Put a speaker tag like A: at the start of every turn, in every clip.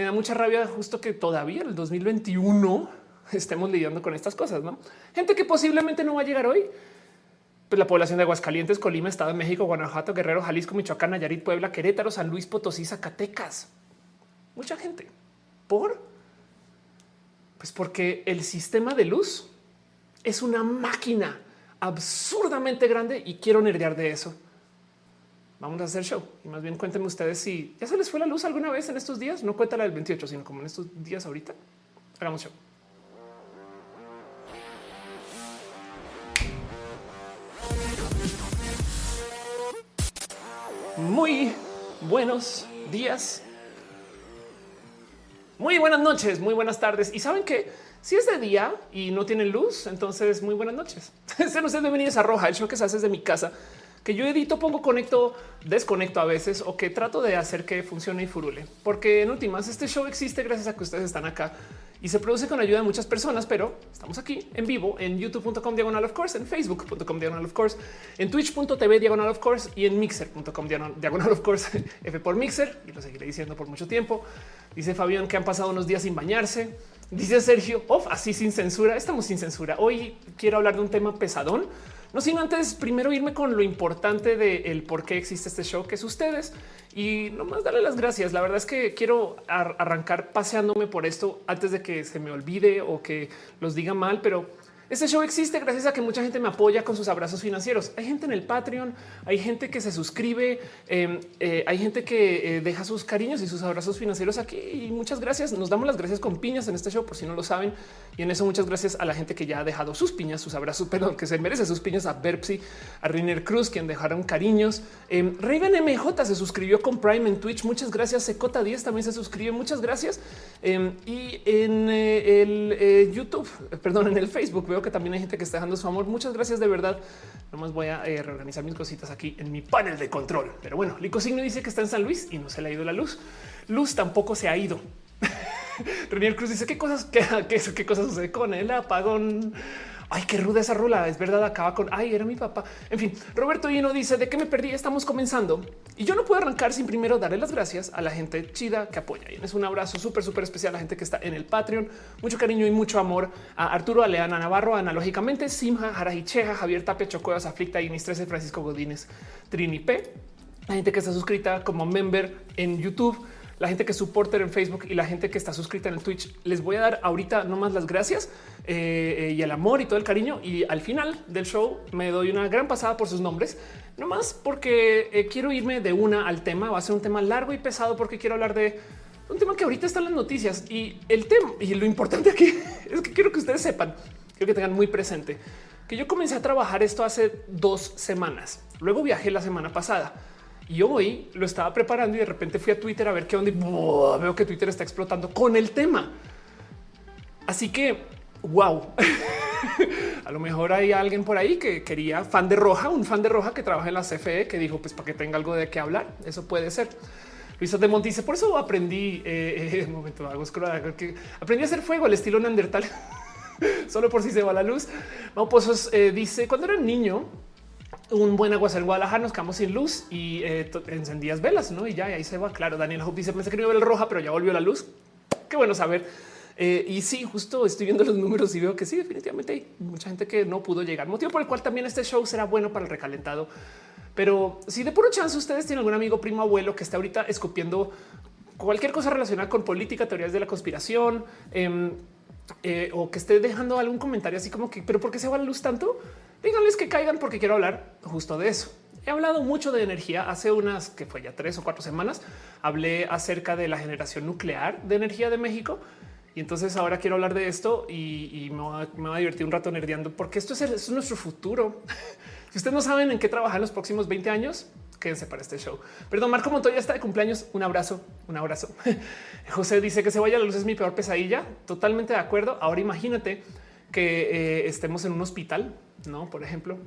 A: Me da mucha rabia justo que todavía en el 2021 estemos lidiando con estas cosas, ¿no? Gente que posiblemente no va a llegar hoy. Pues la población de Aguascalientes, Colima, Estado de México, Guanajuato, Guerrero, Jalisco, Michoacán, Nayarit, Puebla, Querétaro, San Luis Potosí, Zacatecas. Mucha gente. ¿Por? Pues porque el sistema de luz es una máquina absurdamente grande y quiero nerdear de eso. Vamos a hacer show y más bien cuéntenme ustedes si ya se les fue la luz alguna vez en estos días. No cuenta la del 28, sino como en estos días ahorita. Hagamos show. Muy buenos días. Muy buenas noches, muy buenas tardes. Y saben que si es de día y no tienen luz, entonces muy buenas noches. Sean ustedes bienvenidos a Roja, el show que se hace desde mi casa, que yo edito, pongo, conecto, desconecto a veces o que trato de hacer que funcione y furule. Porque en últimas, este show existe gracias a que ustedes están acá y se produce con ayuda de muchas personas, pero estamos aquí en vivo en youtube.com diagonal of course, en facebook.com diagonal of course, en twitch.tv diagonal of course y en mixer.com diagonal of course, F por mixer y lo seguiré diciendo por mucho tiempo. Dice Fabián que han pasado unos días sin bañarse. Dice Sergio, off, así sin censura. Estamos sin censura. Hoy quiero hablar de un tema pesadón no sin antes primero irme con lo importante del por qué existe este show, que es ustedes y nomás darle las gracias. La verdad es que quiero arrancar paseándome por esto antes de que se me olvide o que los diga mal, pero este show existe gracias a que mucha gente me apoya con sus abrazos financieros. Hay gente en el Patreon, hay gente que se suscribe, em, eh, hay gente que eh, deja sus cariños y sus abrazos financieros aquí. Y muchas gracias. Nos damos las gracias con piñas en este show, por si no lo saben. Y en eso muchas gracias a la gente que ya ha dejado sus piñas, sus abrazos, perdón, que se merece sus piñas a Berpsy, a Riner Cruz, quien dejaron cariños. Eh, Raven MJ se suscribió con Prime en Twitch. Muchas gracias. Secota 10 también se suscribe. Muchas gracias. Em, y en el YouTube, perdón, en el Facebook veo que también hay gente que está dejando su amor. Muchas gracias de verdad. Nomás voy a eh, reorganizar mis cositas aquí en mi panel de control. Pero bueno, Lico Signo dice que está en San Luis y no se le ha ido la luz. Luz tampoco se ha ido. Renier Cruz dice qué cosas, qué, qué, qué cosas sucede con el apagón. Ay, qué ruda esa rola. Es verdad, acaba con ay, era mi papá. En fin, Roberto Hino dice de qué me perdí. Estamos comenzando y yo no puedo arrancar sin primero darle las gracias a la gente chida que apoya. Y es un abrazo súper, súper especial a la gente que está en el Patreon. Mucho cariño y mucho amor a Arturo Aleana Navarro, analógicamente, Simja, Jarajicheja, Javier Tapia, Chocuevas, Aflicta, Inis 13, Francisco Godínez, Trini P. La gente que está suscrita como member en YouTube la gente que es supporter en Facebook y la gente que está suscrita en el Twitch. Les voy a dar ahorita nomás las gracias eh, eh, y el amor y todo el cariño. Y al final del show me doy una gran pasada por sus nombres, nomás porque eh, quiero irme de una al tema. Va a ser un tema largo y pesado porque quiero hablar de un tema que ahorita está en las noticias y el tema y lo importante aquí es que quiero que ustedes sepan, quiero que tengan muy presente que yo comencé a trabajar esto hace dos semanas. Luego viajé la semana pasada y hoy lo estaba preparando y de repente fui a Twitter a ver qué onda y veo que Twitter está explotando con el tema. Así que, wow. a lo mejor hay alguien por ahí que quería fan de Roja, un fan de Roja que trabaja en la CFE que dijo pues para que tenga algo de qué hablar. Eso puede ser. Luisa de Monti dice por eso aprendí eh, un momento hago que aprendí a hacer fuego al estilo Neandertal solo por si se va la luz. Pues eh, dice cuando era niño un buen aguacero en Guadalajara, nos quedamos sin luz y eh, encendías velas, ¿no? Y ya ahí se va. Claro, Daniel Hope dice, pensé que no iba a ver roja, pero ya volvió la luz. Qué bueno saber. Eh, y sí, justo estoy viendo los números y veo que sí, definitivamente hay mucha gente que no pudo llegar. Motivo por el cual también este show será bueno para el recalentado. Pero si de puro chance ustedes tienen algún amigo, primo, abuelo que está ahorita escupiendo cualquier cosa relacionada con política, teorías de la conspiración, em, eh, o que esté dejando algún comentario así como que, pero ¿por qué se va la luz tanto? díganles que caigan porque quiero hablar justo de eso. He hablado mucho de energía hace unas que fue ya tres o cuatro semanas. Hablé acerca de la generación nuclear de energía de México. Y entonces ahora quiero hablar de esto y, me, va, a divertir un rato nerdeando porque esto es, nuestro futuro. si ustedes no saben en qué trabajar en los próximos 20 años, quédense para este show. Perdón, Marco Montoya está de cumpleaños. Un abrazo, un abrazo. José dice que se vaya la luz es mi peor pesadilla. Totalmente de acuerdo. Ahora imagínate que eh, estemos en un hospital no, por ejemplo.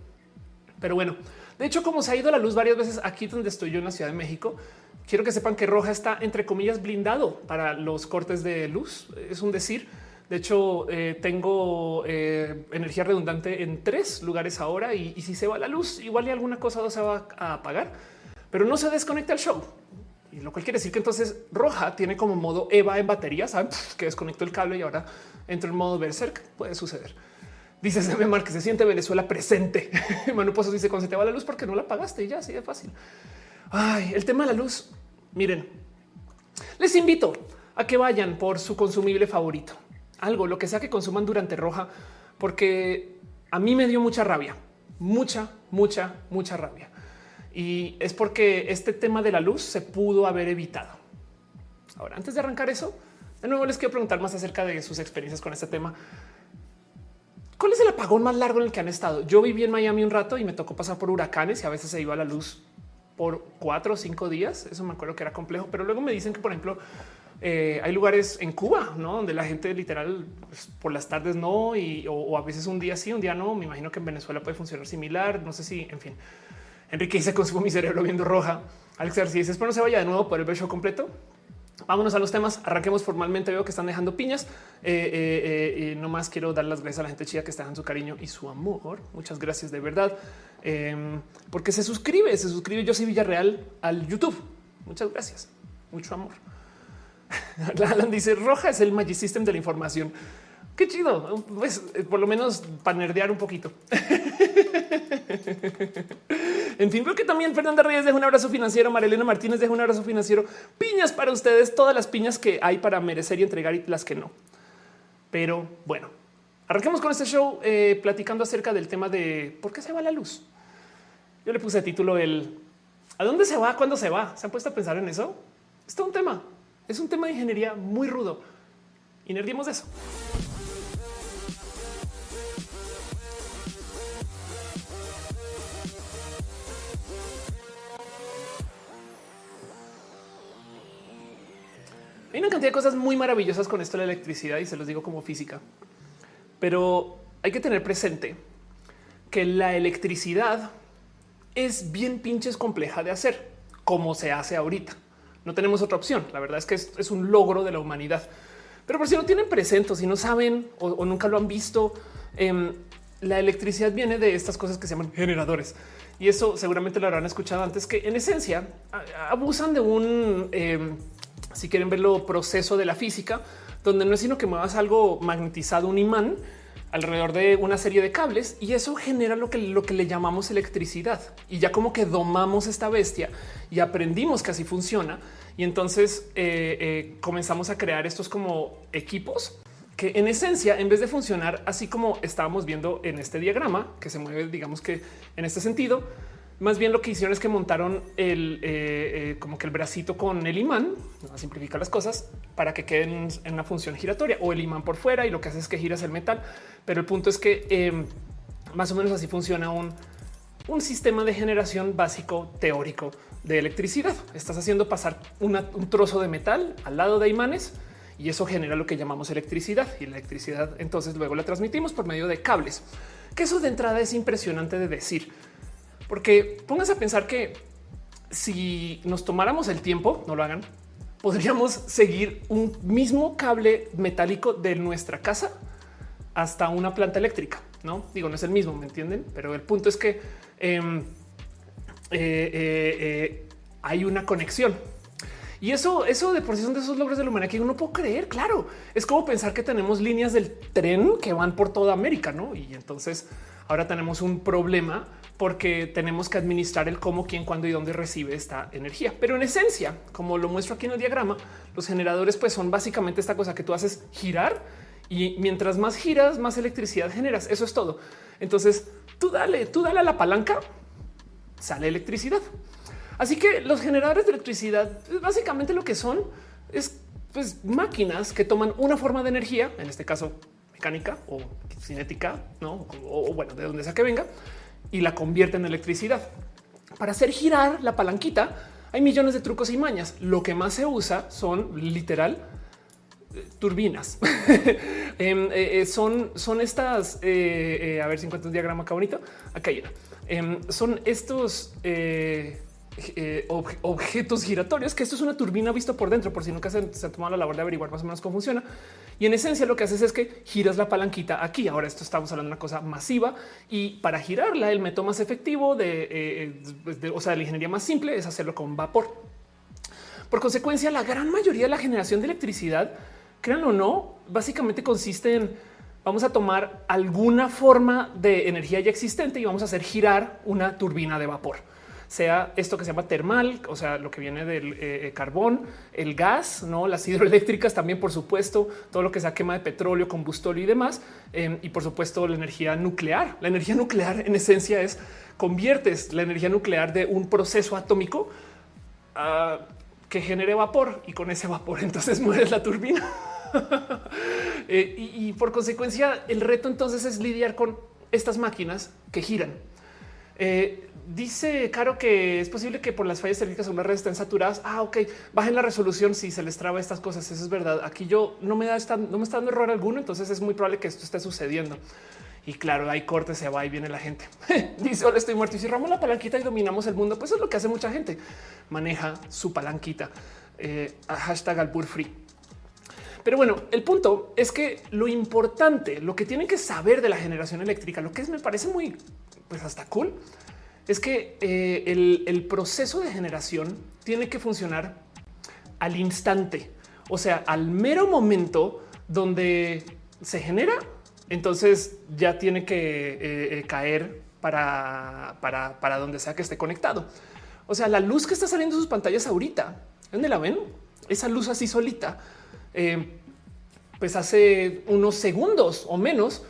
A: Pero bueno, de hecho, como se ha ido la luz varias veces aquí donde estoy yo en la Ciudad de México, quiero que sepan que Roja está entre comillas blindado para los cortes de luz. Es un decir. De hecho, eh, tengo eh, energía redundante en tres lugares ahora y, si se va la luz, igual y alguna cosa se va a apagar, pero no se desconecta el show. y lo cual quiere decir que entonces roja tiene como modo Eva en batería, saben que desconecto el cable y ahora entro en modo Berserk. Puede suceder. Dice Mar que se siente Venezuela presente. Manu Pozos dice cuando se te va la luz porque no la pagaste y ya así de fácil. Ay, el tema de la luz. Miren, les invito a que vayan por su consumible favorito, algo, lo que sea que consuman durante roja, porque a mí me dio mucha rabia, mucha, mucha, mucha rabia. Y es porque este tema de la luz se pudo haber evitado. Ahora, antes de arrancar eso, de nuevo les quiero preguntar más acerca de sus experiencias con este tema. ¿Cuál es el apagón más largo en el que han estado? Yo viví en Miami un rato y me tocó pasar por huracanes y a veces se iba la luz por cuatro o cinco días. Eso me acuerdo que era complejo, pero luego me dicen que, por ejemplo, eh, hay lugares en Cuba, ¿no? Donde la gente literal pues, por las tardes no y o, a veces un día sí, un día no. Me imagino que en Venezuela puede funcionar similar. No sé si, en fin. Enrique dice consumo mi cerebro viendo roja. Alex García dice espero no se vaya de nuevo por el show completo. Vámonos a los temas. Arranquemos formalmente. Veo que están dejando piñas. Eh, eh, no más quiero dar las gracias a la gente chida que está en su cariño y su amor. Muchas gracias de verdad. Em, porque se suscribe, se suscribe Yo soy Villarreal al YouTube. Muchas gracias. Mucho amor. Alan dice roja es el Magic System de la información. Qué chido. Pues por lo menos para nerdear un poquito. en fin, veo que también Fernanda Reyes deja un abrazo financiero. Marilena Martínez deja un abrazo financiero. Piñas para ustedes, todas las piñas que hay para merecer y entregar y las que no. Pero bueno, arranquemos con este show eh, platicando acerca del tema de por qué se va la luz. Yo le puse título el ¿A dónde se va? ¿Cuándo se va? ¿Se han puesto a pensar en eso? Es un tema. Es un tema de ingeniería muy rudo. Y nerdimos de eso. Hay una cantidad de cosas muy maravillosas con esto de la electricidad y se los digo como física, pero hay que tener presente que la electricidad es bien pinches compleja de hacer, como se hace ahorita. No tenemos otra opción. La verdad es que es, un logro de la humanidad. Pero por si no tienen presente, si no saben o, nunca lo han visto, em, la electricidad viene de estas cosas que se llaman generadores. Y eso seguramente lo habrán escuchado antes, que en esencia abusan de un em, si quieren verlo, proceso de la física, donde no es sino que muevas algo magnetizado, un imán alrededor de una serie de cables y eso genera lo que, lo que le llamamos electricidad. Y ya como que domamos esta bestia y aprendimos que así funciona. Y entonces eh, eh, comenzamos a crear estos como equipos que en esencia, en vez de funcionar así como estábamos viendo en este diagrama, que se mueve, digamos que en este sentido, más bien lo que hicieron es que montaron el eh, eh, como que el bracito con el imán, a simplificar las cosas para que queden en una función giratoria o el imán por fuera y lo que hace es que giras el metal. Pero el punto es que em, más o menos así funciona un, un sistema de generación básico teórico de electricidad. Estás haciendo pasar un trozo de metal al lado de imanes y eso genera lo que llamamos electricidad y la electricidad entonces luego la transmitimos por medio de cables, que eso de entrada es impresionante de decir porque pónganse a pensar que si nos tomáramos el tiempo, no lo hagan, podríamos seguir un mismo cable metálico de nuestra casa hasta una planta eléctrica. No digo, no es el mismo, me entienden, pero el punto es que em, eh, eh, eh, hay una conexión. Y eso, eso de por sí son de esos logros de la humanidad que uno puede creer. Claro, es como pensar que tenemos líneas del tren que van por toda América, no? Y entonces ahora tenemos un problema porque tenemos que administrar el cómo, quién, cuándo y dónde recibe esta energía. Pero en esencia, como lo muestro aquí en el diagrama, los generadores pues son básicamente esta cosa que tú haces girar y mientras más giras, más electricidad generas. Eso es todo. Entonces tú dale, tú dale a la palanca, sale electricidad. Así que los generadores de electricidad pues, básicamente lo que son es pues, máquinas que toman una forma de energía, en este caso mecánica o cinética, no o, o bueno, de donde sea que venga, y la convierte en electricidad. Para hacer girar la palanquita hay millones de trucos y mañas. Lo que más se usa son literal eh, turbinas. Em, eh, eh, son, son estas, a ver si encuentro un diagrama acá bonito. Acá hay em, son estos eh, objetos giratorios, que esto es una turbina vista por dentro, por si nunca se, ha tomado la labor de averiguar más o menos cómo funciona. Y en esencia lo que haces es que giras la palanquita aquí. Ahora esto estamos hablando de una cosa masiva y para girarla el método más efectivo de, eh, eh, o sea, la ingeniería más simple es hacerlo con vapor. Por consecuencia, la gran mayoría de la generación de electricidad, créanlo o no, básicamente consiste en vamos a tomar alguna forma de energía ya existente y vamos a hacer girar una turbina de vapor sea esto que se llama termal, o sea, lo que viene del eh, eh, carbón, el gas, no las hidroeléctricas también, por supuesto, todo lo que sea quema de petróleo, combustóleo y demás, em, y por supuesto la energía nuclear. La energía nuclear en esencia es conviertes la energía nuclear de un proceso atómico a que genere vapor y con ese vapor entonces mueres la turbina. Eh, y, por consecuencia el reto entonces es lidiar con estas máquinas que giran. Dice Caro que es posible que por las fallas técnicas unas redes estén saturadas. Ah, ok, bajen la resolución si se les traba estas cosas. Eso es verdad. Aquí yo no me da, no me está dando error alguno, entonces es muy probable que esto esté sucediendo. Y claro, hay cortes, se va y viene la gente. Dice, hola, estoy muerto. Y cerramos la palanquita y dominamos el mundo, pues es lo que hace mucha gente. Maneja su palanquita. Eh, hashtag Free. Pero bueno, el punto es que lo importante, lo que tienen que saber de la generación eléctrica, lo que es, me parece muy pues hasta cool, es que eh, el, proceso de generación tiene que funcionar al instante, o sea, al mero momento donde se genera, entonces ya tiene que eh, eh, caer para, para, para, donde sea que esté conectado. O sea, la luz que está saliendo de sus pantallas ahorita, ¿dónde la ven? Esa luz así solita, pues hace unos segundos o menos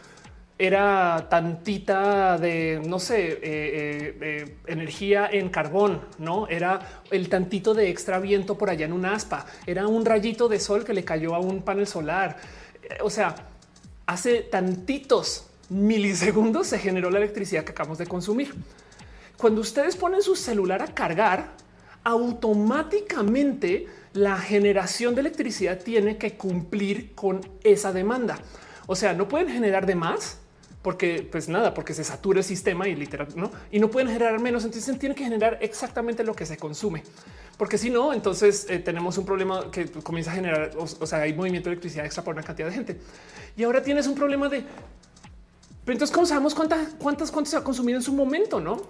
A: era tantita de, no sé, eh, eh, eh, energía en carbón, no era el tantito de extra viento por allá en un aspa, era un rayito de sol que le cayó a un panel solar. O sea, hace tantitos milisegundos se generó la electricidad que acabamos de consumir. Cuando ustedes ponen su celular a cargar, automáticamente la generación de electricidad tiene que cumplir con esa demanda. O sea, no pueden generar de más porque pues nada, porque se satura el sistema y literal, no, y no pueden generar menos. Entonces tienen que generar exactamente lo que se consume, porque si no, entonces eh, tenemos un problema que comienza a generar, o, sea, hay movimiento de electricidad extra por una cantidad de gente. Y ahora tienes un problema de, pero entonces, ¿cómo sabemos cuántas, cuántas, cuántas se ha consumido en su momento? No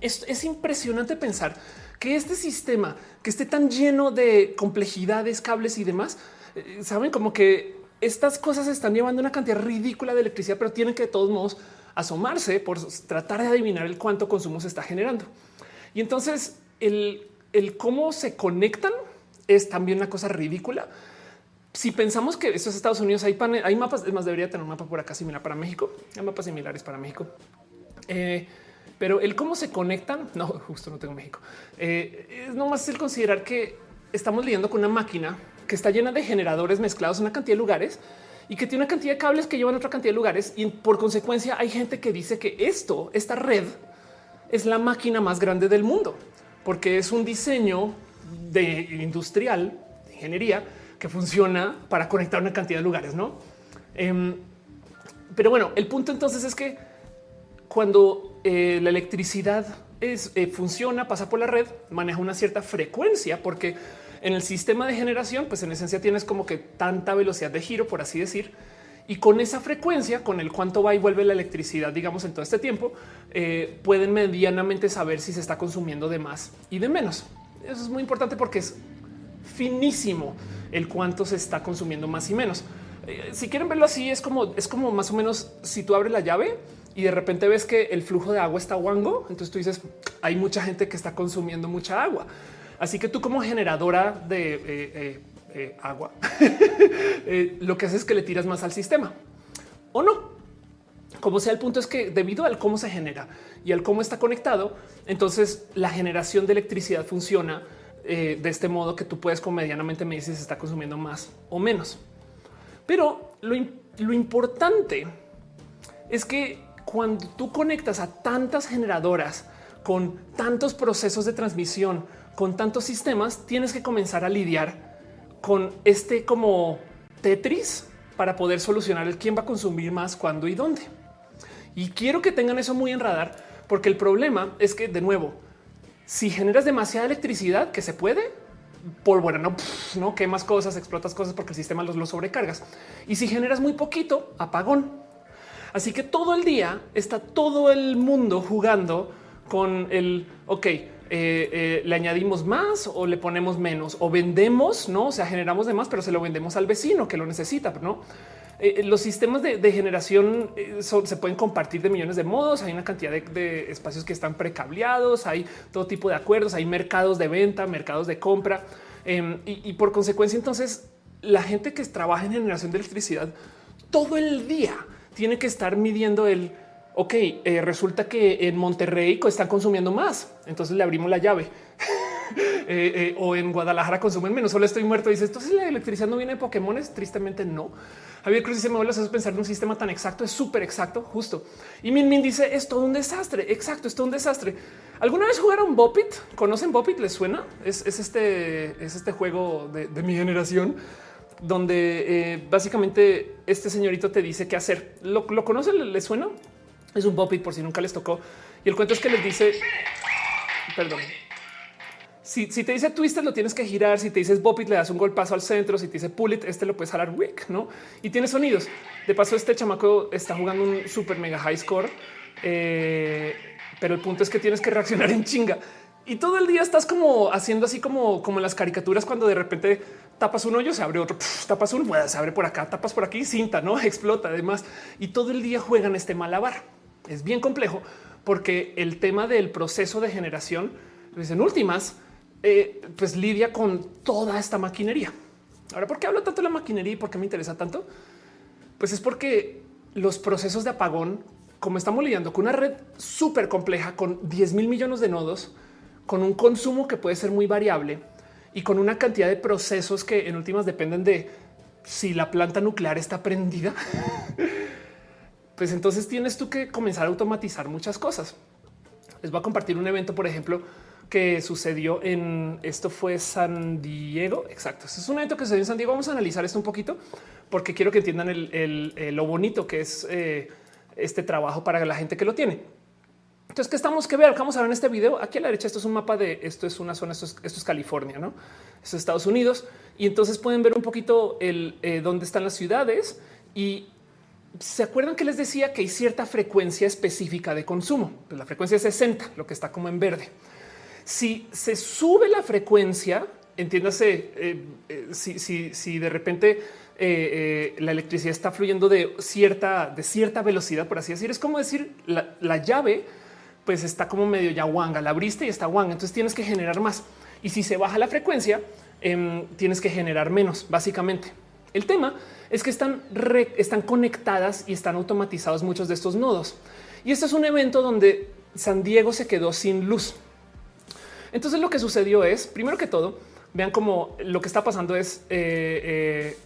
A: es, es impresionante pensar que este sistema que esté tan lleno de complejidades, cables y demás, eh, saben como que estas cosas están llevando una cantidad ridícula de electricidad, pero tienen que de todos modos asomarse por tratar de adivinar el cuánto consumo se está generando. Y entonces el, cómo se conectan es también una cosa ridícula. Si pensamos que esto es Estados Unidos, hay, hay mapas, es más, debería tener un mapa por acá similar para México, hay mapas similares para México. Eh, pero el cómo se conectan, no, justo no tengo México. Eh, es nomás el considerar que estamos lidiando con una máquina que está llena de generadores mezclados en una cantidad de lugares y que tiene una cantidad de cables que llevan otra cantidad de lugares. Y por consecuencia hay gente que dice que esto, esta red, es la máquina más grande del mundo, porque es un diseño de industrial, de ingeniería, que funciona para conectar una cantidad de lugares, ¿no? Em, pero bueno, el punto entonces es que cuando eh, la electricidad es, eh, funciona, pasa por la red, maneja una cierta frecuencia, porque en el sistema de generación, pues en esencia tienes como que tanta velocidad de giro, por así decir, y con esa frecuencia, con el cuánto va y vuelve la electricidad, digamos, en todo este tiempo, eh, pueden medianamente saber si se está consumiendo de más y de menos. Eso es muy importante porque es finísimo el cuánto se está consumiendo más y menos. Eh, si quieren verlo así, es como es como más o menos si tú abres la llave y de repente ves que el flujo de agua está guango, entonces tú dices hay mucha gente que está consumiendo mucha agua. Así que tú como generadora de eh, eh, eh, agua, lo que haces es que le tiras más al sistema o no. Como sea, el punto es que debido al cómo se genera y al cómo está conectado, entonces la generación de electricidad funciona de este modo que tú puedes con medianamente medir si se está consumiendo más o menos. Pero lo, lo importante es que cuando tú conectas a tantas generadoras con tantos procesos de transmisión, con tantos sistemas, tienes que comenzar a lidiar con este como Tetris para poder solucionar el quién va a consumir más, cuándo y dónde. Y quiero que tengan eso muy en radar, porque el problema es que, de nuevo, si generas demasiada electricidad que se puede, bueno, no, no quemas cosas, explotas cosas porque el sistema los, los sobrecargas. Y si generas muy poquito, apagón. Así que todo el día está todo el mundo jugando con el ok eh, eh, le añadimos más o le ponemos menos o vendemos, no? O sea, generamos de más, pero se lo vendemos al vecino que lo necesita, no? Eh, los sistemas de, generación se pueden compartir de millones de modos. Hay una cantidad de, espacios que están precableados, hay todo tipo de acuerdos, hay mercados de venta, mercados de compra em, y, y por consecuencia, entonces la gente que trabaja en generación de electricidad todo el día tiene que estar midiendo el ok, eh, resulta que en Monterrey están consumiendo más, entonces le abrimos la llave. Eh, eh, o en Guadalajara consumen menos, solo estoy muerto. Dice, entonces la electricidad no viene de Pokémones. Tristemente no. Javier Cruz dice, me vuelve a pensar en un sistema tan exacto, es súper exacto, justo. Y Min Min dice, es todo un desastre, exacto, es todo un desastre. ¿Alguna vez jugaron Bopit? ¿Conocen Bopit? ¿Les suena? Es, este, es este juego de, mi generación donde básicamente este señorito te dice qué hacer. ¿Lo, lo conocen? ¿Le suena? Es un Bopit por si nunca les tocó. Y el cuento es que les dice, perdón, si, te dice twisted lo tienes que girar. Si te dices bopit, le das un golpazo al centro. Si te dice pull it, este lo puedes jalar wick, no? Y tiene sonidos. De paso, este chamaco está jugando un super mega high score, eh, pero el punto es que tienes que reaccionar en chinga y todo el día estás como haciendo así como, como en las caricaturas cuando de repente tapas un hoyo, se abre otro, tapas un, se abre por acá, tapas por aquí, cinta, no explota además. Y todo el día juegan este malabar es bien complejo porque el tema del proceso de generación, pues en últimas, eh, pues lidia con toda esta maquinería. Ahora, ¿por qué hablo tanto de la maquinería y por qué me interesa tanto? Pues es porque los procesos de apagón, como estamos lidiando con una red súper compleja, con 10 mil millones de nodos, con un consumo que puede ser muy variable y con una cantidad de procesos que en últimas dependen de si la planta nuclear está prendida pues entonces tienes tú que comenzar a automatizar muchas cosas. Les voy a compartir un evento, por ejemplo, que sucedió en esto fue San Diego. Exacto. Este es un evento que sucedió en San Diego. Vamos a analizar esto un poquito porque quiero que entiendan lo bonito que es eh, este trabajo para la gente que lo tiene. Entonces, ¿qué estamos que ver? Vamos a ver en este video. Aquí a la derecha, esto es un mapa de esto es una zona, esto es, California, no? Esto es Estados Unidos. Y entonces pueden ver un poquito el eh, dónde están las ciudades y ¿Se acuerdan que les decía que hay cierta frecuencia específica de consumo? Pues la frecuencia es 60, lo que está como en verde. Si se sube la frecuencia, entiéndase, eh, eh, si, de repente eh, la electricidad está fluyendo de cierta, de cierta velocidad, por así decir, es como decir la, llave, pues está como medio ya wanga, la abriste y está wanga, entonces tienes que generar más. Y si se baja la frecuencia, em, tienes que generar menos, básicamente. El tema es que están, conectadas y están automatizados muchos de estos nodos. Y este es un evento donde San Diego se quedó sin luz. Entonces lo que sucedió es, primero que todo, vean cómo lo que está pasando es, eh, eh,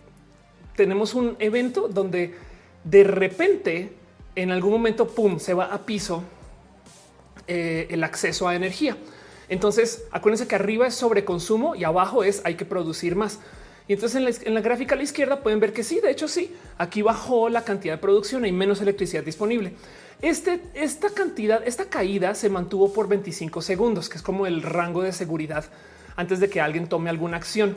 A: tenemos un evento donde de repente, en algún momento, pum, se va a piso eh, el acceso a energía. Entonces, acuérdense que arriba es sobreconsumo y abajo es hay que producir más. Y entonces en la, gráfica a la izquierda pueden ver que sí, de hecho sí, aquí bajó la cantidad de producción, hay menos electricidad disponible. Este, esta cantidad, esta caída se mantuvo por 25 segundos, que es como el rango de seguridad antes de que alguien tome alguna acción.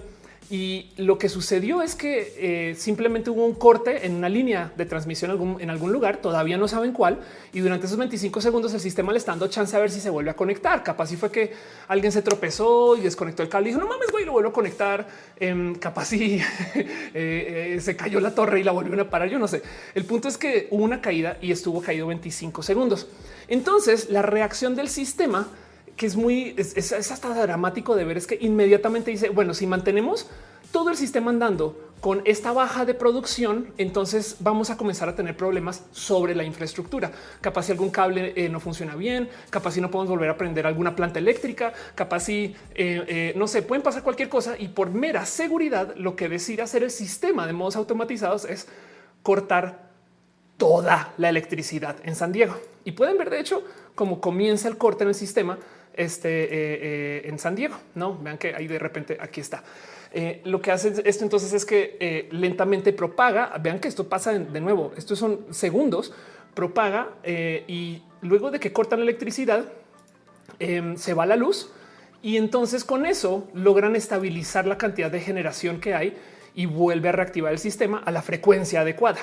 A: Y lo que sucedió es que eh, simplemente hubo un corte en una línea de transmisión en algún lugar, todavía no saben cuál, y durante esos 25 segundos el sistema le está dando chance a ver si se vuelve a conectar. Capaz si fue que alguien se tropezó y desconectó el cable y dijo, no mames, güey, lo vuelvo a conectar. Em, capaz si eh, eh, se cayó la torre y la volvieron a parar, yo no sé. El punto es que hubo una caída y estuvo caído 25 segundos. Entonces la reacción del sistema que es muy, es, hasta dramático de ver, es que inmediatamente dice, bueno, si mantenemos todo el sistema andando con esta baja de producción, entonces vamos a comenzar a tener problemas sobre la infraestructura. Capaz si algún cable eh, no funciona bien, capaz si no podemos volver a prender alguna planta eléctrica, capaz si eh, eh, no sé, pueden pasar cualquier cosa y por mera seguridad lo que decide hacer el sistema de modos automatizados es cortar toda la electricidad en San Diego. Y pueden ver de hecho cómo comienza el corte en el sistema este, eh, eh, en San Diego. No vean que ahí de repente aquí está. Eh, lo que hace esto entonces es que lentamente propaga. Vean que esto pasa de nuevo. Estos son segundos, propaga y luego de que cortan la electricidad, em, se va la luz y entonces con eso logran estabilizar la cantidad de generación que hay y vuelve a reactivar el sistema a la frecuencia adecuada.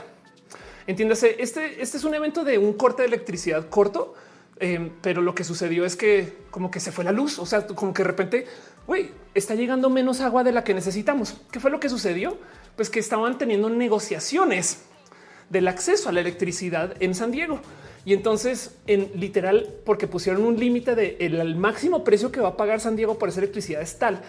A: Entiéndase, este, este es un evento de un corte de electricidad corto Em, pero lo que sucedió es que como que se fue la luz. O sea, como que de repente, güey, está llegando menos agua de la que necesitamos. ¿Qué fue lo que sucedió? Pues que estaban teniendo negociaciones del acceso a la electricidad en San Diego. Y entonces, en literal, porque pusieron un límite de el, máximo precio que va a pagar San Diego por esa electricidad es tal.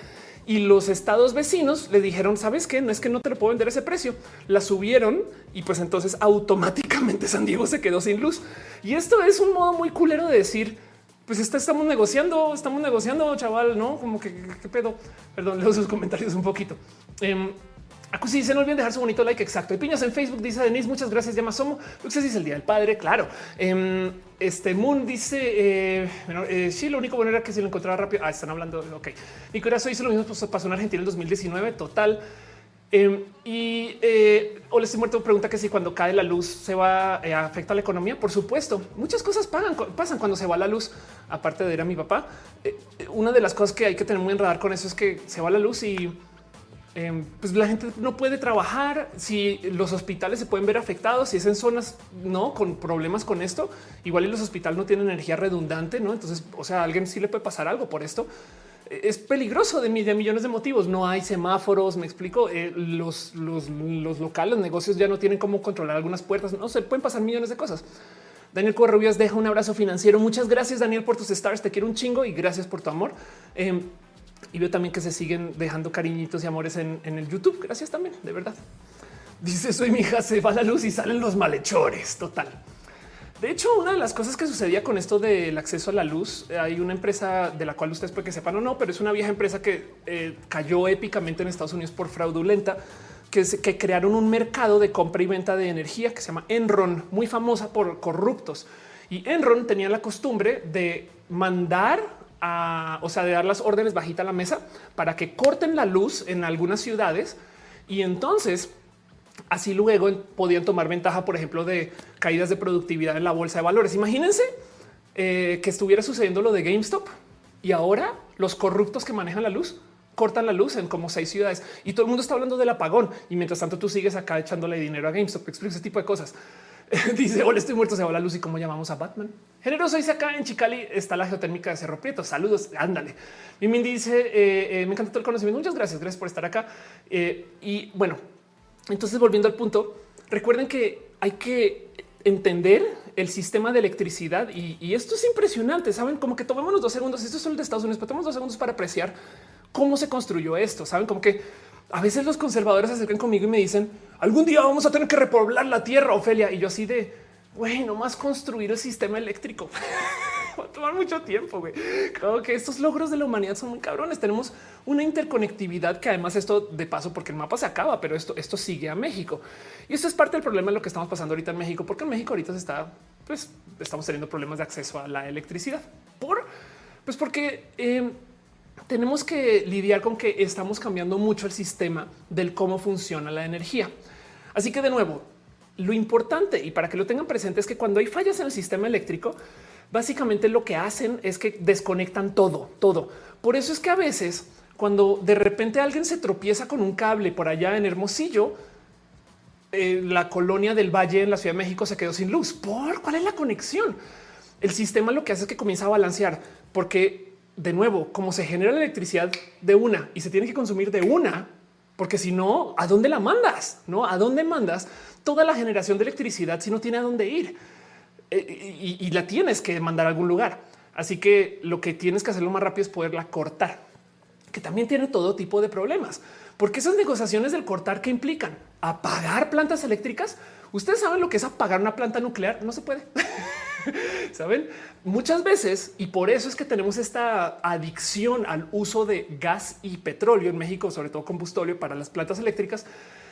A: Y los estados vecinos le dijeron, sabes qué? No es que no te lo puedo vender ese precio. La subieron y pues entonces automáticamente San Diego se quedó sin luz. Y esto es un modo muy culero de decir, pues estamos negociando, estamos negociando, chaval, no como que qué pedo. Perdón, leo sus comentarios un poquito. Eh, Acusi dice no olviden dejar su bonito like. Exacto. Y piñas en Facebook dice Denise, muchas gracias. Llama Somo. Luxes dice el día del padre. Claro. Em, este Moon dice eh, eh, sí, lo único bueno era que si lo encontraba rápido. Ah, están hablando. Ok. Nicolás hizo lo mismo. Pues, pasó en Argentina en 2019. Total. Em, y eh, o estoy muerto pregunta que si cuando cae la luz se va eh, afecta a la economía. Por supuesto, muchas cosas pagan, pasan cuando se va la luz. Aparte de ir a mi papá, una de las cosas que hay que tener muy en radar con eso es que se va la luz y Em, pues la gente no puede trabajar, si los hospitales se pueden ver afectados, si es en zonas no con problemas con esto, igual y los hospitales no tienen energía redundante, no? Entonces, o sea, a alguien sí le puede pasar algo por esto. Es peligroso de, millones de motivos. No hay semáforos. Me explico. Eh, los, los, los locales, los negocios ya no tienen cómo controlar algunas puertas. No se pueden pasar millones de cosas. Daniel Corrubias deja un abrazo financiero. Muchas gracias, Daniel, por tus stars. Te quiero un chingo y gracias por tu amor. Em, y veo también que se siguen dejando cariñitos y amores en, el YouTube. Gracias también, de verdad. Dice soy mi hija, se va la luz y salen los malhechores. Total. De hecho, una de las cosas que sucedía con esto del acceso a la luz, hay una empresa de la cual ustedes pueden que sepan o no, pero es una vieja empresa que eh, cayó épicamente en Estados Unidos por fraudulenta, que, que crearon un mercado de compra y venta de energía que se llama Enron, muy famosa por corruptos. Y Enron tenía la costumbre de mandar o sea, de dar las órdenes bajita a la mesa para que corten la luz en algunas ciudades y entonces así luego podían tomar ventaja, por ejemplo, de caídas de productividad en la bolsa de valores. Imagínense eh, que estuviera sucediendo lo de GameStop y ahora los corruptos que manejan la luz cortan la luz en como seis ciudades y todo el mundo está hablando del apagón y mientras tanto tú sigues acá echándole dinero a GameStop. Explico ese tipo de cosas. dice hola, estoy muerto, se va la luz y cómo llamamos a Batman. Generoso dice acá en Chicali está la geotérmica de Cerro Prieto. Saludos, ándale. Mimin dice eh, eh, me encanta todo el conocimiento. Muchas gracias, gracias por estar acá. Eh, y bueno, entonces volviendo al punto, recuerden que hay que entender el sistema de electricidad y, esto es impresionante. Saben como que tomémonos dos segundos. Esto es el de Estados Unidos, pero tomemos dos segundos para apreciar cómo se construyó esto. Saben como que a veces los conservadores se acercan conmigo y me dicen algún día vamos a tener que repoblar la tierra, Ofelia. Y yo así de güey, más construir el sistema eléctrico. Va a tomar mucho tiempo. Güey. Creo que estos logros de la humanidad son muy cabrones. Tenemos una interconectividad que además esto de paso, porque el mapa se acaba, pero esto, esto sigue a México. Y esto es parte del problema de lo que estamos pasando ahorita en México, porque en México ahorita se está, pues estamos teniendo problemas de acceso a la electricidad. Por, pues porque eh, tenemos que lidiar con que estamos cambiando mucho el sistema del cómo funciona la energía. Así que de nuevo, lo importante y para que lo tengan presente es que cuando hay fallas en el sistema eléctrico, básicamente lo que hacen es que desconectan todo, todo. Por eso es que a veces cuando de repente alguien se tropieza con un cable por allá en Hermosillo, eh, la colonia del Valle en la Ciudad de México se quedó sin luz. ¿Por cuál es la conexión? El sistema lo que hace es que comienza a balancear porque de nuevo, como se genera la electricidad de una y se tiene que consumir de una, porque si no, ¿a dónde la mandas? ¿No? ¿A dónde mandas toda la generación de electricidad si no tiene a dónde ir? Eh, y, la tienes que mandar a algún lugar. Así que lo que tienes que hacerlo más rápido es poderla cortar, que también tiene todo tipo de problemas. Porque esas negociaciones del cortar que implican apagar plantas eléctricas, ustedes saben lo que es apagar una planta nuclear, no se puede. Saben muchas veces y por eso es que tenemos esta adicción al uso de gas y petróleo en México, sobre todo combustóleo para las plantas eléctricas.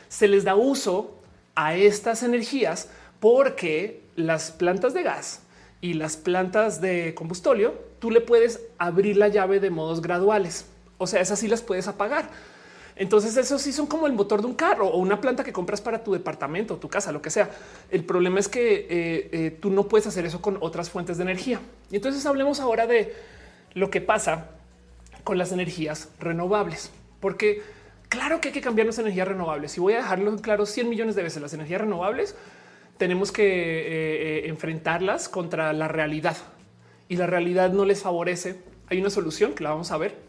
A: Se les da uso a estas energías porque las plantas de gas y las plantas de combustóleo, tú le puedes abrir la llave de modos graduales. O sea, esas sí las puedes apagar. Entonces, eso sí son como el motor de un carro o una planta que compras para tu departamento, tu casa, lo que sea. El problema es que eh, eh, tú no puedes hacer eso con otras fuentes de energía. Y entonces hablemos ahora de lo que pasa con las energías renovables, porque claro que hay que cambiar las energías renovables. Y voy a dejarlo claro 100 millones de veces. Las energías renovables tenemos que eh, enfrentarlas contra la realidad. y la realidad no les favorece, hay una solución que la vamos a ver.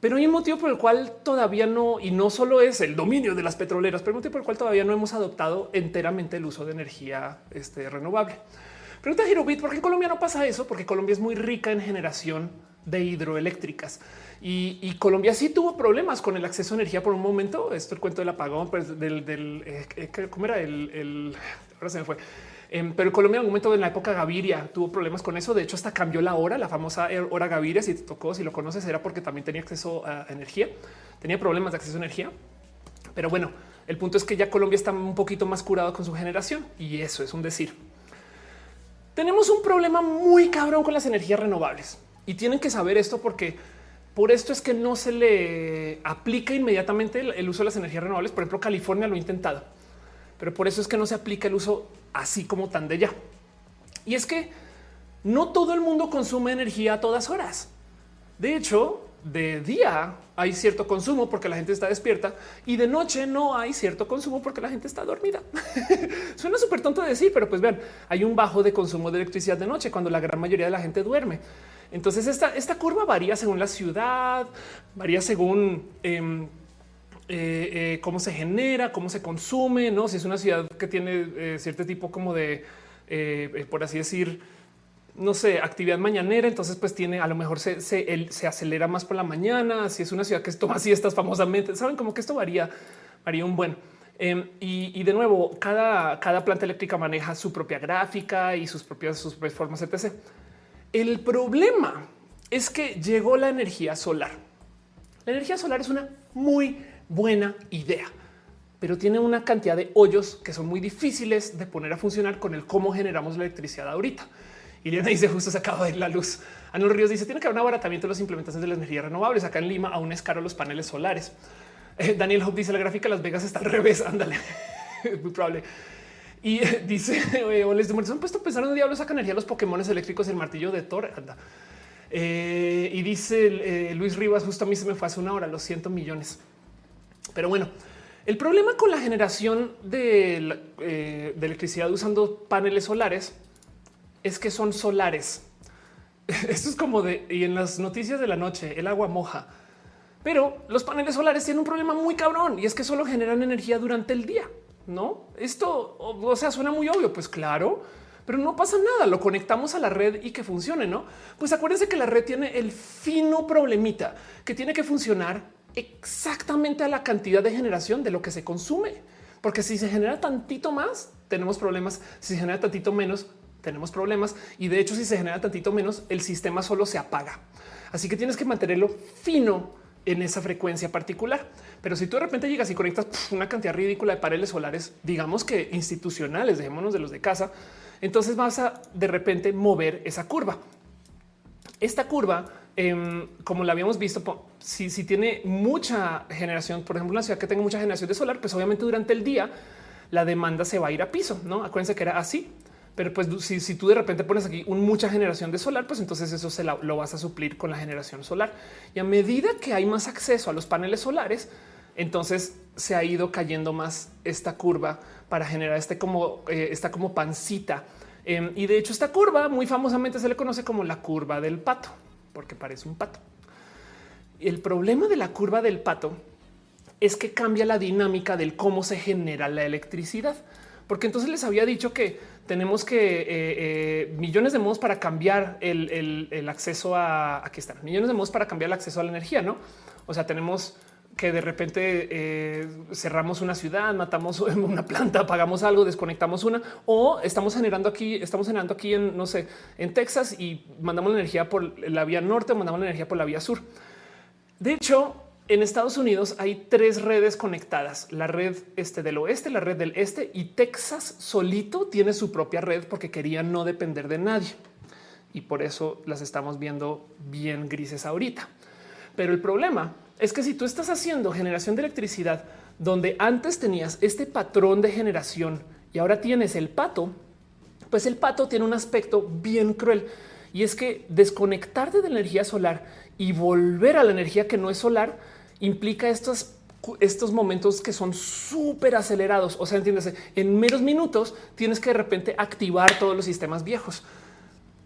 A: Pero hay un motivo por el cual todavía no, y no solo es el dominio de las petroleras, pero un motivo por el cual todavía no hemos adoptado enteramente el uso de energía este, renovable. Pregunta Hirobit, ¿por qué en Colombia no pasa eso? Porque Colombia es muy rica en generación de hidroeléctricas. Y, Colombia sí tuvo problemas con el acceso a energía por un momento. Esto el cuento del apagón pues, del, del eh, eh, ¿cómo era el, el, ahora se me fue. Em, pero Colombia en algún momento en la época Gaviria tuvo problemas con eso. De hecho, hasta cambió la hora, la famosa hora Gaviria. Si te tocó, si lo conoces, era porque también tenía acceso a energía, tenía problemas de acceso a energía. Pero bueno, el punto es que ya Colombia está un poquito más curado con su generación y eso es un decir. Tenemos un problema muy cabrón con las energías renovables y tienen que saber esto porque por esto es que no se le aplica inmediatamente el uso de las energías renovables. Por ejemplo, California lo ha intentado, pero por eso es que no se aplica el uso así como tan de ya. Y es que no todo el mundo consume energía a todas horas. De hecho, de día hay cierto consumo porque la gente está despierta y de noche no hay cierto consumo porque la gente está dormida. Suena súper tonto de decir, pero pues vean, hay un bajo de consumo de electricidad de noche cuando la gran mayoría de la gente duerme. Entonces esta, esta curva varía según la ciudad, varía según em, eh, eh, cómo se genera, cómo se consume, no? Si es una ciudad que tiene eh, cierto tipo como de, por así decir, no sé, actividad mañanera, entonces pues tiene, a lo mejor se, se, acelera más por la mañana, si es una ciudad que toma siestas famosamente, saben como que esto varía, varía un buen. Em, y, de nuevo, cada, cada planta eléctrica maneja su propia gráfica y sus propias, sus propias formas, etc. El problema es que llegó la energía solar. La energía solar es una muy buena idea, pero tiene una cantidad de hoyos que son muy difíciles de poner a funcionar con el cómo generamos la electricidad ahorita. Y dice justo se acaba de ir la luz. Anuel Ríos dice tiene que haber un abaratamiento de las implementaciones de las energías renovables. Acá en Lima aún es caro los paneles solares. Eh, Daniel Hope dice la gráfica de Las Vegas está al revés. Ándale, muy probable. Y dice les han puesto a pensar en diablo saca energía los Pokémon eléctricos, el martillo de Thor. Anda. Eh, y dice eh, Luis Rivas, justo a mí se me fue hace una hora, los ciento millones. Pero bueno, el problema con la generación de, eh, electricidad usando paneles solares es que son solares. Esto es como de y en las noticias de la noche el agua moja, pero los paneles solares tienen un problema muy cabrón y es que solo generan energía durante el día. No, esto o sea, suena muy obvio. Pues claro, pero no pasa nada. Lo conectamos a la red y que funcione. No, pues acuérdense que la red tiene el fino problemita que tiene que funcionar exactamente a la cantidad de generación de lo que se consume. Porque si se genera tantito más, tenemos problemas. Si se genera tantito menos, tenemos problemas. Y de hecho, si se genera tantito menos, el sistema solo se apaga. Así que tienes que mantenerlo fino en esa frecuencia particular. Pero si tú de repente llegas y conectas una cantidad ridícula de paneles solares, digamos que institucionales, dejémonos de los de casa, entonces vas a de repente mover esa curva. Esta curva Em, como la habíamos visto, si, tiene mucha generación, por ejemplo, una ciudad que tenga mucha generación de solar, pues obviamente durante el día la demanda se va a ir a piso. No acuérdense que era así, pero pues si, tú de repente pones aquí mucha generación de solar, pues entonces eso se lo vas a suplir con la generación solar. Y a medida que hay más acceso a los paneles solares, entonces se ha ido cayendo más esta curva para generar este como eh, esta como pancita. Em, y de hecho, esta curva muy famosamente se le conoce como la curva del pato porque parece un pato. El problema de la curva del pato es que cambia la dinámica del cómo se genera la electricidad. Porque entonces les había dicho que tenemos que eh, eh, millones de modos para cambiar el, acceso a aquí están millones de modos para cambiar el acceso a la energía. No, o sea, tenemos que de repente eh, cerramos una ciudad, matamos una planta, apagamos algo, desconectamos una o estamos generando aquí, estamos generando aquí en no sé, en Texas y mandamos la energía por la vía norte, mandamos la energía por la vía sur. De hecho, en Estados Unidos hay tres redes conectadas: la red este del oeste, la red del este y Texas solito tiene su propia red porque quería no depender de nadie y por eso las estamos viendo bien grises ahorita. Pero el problema es que si tú estás haciendo generación de electricidad donde antes tenías este patrón de generación y ahora tienes el pato, pues el pato tiene un aspecto bien cruel y es que desconectarte de la energía solar y volver a la energía que no es solar implica estos momentos que son súper acelerados. O sea, entiéndase, en menos minutos tienes que de repente activar todos los sistemas viejos.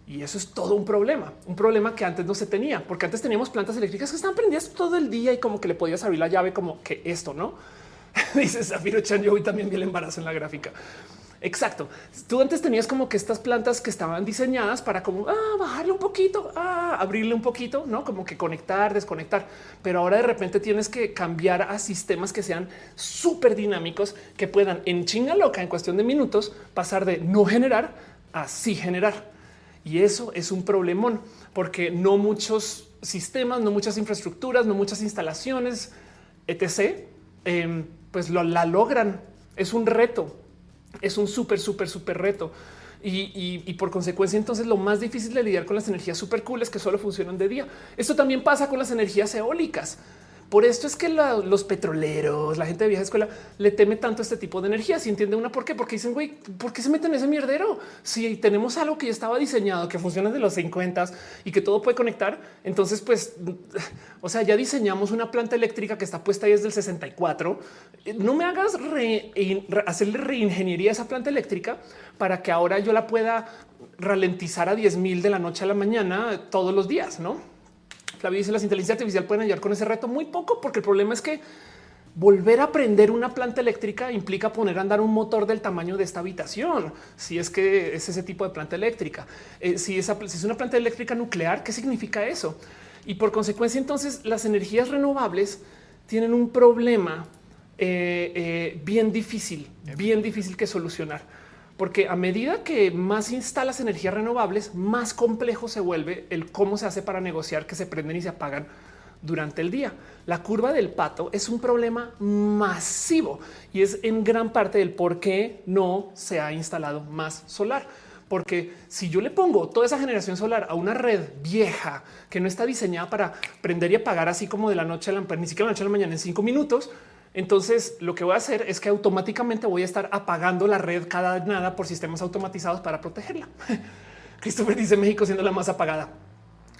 A: Y eso es todo un problema, un problema que antes no se tenía, porque antes teníamos plantas eléctricas que estaban prendidas todo el día y como que le podías abrir la llave como que esto, ¿no? Dice Zafiro Chan, yo hoy también vi el embarazo en la gráfica. Exacto. Tú antes tenías como que estas plantas que estaban diseñadas para como ah, bajarle un poquito, ah, abrirle un poquito, no como que conectar, desconectar. Pero ahora de repente tienes que cambiar a sistemas que sean súper dinámicos, que puedan en chinga loca en cuestión de minutos pasar de no generar a sí generar. Y eso es un problemón porque no muchos sistemas, no muchas infraestructuras, no muchas instalaciones, etc., em, pues lo, la logran. Es un reto, es un súper, súper, súper reto. Y, y, por consecuencia, entonces lo más difícil de lidiar con las energías súper cool es que solo funcionan de día. Esto también pasa con las energías eólicas. Por esto es que los petroleros, la gente de vieja escuela le teme tanto este tipo de energía. Si entiende una por qué, porque dicen, güey, ¿por qué se meten en ese mierdero? Si tenemos algo que ya estaba diseñado, que funciona de los 50 y que todo puede conectar, entonces, pues, o sea, ya diseñamos una planta eléctrica que está puesta ahí desde el 64. No me hagas hacerle reingeniería a esa planta eléctrica para que ahora yo la pueda ralentizar a 10 mil de la noche a la mañana todos los días, no? Flavio dice las inteligencias artificiales pueden ayudar con ese reto muy poco, porque el problema es que volver a prender una planta eléctrica implica poner a andar un motor del tamaño de esta habitación. Si es que es ese tipo de planta eléctrica, eh, si, es, si es una planta eléctrica nuclear, ¿qué significa eso? Y por consecuencia, entonces las energías renovables tienen un problema eh, eh, bien difícil, bien difícil que solucionar porque a medida que más instalas energías renovables, más complejo se vuelve el cómo se hace para negociar que se prenden y se apagan durante el día. La curva del pato es un problema masivo y es en gran parte del por qué no se ha instalado más solar. Porque si yo le pongo toda esa generación solar a una red vieja que no está diseñada para prender y apagar así como de la noche a la, ni siquiera la noche a la mañana en cinco minutos, entonces lo que voy a hacer es que automáticamente voy a estar apagando la red cada nada por sistemas automatizados para protegerla. Christopher dice México siendo la más apagada.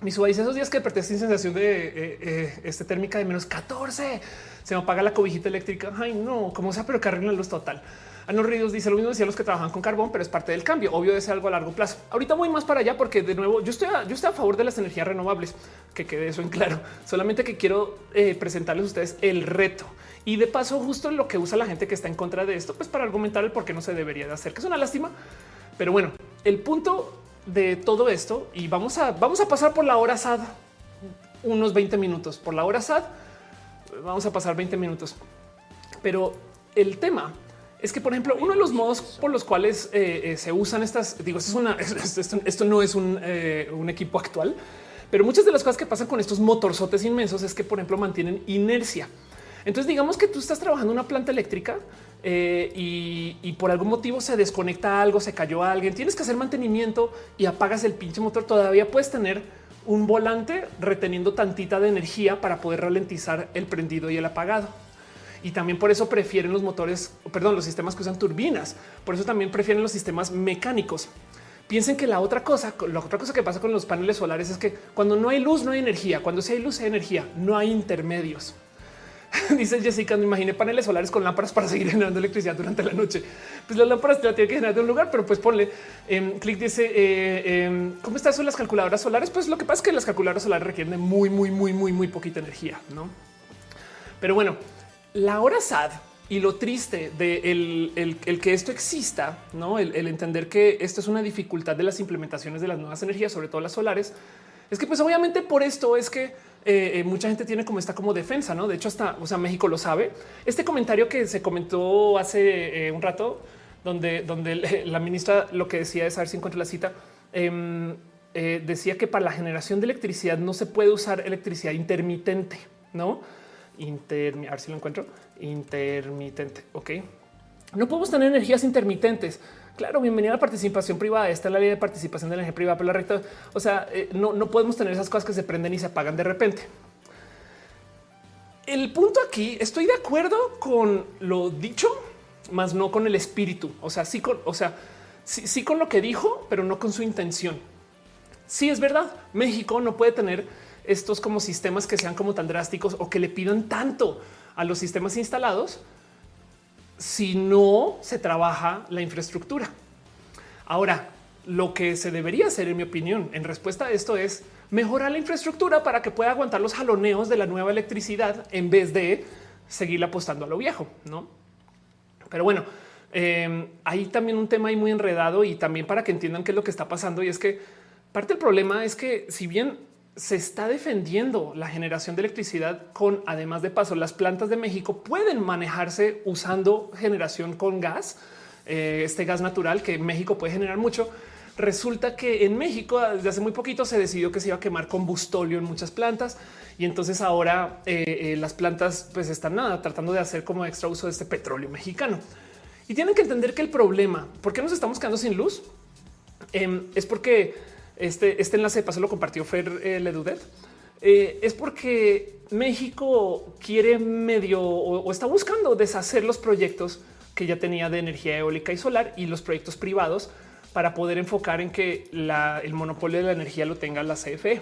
A: Mi suba dice esos días que sin sensación de eh, eh, este térmica de menos 14. Se me apaga la cobijita eléctrica. Ay, no, como sea, pero que arregla la luz total. A los ríos dice lo mismo decía los que trabajan con carbón, pero es parte del cambio. Obvio de ser algo a largo plazo. Ahorita voy más para allá porque de nuevo yo estoy a, yo estoy a favor de las energías renovables, que quede eso en claro. Solamente que quiero eh, presentarles a ustedes el reto y de paso, justo lo que usa la gente que está en contra de esto, pues para argumentar el por qué no se debería de hacer, que es una lástima. Pero bueno, el punto de todo esto, y vamos a, vamos a pasar por la hora SAD unos 20 minutos. Por la hora SAD, vamos a pasar 20 minutos. Pero el tema es que, por ejemplo, uno de los modos por los cuales eh, eh, se usan estas, digo, esto, no es un, eh, un, equipo actual, pero muchas de las cosas que pasan con estos motorzotes inmensos es que, por ejemplo, mantienen inercia. Entonces, digamos que tú estás trabajando una planta eléctrica eh, y, por algún motivo se desconecta algo, se cayó alguien, tienes que hacer mantenimiento y apagas el pinche motor. Todavía puedes tener un volante reteniendo tantita de energía para poder ralentizar el prendido y el apagado. Y también por eso prefieren los motores, perdón, los sistemas que usan turbinas. Por eso también prefieren los sistemas mecánicos. Piensen que la otra cosa, la otra cosa que pasa con los paneles solares es que cuando no hay luz, no hay energía. Cuando sí hay luz, hay energía. No hay intermedios. Dice Jessica, no imaginé paneles solares con lámparas para seguir generando electricidad durante la noche. Pues las lámparas te la tienen que generar de un lugar, pero pues ponle en clic. Dice eh, em, cómo están las calculadoras solares. Pues lo que pasa es que las calculadoras solares requieren muy, muy, muy, muy, muy poquita energía, no? Pero bueno, la hora SAD y lo triste de el, que esto exista, no el, el entender que esto es una dificultad de las implementaciones de las nuevas energías, sobre todo las solares, es que pues obviamente por esto es que eh, eh, mucha gente tiene como esta como defensa, ¿no? De hecho, hasta, o sea, México lo sabe. Este comentario que se comentó hace eh, un rato, donde, donde la ministra lo que decía es, a ver si encuentro la cita, em, decía que para la generación de electricidad no se puede usar electricidad intermitente, ¿no? Inter, a ver si lo encuentro, intermitente, ¿ok? No podemos tener energías intermitentes. Claro, bienvenida a la participación privada. Esta es la ley de participación de la energía privada, pero la recta, o sea, eh, no, no podemos tener esas cosas que se prenden y se apagan de repente. El punto aquí, estoy de acuerdo con lo dicho, más no con el espíritu. O sea, sí con, o sea, sí, con lo que dijo, pero no con su intención. Sí es verdad. México no puede tener estos como sistemas que sean como tan drásticos o que le pidan tanto a los sistemas instalados si no se trabaja la infraestructura. Ahora, lo que se debería hacer, en mi opinión, en respuesta a esto es mejorar la infraestructura para que pueda aguantar los jaloneos de la nueva electricidad en vez de seguir apostando a lo viejo, no? Pero bueno, eh, hay también un tema ahí muy enredado y también para que entiendan qué es lo que está pasando. Y es que parte del problema es que si bien se está defendiendo la generación de electricidad con, además de paso, las plantas de México pueden manejarse usando generación con gas, eh, este gas natural que México puede generar mucho. Resulta que en México desde hace muy poquito se decidió que se iba a quemar combustóleo en muchas plantas y entonces ahora eh, eh, las plantas pues están nada tratando de hacer como extra uso de este petróleo mexicano. Y tienen que entender que el problema, ¿por qué nos estamos quedando sin luz? Em, es porque este, este enlace de paso lo compartió Fer eh, Ledudet. Eh, es porque México quiere medio o, está buscando deshacer los proyectos que ya tenía de energía eólica y solar y los proyectos privados para poder enfocar en que el monopolio de la energía lo tenga la CFE.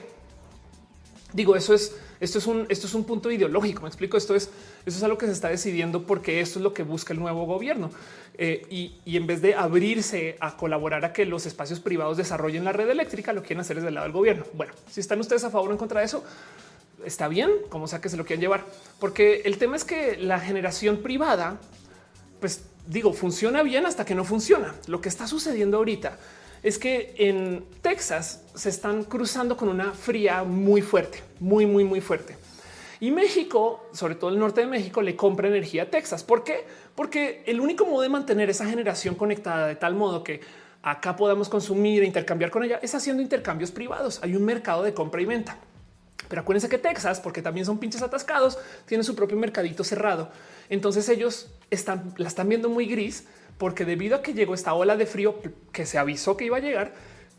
A: Digo, eso es esto es un, esto es un punto ideológico. Me explico. Esto es, eso es algo que se está decidiendo porque esto es lo que busca el nuevo gobierno. Eh, y, en vez de abrirse a colaborar a que los espacios privados desarrollen la red eléctrica, lo quieren hacer desde el lado del gobierno. Bueno, si están ustedes a favor o en contra de eso, está bien, como sea que se lo quieran llevar, porque el tema es que la generación privada, pues digo, funciona bien hasta que no funciona. Lo que está sucediendo ahorita es que en Texas se están cruzando con una fría muy fuerte, muy, muy, muy fuerte. Y México, sobre todo el norte de México, le compra energía a Texas. ¿Por qué? Porque el único modo de mantener esa generación conectada de tal modo que acá podamos consumir e intercambiar con ella es haciendo intercambios privados. Hay un mercado de compra y venta. Pero acuérdense que Texas, porque también son pinches atascados, tiene su propio mercadito cerrado. Entonces ellos están, la están viendo muy gris porque debido a que llegó esta ola de frío que se avisó que iba a llegar,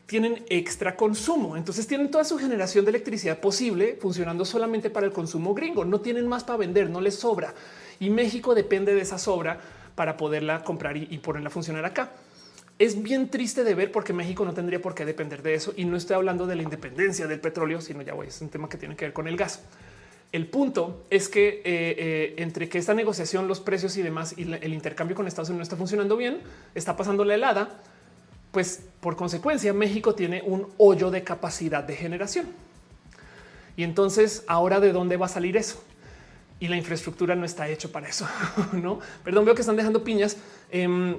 A: tienen extra consumo. Entonces tienen toda su generación de electricidad posible funcionando solamente para el consumo gringo. No tienen más para vender, no les sobra. Y México depende de esa sobra para poderla comprar y, ponerla a funcionar acá. Es bien triste de ver porque México no tendría por qué depender de eso. Y no estoy hablando de la independencia del petróleo, sino ya voy, es un tema que tiene que ver con el gas. El punto es que eh, eh, entre que esta negociación, los precios y demás y el intercambio con Estados Unidos no está funcionando bien, está pasando la helada, pues por consecuencia México tiene un hoyo de capacidad de generación. Y entonces ahora de dónde va a salir eso? Y la infraestructura no está hecho para eso, no? Perdón, veo que están dejando piñas. Em,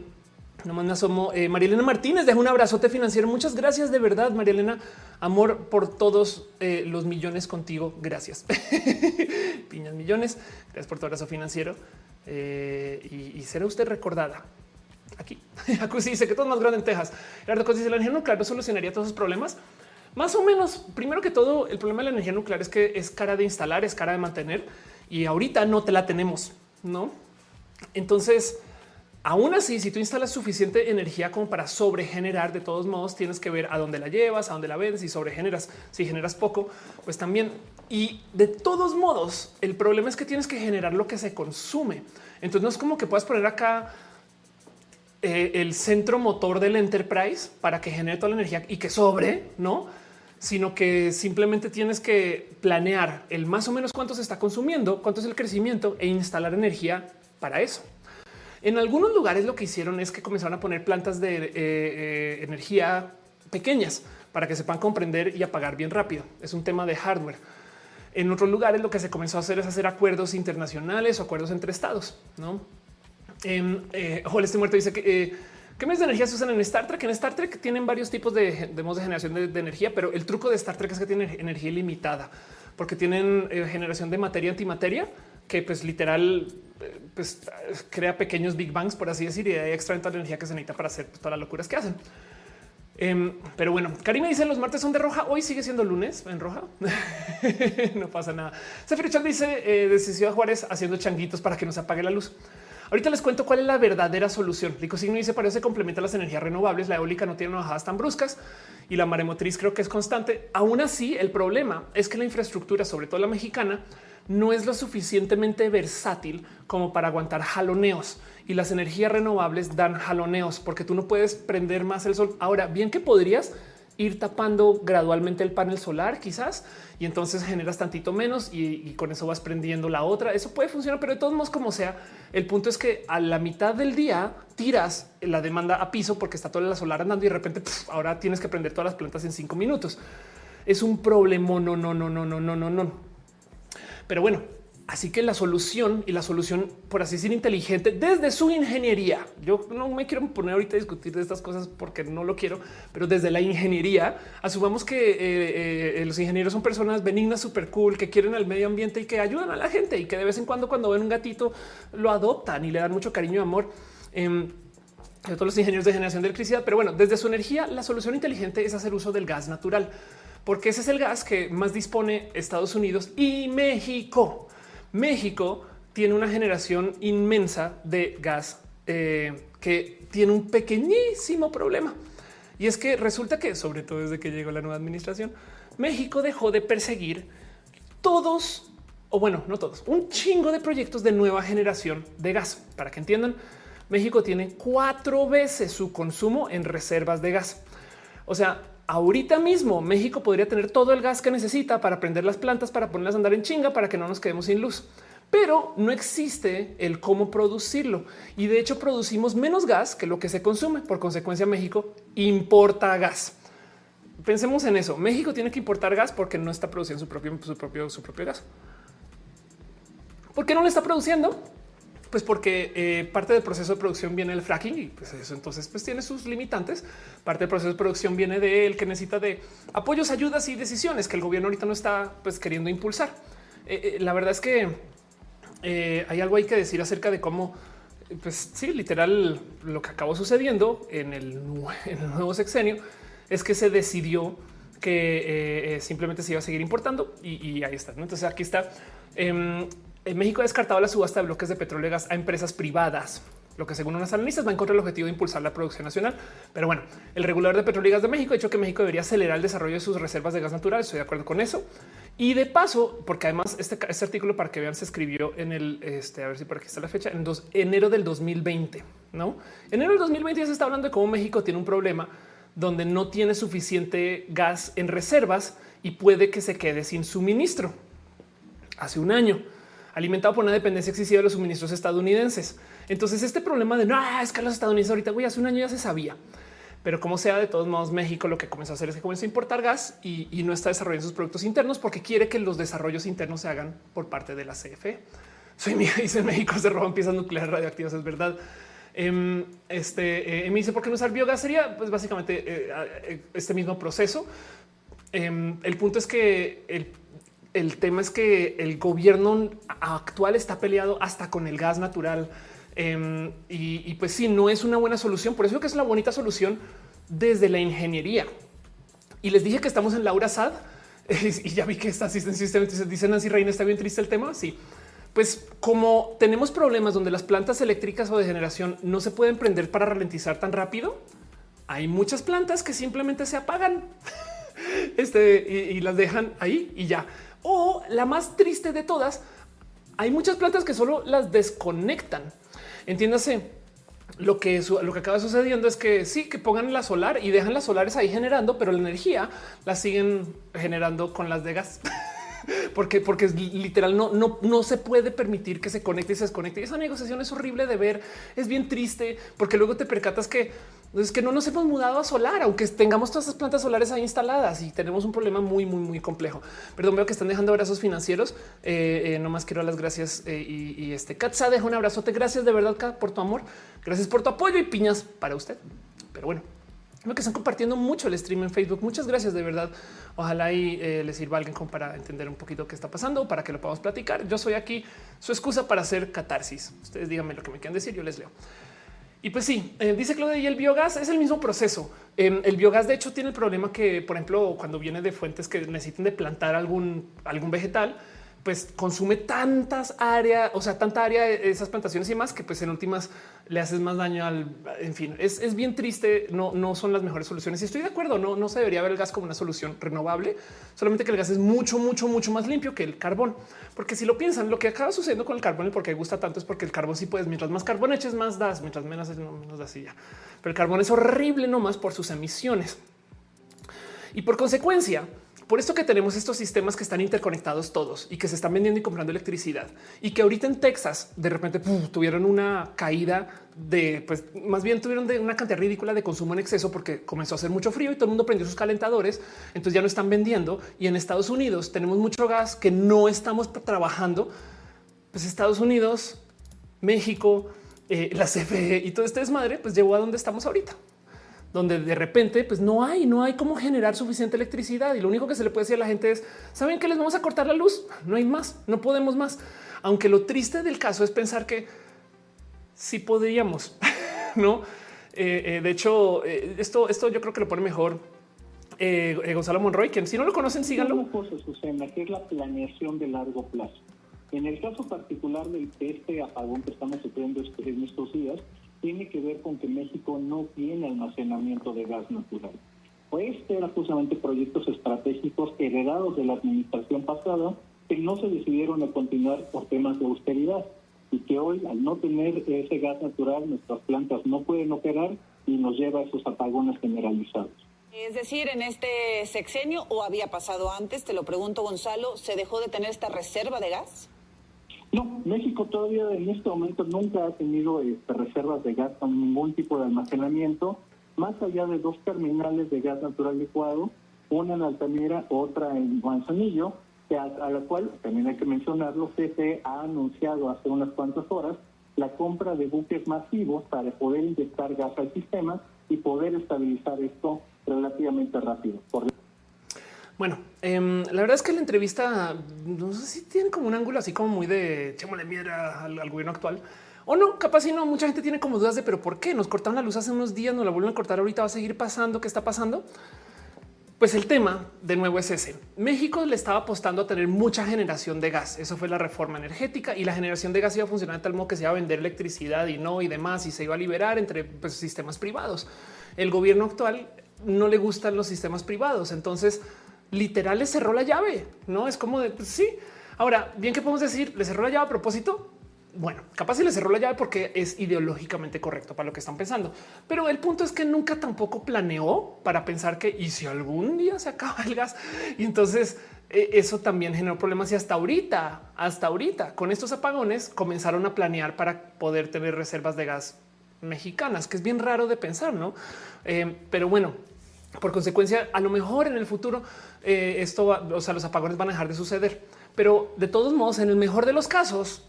A: no me asomo. Eh, María Elena Martínez deja un abrazote financiero. Muchas gracias de verdad, María Elena. Amor por todos eh, los millones contigo. Gracias. Piñas millones. Gracias por tu abrazo financiero. Eh, y, será usted recordada aquí. Acusi dice que todo es más grande en Texas. Gerardo dice la energía nuclear no solucionaría todos esos problemas. Más o menos, primero que todo, el problema de la energía nuclear es que es cara de instalar, es cara de mantener y ahorita no te la tenemos, no? Entonces, Aún así, si tú instalas suficiente energía como para sobregenerar, de todos modos tienes que ver a dónde la llevas, a dónde la vendes y sobregeneras. Si generas poco, pues también. Y de todos modos, el problema es que tienes que generar lo que se consume. Entonces no es como que puedas poner acá eh, el centro motor del enterprise para que genere toda la energía y que sobre, no? Sino que simplemente tienes que planear el más o menos cuánto se está consumiendo, cuánto es el crecimiento e instalar energía para eso. En algunos lugares lo que hicieron es que comenzaron a poner plantas de eh, eh, energía pequeñas para que se puedan comprender y apagar bien rápido. Es un tema de hardware. En otros lugares lo que se comenzó a hacer es hacer acuerdos internacionales o acuerdos entre estados. No, eh, este muerto dice que eh, qué medios de energía se usan en Star Trek. En Star Trek tienen varios tipos de, modos de generación de, de, energía, pero el truco de Star Trek es que tienen energía ilimitada porque tienen generación de materia antimateria que pues literal pues crea pequeños big bangs, por así decir, y de ahí extraen toda la energía que se necesita para hacer pues, todas las locuras que hacen. Em, pero bueno, Karina dice los martes son de roja. Hoy sigue siendo lunes en roja. no pasa nada. Sefir dice eh, Juárez haciendo changuitos para que no se apague la luz. Ahorita les cuento cuál es la verdadera solución. Lico Signo dice para eso se complementa las energías renovables. La eólica no tiene bajadas tan bruscas y la maremotriz creo que es constante. Aún así, el problema es que la infraestructura, sobre todo la mexicana, no es lo suficientemente versátil como para aguantar jaloneos y las energías renovables dan jaloneos porque tú no puedes prender más el sol. Ahora, bien que podrías ir tapando gradualmente el panel solar, quizás, y entonces generas tantito menos y, con eso vas prendiendo la otra. Eso puede funcionar, pero de todos modos, como sea, el punto es que a la mitad del día tiras la demanda a piso porque está toda la solar andando y de repente ahora tienes que prender todas las plantas en cinco minutos. Es un problema. No, no, no, no, no, no, no, no. Pero bueno, Así que la solución y la solución, por así decir, inteligente desde su ingeniería. Yo no me quiero poner ahorita a discutir de estas cosas porque no lo quiero, pero desde la ingeniería asumamos que eh, eh, los ingenieros son personas benignas, súper cool, que quieren al medio ambiente y que ayudan a la gente y que de vez en cuando, cuando ven un gatito, lo adoptan y le dan mucho cariño y amor. Eh, todos los ingenieros de generación de electricidad, pero bueno, desde su energía, la solución inteligente es hacer uso del gas natural, porque ese es el gas que más dispone Estados Unidos y México. México tiene una generación inmensa de gas eh, que tiene un pequeñísimo problema. Y es que resulta que, sobre todo desde que llegó la nueva administración, México dejó de perseguir todos, o bueno, no todos, un chingo de proyectos de nueva generación de gas. Para que entiendan, México tiene cuatro veces su consumo en reservas de gas. O sea, ahorita mismo México podría tener todo el gas que necesita para prender las plantas, para ponerlas a andar en chinga, para que no nos quedemos sin luz. Pero no existe el cómo producirlo. Y de hecho producimos menos gas que lo que se consume. Por consecuencia, México importa gas. Pensemos en eso. México tiene que importar gas porque no está produciendo su propio, su propio, su propio gas. ¿Por qué no lo está produciendo? Pues porque eh, parte del proceso de producción viene el fracking y pues eso entonces pues tiene sus limitantes. Parte del proceso de producción viene de él que necesita de apoyos, ayudas y decisiones que el gobierno ahorita no está pues queriendo impulsar. Eh, eh, la verdad es que hay algo hay que decir acerca de cómo pues sí, literal lo que acabó sucediendo en el, nuevo sexenio es que se decidió que simplemente se iba a seguir importando y, ahí está. Entonces aquí está. México ha descartado la subasta de bloques de petróleo y gas a empresas privadas, lo que según unas analistas va en contra del objetivo de impulsar la producción nacional. Pero bueno, el regulador de petróleo y gas de México ha dicho que México debería acelerar el desarrollo de sus reservas de gas natural. Estoy de acuerdo con eso. Y de paso, porque además este, este artículo para que vean se escribió en el, este, a ver si por aquí está la fecha, en enero del 2020, ¿no? Enero del 2020 ya se está hablando de cómo México tiene un problema donde no tiene suficiente gas en reservas y puede que se quede sin suministro. Hace un año alimentado por una dependencia excesiva de los suministros estadounidenses. Entonces, este problema de no es que los estadounidenses ahorita, güey, hace un año ya se sabía. Pero como sea, de todos modos, México lo que comenzó a hacer es que comenzó a importar gas y, no está desarrollando sus productos internos porque quiere que los desarrollos internos se hagan por parte de la CFE. Soy mía, dice México se roban piezas nucleares radioactivas. Es verdad. Em, este eh, me dice por qué no usar biogás sería pues básicamente eh, eh, este mismo proceso. Em, el punto es que el el tema es que el gobierno actual está peleado hasta con el gas natural. Em, y, pues sí, no es una buena solución. Por eso que es la bonita solución desde la ingeniería. Y les dije que estamos en Laura Sad y ya vi que está asistencia dice Nancy Reina, está bien triste el tema. Sí, pues como tenemos problemas donde las plantas eléctricas o de generación no se pueden prender para ralentizar tan rápido, hay muchas plantas que simplemente se apagan este, y las dejan ahí y ya. O la más triste de todas, hay muchas plantas que solo las desconectan. Entiéndase, lo que, lo que acaba sucediendo es que sí, que pongan la solar y dejan las solares ahí generando, pero la energía la siguen generando con las de gas. porque, porque es literal, no, no, no se puede permitir que se conecte y se desconecte. Y esa negociación es horrible de ver, es bien triste, porque luego te percatas que es que no nos hemos mudado a solar, aunque tengamos todas esas plantas solares ahí instaladas y tenemos un problema muy, muy, muy complejo. Perdón, veo que están dejando abrazos financieros. Eh, eh, no más quiero las gracias eh, y, este Katza deja un abrazote. Gracias de verdad por tu amor. Gracias por tu apoyo y piñas para usted. Pero bueno, Veo que están compartiendo mucho el stream en Facebook. Muchas gracias de verdad. Ojalá y les sirva alguien para entender un poquito qué está pasando, para que lo podamos platicar. Yo soy aquí su excusa para hacer catarsis. Ustedes díganme lo que me quieran decir, yo les leo. Y pues sí, eh, dice Claudia, y el biogás es el mismo proceso. Em, el biogás, de hecho, tiene el problema que, por ejemplo, cuando viene de fuentes que necesiten de plantar algún, algún vegetal, pues consume tantas áreas, o sea, tanta área de esas plantaciones y más que pues en últimas le haces más daño al, en fin, es, bien triste, no, no son las mejores soluciones. Y estoy de acuerdo, no, no se debería ver el gas como una solución renovable, solamente que el gas es mucho, mucho, mucho más limpio que el carbón, porque si lo piensan, lo que acaba sucediendo con el carbón y por qué gusta tanto es porque el carbón sí puedes, mientras más carbón eches más das, mientras menos, menos das y ya, pero el carbón es horrible nomás por sus emisiones. Y por consecuencia, por esto que tenemos estos sistemas que están interconectados todos y que se están vendiendo y comprando electricidad y que ahorita en Texas de repente tuvieron una caída de, pues más bien tuvieron de una cantidad ridícula de consumo en exceso porque comenzó a hacer mucho frío y todo el mundo prendió sus calentadores. Entonces ya no están vendiendo y en Estados Unidos tenemos mucho gas que no estamos trabajando. Pues Estados Unidos, México, eh, la CFE y todo este desmadre, pues llegó a donde estamos ahorita donde de repente pues no hay, no hay cómo generar suficiente electricidad y lo único que se le puede decir a la gente es, ¿saben que les vamos a cortar la luz? No hay más, no podemos más. Aunque lo triste del caso es pensar que sí podríamos, ¿no? Eh, eh, de hecho, eh, esto, esto yo creo que lo pone mejor Gonzalo Monroy, quien si no lo conocen, síganlo.
B: Una cosa, Susana, que es la planeación de largo plazo. En el caso particular del este apagón que estamos sufriendo en estos días, tiene que ver con que México no tiene almacenamiento de gas natural. Pues eran justamente proyectos estratégicos heredados de la administración pasada que no se decidieron a continuar por temas de austeridad y que hoy al no tener ese gas natural nuestras plantas no pueden operar y nos lleva a esos apagones generalizados.
C: Es decir, en este sexenio o había pasado antes, te lo pregunto Gonzalo, ¿se dejó de tener esta reserva de gas?
B: No, México todavía en este momento nunca ha tenido este, reservas de gas con ningún tipo de almacenamiento, más allá de dos terminales de gas natural licuado, una en Altamira, otra en Manzanillo, que a, la cual también hay que mencionarlo, CFE ha anunciado hace unas cuantas horas la compra de buques masivos para poder inyectar gas al sistema y poder estabilizar esto relativamente rápido.
A: Bueno, em, la verdad es que la entrevista no sé si tiene como un ángulo así como muy de echémosle mierda al, al, gobierno actual o no. Capaz si no, mucha gente tiene como dudas de pero por qué nos cortaron la luz hace unos días, nos la vuelven a cortar ahorita, va a seguir pasando. ¿Qué está pasando? Pues el tema de nuevo es ese. México le estaba apostando a tener mucha generación de gas. Eso fue la reforma energética y la generación de gas iba a funcionar de tal modo que se iba a vender electricidad y no y demás y se iba a liberar entre pues, sistemas privados. El gobierno actual no le gustan los sistemas privados. Entonces, literal le cerró la llave. No es como de pues, sí. Ahora, bien que podemos decir, le cerró la llave a propósito. Bueno, capaz si le cerró la llave porque es ideológicamente correcto para lo que están pensando. Pero el punto es que nunca tampoco planeó para pensar que y si algún día se acaba el gas y entonces e, eso también generó problemas y hasta ahorita, hasta ahorita con estos apagones comenzaron a planear para poder tener reservas de gas mexicanas, que es bien raro de pensar, no? Eh, pero bueno, por consecuencia, a lo mejor en el futuro eh, esto, o sea, los apagones van a dejar de suceder. Pero de todos modos, en el mejor de los casos,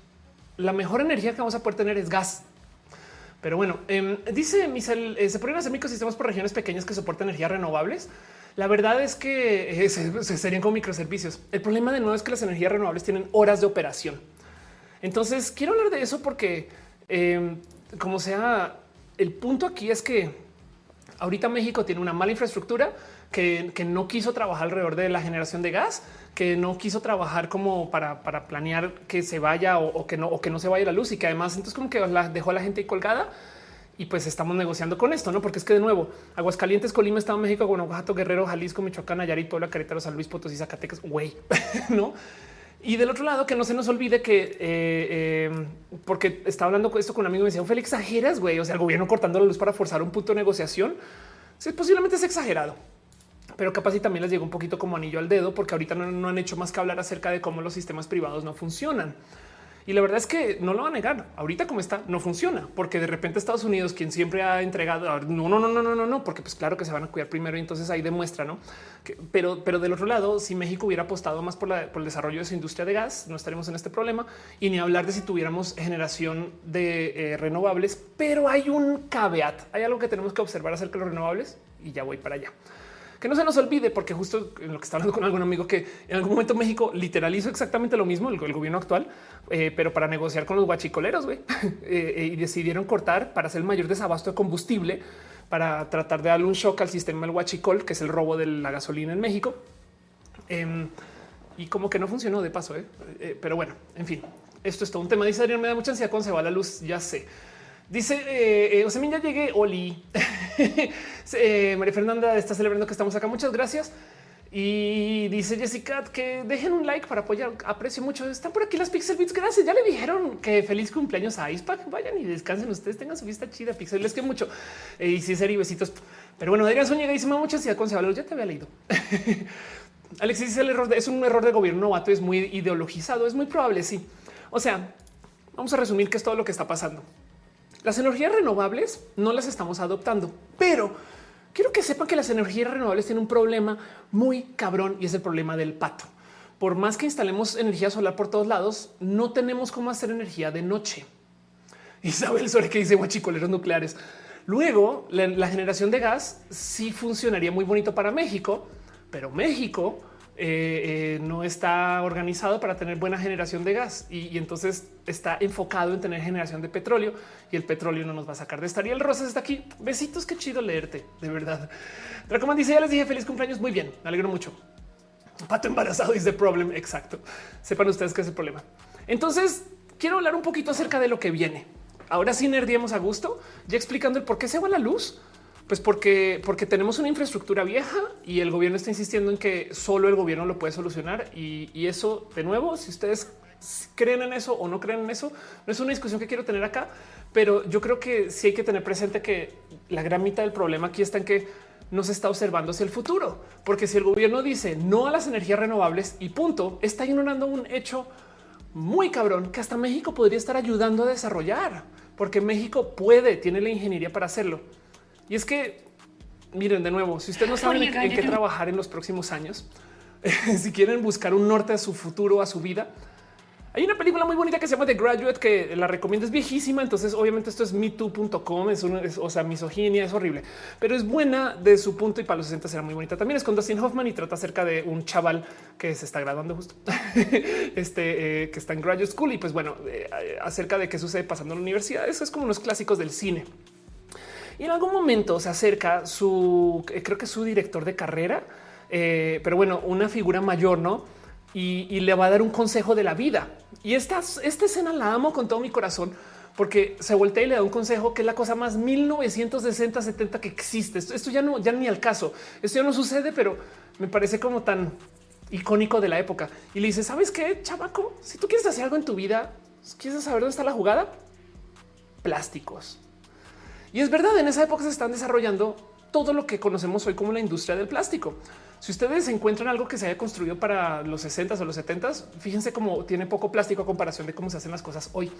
A: la mejor energía que vamos a poder tener es gas. Pero bueno, em, dice Michel, eh, se podrían hacer microsistemas por regiones pequeñas que soporten energías renovables. La verdad es que eh, se, serían como microservicios. El problema de nuevo es que las energías renovables tienen horas de operación. Entonces quiero hablar de eso porque em, como sea, el punto aquí es que Ahorita México tiene una mala infraestructura que, no quiso trabajar alrededor de la generación de gas, que no quiso trabajar como para, planear que se vaya o, que no, o que no se vaya la luz y que además entonces como que la, dejó a la gente colgada y pues estamos negociando con esto, no? Porque es que de nuevo, Aguascalientes, Colima, Estado de México, Guanajuato, Guerrero, Jalisco, Michoacán, Nayarit, Puebla, Querétaro, San Luis Potosí, Zacatecas, güey, no? Y del otro lado, que no se nos olvide que, eh, eh, porque estaba hablando esto con un amigo me decía, Félix, exageras, güey. O sea, el gobierno cortando la luz para forzar un punto de negociación. Sí, posiblemente es exagerado, pero capaz y también les llegó un poquito como anillo al dedo, porque ahorita no han hecho más que hablar acerca de cómo los sistemas privados no funcionan. Y la verdad es que no lo va a negar. Ahorita como está, no funciona, porque de repente Estados Unidos, quien siempre ha entregado, no, no, no, no, no, no, no, porque pues claro que se van a cuidar primero y entonces ahí demuestra, ¿no? pero, pero del otro lado, si México hubiera apostado más por, el desarrollo de su industria de gas, no estaríamos en este problema y ni hablar de si tuviéramos generación de eh, renovables, pero hay un caveat, hay algo que tenemos que observar acerca de los renovables y ya voy para allá que no se nos olvide, porque justo en lo que está hablando con algún amigo que en algún momento México literalizó exactamente lo mismo, el, gobierno actual, eh, pero para negociar con los guachicoleros güey, eh, y decidieron cortar para hacer el mayor desabasto de combustible para tratar de darle un shock al sistema del huachicol, que es el robo de la gasolina en México. Em, y como que no funcionó de paso, ¿eh? pero bueno, en fin, esto es todo un tema. Dice Adrián, me da mucha ansiedad cuando se va la luz, ya sé. Dice eh, eh ya llegué. Oli. Eh, María Fernanda está celebrando que estamos acá. Muchas gracias. Y dice Jessica que dejen un like para apoyar. Aprecio mucho. Están por aquí las Pixel Beats. Gracias. Ya le dijeron que feliz cumpleaños a Icepack. Vayan y descansen ustedes. Tengan su fiesta chida. Pixel. Les que mucho. Eh, y es y besitos. Pero bueno, Adrián Zúñiga dice mucha ansiedad con Ya te había leído. Alexis dice el error de, es un error de gobierno novato. Es muy ideologizado. Es muy probable. Sí. O sea, vamos a resumir qué es todo lo que está pasando. Las energías renovables no las estamos adoptando, pero quiero que sepan que las energías renovables tienen un problema muy cabrón y es el problema del pato. Por más que instalemos energía solar por todos lados, no tenemos cómo hacer energía de noche. Isabel sobre que dice guachicoleros nucleares. Luego, la, generación de gas sí funcionaría muy bonito para México, pero México eh, eh, no está organizado para tener buena generación de gas y, entonces está enfocado en tener generación de petróleo y el petróleo no nos va a sacar de estar. Y el Rosas está aquí. Besitos, qué chido leerte, de verdad. Dracoman dice, ya les dije feliz cumpleaños. Muy bien, me alegro mucho. Pato embarazado de problem. Exacto. Sepan ustedes que es el problema. Entonces, quiero hablar un poquito acerca de lo que viene. Ahora sí nerdiemos a gusto, ya explicando el por qué se va la luz pues porque, porque tenemos una infraestructura vieja y el gobierno está insistiendo en que solo el gobierno lo puede solucionar. Y, eso, de nuevo, si ustedes creen en eso o no creen en eso, no es una discusión que quiero tener acá, pero yo creo que sí hay que tener presente que la gran mitad del problema aquí está en que no se está observando hacia el futuro, porque si el gobierno dice no a las energías renovables y punto, está ignorando un hecho muy cabrón que hasta México podría estar ayudando a desarrollar, porque México puede, tiene la ingeniería para hacerlo. Y es que, miren, de nuevo, si ustedes no saben en, qué trabajar en los próximos años, si quieren buscar un norte a su futuro, a su vida, hay una película muy bonita que se llama The Graduate que la recomiendo, es viejísima, entonces obviamente esto es metoo.com, es, una, o sea, misoginia, es horrible, pero es buena de su punto y para los 60 será muy bonita. También es con Dustin Hoffman y trata acerca de un chaval que se está graduando justo, este eh, que está en Graduate School y pues bueno, eh, acerca de qué sucede pasando en la universidad. Eso es como unos clásicos del cine. Y en algún momento se acerca su, eh, creo que su director de carrera, eh, pero bueno, una figura mayor, ¿no? Y, le va a dar un consejo de la vida. Y esta, esta escena la amo con todo mi corazón porque se voltea y le da un consejo que es la cosa más 1960, 70 que existe. Esto, ya no, ya ni al caso. Esto ya no sucede, pero me parece como tan icónico de la época. Y le dice, ¿sabes qué, chamaco? Si tú quieres hacer algo en tu vida, ¿quieres saber dónde está la jugada? Plásticos. Y es verdad, en esa época se están desarrollando todo lo que conocemos hoy como la industria del plástico. Si ustedes encuentran algo que se haya construido para los 60 o los 70, fíjense cómo tiene poco plástico a comparación de cómo se hacen las cosas hoy.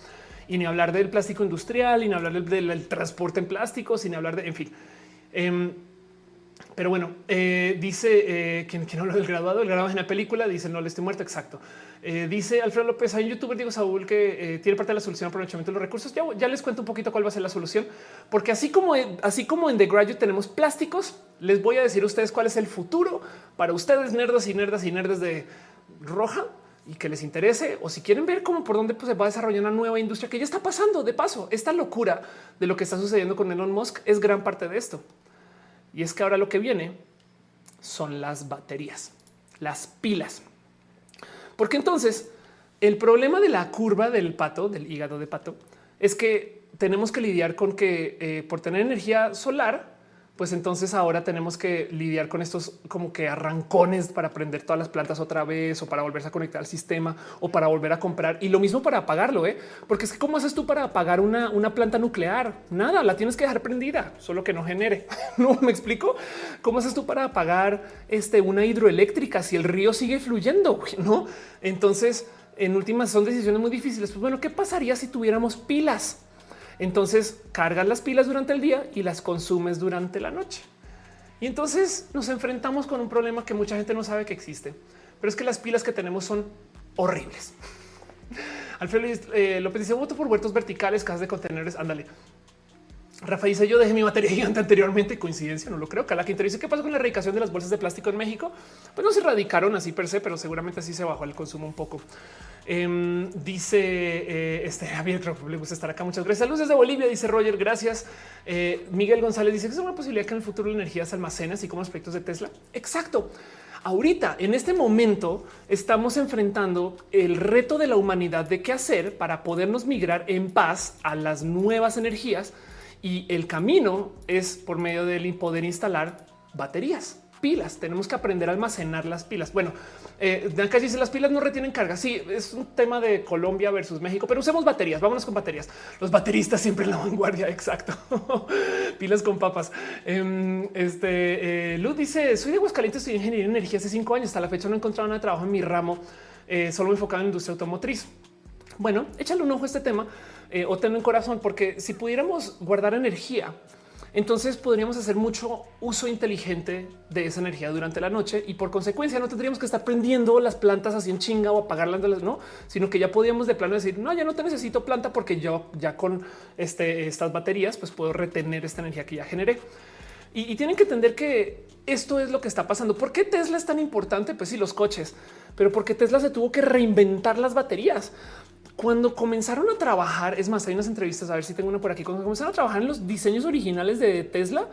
A: Y ni hablar del plástico industrial, ni hablar del, transporte en plástico, sin hablar de, en fin. Em, pero bueno, eh, dice eh, quien, habla del graduado, el graduado en la película, dice no le estoy muerto. Exacto. Eh, dice Alfredo López, hay un youtuber, digo Saúl, que tiene parte de la solución aprovechamiento de los recursos. Ya, ya, les cuento un poquito cuál va a ser la solución, porque así como, así como en The Graduate tenemos plásticos, les voy a decir a ustedes cuál es el futuro para ustedes, nerdos y nerdas y nerdes de roja y que les interese o si quieren ver cómo por dónde pues, se va a desarrollar una nueva industria que ya está pasando. De paso, esta locura de lo que está sucediendo con Elon Musk es gran parte de esto. Y es que ahora lo que viene son las baterías, las pilas. Porque entonces el problema de la curva del pato, del hígado de pato, es que tenemos que lidiar con que eh, por tener energía solar, pues entonces ahora tenemos que lidiar con estos como que arrancones para prender todas las plantas otra vez o para volverse a conectar al sistema o para volver a comprar. Y lo mismo para apagarlo, ¿eh? porque es que cómo haces tú para apagar una, una planta nuclear? Nada, la tienes que dejar prendida, solo que no genere. no me explico cómo haces tú para apagar este, una hidroeléctrica si el río sigue fluyendo, no? Entonces, en últimas son decisiones muy difíciles. Pues bueno, ¿qué pasaría si tuviéramos pilas? Entonces cargas las pilas durante el día y las consumes durante la noche. Y entonces nos enfrentamos con un problema que mucha gente no sabe que existe, pero es que las pilas que tenemos son horribles. Alfredo eh, López dice voto por huertos verticales, casas de contenedores. Ándale. Rafa dice yo dejé mi batería gigante anteriormente. Coincidencia, no lo creo. Cala Quintero dice qué pasó con la erradicación de las bolsas de plástico en México. Pues no se erradicaron así per se, pero seguramente así se bajó el consumo un poco. Em, dice eh, este Javier, le gusta estar acá. Muchas gracias. Saludos desde Bolivia, dice Roger. Gracias. Eh, Miguel González dice que es una posibilidad que en el futuro la energía se almacene, así como los proyectos de Tesla. Exacto. Ahorita, en este momento, estamos enfrentando el reto de la humanidad de qué hacer para podernos migrar en paz a las nuevas energías. Y el camino es por medio del poder instalar baterías. pilas. Tenemos que aprender a almacenar las pilas. Bueno, eh, acá dice las pilas no retienen carga. Sí, es un tema de Colombia versus México, pero usemos baterías. Vámonos con baterías. Los bateristas siempre en la vanguardia. Exacto. pilas con papas. Em, este eh, Luz dice: Soy de Aguascalientes, estoy en ingeniería de energía hace cinco años. Hasta la fecha no he encontrado nada de trabajo en mi ramo, eh, solo enfocado en industria automotriz. Bueno, échale un ojo a este tema eh, o tenlo en corazón, porque si pudiéramos guardar energía, entonces podríamos hacer mucho uso inteligente de esa energía durante la noche y por consecuencia no tendríamos que estar prendiendo las plantas así en chinga o apagarlas, no, sino que ya podríamos de plano decir no, ya no te necesito planta porque yo ya con este, estas baterías pues puedo retener esta energía que ya generé. Y, y, tienen que entender que esto es lo que está pasando. ¿Por qué Tesla es tan importante? Pues sí, los coches, pero porque Tesla se tuvo que reinventar las baterías cuando comenzaron a trabajar, es más, hay unas entrevistas, a ver si tengo una por aquí, cuando comenzaron a trabajar en los diseños originales de Tesla,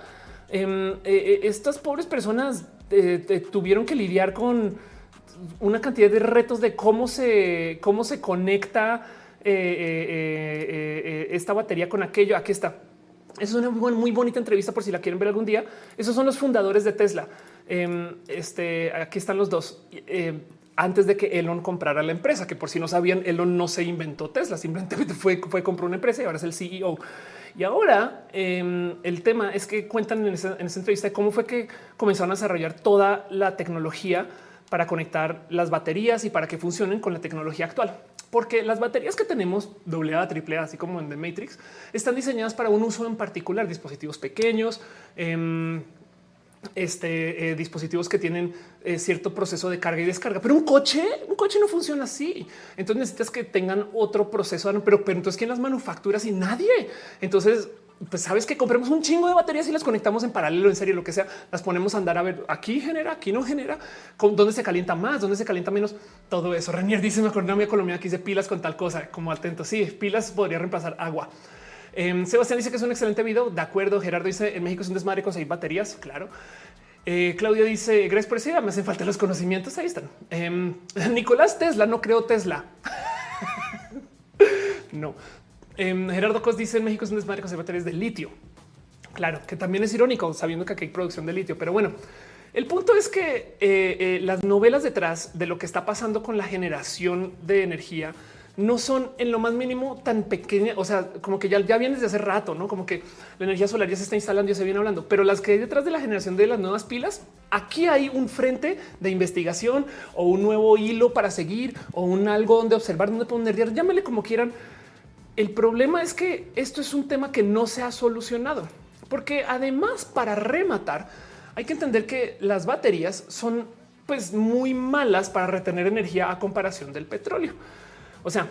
A: em, eh, eh, estas pobres personas eh, tuvieron que lidiar con una cantidad de retos de cómo se, cómo se conecta esta batería con aquello. Aquí está. Es una muy bonita entrevista por si la quieren ver algún día. Esos son los fundadores de Tesla. Em, este, aquí están los dos antes de que Elon comprara la empresa, que por si no sabían, Elon no se inventó Tesla, simplemente fue, fue compró una empresa y ahora es el CEO. Y ahora em, el tema es que cuentan en esa, entrevista cómo fue que comenzaron a desarrollar toda la tecnología para conectar las baterías y para que funcionen con la tecnología actual. Porque las baterías que tenemos AA, AAA, así como en The Matrix, están diseñadas para un uso en particular, dispositivos pequeños, em, este, eh, dispositivos que tienen eh, cierto proceso de carga y descarga, pero un coche, un coche no funciona así. Entonces necesitas que tengan otro proceso, pero, pero entonces quién las manufacturas y nadie. Entonces, pues sabes que compremos un chingo de baterías y las conectamos en paralelo, en serie, lo que sea, las ponemos a andar a ver aquí genera, aquí no genera, dónde se calienta más, dónde se calienta menos, todo eso. Renier dice: Me acuerdo de mi aquí dice pilas con tal cosa, como atento. Sí, pilas podría reemplazar agua. Em, Sebastián dice que es un excelente video. De acuerdo. Gerardo dice en México es un desmadre conseguir baterías. Claro. Eh, Claudia dice gracias por ese me hacen falta los conocimientos. Ahí están. Em, Nicolás Tesla no creo Tesla. no. Em, Gerardo Cos dice en México es un desmadre conseguir baterías de litio. Claro que también es irónico sabiendo que aquí hay producción de litio, pero bueno, el punto es que eh, eh, las novelas detrás de lo que está pasando con la generación de energía no son en lo más mínimo tan pequeñas, o sea, como que ya, ya viene desde hace rato, no como que la energía solar ya se está instalando, y se viene hablando, pero las que hay detrás de la generación de las nuevas pilas, aquí hay un frente de investigación o un nuevo hilo para seguir o un algo donde observar, donde poner, llámele como quieran. El problema es que esto es un tema que no se ha solucionado, porque además para rematar hay que entender que las baterías son pues muy malas para retener energía a comparación del petróleo. O sea,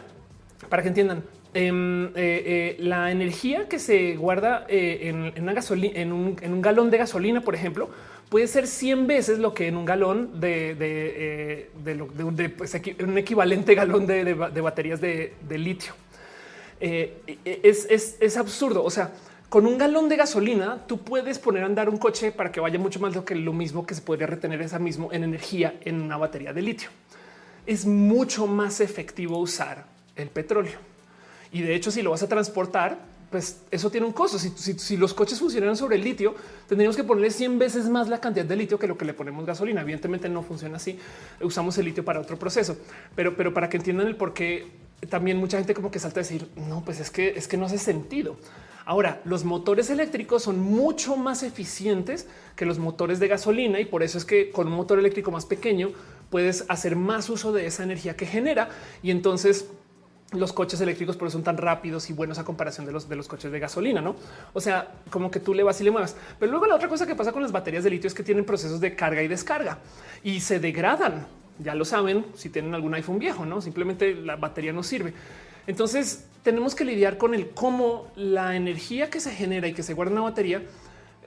A: para que entiendan, em, eh, eh, la energía que se guarda eh, en, una gasolina, en un, galón de gasolina, por ejemplo, puede ser 100 veces lo que en un galón de, pues, un equivalente galón de, baterías de, litio. Es, es, absurdo. O sea, con un galón de gasolina, tú puedes poner a andar un coche para que vaya mucho más lo que lo mismo que se podría retener esa mismo en energía en una batería de litio es mucho más efectivo usar el petróleo. Y de hecho, si lo vas a transportar, pues eso tiene un costo. Si, los coches funcionaran sobre el litio, tendríamos que ponerle 100 veces más la cantidad de litio que lo que le ponemos gasolina. Evidentemente no funciona así. Usamos el litio para otro proceso, pero, pero para que entiendan el por qué, también mucha gente como que salta a decir, no, pues es que es que no hace sentido. Ahora, los motores eléctricos son mucho más eficientes que los motores de gasolina y por eso es que con un motor eléctrico más pequeño puedes hacer más uso de esa energía que genera y entonces los coches eléctricos por eso son tan rápidos y buenos a comparación de los de los coches de gasolina, ¿no? O sea, como que tú le vas y le muevas. Pero luego la otra cosa que pasa con las baterías de litio es que tienen procesos de carga y descarga y se degradan. Ya lo saben si tienen algún iPhone viejo, ¿no? Simplemente la batería no sirve. Entonces tenemos que lidiar con el cómo la energía que se genera y que se guarda en la batería,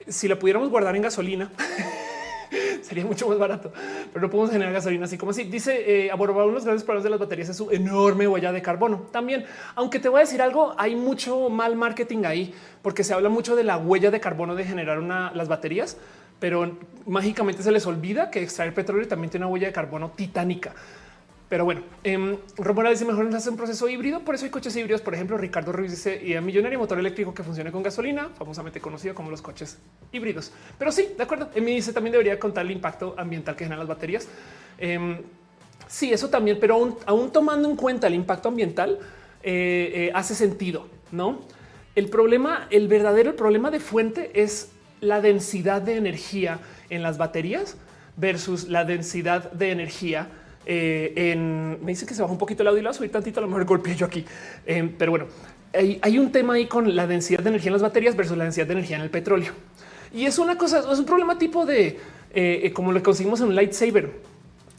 A: si la pudiéramos guardar en gasolina, sería mucho más barato, pero no podemos generar gasolina así como así. Dice eh, uno de los grandes problemas de las baterías es su enorme huella de carbono. También, aunque te voy a decir algo, hay mucho mal marketing ahí porque se habla mucho de la huella de carbono de generar las baterías, pero mágicamente se les olvida que extraer petróleo también tiene una huella de carbono titánica. Pero bueno, eh, dice mejor nos hace un proceso híbrido. Por eso hay coches híbridos. Por ejemplo, Ricardo Ruiz dice y a millonario motor eléctrico que funcione con gasolina, famosamente conocido como los coches híbridos. Pero sí, de acuerdo. En mí dice también debería contar el impacto ambiental que generan las baterías. Eh, sí, eso también, pero aún, aún, tomando en cuenta el impacto ambiental, eh, eh, hace sentido, no? El problema, el verdadero problema de fuente es la densidad de energía en las baterías versus la densidad de energía eh, en, me dice que se baja un poquito el audio y lo subir tantito, a lo mejor golpeé yo aquí. Eh, pero bueno, hay, hay, un tema ahí con la densidad de energía en las baterías versus la densidad de energía en el petróleo. Y es una cosa, es un problema tipo de eh, como lo conseguimos en un lightsaber.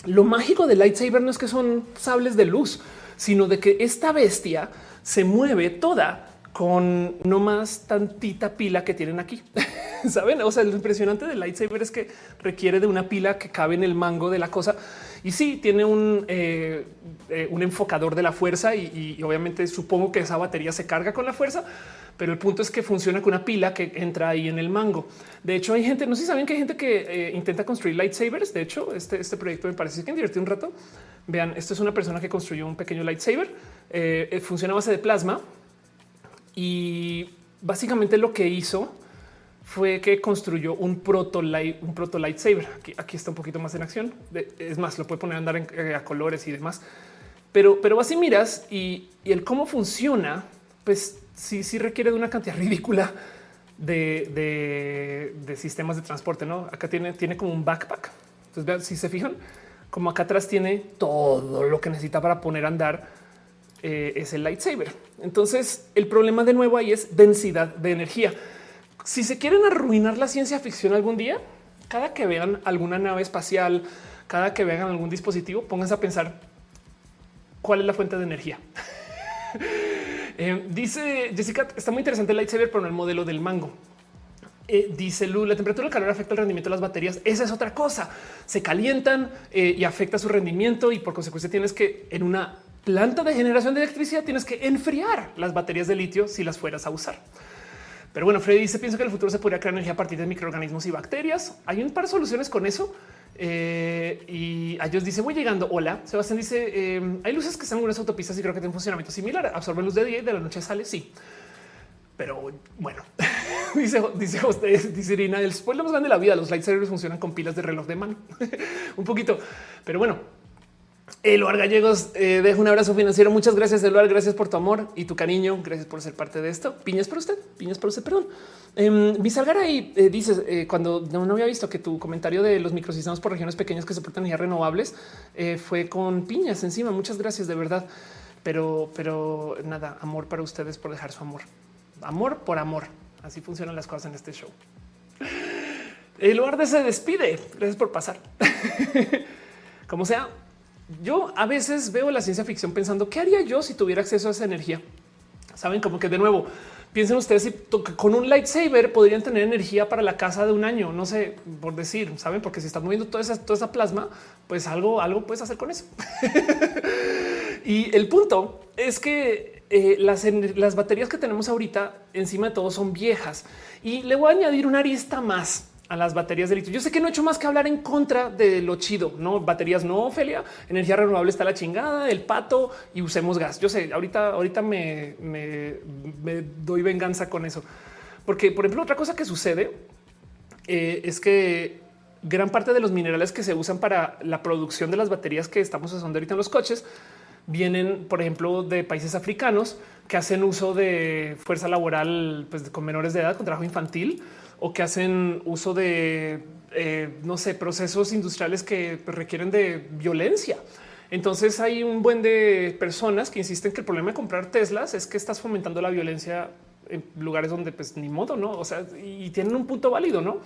A: Lo mágico del lightsaber no es que son sables de luz, sino de que esta bestia se mueve toda con no más tantita pila que tienen aquí. Saben? O sea, lo impresionante del lightsaber es que requiere de una pila que cabe en el mango de la cosa y sí, tiene un, eh, eh, un enfocador de la fuerza y, obviamente supongo que esa batería se carga con la fuerza, pero el punto es que funciona con una pila que entra ahí en el mango. De hecho, hay gente, no sé si saben que hay gente que eh, intenta construir lightsabers. De hecho, este, este proyecto me parece que divertido un rato. Vean, esto es una persona que construyó un pequeño lightsaber. Funciona a base de plasma y básicamente lo que hizo fue que construyó un proto light, un proto lightsaber. Aquí, aquí, está un poquito más en acción. Es más, lo puede poner a andar eh, a colores y demás. Pero, pero así miras y, y, el cómo funciona, pues sí, sí requiere de una cantidad ridícula de, de, de, sistemas de transporte. No, acá tiene, tiene como un backpack. Entonces, vean, si se fijan, como acá atrás tiene todo lo que necesita para poner a andar eh, ese lightsaber. Entonces, el problema de nuevo ahí es densidad de energía si se quieren arruinar la ciencia ficción algún día, cada que vean alguna nave espacial, cada que vean algún dispositivo, pónganse a pensar cuál es la fuente de energía. eh, dice Jessica, está muy interesante el lightsaber, pero no el modelo del mango. Eh, dice Lu, la temperatura del calor afecta el rendimiento de las baterías. Esa es otra cosa. Se calientan y afecta su rendimiento y por consecuencia tienes que en una planta de generación de electricidad tienes que enfriar las baterías de litio si las fueras a usar. Pero bueno, Freddy dice, pienso que el futuro se podría crear energía a partir de microorganismos y bacterias. Hay un par de soluciones con eso. Eh, y a ellos dice, voy llegando. Hola. Sebastián dice, eh, hay luces que están en unas autopistas y creo que tienen funcionamiento similar. Absorben luz de día y de la noche sale. Sí. Pero bueno, dice, dice usted, dice Irina, el spoiler más grande de la vida. Los lightsabers funcionan con pilas de reloj de mano. un poquito. Pero bueno, Eloar Gallegos, eh, dejo un abrazo financiero. Muchas gracias, Eloar. Gracias por tu amor y tu cariño. Gracias por ser parte de esto. Piñas para usted, piñas para usted, perdón. Eh, Bisalgar ahí eh, dices eh, cuando no, no, había visto que tu comentario de los microsistemas por regiones pequeñas que soportan energías renovables eh, fue con piñas encima. Muchas gracias de verdad. Pero, pero nada, amor para ustedes por dejar su amor. Amor por amor. Así funcionan las cosas en este show. Eloar se despide. Gracias por pasar. Como sea, yo a veces veo la ciencia ficción pensando qué haría yo si tuviera acceso a esa energía. Saben como que de nuevo piensen ustedes si con un lightsaber podrían tener energía para la casa de un año. No sé por decir, saben, porque si estás moviendo toda esa, toda esa plasma, pues algo, algo puedes hacer con eso. y el punto es que eh, las, las baterías que tenemos ahorita encima de todo son viejas y le voy a añadir una arista más a las baterías de litio. Yo sé que no he hecho más que hablar en contra de lo chido, no baterías, no Ophelia, energía renovable está la chingada, el pato y usemos gas. Yo sé, ahorita, ahorita me, me, doy venganza con eso, porque por ejemplo, otra cosa que sucede eh, es que gran parte de los minerales que se usan para la producción de las baterías que estamos usando ahorita en los coches vienen, por ejemplo, de países africanos que hacen uso de fuerza laboral pues, con menores de edad, con trabajo infantil o que hacen uso de, eh, no sé, procesos industriales que requieren de violencia. Entonces hay un buen de personas que insisten que el problema de comprar Teslas es que estás fomentando la violencia en lugares donde pues ni modo, no? O sea, y tienen un punto válido, no?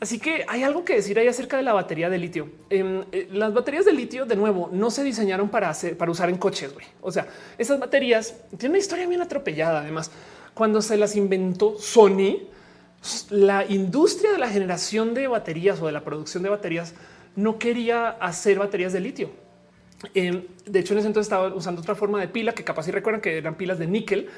A: Así que hay algo que decir ahí acerca de la batería de litio. Eh, las baterías de litio, de nuevo, no se diseñaron para hacer, para usar en coches. Wey. O sea, esas baterías tienen una historia bien atropellada. Además, cuando se las inventó Sony, la industria de la generación de baterías o de la producción de baterías no quería hacer baterías de litio. Eh, de hecho, en ese entonces estaba usando otra forma de pila que capaz si recuerdan que eran pilas de níquel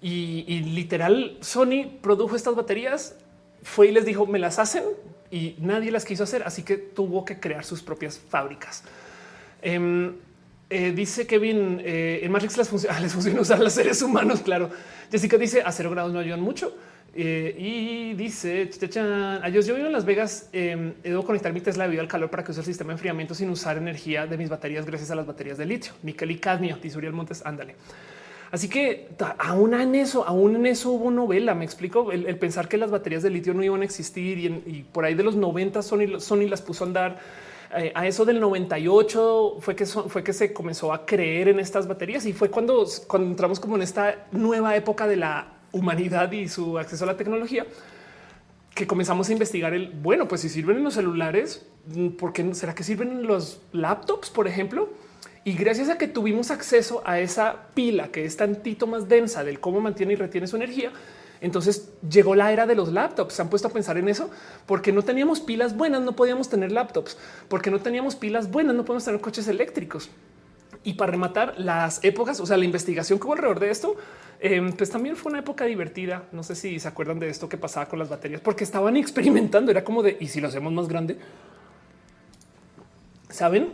A: y, literal Sony produjo estas baterías fue y les dijo me las hacen y nadie las quiso hacer, así que tuvo que crear sus propias fábricas. Em, eh, dice Kevin, eh, en Matrix las funciona, les funciona usar los seres humanos, claro. Jessica dice, a cero grados no ayudan mucho. Eh, y dice, adiós, yo vivo en Las Vegas, eh, debo conectar mi Tesla debido al calor para que use el sistema de enfriamiento sin usar energía de mis baterías gracias a las baterías de litio, níquel y cadmio, dice Uriel Montes, ándale. Así que aún en eso, aún en eso hubo novela. Me explico el, pensar que las baterías de litio no iban a existir y, por ahí de los 90 Sony, Sony las puso a andar. Eh, a eso del 98 fue que fue que se comenzó a creer en estas baterías y fue cuando, cuando entramos como en esta nueva época de la humanidad y su acceso a la tecnología que comenzamos a investigar el bueno, pues si sirven en los celulares, ¿por qué será que sirven en los laptops, por ejemplo? Y gracias a que tuvimos acceso a esa pila que es tantito más densa del cómo mantiene y retiene su energía, entonces llegó la era de los laptops. Se han puesto a pensar en eso porque no teníamos pilas buenas, no podíamos tener laptops, porque no teníamos pilas buenas, no podemos tener coches eléctricos. Y para rematar las épocas, o sea, la investigación que hubo alrededor de esto, em, pues también fue una época divertida. No sé si se acuerdan de esto que pasaba con las baterías, porque estaban experimentando. Era como de y si lo hacemos más grande, saben?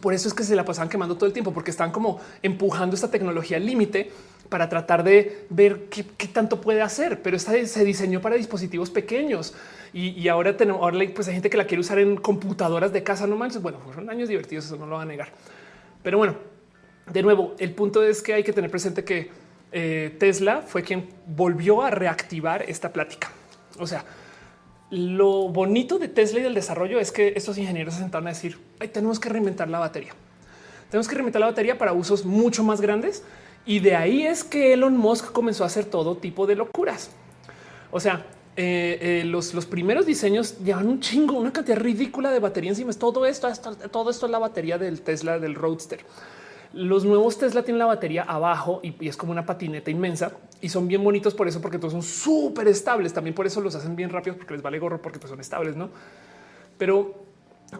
A: Por eso es que se la pasaban quemando todo el tiempo, porque están como empujando esta tecnología al límite para tratar de ver qué, tanto puede hacer. Pero esta se diseñó para dispositivos pequeños y, ahora tenemos, ahora pues hay gente que la quiere usar en computadoras de casa. No manches. Bueno, fueron años divertidos, eso no lo va a negar. Pero bueno, de nuevo, el punto es que hay que tener presente que eh, Tesla fue quien volvió a reactivar esta plática. O sea, lo bonito de Tesla y del desarrollo es que estos ingenieros se sentaron a decir, Ay, tenemos que reinventar la batería. Tenemos que reinventar la batería para usos mucho más grandes. Y de ahí es que Elon Musk comenzó a hacer todo tipo de locuras. O sea, eh, eh, los, los, primeros diseños llevan un chingo, una cantidad ridícula de batería encima. Todo esto, todo esto es la batería del Tesla del Roadster. Los nuevos Tesla tienen la batería abajo y, es como una patineta inmensa y son bien bonitos por eso, porque todos son súper estables. También por eso los hacen bien rápidos porque les vale gorro porque pues son estables, no? Pero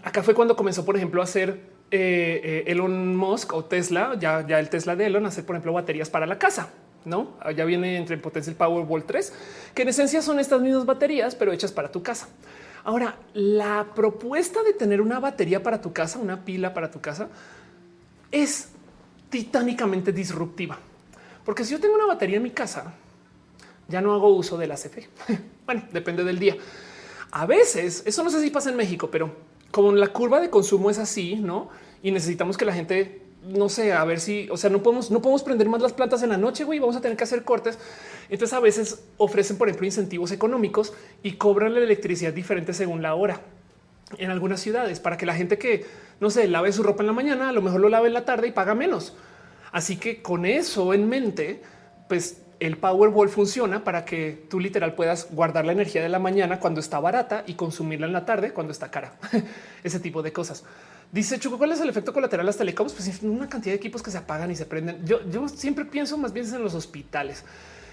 A: acá fue cuando comenzó, por ejemplo, a hacer eh, Elon Musk o Tesla, ya, ya el Tesla de Elon, hacer, por ejemplo, baterías para la casa. No, ya viene entre potencia el Powerball 3, que en esencia son estas mismas baterías, pero hechas para tu casa. Ahora, la propuesta de tener una batería para tu casa, una pila para tu casa, es titánicamente disruptiva. Porque si yo tengo una batería en mi casa, ya no hago uso de la bueno, depende del día. A veces, eso no sé si pasa en México, pero como la curva de consumo es así, ¿no? Y necesitamos que la gente, no sé, a ver si, o sea, no podemos, no podemos prender más las plantas en la noche, güey, vamos a tener que hacer cortes. Entonces a veces ofrecen, por ejemplo, incentivos económicos y cobran la electricidad diferente según la hora en algunas ciudades para que la gente que no sé, lave su ropa en la mañana, a lo mejor lo lave en la tarde y paga menos. Así que con eso en mente, pues el Powerball funciona para que tú literal puedas guardar la energía de la mañana cuando está barata y consumirla en la tarde cuando está cara. Ese tipo de cosas. Dice Chuco, ¿cuál es el efecto colateral las telecoms? Pues una cantidad de equipos que se apagan y se prenden. Yo, yo siempre pienso más bien en los hospitales.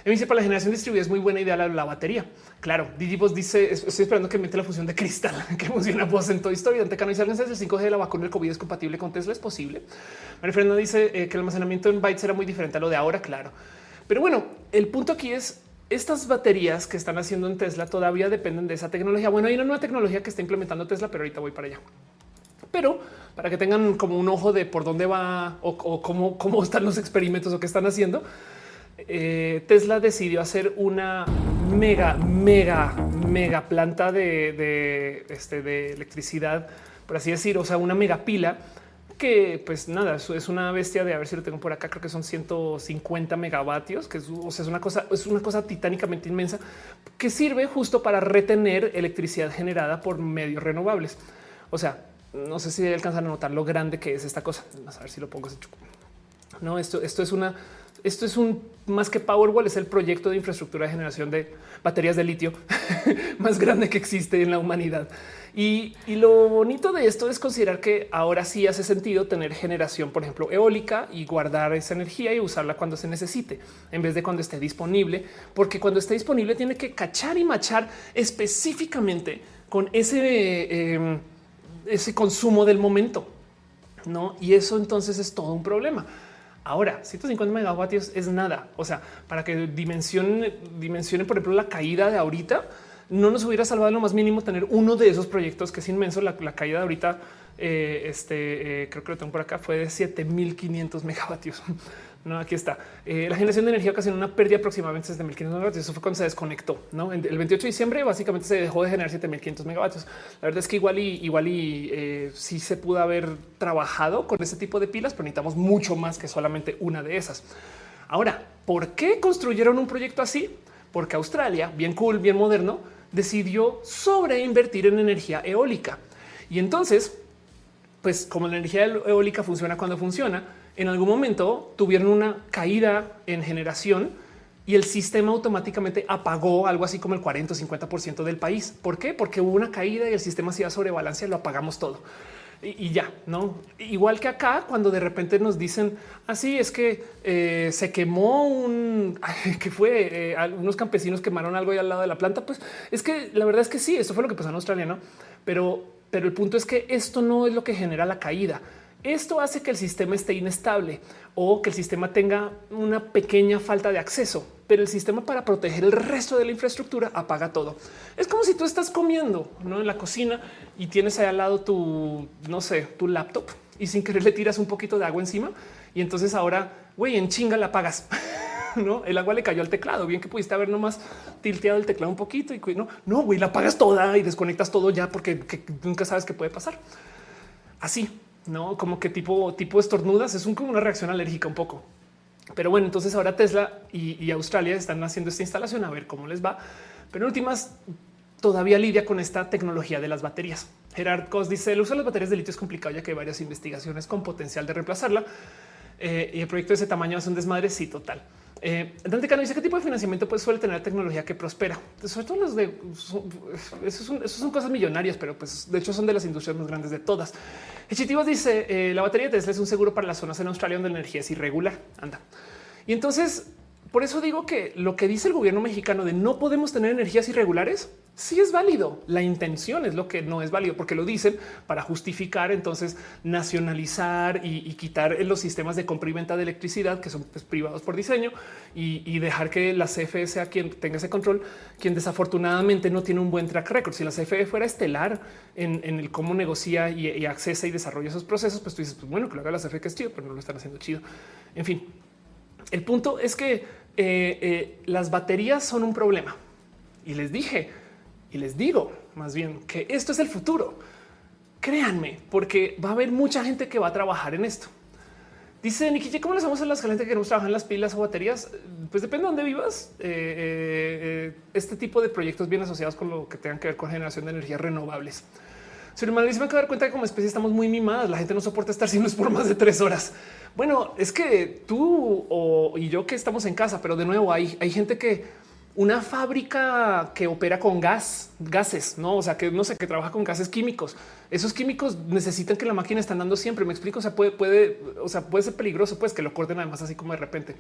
A: Me dice para la generación distribuida es muy buena idea la, batería. Claro, Digibos dice estoy esperando que mete la función de cristal que funciona voz en toda historia. Ante canalizar el 5G de la vacuna del COVID es compatible con Tesla. Es posible. María Fernanda dice eh, que el almacenamiento en bytes era muy diferente a lo de ahora. Claro, pero bueno, el punto aquí es estas baterías que están haciendo en Tesla todavía dependen de esa tecnología. Bueno, hay una nueva tecnología que está implementando Tesla, pero ahorita voy para allá. Pero para que tengan como un ojo de por dónde va o, cómo, cómo están los experimentos o qué están haciendo, eh, Tesla decidió hacer una mega, mega, mega planta de, este, de electricidad, por así decir, o sea, una mega pila que pues nada, es una bestia de a ver si lo tengo por acá. Creo que son 150 megavatios, que o sea, es una cosa, es una cosa titánicamente inmensa que sirve justo para retener electricidad generada por medios renovables. O sea, no sé si alcanzan a notar lo grande que es esta cosa. A ver si lo pongo. No, esto, esto es una esto es un más que Powerwall, es el proyecto de infraestructura de generación de baterías de litio más grande que existe en la humanidad. Y, lo bonito de esto es considerar que ahora sí hace sentido tener generación, por ejemplo, eólica y guardar esa energía y usarla cuando se necesite en vez de cuando esté disponible, porque cuando esté disponible tiene que cachar y machar específicamente con ese, em, ese consumo del momento. No, y eso entonces es todo un problema. Ahora, 150 megavatios es nada. O sea, para que dimensionen, dimensionen, por ejemplo, la caída de ahorita, no nos hubiera salvado lo más mínimo tener uno de esos proyectos que es inmenso. La, caída de ahorita, eh, este eh, creo que lo tengo por acá, fue de 7500 megavatios. No, aquí está. Eh, la generación de energía ocasionó una pérdida aproximadamente de 1500 megavatios. Eso fue cuando se desconectó. El 28 de diciembre básicamente se dejó de generar 7500 megavatios. La verdad es que igual y igual y eh, sí se pudo haber trabajado con ese tipo de pilas, pero necesitamos mucho más que solamente una de esas. Ahora, ¿por qué construyeron un proyecto así? Porque Australia, bien cool, bien moderno, decidió sobreinvertir en energía eólica. Y entonces, pues como la energía eólica funciona cuando funciona, en algún momento tuvieron una caída en generación y el sistema automáticamente apagó algo así como el 40 o 50 por ciento del país. ¿Por qué? Porque hubo una caída y el sistema se iba sobre lo apagamos todo y, ya, no igual que acá, cuando de repente nos dicen así es que eh, se quemó un que fue eh, unos campesinos quemaron algo ahí al lado de la planta. Pues es que la verdad es que sí, eso fue lo que pasó en Australia, no? Pero, pero el punto es que esto no es lo que genera la caída. Esto hace que el sistema esté inestable o que el sistema tenga una pequeña falta de acceso, pero el sistema para proteger el resto de la infraestructura apaga todo. Es como si tú estás comiendo en la cocina y tienes ahí al lado tu, no sé, tu laptop y sin querer le tiras un poquito de agua encima y entonces ahora, güey, en chinga la apagas. no, el agua le cayó al teclado. Bien que pudiste haber nomás tilteado el teclado un poquito y no, no, güey, la apagas toda y desconectas todo ya porque nunca sabes qué puede pasar. Así no como que tipo, tipo estornudas es un, como una reacción alérgica un poco. Pero bueno, entonces ahora Tesla y, Australia están haciendo esta instalación a ver cómo les va. Pero en últimas, todavía lidia con esta tecnología de las baterías. Gerard Cos dice el uso de las baterías de litio es complicado ya que hay varias investigaciones con potencial de reemplazarla. Eh, y el proyecto de ese tamaño es un desmadre. Sí, total. Eh, Dante Cano dice qué tipo de financiamiento pues, suele tener tecnología que prospera. Sobre todo los de esos son, son, cosas millonarias, pero pues de hecho son de las industrias más grandes de todas. Echitivos dice eh, la batería de Tesla es un seguro para las zonas en Australia donde la energía es irregular. Anda. Y entonces por eso digo que lo que dice el gobierno mexicano de no podemos tener energías irregulares sí es válido. La intención es lo que no es válido porque lo dicen para justificar entonces nacionalizar y, quitar los sistemas de compra y venta de electricidad que son pues, privados por diseño y, dejar que la CFE sea quien tenga ese control, quien desafortunadamente no tiene un buen track record. Si la CFE fuera estelar en, el cómo negocia y, y, accesa y desarrolla esos procesos, pues tú dices, pues bueno, que lo haga la CFE que es chido, pero no lo están haciendo chido. En fin, el punto es que eh, eh, las baterías son un problema. Y les dije, y les digo más bien que esto es el futuro. Créanme, porque va a haber mucha gente que va a trabajar en esto. Dice Nikki, ¿cómo le hacemos a las gente que queremos trabajar en las pilas o baterías? Pues depende de dónde vivas. Eh, este tipo de proyectos bien asociados con lo que tengan que ver con generación de energías renovables. Su hermano se me dar cuenta que como especie estamos muy mimadas. La gente no soporta estar sin luz por más de tres horas. Bueno, es que tú y yo que estamos en casa, pero de nuevo hay gente que una fábrica que opera con gas, gases, no? O sea, que no sé, que trabaja con gases químicos. Esos químicos necesitan que la máquina esté andando siempre. Me explico. O sea, puede, puede, o sea, puede ser peligroso, pues que lo corten además así como de repente.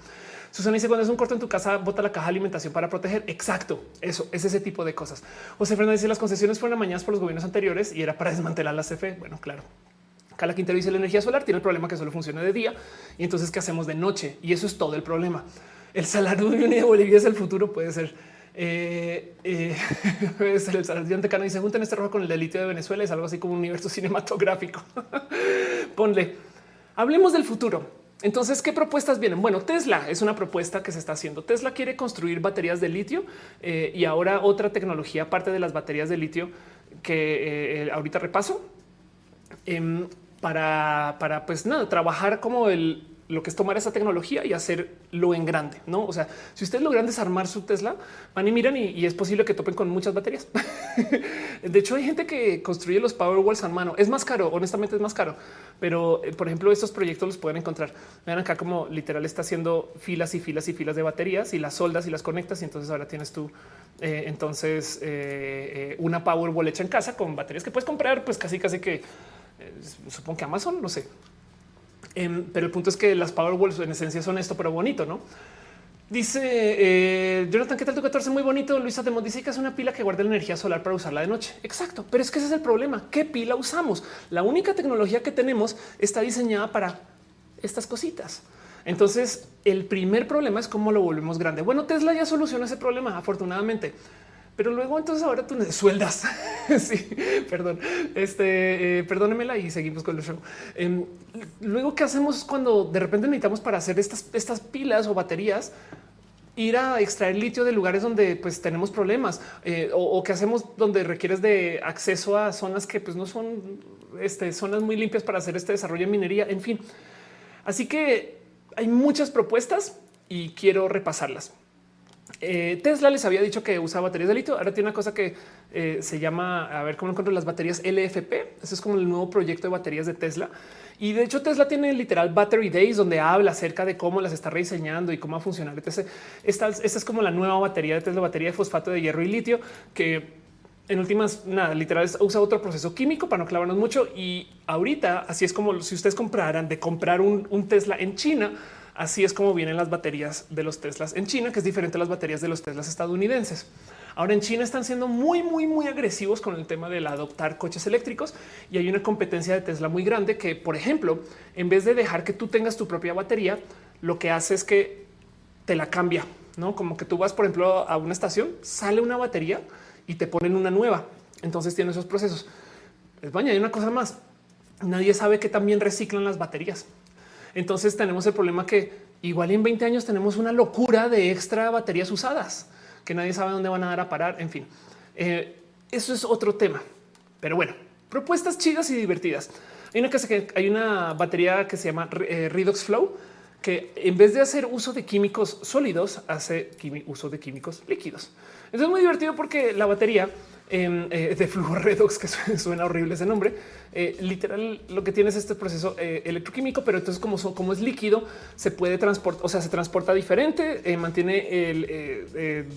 A: Susana dice cuando es un corto en tu casa, bota la caja de alimentación para proteger. Exacto. Eso es ese tipo de cosas. José Fernández dice las concesiones fueron amañadas por los gobiernos anteriores y era para desmantelar la CFE. Bueno, claro. Cala Quintero dice la energía solar tiene el problema que solo funciona de día y entonces qué hacemos de noche y eso es todo el problema. El salario de Bolivia es el futuro, puede ser. Eh, eh, el salario de y se juntan este rojo con el delito de Venezuela. Es algo así como un universo cinematográfico. Ponle. Hablemos del futuro. Entonces, ¿qué propuestas vienen? Bueno, Tesla es una propuesta que se está haciendo. Tesla quiere construir baterías de litio eh, y ahora otra tecnología aparte de las baterías de litio que ahorita repaso. Em, para, para pues nada, trabajar como el, lo que es tomar esa tecnología y hacerlo en grande, no? O sea, si ustedes logran desarmar su Tesla, van y miran y, es posible que topen con muchas baterías. de hecho, hay gente que construye los power walls a mano. Es más caro, honestamente es más caro, pero eh, por ejemplo, estos proyectos los pueden encontrar. Vean acá como literal está haciendo filas y filas y filas de baterías y las soldas y las conectas. Y entonces ahora tienes tú eh, entonces eh, una power wall hecha en casa con baterías que puedes comprar, pues casi, casi que supongo que Amazon, no sé. Em, pero el punto es que las Powerwalls en esencia son esto, pero bonito, ¿no? Dice eh, Jonathan, ¿qué tal tu 14? Muy bonito. Luisa Demo dice que es una pila que guarda la energía solar para usarla de noche. Exacto, pero es que ese es el problema. ¿Qué pila usamos? La única tecnología que tenemos está diseñada para estas cositas. Entonces, el primer problema es cómo lo volvemos grande. Bueno, Tesla ya soluciona ese problema, afortunadamente. Pero luego entonces ahora tú sueldas. sí, perdón. Este, eh, perdónemela y seguimos con el show. Em, luego, ¿qué hacemos cuando de repente necesitamos para hacer estas, estas pilas o baterías? ir a extraer litio de lugares donde pues tenemos problemas eh, o, que hacemos donde requieres de acceso a zonas que pues no son este, zonas muy limpias para hacer este desarrollo de minería. En fin, así que hay muchas propuestas y quiero repasarlas. Eh, Tesla les había dicho que usa baterías de litio. Ahora tiene una cosa que eh, se llama, a ver cómo encuentro las baterías LFP. Ese es como el nuevo proyecto de baterías de Tesla. Y de hecho Tesla tiene literal Battery Days donde habla acerca de cómo las está rediseñando y cómo va a funcionar. Esta, es como la nueva batería de Tesla, batería de fosfato de hierro y litio, que en últimas, nada, literal usa otro proceso químico para no clavarnos mucho. Y ahorita, así es como si ustedes compraran de comprar un Tesla en China, Así es como vienen las baterías de los Teslas en China, que es diferente a las baterías de los Teslas estadounidenses. Ahora en China están siendo muy, muy, muy agresivos con el tema del adoptar coches eléctricos y hay una competencia de Tesla muy grande que, por ejemplo, en vez de dejar que tú tengas tu propia batería, lo que hace es que te la cambia, no como que tú vas, por ejemplo, a una estación, sale una batería y te ponen una nueva. Entonces tiene esos procesos. Es baña, hay una cosa más. Nadie sabe que también reciclan las baterías. Entonces tenemos el problema que igual en 20 años tenemos una locura de extra baterías usadas que nadie sabe dónde van a dar a parar. En fin, eh, eso es otro tema. Pero bueno, propuestas chidas y divertidas. Hay una, que hay una batería que se llama eh, Redox Flow que en vez de hacer uso de químicos sólidos, hace uso de químicos líquidos. Eso es muy divertido porque la batería eh, de flujo redox, que suena horrible ese nombre. Eh, literal, lo que tiene es este proceso eh, electroquímico, pero entonces, como, como es líquido, se puede transportar, o sea, se transporta diferente, mantiene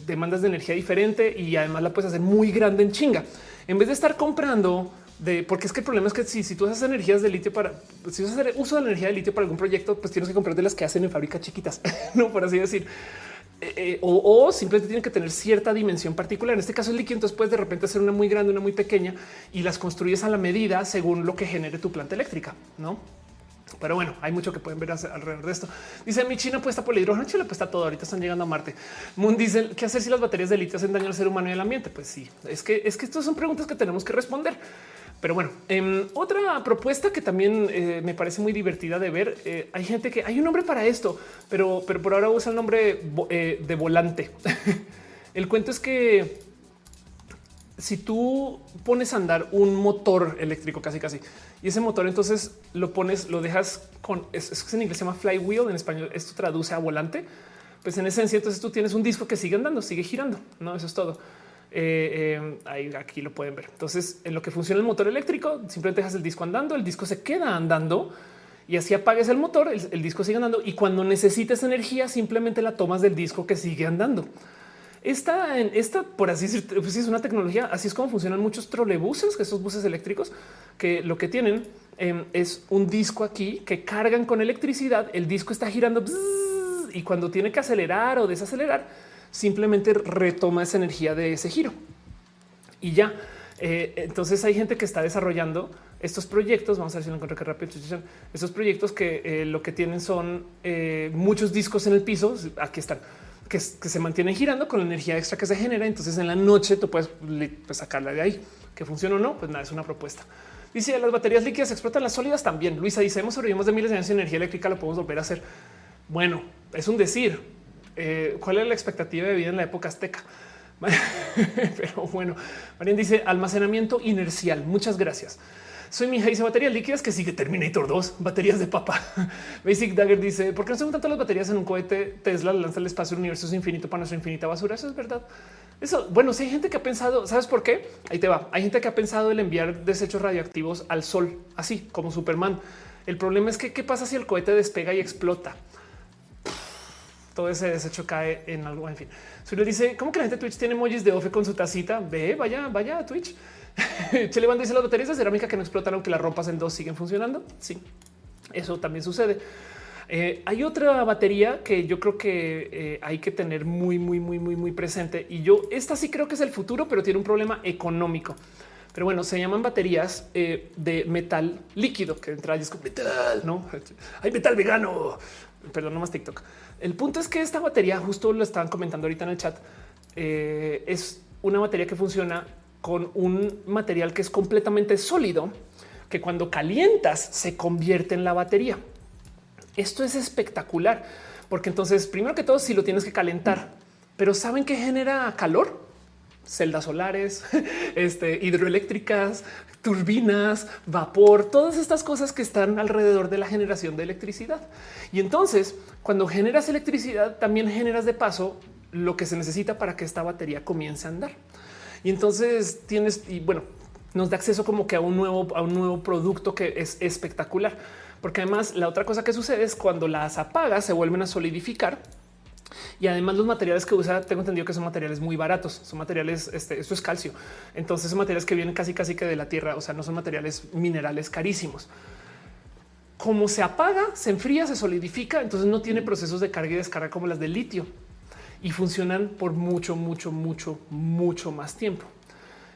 A: demandas de energía diferente y además la puedes hacer muy grande en chinga. En vez de estar comprando de porque es que el problema es que si, si tú haces energías de litio para si hacer uso de energía de litio para algún proyecto, pues tienes que comprar de las que hacen en fábricas chiquitas, no por así decir. Eh, eh, o, simplemente tienen que tener cierta dimensión particular. En este caso, el líquido, entonces puedes de repente hacer una muy grande, una muy pequeña y las construyes a la medida según lo que genere tu planta eléctrica, no? Pero bueno, hay mucho que pueden ver alrededor de esto. Dice mi China puesta por el hidrógeno, Chile puesta todo. Ahorita están llegando a Marte. Moon dice qué hacer si las baterías de litio hacen daño al ser humano y al ambiente. Pues sí, es que es que estas son preguntas que tenemos que responder. Pero bueno, em, otra propuesta que también eh, me parece muy divertida de ver. Eh, hay gente que hay un nombre para esto, pero, pero por ahora usa el nombre eh, de volante. el cuento es que si tú pones a andar un motor eléctrico casi casi y ese motor entonces lo pones, lo dejas con es, en inglés se llama flywheel, en español esto traduce a volante. Pues en esencia, entonces tú tienes un disco que sigue andando, sigue girando. No, eso es todo. Eh, eh, ahí aquí lo pueden ver. Entonces, en lo que funciona el motor eléctrico, simplemente dejas el disco andando, el disco se queda andando y así apagues el motor, el, disco sigue andando y cuando necesites energía, simplemente la tomas del disco que sigue andando. Esta, esta, por así decir, pues es una tecnología. Así es como funcionan muchos trolebuses, que esos buses eléctricos, que lo que tienen em, es un disco aquí que cargan con electricidad. El disco está girando y cuando tiene que acelerar o desacelerar, simplemente retoma esa energía de ese giro y ya. Eh, entonces hay gente que está desarrollando estos proyectos. Vamos a ver si lo encuentro que rápido. Estos proyectos que eh, lo que tienen son eh, muchos discos en el piso. Aquí están que, se mantienen girando con la energía extra que se genera. Entonces en la noche tú puedes pues, sacarla de ahí que funciona o no. Pues nada, es una propuesta. Dice las baterías líquidas explotan las sólidas también. Luisa dice hemos sobrevivimos de miles de años de energía eléctrica. Lo podemos volver a hacer. Bueno, es un decir eh, cuál es la expectativa de vida en la época azteca. Pero bueno, Marian dice almacenamiento inercial. Muchas gracias. Soy mi hija dice baterías líquidas que sigue Terminator 2, baterías de papa. Basic Dagger dice por qué no se juntan todas las baterías en un cohete Tesla lanza el espacio, el universo es infinito para nuestra infinita basura. Eso es verdad. Eso, bueno, si hay gente que ha pensado, ¿sabes por qué? Ahí te va. Hay gente que ha pensado el enviar desechos radioactivos al sol, así como Superman. El problema es que qué pasa si el cohete despega y explota todo ese desecho cae en algo. En fin, le dice cómo que la gente de Twitch tiene emojis de ofe con su tacita, ve, vaya, vaya a Twitch. Chile Bando dice las baterías de cerámica que no explotan aunque las rompas en dos siguen funcionando. Sí, eso también sucede. Eh, hay otra batería que yo creo que eh, hay que tener muy, muy, muy, muy, muy presente. Y yo esta sí creo que es el futuro, pero tiene un problema económico. Pero bueno, se llaman baterías eh, de metal líquido que entra y es como metal, no hay metal vegano. Perdón, no más TikTok. El punto es que esta batería, justo lo estaban comentando ahorita en el chat, eh, es una batería que funciona con un material que es completamente sólido, que cuando calientas se convierte en la batería. Esto es espectacular, porque entonces, primero que todo, si lo tienes que calentar, pero ¿saben que genera calor? Celdas solares, este, hidroeléctricas, turbinas, vapor, todas estas cosas que están alrededor de la generación de electricidad. Y entonces, cuando generas electricidad, también generas de paso lo que se necesita para que esta batería comience a andar. Y entonces tienes, y bueno, nos da acceso como que a un nuevo, a un nuevo producto que es espectacular. Porque además la otra cosa que sucede es cuando las apagas se vuelven a solidificar y además los materiales que usa, tengo entendido que son materiales muy baratos, son materiales, este, esto es calcio. Entonces son materiales que vienen casi casi que de la tierra, o sea, no son materiales minerales carísimos. Como se apaga, se enfría, se solidifica, entonces no tiene procesos de carga y descarga como las del litio y funcionan por mucho, mucho, mucho, mucho más tiempo.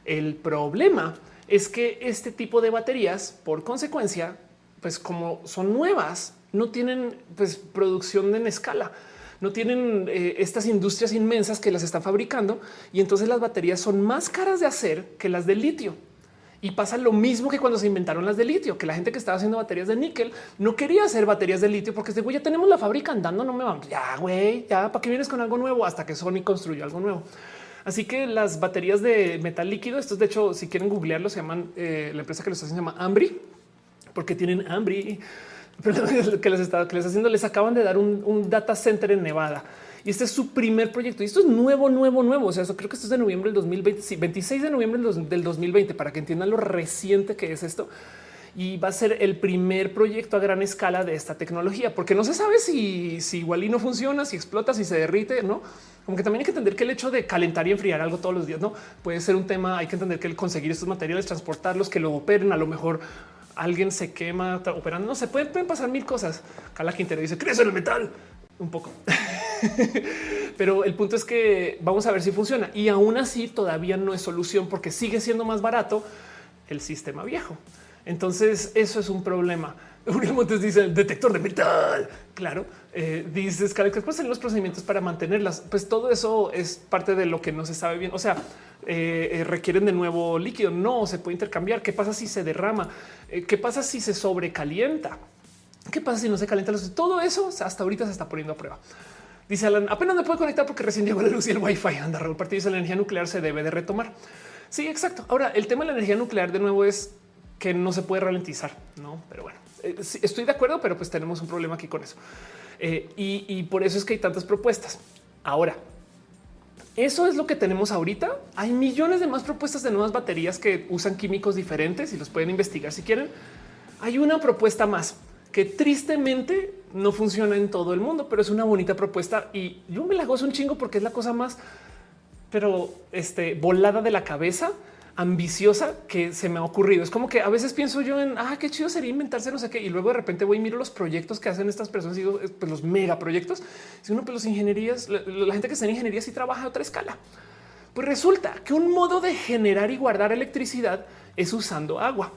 A: El problema es que este tipo de baterías, por consecuencia, pues como son nuevas, no tienen pues, producción en escala, no tienen eh, estas industrias inmensas que las están fabricando y entonces las baterías son más caras de hacer que las de litio. Y pasa lo mismo que cuando se inventaron las de litio, que la gente que estaba haciendo baterías de níquel no quería hacer baterías de litio porque es de güey, ya tenemos la fábrica andando, no me vamos. Ya, güey, ya para qué vienes con algo nuevo hasta que Sony construyó algo nuevo. Así que las baterías de metal líquido, estos de hecho, si quieren googlearlo, se llaman eh, la empresa que los hace se llama Ambri, porque tienen Ambri, que les está, que les haciendo, les acaban de dar un, un data center en Nevada y este es su primer proyecto. Y esto es nuevo, nuevo, nuevo. O sea, creo que esto es de noviembre del 2020, 26 de noviembre del 2020, para que entiendan lo reciente que es esto. Y va a ser el primer proyecto a gran escala de esta tecnología, porque no se sabe si, si igual y no funciona, si explota, si se derrite, no? Como que también hay que entender que el hecho de calentar y enfriar algo todos los días no puede ser un tema. Hay que entender que el conseguir estos materiales, transportarlos, que lo operen, a lo mejor alguien se quema operando. No se pueden, pueden pasar mil cosas. Carla Quintero dice: Crece el metal un poco. Pero el punto es que vamos a ver si funciona y aún así todavía no es solución porque sigue siendo más barato el sistema viejo. Entonces eso es un problema. Uriel Montes dice el detector de metal. Claro, eh, dices que ¿cuáles son los procedimientos para mantenerlas? Pues todo eso es parte de lo que no se sabe bien. O sea, eh, eh, requieren de nuevo líquido. No se puede intercambiar. ¿Qué pasa si se derrama? ¿Qué pasa si se sobrecalienta? ¿Qué pasa si no se calienta? Todo eso hasta ahorita se está poniendo a prueba. Dice Alan, apenas me puedo conectar porque recién llegó la luz y el wifi. Anda, Raúl Partido dice la energía nuclear se debe de retomar. Sí, exacto. Ahora, el tema de la energía nuclear de nuevo es que no se puede ralentizar, no? Pero bueno, eh, estoy de acuerdo, pero pues tenemos un problema aquí con eso. Eh, y por eso es que hay tantas propuestas. Ahora, eso es lo que tenemos ahorita. Hay millones de más propuestas de nuevas baterías que usan químicos diferentes y los pueden investigar si quieren. Hay una propuesta más que tristemente no funciona en todo el mundo, pero es una bonita propuesta y yo me la gozo un chingo porque es la cosa más, pero este volada de la cabeza, ambiciosa que se me ha ocurrido. Es como que a veces pienso yo en ah, qué chido sería inventarse no sé qué, y luego de repente voy y miro los proyectos que hacen estas personas y digo, pues los mega proyectos. Si uno, pues los ingenierías, la, gente que está en ingeniería sí trabaja a otra escala. Pues resulta que un modo de generar y guardar electricidad es usando agua.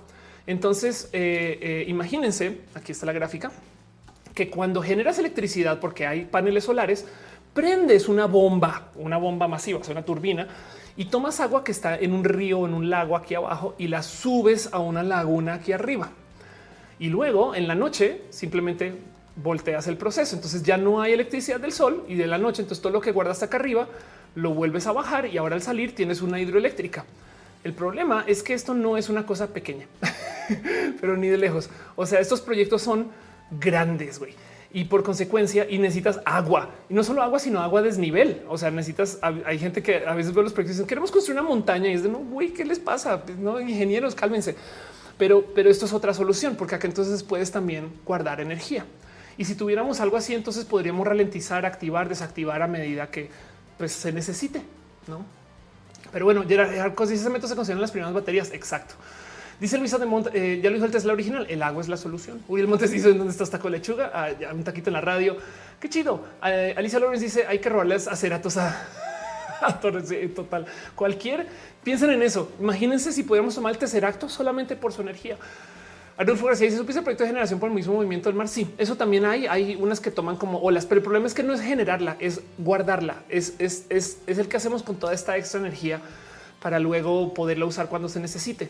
A: Entonces, eh, eh, imagínense, aquí está la gráfica, que cuando generas electricidad, porque hay paneles solares, prendes una bomba, una bomba masiva, o una turbina, y tomas agua que está en un río, en un lago aquí abajo, y la subes a una laguna aquí arriba. Y luego en la noche simplemente volteas el proceso. Entonces ya no hay electricidad del sol y de la noche. Entonces todo lo que guardas acá arriba lo vuelves a bajar y ahora al salir tienes una hidroeléctrica. El problema es que esto no es una cosa pequeña, pero ni de lejos. O sea, estos proyectos son grandes, güey. Y por consecuencia, y necesitas agua y no solo agua, sino agua desnivel. O sea, necesitas. Hay gente que a veces ve los proyectos y dicen queremos construir una montaña y es de no, güey, ¿qué les pasa? No, ingenieros, cálmense. Pero, pero esto es otra solución, porque acá entonces puedes también guardar energía. Y si tuviéramos algo así, entonces podríamos ralentizar, activar, desactivar a medida que pues, se necesite. No, pero bueno, Gerard Cos dice se consideran las primeras baterías. Exacto. Dice Luisa de Monte, eh, ya lo dijo el Tesla original, el agua es la solución. Uriel Montes dice dónde está esta lechuga, ah, un taquito en la radio. Qué chido. Eh, Alicia Lawrence dice hay que robarles aceratos a, a Torres. total. Cualquier piensen en eso. Imagínense si pudiéramos tomar el tercer acto solamente por su energía. Adolfo García dice, ¿supiste el proyecto de generación por el mismo movimiento del mar? Sí, eso también hay. Hay unas que toman como olas, pero el problema es que no es generarla, es guardarla. Es, es, es, es el que hacemos con toda esta extra energía para luego poderla usar cuando se necesite.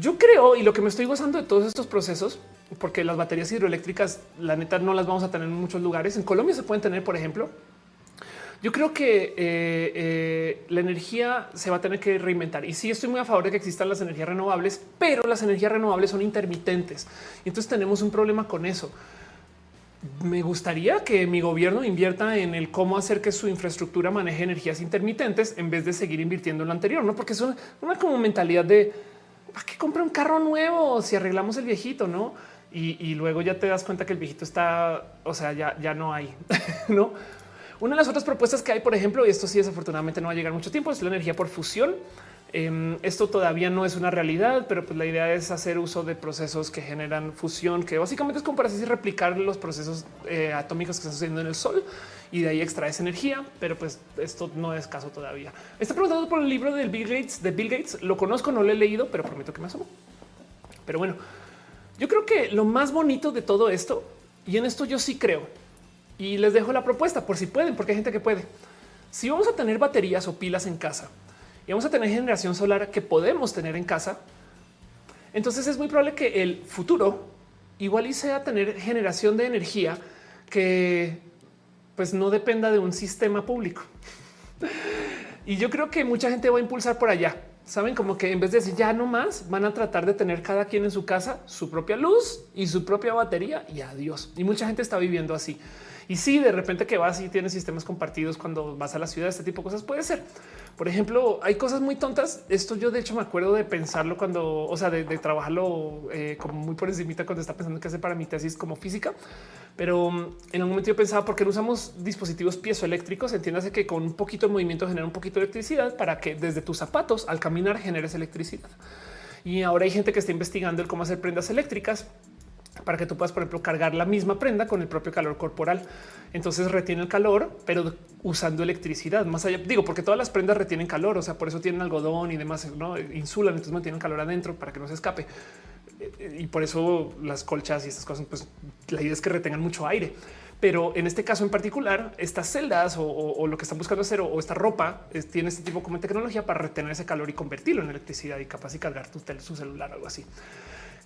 A: Yo creo, y lo que me estoy gozando de todos estos procesos, porque las baterías hidroeléctricas, la neta, no las vamos a tener en muchos lugares. En Colombia se pueden tener, por ejemplo, yo creo que eh, eh, la energía se va a tener que reinventar y sí estoy muy a favor de que existan las energías renovables, pero las energías renovables son intermitentes y entonces tenemos un problema con eso. Me gustaría que mi gobierno invierta en el cómo hacer que su infraestructura maneje energías intermitentes en vez de seguir invirtiendo en lo anterior, no? Porque es una, como mentalidad de ¿para qué compra un carro nuevo si arreglamos el viejito, no? Y, y, luego ya te das cuenta que el viejito está, o sea, ya, ya no hay, no? Una de las otras propuestas que hay, por ejemplo, y esto sí desafortunadamente no va a llegar mucho tiempo, es la energía por fusión. Em, esto todavía no es una realidad, pero pues la idea es hacer uso de procesos que generan fusión, que básicamente es como para así replicar los procesos eh, atómicos que están sucediendo en el Sol y de ahí extraes energía, pero pues esto no es caso todavía. Está preguntado por el libro del Bill Gates, de Bill Gates. Lo conozco, no lo he leído, pero prometo que me asomo. Pero bueno, yo creo que lo más bonito de todo esto, y en esto yo sí creo, y les dejo la propuesta por si pueden, porque hay gente que puede. Si vamos a tener baterías o pilas en casa y vamos a tener generación solar que podemos tener en casa, entonces es muy probable que el futuro igual y sea tener generación de energía que pues no dependa de un sistema público. Y yo creo que mucha gente va a impulsar por allá. Saben como que en vez de decir ya no más, van a tratar de tener cada quien en su casa su propia luz y su propia batería y adiós. Y mucha gente está viviendo así. Y si de repente que vas y tienes sistemas compartidos cuando vas a la ciudad, este tipo de cosas puede ser. Por ejemplo, hay cosas muy tontas. Esto yo de hecho me acuerdo de pensarlo cuando, o sea, de, trabajarlo eh, como muy por encima cuando está pensando qué hacer para mi tesis como física. Pero mm, en algún momento yo pensaba por qué no usamos dispositivos piezoeléctricos. Entiéndase que con un poquito de movimiento genera un poquito de electricidad para que desde tus zapatos al caminar generes electricidad. Y ahora hay gente que está investigando el cómo hacer prendas eléctricas para que tú puedas, por ejemplo, cargar la misma prenda con el propio calor corporal. Entonces retiene el calor, pero usando electricidad más allá. Digo, porque todas las prendas retienen calor, o sea, por eso tienen algodón y demás, no insulan, entonces mantienen calor adentro para que no se escape. Eh, y por eso las colchas y estas cosas, pues la idea es que retengan mucho aire. Pero en este caso en particular, estas celdas o, lo que están buscando hacer o, esta ropa tiene este tipo como tecnología para retener ese calor y convertirlo en electricidad y capaz y cargar tu, su celular algo así.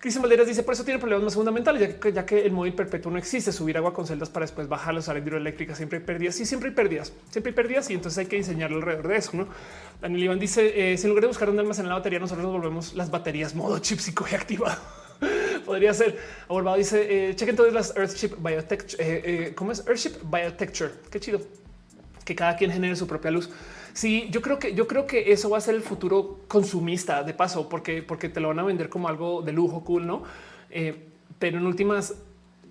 A: Cristian Valderas dice por eso tiene problemas más fundamentales, ya que, ya que el móvil perpetuo no existe. Subir agua con celdas para después bajar las áreas hidroeléctricas siempre hay pérdidas. Sí, siempre hay pérdidas, siempre hay pérdidas y entonces hay que diseñar alrededor de eso. ¿no? Daniel Iván dice: eh, Si en lugar de buscar dónde almacenar la batería, nosotros nos volvemos las baterías modo chip psicoje activado. Podría ser. Aborbado dice: eh, Chequen todas las Earthship Biotech. Eh, eh, ¿Cómo es Earthship Biotecture? Qué chido que cada quien genere su propia luz. Sí, yo creo que yo creo que eso va a ser el futuro consumista de paso, porque, porque te lo van a vender como algo de lujo, cool, no? Eh, pero en últimas,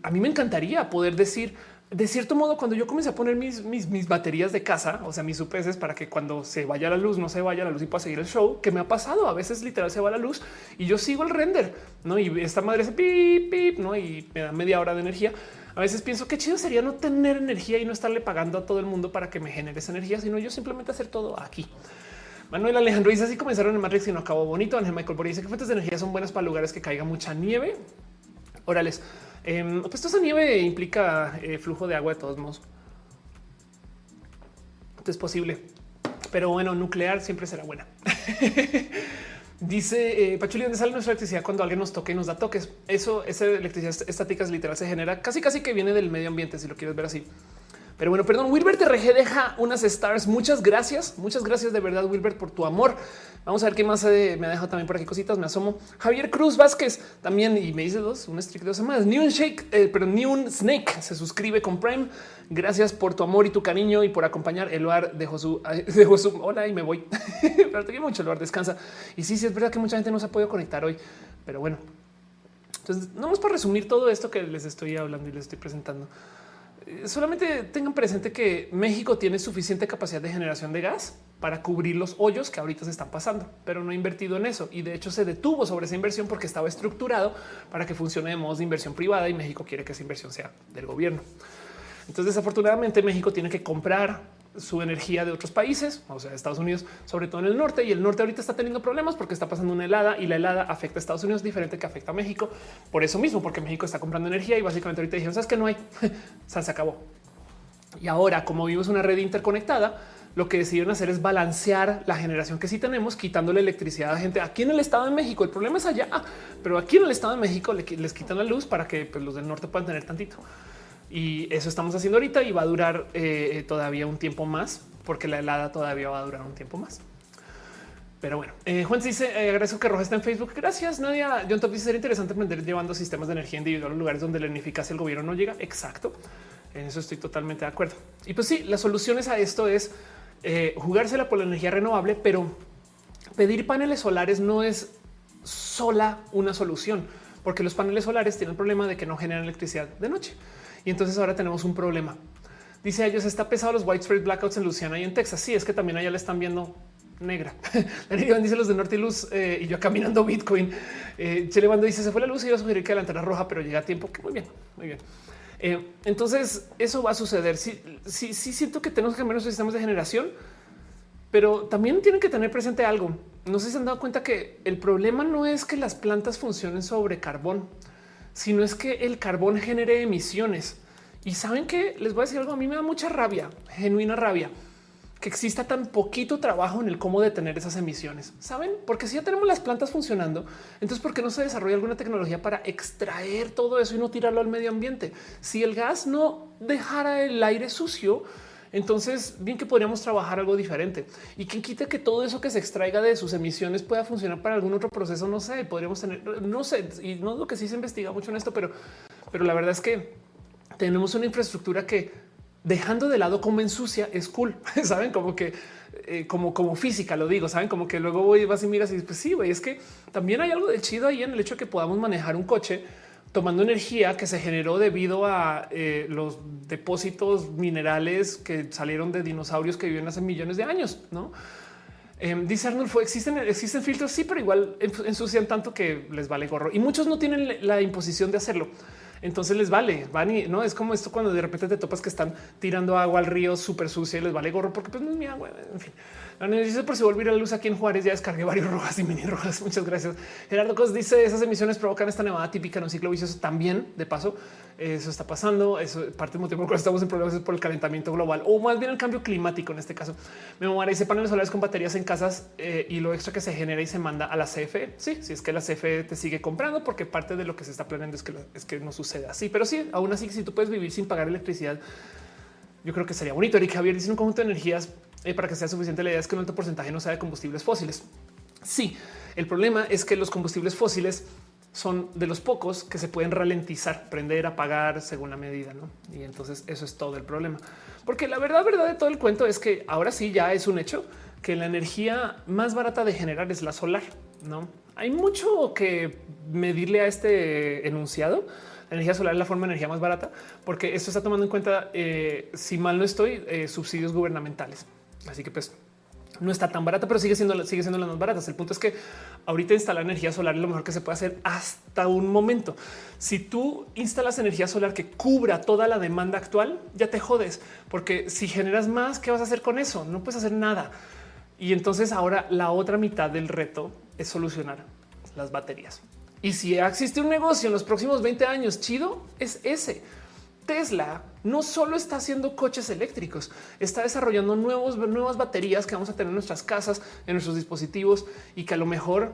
A: a mí me encantaría poder decir de cierto modo, cuando yo comencé a poner mis, mis, mis, baterías de casa, o sea, mis UPS para que cuando se vaya la luz, no se vaya la luz y pueda seguir el show, que me ha pasado. A veces literal se va la luz y yo sigo el render, no? Y esta madre se pip, no? Y me da media hora de energía. A veces pienso que chido sería no tener energía y no estarle pagando a todo el mundo para que me genere esa energía, sino yo simplemente hacer todo aquí. Manuel Alejandro dice así comenzaron en Matrix y no acabó bonito. Ángel Michael Boris dice que fuentes de energía son buenas para lugares que caiga mucha nieve. Orales. Eh, pues toda esa nieve implica eh, flujo de agua de todos modos. Esto es posible, pero bueno, nuclear siempre será buena. Dice eh, Pachuli, ¿dónde sale nuestra electricidad cuando alguien nos toque y nos da toques? Eso, esa electricidad estática es literal, se genera casi casi que viene del medio ambiente, si lo quieres ver así. Pero bueno, perdón, Wilbert RG deja unas stars. Muchas gracias, muchas gracias de verdad, Wilbert, por tu amor. Vamos a ver qué más me ha dejado también por aquí cositas. Me asomo. Javier Cruz Vázquez también y me dice dos, un streak de dos semanas. Ni un shake, eh, pero ni un snake se suscribe con Prime. Gracias por tu amor y tu cariño y por acompañar el lugar de Josu. De Josu. Hola y me voy. pero te quiero mucho. El lugar descansa. Y sí, sí, es verdad que mucha gente no se ha podido conectar hoy, pero bueno. Entonces, no más para resumir todo esto que les estoy hablando y les estoy presentando solamente tengan presente que México tiene suficiente capacidad de generación de gas para cubrir los hoyos que ahorita se están pasando, pero no ha invertido en eso y de hecho se detuvo sobre esa inversión porque estaba estructurado para que funcione de modos de inversión privada y México quiere que esa inversión sea del gobierno. Entonces, desafortunadamente, México tiene que comprar su energía de otros países, o sea, Estados Unidos, sobre todo en el norte. Y el norte ahorita está teniendo problemas porque está pasando una helada y la helada afecta a Estados Unidos diferente que afecta a México. Por eso mismo, porque México está comprando energía y básicamente ahorita dijeron, sabes que no hay, se acabó. Y ahora, como vimos una red interconectada, lo que decidieron hacer es balancear la generación que sí tenemos, quitándole electricidad a gente aquí en el estado de México. El problema es allá, pero aquí en el estado de México les quitan la luz para que pues, los del norte puedan tener tantito. Y eso estamos haciendo ahorita y va a durar eh, todavía un tiempo más, porque la helada todavía va a durar un tiempo más. Pero bueno, eh, Juan dice eh, agradezco que Roja está en Facebook. Gracias, Nadia. John Top dice sería interesante aprender llevando sistemas de energía individual a lugares donde la ineficacia del gobierno no llega. Exacto. En eso estoy totalmente de acuerdo. Y pues sí, las soluciones a esto es jugársela por la energía renovable, pero pedir paneles solares no es sola una solución, porque los paneles solares tienen el problema de que no generan electricidad de noche. Y entonces ahora tenemos un problema. Dice ellos está pesado los widespread blackouts en Luciana y en Texas. Sí, es que también allá le están viendo negra. dice los de Norte y Luz eh, y yo caminando Bitcoin. Eh, Chile dice se fue la luz y a sugerir que la antena roja, pero llega a tiempo. Que muy bien, muy bien. Eh, entonces eso va a suceder. Sí, sí, sí siento que tenemos que cambiar nuestros sistemas de generación, pero también tienen que tener presente algo. No sé si se han dado cuenta que el problema no es que las plantas funcionen sobre carbón sino es que el carbón genere emisiones. Y saben que les voy a decir algo, a mí me da mucha rabia, genuina rabia, que exista tan poquito trabajo en el cómo detener esas emisiones. Saben, porque si ya tenemos las plantas funcionando, entonces ¿por qué no se desarrolla alguna tecnología para extraer todo eso y no tirarlo al medio ambiente? Si el gas no dejara el aire sucio, entonces, bien que podríamos trabajar algo diferente y quien quita que todo eso que se extraiga de sus emisiones pueda funcionar para algún otro proceso. No sé, podríamos tener, no sé, y no es lo que sí se investiga mucho en esto, pero, pero la verdad es que tenemos una infraestructura que dejando de lado cómo ensucia es cool. Saben como que eh, como, como física lo digo, saben como que luego voy, vas y miras y pues sí, güey, es que también hay algo de chido ahí en el hecho de que podamos manejar un coche tomando energía que se generó debido a eh, los depósitos minerales que salieron de dinosaurios que viven hace millones de años, ¿no? Eh, dice Arnulfo, existen, existen filtros, sí, pero igual ensucian tanto que les vale gorro. Y muchos no tienen la imposición de hacerlo. Entonces les vale, van y no es como esto cuando de repente te topas que están tirando agua al río súper sucia y les vale gorro porque pues no es mi agua. En fin, dice por si volviera la luz aquí en Juárez, ya descargué varios rojas y mini rojas. Muchas gracias. Gerardo Cos dice esas emisiones provocan esta nevada típica en un ciclo vicioso también. De paso, eso está pasando. Eso parte del motivo por el estamos en problemas es por el calentamiento global o más bien el cambio climático. En este caso, me y dice paneles solares con baterías en casas eh, y lo extra que se genera y se manda a la CFE. Sí, si es que la CFE te sigue comprando, porque parte de lo que se está planeando es que, es que no suceda así. Pero sí, aún así, si tú puedes vivir sin pagar electricidad, yo creo que sería bonito. Eric Javier dice un conjunto de energías eh, para que sea suficiente. La idea es que un alto porcentaje no sea de combustibles fósiles. Sí, el problema es que los combustibles fósiles son de los pocos que se pueden ralentizar, prender, apagar según la medida. ¿no? Y entonces eso es todo el problema. Porque la verdad, verdad de todo el cuento es que ahora sí ya es un hecho que la energía más barata de generar es la solar. No hay mucho que medirle a este enunciado. La energía solar es la forma de energía más barata, porque esto está tomando en cuenta, eh, si mal no estoy, eh, subsidios gubernamentales. Así que pues no está tan barata, pero sigue siendo, sigue siendo las más baratas. El punto es que ahorita instalar energía solar es lo mejor que se puede hacer hasta un momento. Si tú instalas energía solar que cubra toda la demanda actual, ya te jodes, porque si generas más, ¿qué vas a hacer con eso? No puedes hacer nada. Y entonces ahora la otra mitad del reto es solucionar las baterías. Y si existe un negocio en los próximos 20 años chido, es ese Tesla no solo está haciendo coches eléctricos, está desarrollando nuevos, nuevas baterías que vamos a tener en nuestras casas, en nuestros dispositivos y que a lo mejor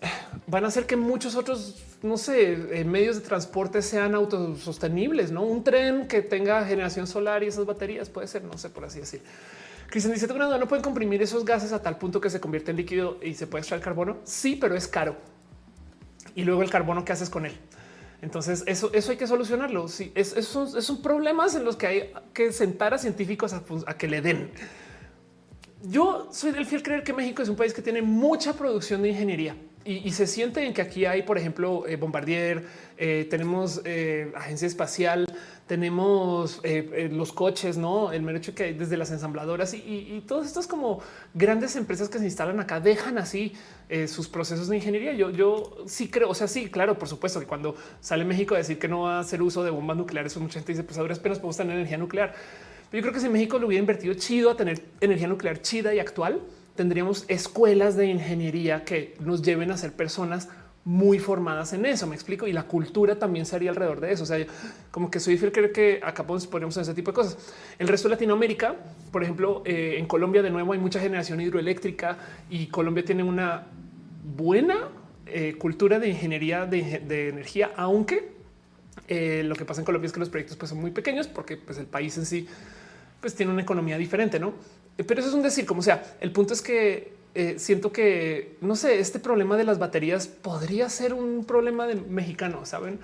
A: eh, van a hacer que muchos otros, no sé, eh, medios de transporte sean autosostenibles, no un tren que tenga generación solar y esas baterías puede ser, no sé, por así decir. Cristian dice: no pueden comprimir esos gases a tal punto que se convierte en líquido y se puede extraer carbono. Sí, pero es caro. Y luego el carbono, ¿qué haces con él? Entonces eso, eso hay que solucionarlo. Sí, es, son, problemas en los que hay que sentar a científicos a, pues, que le den. Yo soy del fiel creer que México es un país que tiene mucha producción de ingeniería y, se siente en que aquí hay, por ejemplo, eh, Bombardier, eh, tenemos eh, agencia espacial, tenemos los coches, no el hecho que hay desde las ensambladoras y, y, todas estas como grandes empresas que se instalan acá dejan así sus procesos de ingeniería. Yo, yo sí creo, o sea, sí, claro, por supuesto que cuando sale México a decir que no va a hacer uso de bombas nucleares, mucha gente dice, pues a duras penas podemos tener energía nuclear Yo creo que si México lo hubiera invertido chido a tener energía nuclear chida y actual, tendríamos escuelas de ingeniería que nos lleven a ser personas muy formadas en eso. Me explico. Y la cultura también sería alrededor de eso. O sea, como que soy fiel, creo que acá ponemos ese tipo de cosas. El resto de Latinoamérica, por ejemplo, eh, en Colombia, de nuevo, hay mucha generación hidroeléctrica y Colombia tiene una buena eh, cultura de ingeniería de, energía, aunque eh, lo que pasa en Colombia es que los proyectos pues, son muy pequeños porque pues, el país en sí pues, tiene una economía diferente, no? Pero eso es un decir, como sea. El punto es que eh, siento que, no sé, este problema de las baterías podría ser un problema de mexicano, ¿saben?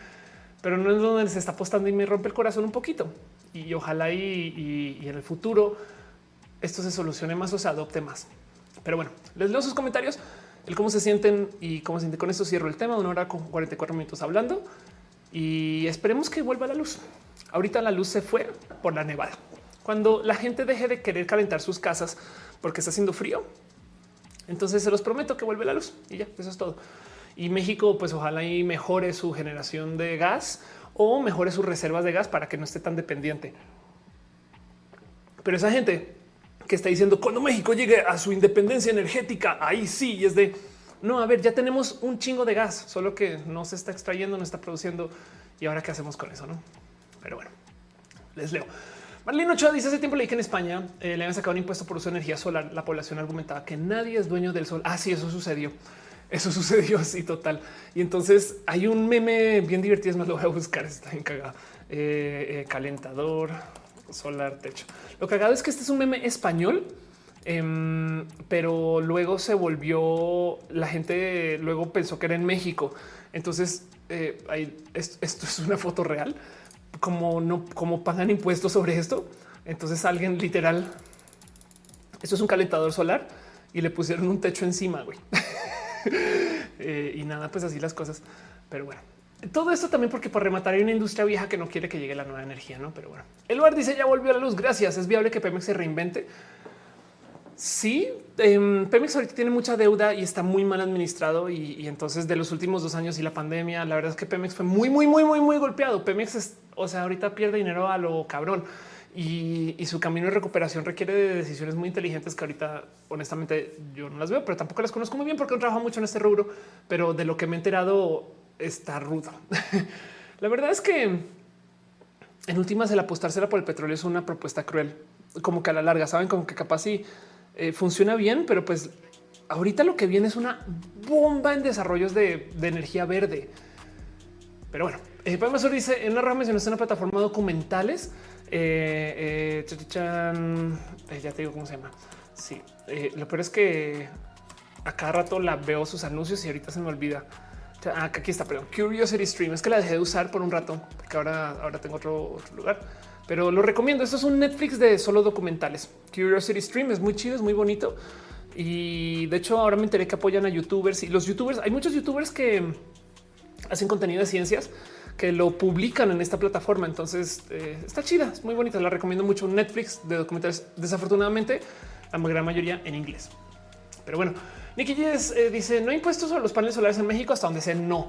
A: Pero no es donde se está apostando y me rompe el corazón un poquito. Y ojalá y, en el futuro esto se solucione más o se adopte más. Pero bueno, les leo sus comentarios, el cómo se sienten y cómo se sienten con esto. Cierro el tema, una hora con 44 minutos hablando y esperemos que vuelva la luz. Ahorita la luz se fue por la nevada. Cuando la gente deje de querer calentar sus casas porque está haciendo frío, entonces se los prometo que vuelve la luz y ya, eso es todo. Y México, pues ojalá y mejore su generación de gas o mejore sus reservas de gas para que no esté tan dependiente. Pero esa gente que está diciendo cuando México llegue a su independencia energética, ahí sí, y es de no, a ver, ya tenemos un chingo de gas, solo que no se está extrayendo, no está produciendo. Y ahora qué hacemos con eso? No, pero bueno, les leo. Marlene Ochoa dice hace tiempo le dije en España eh, le habían sacado un impuesto por uso de energía solar. La población argumentaba que nadie es dueño del sol. Ah, sí, eso sucedió. Eso sucedió así total. Y entonces hay un meme bien divertido. Es más, lo voy a buscar. Está en cagado. Eh, eh, calentador solar techo. Lo cagado es que este es un meme español, em, pero luego se volvió la gente. Luego pensó que era en México. Entonces esto es una foto real como no, como pagan impuestos sobre esto. Entonces alguien literal, esto es un calentador solar y le pusieron un techo encima, güey. Eh, y nada, pues así las cosas. Pero bueno, todo esto también porque por rematar hay una industria vieja que no quiere que llegue la nueva energía, no? Pero bueno, el lugar dice ya volvió a la luz. Gracias. Es viable que Pemex se reinvente. Sí, eh, Pemex ahorita tiene mucha deuda y está muy mal administrado y, entonces de los últimos dos años y la pandemia, la verdad es que Pemex fue muy, muy, muy, muy, muy golpeado. Pemex es, o sea, ahorita pierde dinero a lo cabrón y, su camino de recuperación requiere de decisiones muy inteligentes que ahorita honestamente yo no las veo, pero tampoco las conozco muy bien porque no trabajo mucho en este rubro, pero de lo que me he enterado está rudo. la verdad es que en últimas el apostársela por el petróleo es una propuesta cruel, como que a la larga saben como que capaz sí eh, funciona bien, pero pues ahorita lo que viene es una bomba en desarrollos de, energía verde. Pero bueno, eh, dice en una rama mencionaste una plataforma documentales. Eh, eh, eh, ya te digo cómo se llama. Sí, lo peor es que a cada rato la veo sus anuncios y ahorita se me olvida. Ah, aquí está, perdón. Curiosity Stream es que la dejé de usar por un rato porque ahora, ahora tengo otro, otro lugar pero lo recomiendo. Esto es un Netflix de solo documentales. Curiosity Stream es muy chido, es muy bonito. Y de hecho, ahora me enteré que apoyan a youtubers y los youtubers. Hay muchos youtubers que hacen contenido de ciencias que lo publican en esta plataforma. Entonces eh, está chida, es muy bonita. La recomiendo mucho. Netflix de documentales. Desafortunadamente, la gran mayoría en inglés. Pero bueno, Nicky Yes eh, dice no hay impuestos sobre los paneles solares en México hasta donde se no.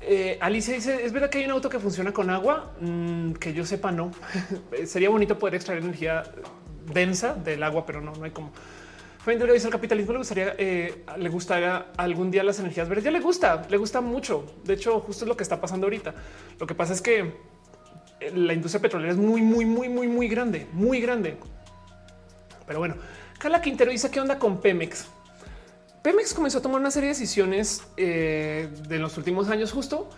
A: Eh, Alicia dice: ¿Es verdad que hay un auto que funciona con agua? Mm, que yo sepa, no. Sería bonito poder extraer energía densa del agua, pero no, no hay como. Fender dice: el capitalismo le gustaría, eh, le gustaría algún día las energías verdes. Ya le gusta, le gusta mucho. De hecho, justo es lo que está pasando ahorita. Lo que pasa es que eh, la industria petrolera es muy, muy, muy, muy, muy grande, muy grande. Pero bueno, Carla Quintero dice: ¿Qué onda con Pemex? Pemex comenzó a tomar una serie de decisiones eh, de los últimos años justo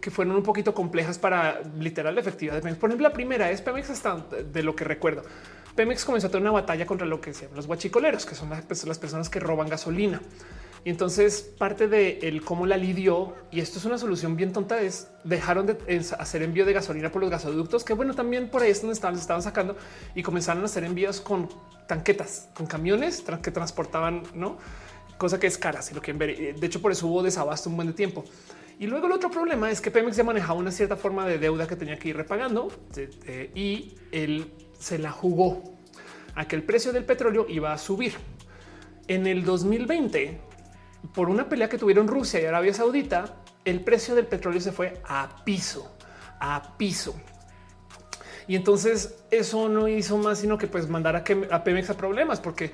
A: que fueron un poquito complejas para literal la efectividad de Pemex. Por ejemplo, la primera es Pemex hasta de lo que recuerdo. Pemex comenzó a tener una batalla contra lo que se llaman los guachicoleros, que son las, personas que roban gasolina. Y entonces parte de el cómo la lidió, y esto es una solución bien tonta, es dejaron de hacer envío de gasolina por los gasoductos, que bueno, también por ahí es donde estaban, estaban sacando y comenzaron a hacer envíos con tanquetas, con camiones que transportaban, ¿no? cosa que es cara si lo quieren ver. Eh, de hecho, por eso hubo desabasto un buen de tiempo. Y luego el otro problema es que Pemex ya manejaba una cierta forma de deuda que tenía que ir repagando y él se la jugó a que el precio del petróleo iba a subir. En el 2020, por una pelea que tuvieron Rusia y Arabia Saudita, el precio del petróleo se fue a piso, a piso. Y entonces eso no hizo más sino que pues a, Pemex a problemas porque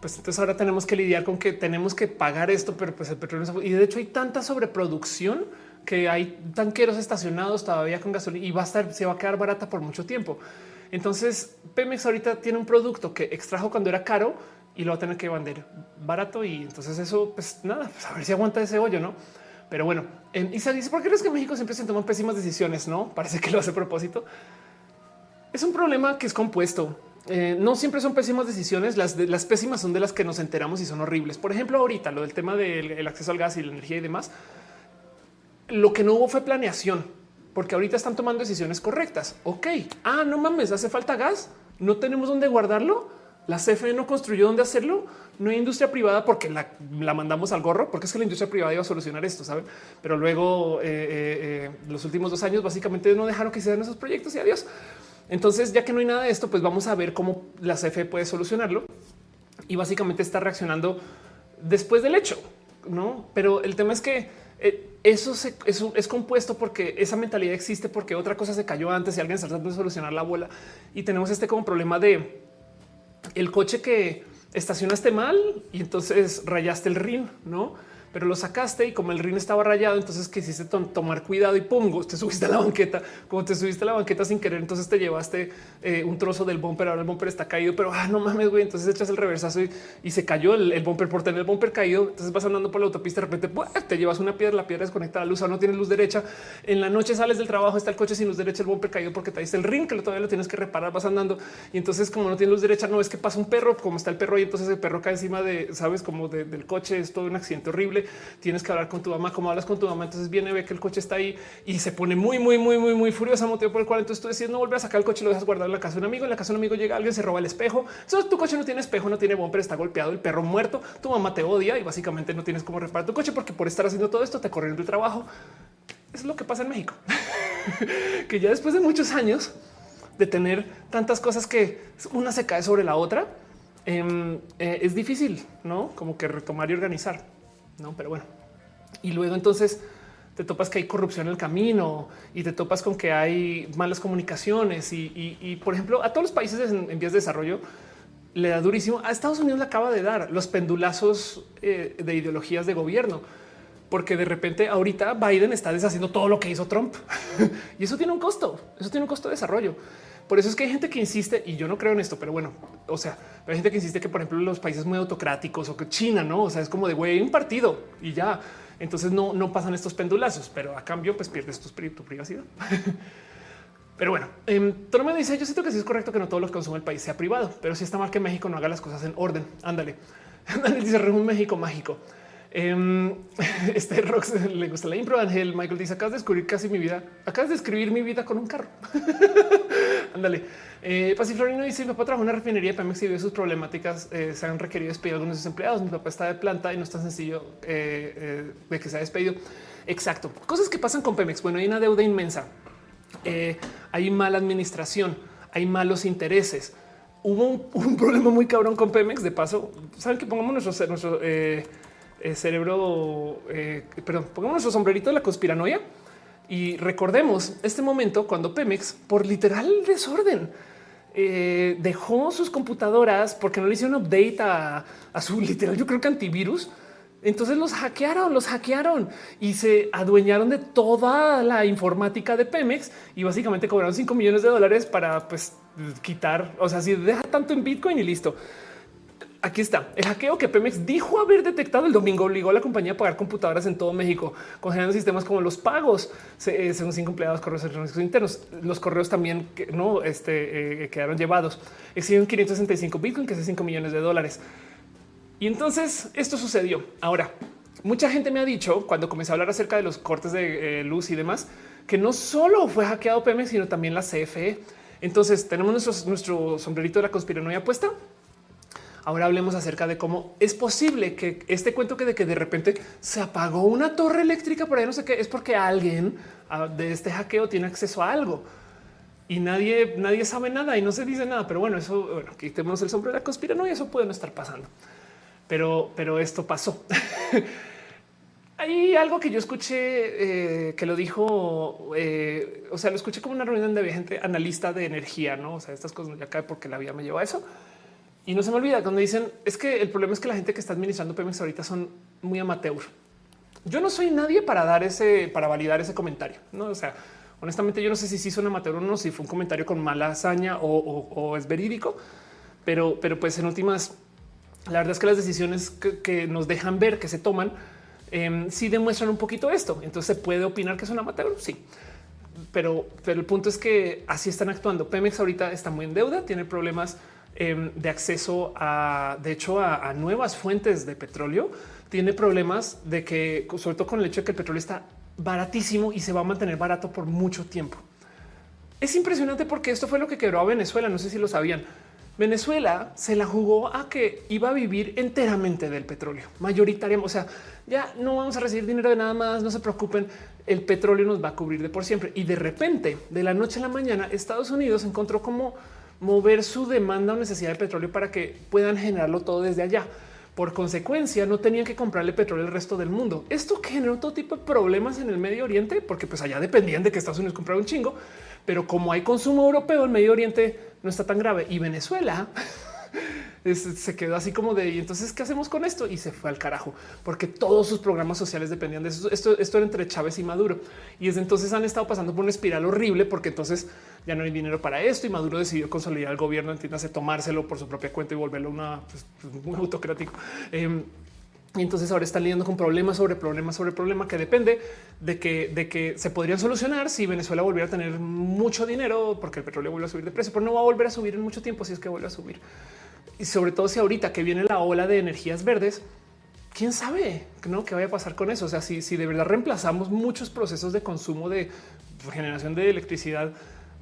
A: pues entonces ahora tenemos que lidiar con que tenemos que pagar esto, pero pues el petróleo no y de hecho hay tanta sobreproducción que hay tanqueros estacionados todavía con gasolina y va a estar, se va a quedar barata por mucho tiempo. Entonces Pemex ahorita tiene un producto que extrajo cuando era caro y lo va a tener que vender barato y entonces eso pues nada, pues a ver si aguanta ese hoyo, ¿no? Pero bueno, y se dice, ¿por qué crees que México siempre se toman pésimas decisiones? No, parece que lo hace a propósito. Es un problema que es compuesto. Eh, no siempre son pésimas decisiones. Las, las pésimas son de las que nos enteramos y son horribles. Por ejemplo, ahorita lo del tema del acceso al gas y la energía y demás. Lo que no hubo fue planeación, porque ahorita están tomando decisiones correctas. Ok. Ah, no mames, hace falta gas. No tenemos dónde guardarlo. La CFE no construyó dónde hacerlo. No hay industria privada porque la, mandamos al gorro, porque es que la industria privada iba a solucionar esto, saben? Pero luego, eh, eh, eh, los últimos dos años, básicamente no dejaron que den esos proyectos y adiós. Entonces, ya que no hay nada de esto, pues vamos a ver cómo la CFE puede solucionarlo y básicamente está reaccionando después del hecho, no? Pero el tema es que eso, es compuesto porque esa mentalidad existe porque otra cosa se cayó antes y alguien está tratando de solucionar la bola y tenemos este como problema de el coche que estacionaste mal y entonces rayaste el rin, no? Pero lo sacaste y como el rin estaba rayado, entonces quisiste tomar cuidado y pongo, te subiste a la banqueta, como te subiste a la banqueta sin querer, entonces te llevaste eh, un trozo del bumper, ahora el bumper está caído, pero ah, no mames, güey, entonces echas el reversazo y, se cayó el, bumper. Por tener el bumper caído, entonces vas andando por la autopista, de repente te llevas una piedra, la piedra desconecta la luz, o no tienes luz derecha, en la noche sales del trabajo, está el coche sin luz derecha, el bumper caído porque te diste el rin, que todavía lo tienes que reparar, vas andando. Y entonces como no tienes luz derecha, no es que pasa un perro, como está el perro y entonces el perro cae encima de, sabes, como del coche, es todo un accidente horrible, tienes que hablar con tu mamá, como hablas con tu mamá, entonces viene, ve que el coche está ahí y se pone muy, muy, muy, muy, muy furiosa, motivo por el cual entonces tú decides no volver a sacar el coche, lo dejas guardado en la casa de un amigo, en la casa de un amigo llega alguien, se roba el espejo, entonces tu coche no tiene espejo, no tiene bumper, está golpeado, el perro muerto, tu mamá te odia y básicamente no tienes cómo reparar tu coche porque por estar haciendo todo esto te corrieron del trabajo. Es lo que pasa en México, que ya después de muchos años de tener tantas cosas que una se cae sobre la otra, em, eh, es difícil, ¿no? Como que retomar y organizar, ¿no? Pero bueno, y luego entonces te topas que hay corrupción en el camino y te topas con que hay malas comunicaciones y, por ejemplo a todos los países en, vías de desarrollo le da durísimo. A Estados Unidos le acaba de dar los pendulazos eh, de ideologías de gobierno, porque de repente ahorita Biden está deshaciendo todo lo que hizo Trump y eso tiene un costo. Eso tiene un costo de desarrollo. Por eso es que hay gente que insiste, y yo no creo en esto, pero bueno, o sea, hay gente que insiste que, por ejemplo, los países muy autocráticos o que China, no, o sea, es como de güey, un partido y ya entonces no, no pasan estos pendulazos, pero a cambio pues pierdes tu, privacidad. Pero bueno, eh, me dice, yo siento que sí es correcto que no todo lo que consume el país sea privado, pero si está mal que México no haga las cosas en orden. Ándale. Ándale, dice un México mágico. Em, este Rox le gusta la impro. Ángel Michael dice: Acabas de descubrir casi mi vida. Acabas de escribir mi vida con un carro. Ándale. Eh, Pasiflorino dice: Mi papá trabaja en una refinería de Pemex y ve sus problemáticas. Eh, se han requerido despedir algunos de sus empleados. Mi papá está de planta y no es tan sencillo eh, eh, de que se ha despedido. Exacto. Cosas que pasan con Pemex. Bueno, hay una deuda inmensa. hay mala administración, hay malos intereses. Hubo un, problema muy cabrón con Pemex. De paso, saben que pongamos nuestro cerebro, perdón, pongamos nuestro sombrerito de la conspiranoia y recordemos este momento cuando Pemex, por literal desorden, eh, dejó sus computadoras porque no le hicieron update a, su literal, yo creo que antivirus. Entonces los hackearon, los hackearon y se adueñaron de toda la informática de Pemex y básicamente cobraron 5 millones de dólares para pues quitar, o sea, si deja tanto en Bitcoin y listo. Aquí está. El hackeo que Pemex dijo haber detectado el domingo obligó a la compañía a pagar computadoras en todo México, congelando sistemas como los pagos, eh, según cinco empleados correos electrónicos internos. Los correos también no este, eh, quedaron llevados. Existen 565 Bitcoin, que es 5 millones de dólares. Y entonces esto sucedió. Ahora, mucha gente me ha dicho cuando comencé a hablar acerca de los cortes de eh, luz y demás, que no solo fue hackeado Pemex, sino también la CFE. Entonces tenemos nuestro, nuestro sombrerito de la conspiranoia puesta Ahora hablemos acerca de cómo es posible que este cuento que de que de repente se apagó una torre eléctrica por ahí no sé qué es porque alguien ah, de este hackeo tiene acceso a algo y nadie, nadie sabe nada y no se dice nada. Pero bueno, eso bueno, tenemos el sombrero de la conspiración y eso puede no estar pasando. Pero, pero esto pasó. hay algo que yo escuché eh, que lo dijo, eh, o sea, lo escuché como una reunión de gente analista de energía, no? O sea, estas cosas ya cae porque la vida me llevó a eso. Y no se me olvida cuando dicen es que el problema es que la gente que está administrando Pemex ahorita son muy amateur. Yo no soy nadie para dar ese, para validar ese comentario. No, o sea, honestamente, yo no sé si sí son amateur o no, si fue un comentario con mala hazaña o, es verídico, pero, pero pues en últimas, la verdad es que las decisiones que, nos dejan ver que se toman eh, sí demuestran un poquito esto. Entonces se puede opinar que es un amateur. Sí, pero, pero el punto es que así están actuando. Pemex ahorita está muy en deuda, tiene problemas Em, de acceso a, de hecho, a, nuevas fuentes de petróleo, tiene problemas de que, sobre todo con el hecho de que el petróleo está baratísimo y se va a mantener barato por mucho tiempo. Es impresionante porque esto fue lo que quebró a Venezuela. No sé si lo sabían. Venezuela se la jugó a que iba a vivir enteramente del petróleo, mayoritariamente. O sea, ya no vamos a recibir dinero de nada más, no se preocupen, el petróleo nos va a cubrir de por siempre. Y de repente, de la noche a la mañana, Estados Unidos encontró como mover su demanda o necesidad de petróleo para que puedan generarlo todo desde allá. Por consecuencia, no tenían que comprarle petróleo al resto del mundo. Esto generó todo tipo de problemas en el Medio Oriente, porque pues allá dependían de que Estados Unidos comprara un chingo, pero como hay consumo europeo, el Medio Oriente no está tan grave. Y Venezuela se quedó así como de y entonces qué hacemos con esto y se fue al carajo porque todos sus programas sociales dependían de eso. Esto, esto era entre Chávez y Maduro y desde entonces han estado pasando por una espiral horrible porque entonces ya no hay dinero para esto y Maduro decidió consolidar el gobierno, entiéndase, tomárselo por su propia cuenta y volverlo una pues, pues, muy autocrático. Em, y entonces ahora están lidiando con problemas sobre problemas sobre problema que depende de que, de que se podrían solucionar si Venezuela volviera a tener mucho dinero porque el petróleo vuelve a subir de precio, pero no va a volver a subir en mucho tiempo si es que vuelve a subir y sobre todo si ahorita que viene la ola de energías verdes, quién sabe ¿no? qué vaya a pasar con eso. O sea, si, si de verdad reemplazamos muchos procesos de consumo de generación de electricidad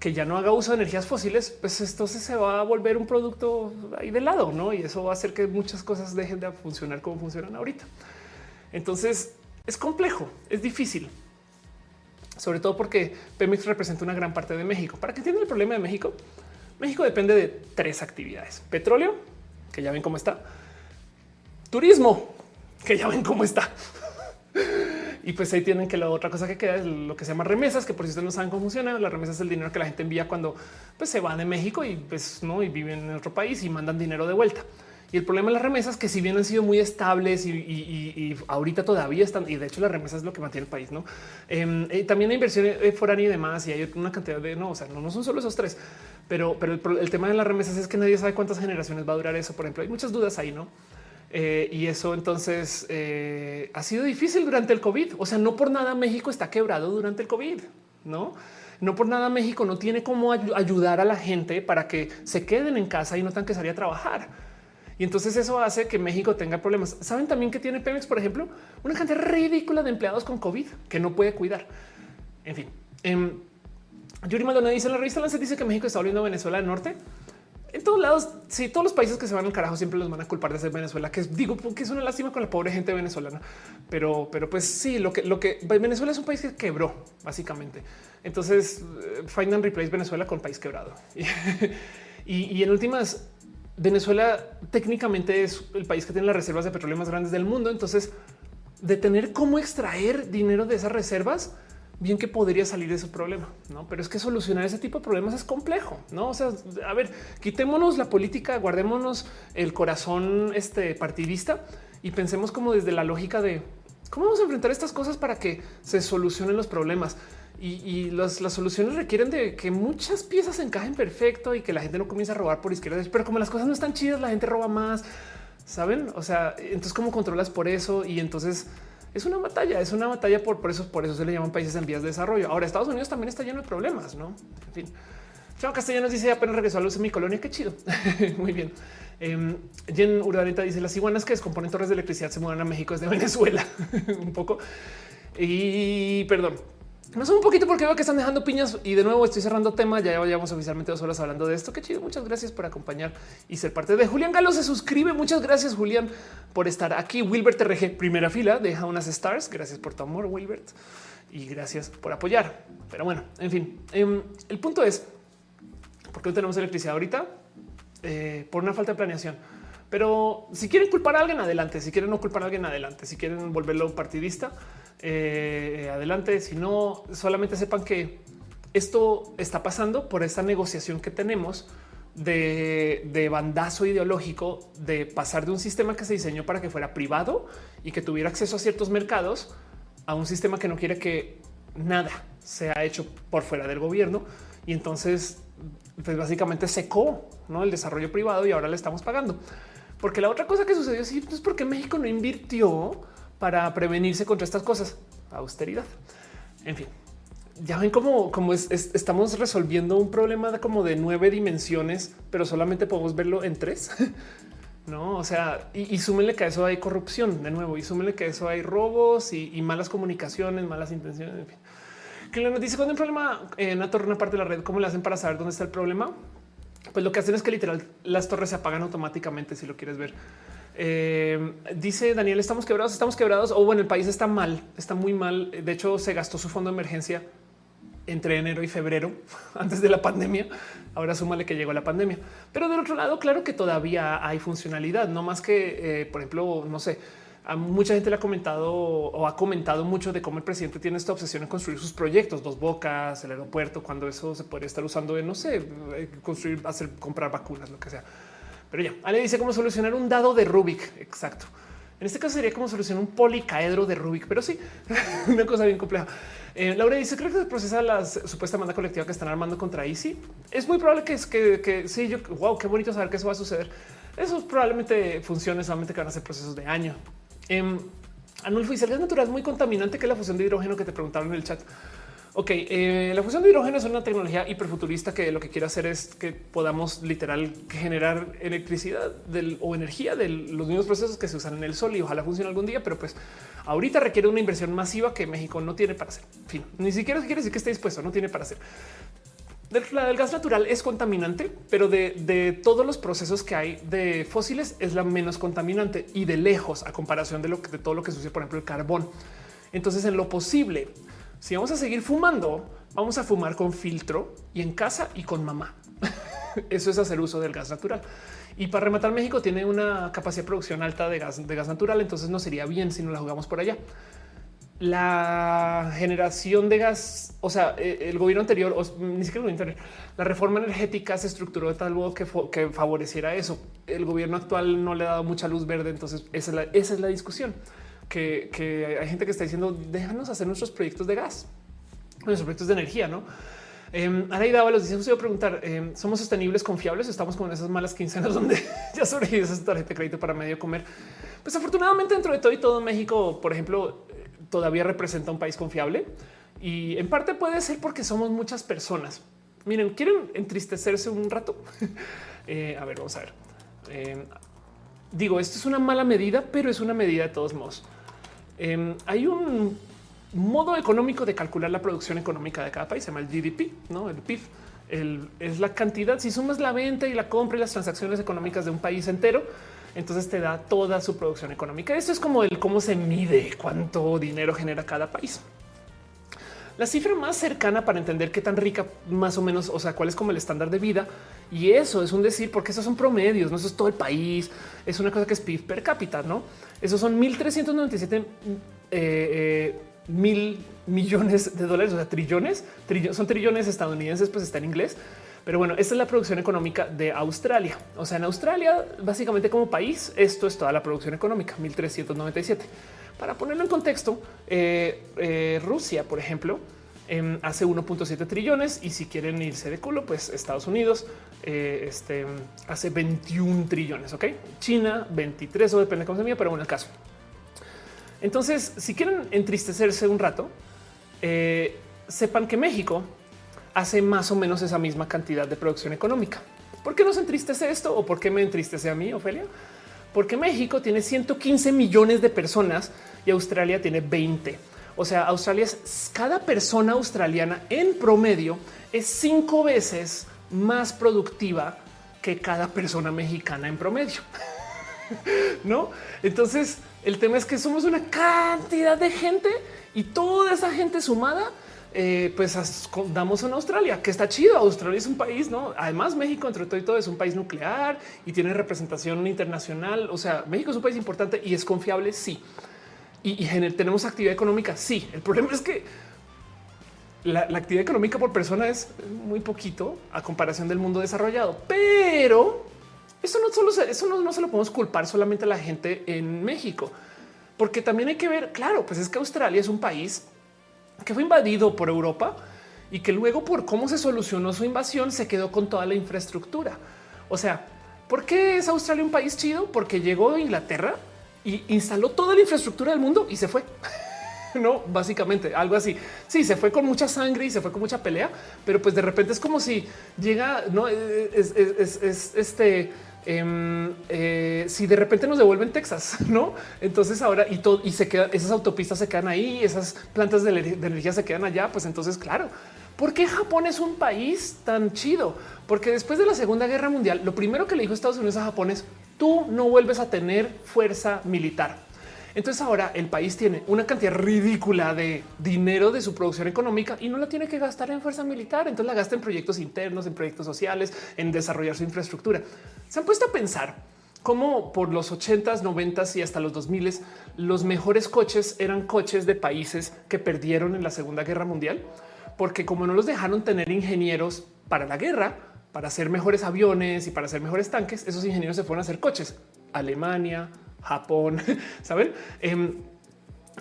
A: que ya no haga uso de energías fósiles, pues entonces se va a volver un producto ahí de lado, ¿no? Y eso va a hacer que muchas cosas dejen de funcionar como funcionan ahorita. Entonces es complejo, es difícil, sobre todo porque Pemex representa una gran parte de México. Para que entiendan el problema de México, México depende de tres actividades. Petróleo, que ya ven cómo está. Turismo, que ya ven cómo está. y pues ahí tienen que la otra cosa que queda es lo que se llama remesas, que por si ustedes no saben cómo funciona, la remesa es el dinero que la gente envía cuando pues, se van de México y pues no y viven en otro país y mandan dinero de vuelta. Y el problema de las remesas que si bien han sido muy estables y, ahorita todavía están, y de hecho las remesas es lo que mantiene el país, ¿no? Em, eh, también hay inversión eh, foránea y demás, y hay una cantidad de, no, o sea, no, no son solo esos tres, pero, pero el, tema de las remesas es que nadie sabe cuántas generaciones va a durar eso. Por ejemplo, hay muchas dudas ahí, ¿no? Eh, y eso entonces ha sido difícil durante el COVID. O sea, no por nada México está quebrado durante el COVID, ¿no? No por nada México no tiene cómo ayudar a la gente para que se queden en casa y no tengan que salir a trabajar. Y entonces eso hace que México tenga problemas. Saben también que tiene Pemex, por ejemplo, una cantidad ridícula de empleados con COVID que no puede cuidar. En fin, eh, Yuri Maldonado dice la revista Lancet dice que México está volviendo Venezuela del norte. En todos lados, sí, todos los países que se van al carajo siempre los van a culpar de ser Venezuela, que digo que es una lástima con la pobre gente venezolana, pero, pero pues sí, lo que, lo que Venezuela es un país que quebró básicamente. Entonces, eh, find and replace Venezuela con país quebrado. y, y en últimas, Venezuela técnicamente es el país que tiene las reservas de petróleo más grandes del mundo. Entonces, de tener cómo extraer dinero de esas reservas, bien que podría salir de ese problema, no? Pero es que solucionar ese tipo de problemas es complejo, no? O sea, a ver, quitémonos la política, guardémonos el corazón este partidista y pensemos como desde la lógica de cómo vamos a enfrentar estas cosas para que se solucionen los problemas y, las soluciones requieren de que muchas piezas encajen perfecto y que la gente no comience a robar por izquierda. Pero como las cosas no están chidas, la gente roba más. Saben? O sea, entonces cómo controlas por eso y entonces es una batalla, es una batalla por, eso, por eso se le llaman países en vías de desarrollo. Ahora Estados Unidos también está lleno de problemas, no? En fin. Chao Castellanos dice apenas regresó a luz en mi colonia. Qué chido. Muy bien. Eh, Jen Urdaneta dice las iguanas que descomponen torres de electricidad se mudan a México desde Venezuela. un poco. Y perdón, no sé un poquito porque veo que están dejando piñas y de nuevo estoy cerrando tema. Ya llevamos oficialmente dos horas hablando de esto. Qué chido. Muchas gracias por acompañar y ser parte de Julián Galo. Se suscribe. Muchas gracias, Julián, por estar aquí. Wilbert RG, primera fila, deja unas stars. Gracias por tu amor, Wilbert, y gracias por apoyar. Pero bueno, en fin, em, el punto es por qué no tenemos electricidad ahorita eh, por una falta de planeación Pero si quieren culpar a alguien, adelante. Si quieren no culpar a alguien, adelante. Si quieren volverlo partidista, eh, adelante. Si no, solamente sepan que esto está pasando por esta negociación que tenemos de, bandazo ideológico de pasar de un sistema que se diseñó para que fuera privado y que tuviera acceso a ciertos mercados a un sistema que no quiere que nada sea hecho por fuera del gobierno. Y entonces, pues básicamente secó ¿no? el desarrollo privado y ahora le estamos pagando. Porque la otra cosa que sucedió es pues, porque México no invirtió para prevenirse contra estas cosas. Austeridad. En fin, ya ven cómo, estamos resolviendo un problema de como de nueve dimensiones, pero solamente podemos verlo en tres. No, o sea, y, y, súmenle que a eso hay corrupción de nuevo, y súmenle que a eso hay robos y, malas comunicaciones, malas intenciones. En fin. Que la noticia cuando hay un problema en una torre, una parte de la red, ¿cómo le hacen para saber dónde está el problema? Pues lo que hacen es que literal las torres se apagan automáticamente si lo quieres ver. Eh, dice Daniel, estamos quebrados, estamos quebrados. O bueno, el país está mal, está muy mal. De hecho, se gastó su fondo de emergencia entre enero y febrero antes de la pandemia. Ahora súmale que llegó la pandemia. Pero del otro lado, claro que todavía hay funcionalidad, no más que, eh, por ejemplo, no sé, a mucha gente le ha comentado o ha comentado mucho de cómo el presidente tiene esta obsesión en construir sus proyectos, dos bocas, el aeropuerto, cuando eso se podría estar usando en, no sé, eh, construir, hacer, comprar vacunas, lo que sea. Pero ya, Ale dice cómo solucionar un dado de Rubik. Exacto. En este caso sería como solucionar un policaedro de Rubik, pero sí, una cosa bien compleja. Eh, Laura dice, creo que se procesa la supuesta demanda colectiva que están armando contra Easy. Es muy probable que es que, sí, yo, wow, qué bonito saber que eso va a suceder. Eso probablemente funcione solamente que van a ser procesos de año. Eh, Anulfo dice, el gas natural es muy contaminante que la fusión de hidrógeno que te preguntaron en el chat. Ok, eh, la fusión de hidrógeno es una tecnología hiperfuturista que lo que quiere hacer es que podamos literal generar electricidad o energía de los mismos procesos que se usan en el sol y ojalá funcione algún día, pero pues ahorita requiere una inversión masiva que México no tiene para hacer. Fin, ni siquiera quiere decir que esté dispuesto, no tiene para hacer. El gas natural es contaminante, pero de, de, todos los procesos que hay de fósiles es la menos contaminante y de lejos a comparación de lo que de todo lo que sucede, por ejemplo, el carbón. Entonces, en lo posible, si vamos a seguir fumando, vamos a fumar con filtro y en casa y con mamá. Eso es hacer uso del gas natural. Y para rematar, México tiene una capacidad de producción alta de gas, de gas natural, entonces no sería bien si no la jugamos por allá. La generación de gas, o sea, e, el gobierno anterior, o ni siquiera el gobierno la reforma energética se estructuró de tal modo que, favoreciera eso. El gobierno actual no le ha dado mucha luz verde, entonces esa es la discusión que, hay gente que está diciendo déjanos hacer nuestros proyectos de gas, nuestros proyectos de energía, no? Eh, Araida los dice: Usted preguntar, em, ¿somos sostenibles, confiables? Estamos con esas malas quincenas donde ya sobrevive esa tarjeta de crédito para medio comer. Pues afortunadamente, dentro de todo y todo, México, por ejemplo, todavía representa un país confiable y en parte puede ser porque somos muchas personas. Miren, quieren entristecerse un rato. Eh, a ver, vamos a ver. Em, digo, esto es una mala medida, pero es una medida de todos modos. Em, hay un modo económico de calcular la producción económica de cada país, se llama el GDP, no el PIB. es la cantidad. Si sumas la venta y la compra y las transacciones económicas de un país entero, entonces te da toda su producción económica. Esto es como el cómo se mide cuánto dinero genera cada país. La cifra más cercana para entender qué tan rica más o menos, o sea, cuál es como el estándar de vida. Y eso es un decir, porque esos son promedios, no eso es todo el país. Es una cosa que es PIB per cápita, no? Esos son 1397 eh, eh, mil millones de dólares, o sea, trillones, son trillones estadounidenses, pues está en inglés. Pero bueno, esta es la producción económica de Australia. O sea, en Australia, básicamente como país, esto es toda la producción económica, 1397. Para ponerlo en contexto, eh, Rusia, por ejemplo, em, hace 1.7 trillones y si quieren irse de culo, pues Estados Unidos este, hace 21 trillones. Ok, China 23 o depende cómo se mira, pero bueno, el caso. Entonces, si quieren entristecerse un rato, eh, sepan que México hace más o menos esa misma cantidad de producción económica. ¿Por qué nos entristece esto o por qué me entristece a mí, Ofelia? Porque México tiene 115 millones de personas y Australia tiene 20. O sea, Australia es cada persona australiana en promedio es cinco veces más productiva que cada persona mexicana en promedio. no? Entonces, el tema es que somos una cantidad de gente y toda esa gente sumada eh, pues damos en Australia, que está chido. Australia es un país, no? Además, México, entre todo y todo, es un país nuclear y tiene representación internacional. O sea, México es un país importante y es confiable. Sí. Y, tenemos actividad económica. Sí. El problema es que la, actividad económica por persona es muy poquito a comparación del mundo desarrollado, pero eso no solo eso no, no se lo podemos culpar solamente a la gente en México, porque también hay que ver, claro, pues es que Australia es un país que fue invadido por Europa y que luego por cómo se solucionó su invasión se quedó con toda la infraestructura. O sea, ¿por qué es Australia un país chido? Porque llegó a Inglaterra y instaló toda la infraestructura del mundo y se fue. no, básicamente algo así. Sí, se fue con mucha sangre y se fue con mucha pelea, pero pues de repente es como si llega, no es, es este Em, eh, si de repente nos devuelven Texas, no? Entonces ahora y todo y se quedan esas autopistas se quedan ahí, esas plantas de, energía se quedan allá. Pues entonces, claro, ¿por qué Japón es un país tan chido? Porque después de la Segunda Guerra Mundial, lo primero que le dijo Estados Unidos a Japón es tú no vuelves a tener fuerza militar. Entonces ahora el país tiene una cantidad ridícula de dinero de su producción económica y no la tiene que gastar en fuerza militar. Entonces la gasta en proyectos internos, en proyectos sociales, en desarrollar su infraestructura. Se han puesto a pensar cómo por los 80s, 90s y hasta los 2000 los mejores coches eran coches de países que perdieron en la Segunda Guerra Mundial, porque como no los dejaron tener ingenieros para la guerra, para hacer mejores aviones y para hacer mejores tanques, esos ingenieros se fueron a hacer coches. Alemania, Japón, saben? Em,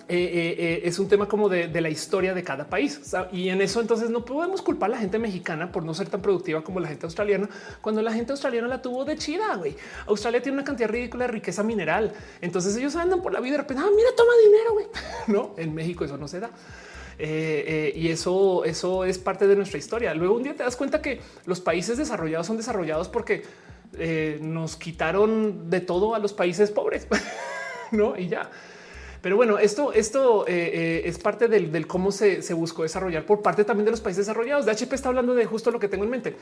A: eh, eh, eh, es un tema como de, la historia de cada país. Y en eso entonces no podemos culpar a la gente mexicana por no ser tan productiva como la gente australiana, cuando la gente australiana la tuvo de chida, güey. Australia tiene una cantidad ridícula de riqueza mineral. Entonces ellos andan por la vida de ah, mira, toma dinero, güey. No, en México eso no se da. y eso, eso es parte de nuestra historia. Luego un día te das cuenta que los países desarrollados son desarrollados porque eh, nos quitaron de todo a los países pobres, no? Y ya. Pero bueno, esto, esto eh, eh, es parte del, cómo se, buscó desarrollar por parte también de los países desarrollados. De HP está hablando de justo lo que tengo en mente.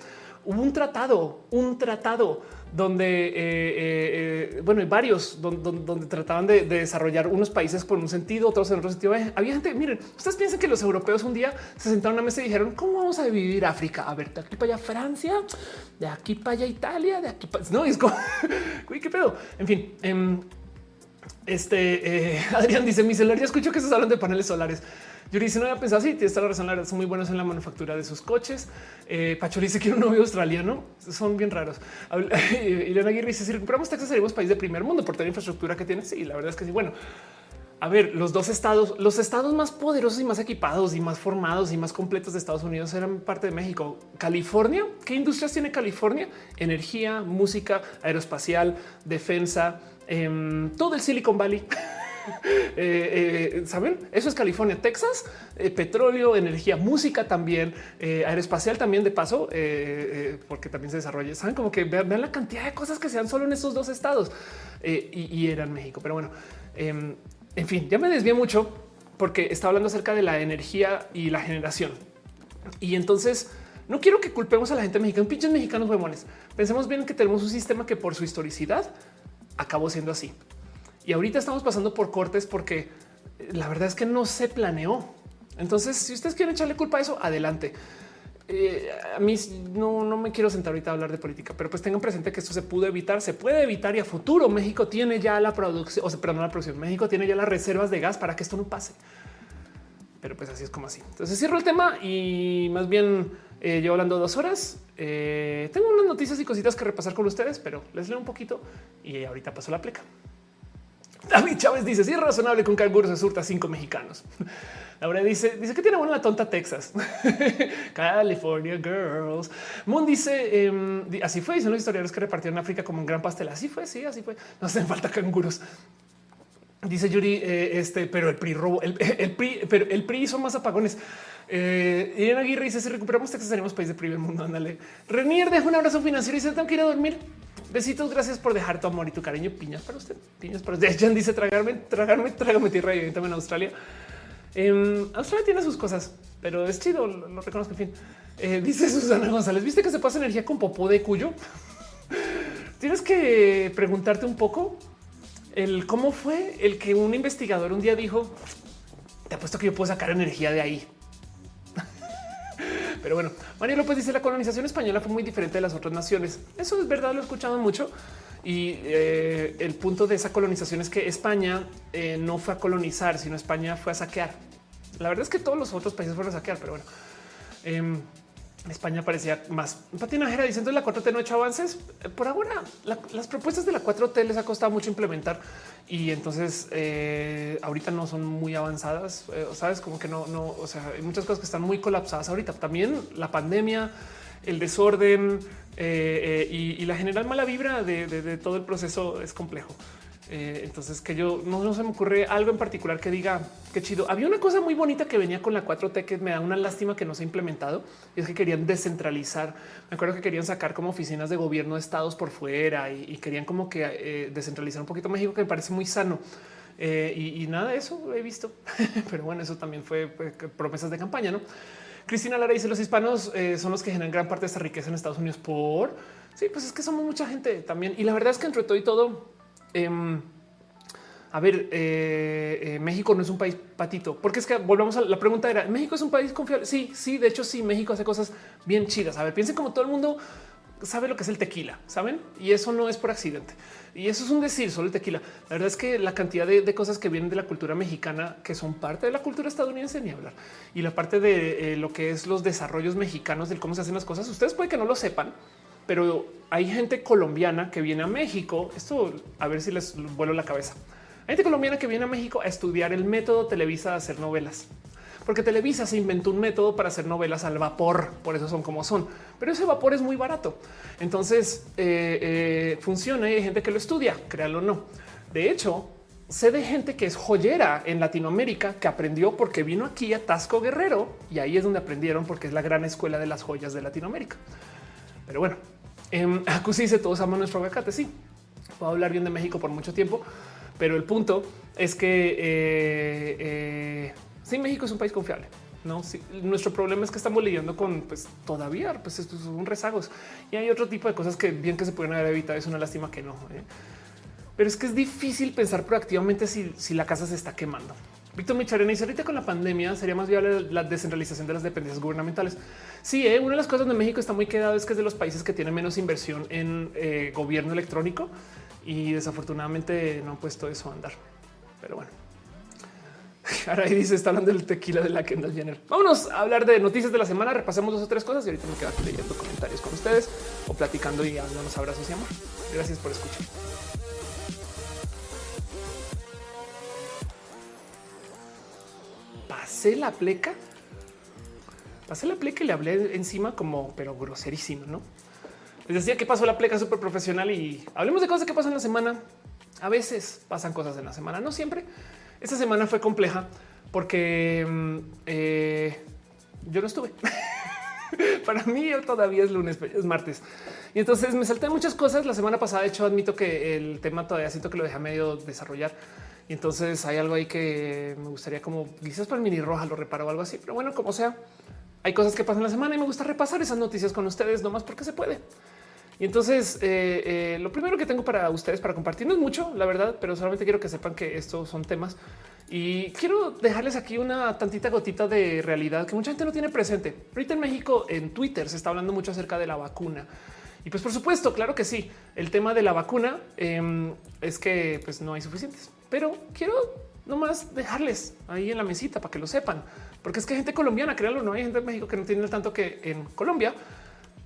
A: Hubo un tratado, un tratado donde, bueno, hay varios donde, trataban de, desarrollar unos países por un sentido, otros en otro sentido. Había gente, miren, ustedes piensan que los europeos un día se sentaron a una mesa y dijeron, ¿cómo vamos a dividir África? A ver, de aquí para allá Francia, de aquí para allá Italia, de aquí para... No, es como, uy, qué pedo. En fin. Este eh, Adrián dice: Mi celular ya escucho que se hablan de paneles solares. Yo dice: No había pensado. Sí, tienes toda la razón. Son muy buenos en la manufactura de sus coches. Eh, Pacho dice que un novio australiano son bien raros. Leona Aguirre dice: Si recuperamos Texas, seríamos país de primer mundo por toda la infraestructura que tiene. Sí, la verdad es que sí. Bueno, a ver, los dos estados, los estados más poderosos y más equipados y más formados y más completos de Estados Unidos eran parte de México. California, ¿qué industrias tiene California? Energía, música, aeroespacial, defensa, Em, todo el Silicon Valley. Eh, eh, Saben, eso es California, Texas, eh, petróleo, energía, música también, aeroespacial también de paso, porque también se desarrolla. Saben como que vean, la cantidad de cosas que se dan solo en estos dos estados y, y, eran México. Pero bueno, em, en fin, ya me desvié mucho porque estaba hablando acerca de la energía y la generación. Y entonces no quiero que culpemos a la gente mexicana, pinches mexicanos huevones. Pensemos bien que tenemos un sistema que por su historicidad acabó siendo así. Y ahorita estamos pasando por cortes porque eh, la verdad es que no se planeó. Entonces, si ustedes quieren echarle culpa a eso, adelante. Eh, a mí no, no me quiero sentar ahorita a hablar de política, pero pues tengan presente que esto se pudo evitar, se puede evitar y a futuro México tiene ya la producción, o sea, perdón, la producción, México tiene ya las reservas de gas para que esto no pase. Pero pues así es como así. Entonces cierro el tema y más bien eh, yo hablando dos horas. Eh, tengo unas noticias y cositas que repasar con ustedes, pero les leo un poquito y ahorita paso la pleca. David Chávez dice: Si es razonable con canguro se surta cinco mexicanos. Laura dice: Dice que tiene buena la tonta Texas. California Girls. Moon dice: em, Así fue. Dicen los historiadores que repartieron África como un gran pastel. Así fue. Sí, así fue. No hacen falta canguros. Dice Yuri, eh, este, pero el PRI robo, el, PRI, pero el PRI son más apagones. Eh, Irene Aguirre dice: Si recuperamos Texas, seremos país de primer mundo. Ándale. Renier deja un abrazo financiero y dice: Tengo que ir a dormir. Besitos, gracias por dejar tu amor y tu cariño. Piñas para usted, piñas para usted. Jan dice: Tragarme, tragarme, trágame tierra y también Australia. Eh, Australia tiene sus cosas, pero es chido, lo, reconozco. En fin, eh, dice Susana González: ¿Viste que se pasa energía con popó de cuyo? Tienes que preguntarte un poco el cómo fue el que un investigador un día dijo: Te apuesto que yo puedo sacar energía de ahí. Pero bueno, María López dice la colonización española fue muy diferente de las otras naciones. Eso es verdad, lo he escuchado mucho. Y eh, el punto de esa colonización es que España eh, no fue a colonizar, sino España fue a saquear. La verdad es que todos los otros países fueron a saquear, pero bueno. Em, España parecía más patinajera diciendo la 4T no ha hecho avances. Por ahora, las propuestas de la 4T les ha costado mucho implementar y entonces eh, ahorita no son muy avanzadas. Eh, Sabes como que no, no, o sea, hay muchas cosas que están muy colapsadas ahorita. También la pandemia, el desorden eh, y, la general mala vibra de todo el proceso es complejo. Eh, entonces que yo no, se me ocurre algo en particular que diga qué chido. Había una cosa muy bonita que venía con la 4T que me da una lástima que no se ha implementado y es que querían descentralizar. Me acuerdo que querían sacar como oficinas de gobierno de estados por fuera y, querían como que eh, descentralizar un poquito México, que me parece muy sano. Eh, y, nada de eso he visto, pero bueno, eso también fue promesas de campaña, no? Cristina Lara dice los hispanos son los que generan gran parte de esta riqueza en Estados Unidos por sí, pues es que somos mucha gente también. Y la verdad es que entre todo y todo, Em, a ver, eh, eh, México no es un país patito, porque es que volvamos a la pregunta era México es un país confiable. Sí, sí, de hecho, sí, México hace cosas bien chidas. A ver, piensen como todo el mundo sabe lo que es el tequila, saben? Y eso no es por accidente. Y eso es un decir solo el tequila. La verdad es que la cantidad de, cosas que vienen de la cultura mexicana, que son parte de la cultura estadounidense, ni hablar. Y la parte de eh, lo que es los desarrollos mexicanos, del cómo se hacen las cosas, ustedes puede que no lo sepan, pero hay gente colombiana que viene a México. Esto a ver si les vuelo la cabeza. Hay gente colombiana que viene a México a estudiar el método Televisa de hacer novelas, porque Televisa se inventó un método para hacer novelas al vapor. Por eso son como son, pero ese vapor es muy barato. Entonces eh, eh, funciona y hay gente que lo estudia, créalo o no. De hecho, sé de gente que es joyera en Latinoamérica que aprendió porque vino aquí a Tasco Guerrero y ahí es donde aprendieron porque es la gran escuela de las joyas de Latinoamérica. Pero bueno, eh, dice todos aman nuestro aguacate. Sí, puedo hablar bien de México por mucho tiempo, pero el punto es que eh, eh, sí, México es un país confiable. No, nuestro problema es que estamos lidiando con pues todavía pues estos son rezagos y hay otro tipo de cosas que bien que se pueden haber evitado. Es una lástima que no, ¿eh? pero es que es difícil pensar proactivamente si, si la casa se está quemando. Víctor Micharena dice ahorita con la pandemia sería más viable la descentralización de las dependencias gubernamentales. Sí, ¿eh? una de las cosas donde México está muy quedado es que es de los países que tienen menos inversión en eh, gobierno electrónico y desafortunadamente no han puesto eso a andar. Pero bueno. Ahora ahí dice, está hablando del tequila de la Kendall Jenner. Vámonos a hablar de noticias de la semana. Repasemos dos o tres cosas y ahorita me quedo aquí leyendo comentarios con ustedes o platicando y dándonos abrazos y amor. Gracias por escuchar. Pasé la pleca, pasé la pleca y le hablé encima como, pero groserísimo, ¿no? Les decía que pasó la pleca súper profesional y hablemos de cosas que pasan la semana. A veces pasan cosas en la semana, no siempre. Esta semana fue compleja porque mm, eh, yo no estuve. Para mí todavía es lunes, es martes. Y entonces me salté muchas cosas. La semana pasada, de hecho, admito que el tema todavía siento que lo dejé medio desarrollar y entonces hay algo ahí que me gustaría como quizás para el mini roja lo reparo o algo así. Pero bueno, como sea, hay cosas que pasan la semana y me gusta repasar esas noticias con ustedes nomás porque se puede. Y entonces eh, eh, lo primero que tengo para ustedes para compartir no es mucho, la verdad, pero solamente quiero que sepan que estos son temas y quiero dejarles aquí una tantita gotita de realidad que mucha gente no tiene presente. Ahorita en México, en Twitter, se está hablando mucho acerca de la vacuna. Y pues por supuesto, claro que sí. El tema de la vacuna em, es que pues no hay suficientes, pero quiero nomás dejarles ahí en la mesita para que lo sepan, porque es que gente colombiana, créanlo, no hay gente de México que no tiene tanto que en Colombia.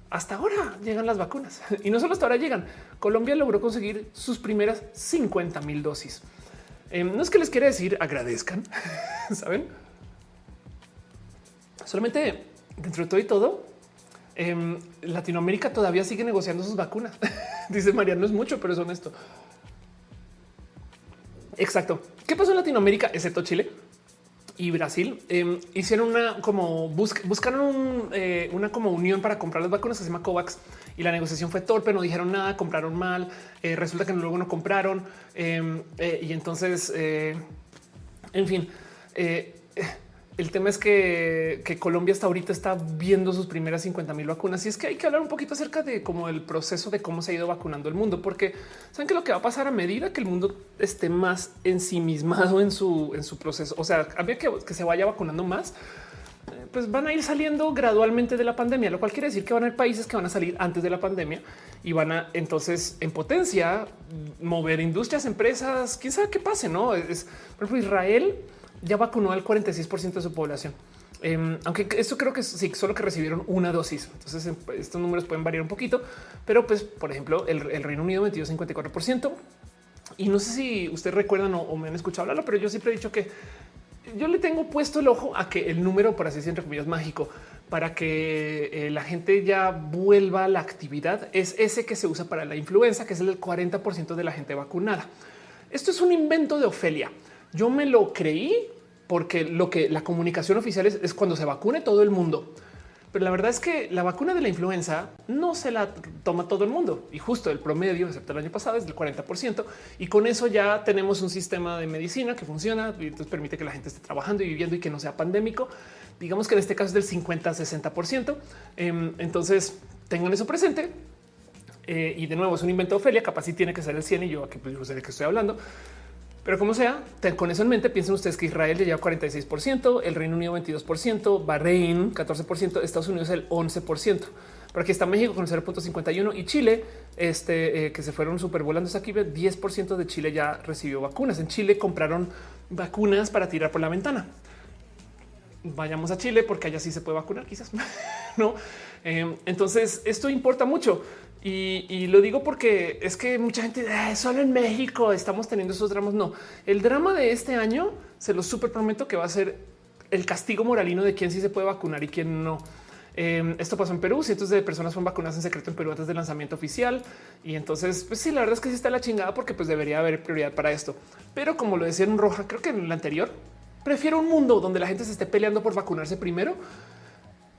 A: Hasta ahora llegan las vacunas y no solo hasta ahora llegan. Colombia logró conseguir sus primeras 50 mil dosis. Em, no es que les quiera decir agradezcan, saben? Solamente dentro de todo y todo, en Latinoamérica todavía sigue negociando sus vacunas. Dice María, no es mucho, pero es honesto. Exacto. ¿Qué pasó en Latinoamérica, excepto Chile y Brasil? Em, hicieron una como buscaron eh, una como unión para comprar las vacunas que se llama COVAX y la negociación fue torpe, no dijeron nada, compraron mal. Eh, resulta que luego no compraron em, eh, y entonces, en fin el tema es que, Colombia hasta ahorita está viendo sus primeras 50 mil vacunas y es que hay que hablar un poquito acerca de cómo el proceso de cómo se ha ido vacunando el mundo, porque saben que lo que va a pasar a medida que el mundo esté más ensimismado en su, en su proceso, o sea, había que, que se vaya vacunando más. Eh, pues van a ir saliendo gradualmente de la pandemia, lo cual quiere decir que van a haber países que van a salir antes de la pandemia y van a entonces en potencia mover industrias, empresas, quién sabe qué pase, no es por ejemplo Israel ya vacunó al 46% de su población. Em, aunque esto creo que sí, solo que recibieron una dosis. Entonces em, estos números pueden variar un poquito, pero pues por ejemplo el, Reino Unido metió 54%. Y no sé si ustedes recuerdan o, me han escuchado hablarlo, pero yo siempre he dicho que yo le tengo puesto el ojo a que el número, por así decirlo, entre comillas, mágico para que eh, la gente ya vuelva a la actividad es ese que se usa para la influenza, que es el del 40% de la gente vacunada. Esto es un invento de Ofelia. Yo me lo creí porque lo que la comunicación oficial es, cuando se vacune todo el mundo. Pero la verdad es que la vacuna de la influenza no se la toma todo el mundo y justo el promedio, excepto el año pasado, es del 40%. Y con eso ya tenemos un sistema de medicina que funciona y entonces permite que la gente esté trabajando y viviendo y que no sea pandémico. Digamos que en este caso es del 50 60%. Em, entonces tengan eso presente. Eh, y de nuevo es un invento de Ofelia, capaz si tiene que ser el 100 y yo aquí pues, de qué estoy hablando. Pero como sea, con eso en mente, piensen ustedes que Israel ya lleva 46%, el Reino Unido 22%, Bahrein 14%, Estados Unidos el 11%. Pero aquí está México con 0.51 y Chile, este, eh, que se fueron supervolando hasta aquí, 10% de Chile ya recibió vacunas. En Chile compraron vacunas para tirar por la ventana. Vayamos a Chile porque allá sí se puede vacunar, quizás no. Eh, entonces, esto importa mucho. Y, lo digo porque es que mucha gente solo en México estamos teniendo esos dramas. No, el drama de este año se lo súper prometo que va a ser el castigo moralino de quién sí se puede vacunar y quién no. Em, esto pasó en Perú, cientos de personas fueron vacunadas en secreto en Perú antes del lanzamiento oficial. Y entonces, pues sí, la verdad es que sí está la chingada porque pues debería haber prioridad para esto. Pero como lo decía en Roja, creo que en el anterior, prefiero un mundo donde la gente se esté peleando por vacunarse primero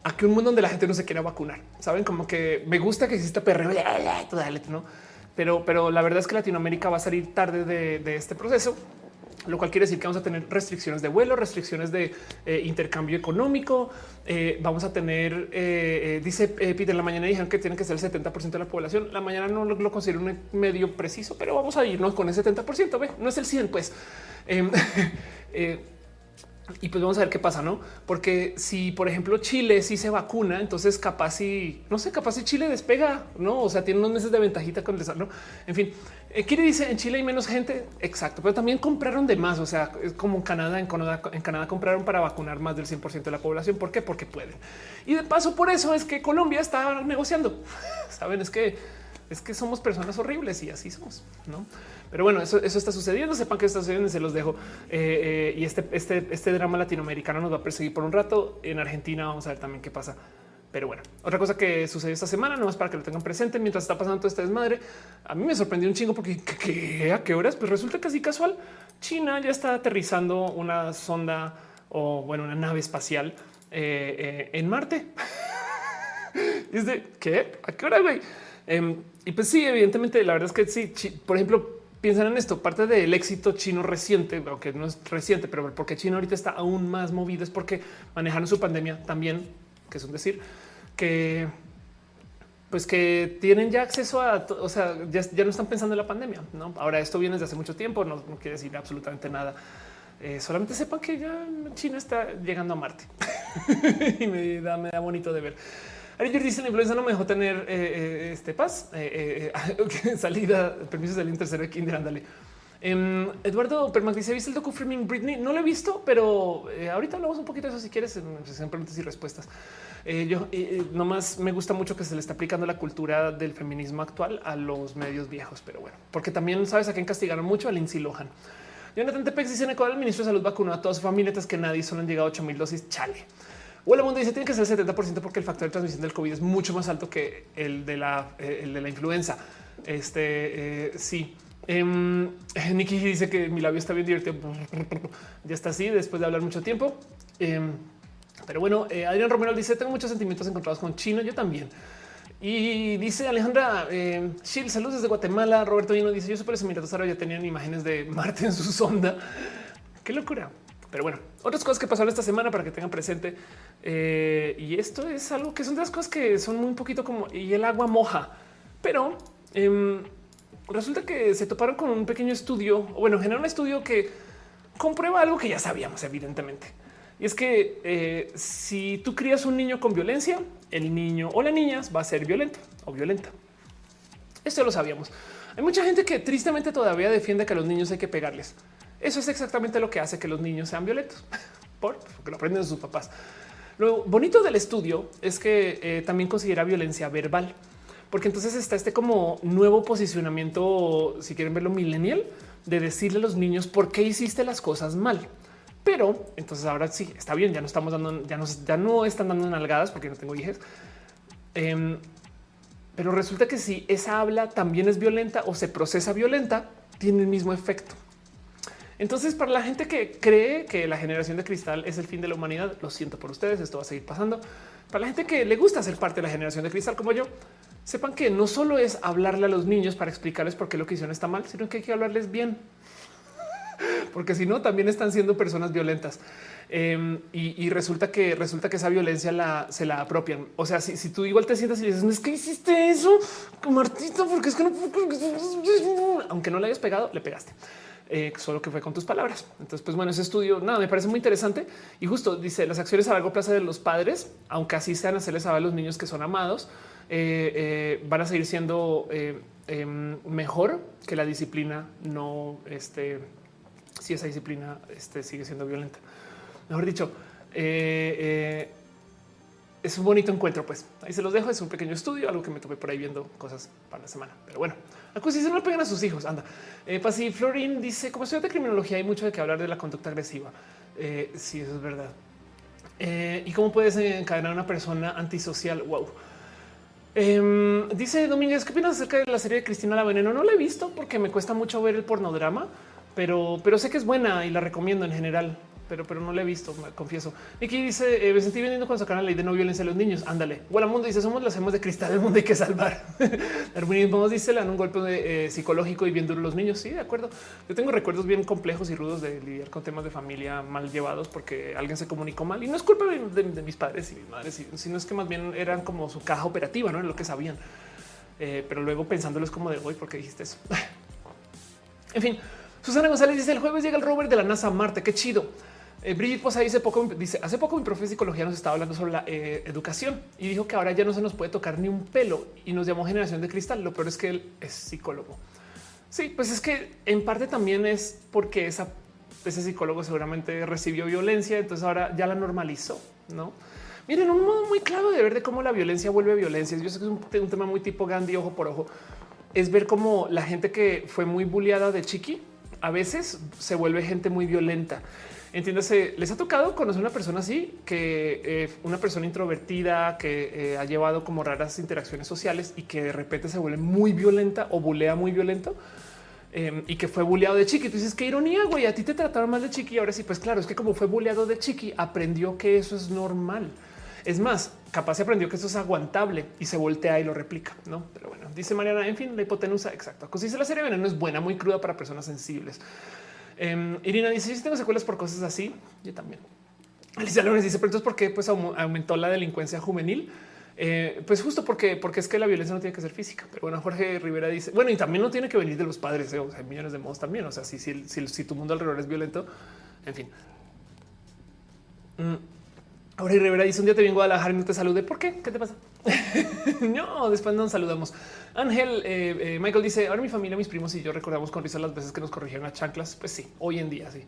A: a que un mundo donde la gente no se quiera vacunar. Saben como que me gusta que exista perreo, ¿no? Pero, pero la verdad es que Latinoamérica va a salir tarde de, este proceso lo cual quiere decir que vamos a tener restricciones de vuelo, restricciones de eh, intercambio económico. Eh, vamos a tener, eh, dice Peter, la mañana dijeron que tiene que ser el 70 de la población. La mañana no lo, considero un medio preciso, pero vamos a irnos con el 70 Ve, no es el 100, pues. Y pues vamos a ver qué pasa, ¿no? Porque si, por ejemplo, Chile sí se vacuna, entonces capaz si, no sé, capaz si Chile despega, ¿no? O sea, tiene unos meses de ventajita con el ¿no? En fin, eh, quiere dice, en Chile hay menos gente, exacto, pero también compraron de más, o sea, es como en Canadá, en Canadá, en Canadá compraron para vacunar más del 100% de la población, ¿por qué? Porque pueden. Y de paso, por eso es que Colombia está negociando, ¿saben? Es que es que somos personas horribles y así somos, ¿no? Pero bueno, eso, está sucediendo. Sepan que está sucediendo, se los dejo. Eh, eh, y este, este, este drama latinoamericano nos va a perseguir por un rato. En Argentina vamos a ver también qué pasa. Pero bueno, otra cosa que sucedió esta semana, no es para que lo tengan presente mientras está pasando todo este desmadre. A mí me sorprendió un chingo porque a qué horas? Pues resulta casi casual. China ya está aterrizando una sonda o bueno, una nave espacial eh, en Marte. es de qué? ¿A qué hora, güey? Em, y pues sí, evidentemente, la verdad es que sí, por ejemplo, piensan en esto, parte del éxito chino reciente, aunque no es reciente, pero porque China ahorita está aún más movido es porque manejaron su pandemia también, que es un decir, que pues que tienen ya acceso a, o sea, ya, no están pensando en la pandemia, ¿no? Ahora esto viene desde hace mucho tiempo, no, quiere decir absolutamente nada. Eh, solamente sepan que ya China está llegando a Marte y me da, me da bonito de ver. Ayer dice la influenza no me dejó tener eh, eh, este paz, eh, salida, permisos del tercero de Kinder, ándale. Em, Eduardo Permac dice: ¿Viste el docu Framing Britney? No lo he visto, pero ahorita hablamos un poquito de eso si quieres, en, preguntas y respuestas. yo nomás me gusta mucho que se le está aplicando la cultura del feminismo actual a los medios viejos, pero bueno, porque también sabes a quién castigaron mucho a Lindsay Lohan. Jonathan Tepex dice en Ecuador, el ministro de Salud vacunó a toda su familia, que nadie solo han llegado 8 mil dosis. Chale. El mundo dice tiene que ser el 70% porque el factor de transmisión del COVID es mucho más alto que el de la, eh, influenza. Este eh, sí. Eh, Nikki dice que mi labio está bien divertido. Ya está así después de hablar mucho tiempo. Em, pero bueno, eh, Adrián Romero dice tengo muchos sentimientos encontrados con China. Yo también. Y dice Alejandra eh, saludos desde Guatemala. Roberto Dino dice yo super Emiratos Árabes ya tenían imágenes de Marte en su sonda. Qué locura. Pero bueno, otras cosas que pasaron esta semana para que tengan presente. Eh, y esto es algo que son de las cosas que son muy poquito como y el agua moja, pero em, resulta que se toparon con un pequeño estudio, o bueno, generó un estudio que comprueba algo que ya sabíamos, evidentemente. Y es que eh, si tú crías un niño con violencia, el niño o la niña va a ser violento o violenta. Esto lo sabíamos. Hay mucha gente que tristemente todavía defiende que a los niños hay que pegarles. Eso es exactamente lo que hace que los niños sean violentos, porque lo aprenden de sus papás. Lo bonito del estudio es que eh, también considera violencia verbal, porque entonces está este como nuevo posicionamiento, si quieren verlo millennial, de decirle a los niños por qué hiciste las cosas mal. Pero entonces ahora sí está bien, ya no estamos dando, ya no, están dando nalgadas porque no tengo hijas. Em, pero resulta que si esa habla también es violenta o se procesa violenta, tiene el mismo efecto. Entonces, para la gente que cree que la generación de cristal es el fin de la humanidad, lo siento por ustedes, esto va a seguir pasando. Para la gente que le gusta ser parte de la generación de cristal como yo, sepan que no solo es hablarle a los niños para explicarles por qué lo que hicieron está mal, sino que hay que hablarles bien porque si no, también están siendo personas violentas. Em, y, resulta que resulta que esa violencia la, se la apropian. O sea, si, tú igual te sientas y dices, es que hiciste eso, Martita, porque es que no, aunque no le hayas pegado, le pegaste. Eh, solo que fue con tus palabras. Entonces, pues bueno, ese estudio nada me parece muy interesante y justo dice las acciones a largo plazo de los padres, aunque así sean hacerles saber a los niños que son amados, eh, eh, van a seguir siendo em, mejor que la disciplina no este, si esa disciplina este, sigue siendo violenta. Mejor dicho, es un bonito encuentro, pues ahí se los dejo. Es un pequeño estudio, algo que me topé por ahí viendo cosas para la semana. Pero bueno, acusación no le pegan a sus hijos. Anda, eh, Pasi Florin dice: Como estudiante de criminología, hay mucho de que hablar de la conducta agresiva. Eh, sí, eso es verdad. y cómo puedes encadenar a una persona antisocial. Wow. Em, dice Domínguez, ¿qué opinas acerca de la serie de Cristina la Veneno? No la he visto porque me cuesta mucho ver el pornodrama pero, pero sé que es buena y la recomiendo en general, pero, pero no la he visto, me confieso. Nicky dice: eh, Me sentí vendiendo cuando sacaron la ley de no violencia a los niños. Ándale. Hola Mundo dice: Somos las hemos de cristal, el mundo hay que salvar. Darwinismo dice: Le dan un golpe eh, psicológico y bien duro los niños. Sí, de acuerdo. Yo tengo recuerdos bien complejos y rudos de lidiar con temas de familia mal llevados porque alguien se comunicó mal y no es culpa de, mis padres y mis madres, sino es que más bien eran como su caja operativa, no en lo que sabían. Eh, pero luego pensándolo es como de hoy, ¿por qué dijiste eso? en fin, Susana González dice el jueves llega el rover de la NASA a Marte. Qué chido. Eh, Brigitte Posa dice poco, dice hace poco mi profe de psicología nos estaba hablando sobre la eh, educación y dijo que ahora ya no se nos puede tocar ni un pelo y nos llamó generación de cristal. Lo peor es que él es psicólogo. Sí, pues es que en parte también es porque ese psicólogo seguramente recibió violencia, entonces ahora ya la normalizó, no? Miren, un modo muy claro de ver de cómo la violencia vuelve violencia. Yo sé que es un, un tema muy tipo Gandhi, ojo por ojo. Es ver cómo la gente que fue muy bulliada de chiqui a veces se vuelve gente muy violenta. Entiéndase, les ha tocado conocer una persona así, que eh, una persona introvertida que eh, ha llevado como raras interacciones sociales y que de repente se vuelve muy violenta o bulea muy violento em, y que fue bulleado de chiqui. Tú dices qué ironía, güey. A ti te trataron mal de chiqui. Ahora sí, pues claro, es que como fue bulleado de chiqui, aprendió que eso es normal. Es más, capaz se aprendió que eso es aguantable y se voltea y lo replica, no? Pero bueno, dice Mariana, en fin, la hipotenusa, exacto. Pues dice la serie veneno es buena, muy cruda para personas sensibles. Em, Irina dice: Si tengo secuelas por cosas así, yo también. Alicia López dice: Pero entonces, ¿por qué pues, aumentó la delincuencia juvenil? Eh, pues justo porque, porque es que la violencia no tiene que ser física. Pero bueno, Jorge Rivera dice: Bueno, y también no tiene que venir de los padres. ¿eh? O sea, hay millones de modos también. O sea, si, si, si, tu mundo alrededor es violento, en fin. Mm. Y Rivera dice un día te vengo a Guadalajara y no te salude. ¿Por qué? ¿Qué te pasa? no, después nos saludamos. Ángel eh, eh, Michael dice ahora mi familia, mis primos y yo recordamos con risa las veces que nos corrigieron a chanclas. Pues sí, hoy en día sí.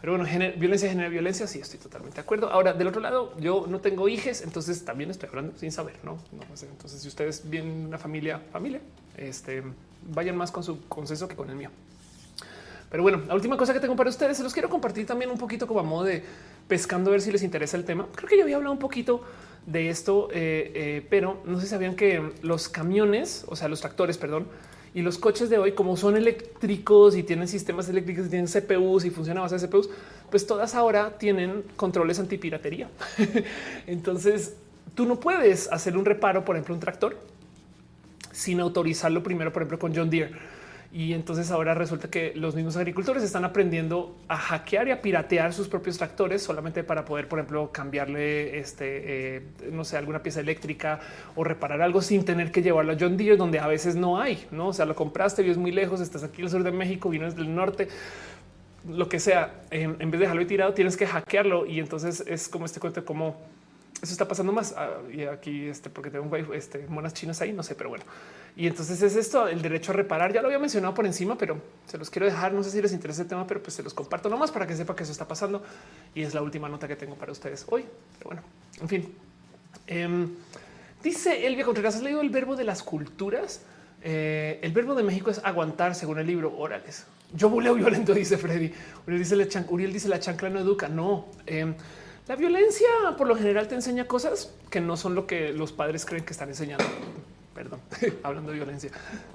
A: Pero bueno, violencia genera violencia. Sí, estoy totalmente de acuerdo. Ahora, del otro lado, yo no tengo hijos, entonces también estoy hablando sin saber, no? no sé. Entonces, si ustedes vienen una familia, familia, este vayan más con su consenso que con el mío. Pero bueno, la última cosa que tengo para ustedes se los quiero compartir también un poquito como a modo de pescando a ver si les interesa el tema. Creo que yo había hablado un poquito de esto, eh, eh, pero no si sabían que los camiones, o sea, los tractores, perdón, y los coches de hoy, como son eléctricos y tienen sistemas eléctricos, tienen CPUs y funcionan base de CPUs, pues todas ahora tienen controles antipiratería. Entonces, tú no puedes hacer un reparo, por ejemplo, un tractor sin autorizarlo primero, por ejemplo, con John Deere y entonces ahora resulta que los mismos agricultores están aprendiendo a hackear y a piratear sus propios tractores solamente para poder, por ejemplo, cambiarle este, eh, no sé, alguna pieza eléctrica o reparar algo sin tener que llevarlo a John Deere, donde a veces no hay, no? O sea, lo compraste, vives muy lejos, estás aquí al sur de México, vienes del norte. lo que sea, en, vez de dejarlo tirado, tienes que hackearlo. Y entonces es como este cuento de cómo eso está pasando más. Ah, y aquí, este, porque tengo este, monas chinas ahí, no sé, pero bueno. Y entonces es esto, el derecho a reparar. Ya lo había mencionado por encima, pero se los quiero dejar. No sé si les interesa el tema, pero pues se los comparto nomás para que sepa que eso está pasando. Y es la última nota que tengo para ustedes hoy. Pero bueno, en fin. Em, dice Elvia Contreras, ¿has leído el verbo de las culturas? Eh, el verbo de México es aguantar según el libro Órales. Yo buleo violento, dice Freddy. Uriel dice, la Uriel dice la chancla no educa. No, em, la violencia por lo general te enseña cosas que no son lo que los padres creen que están enseñando. Perdón, hablando de violencia,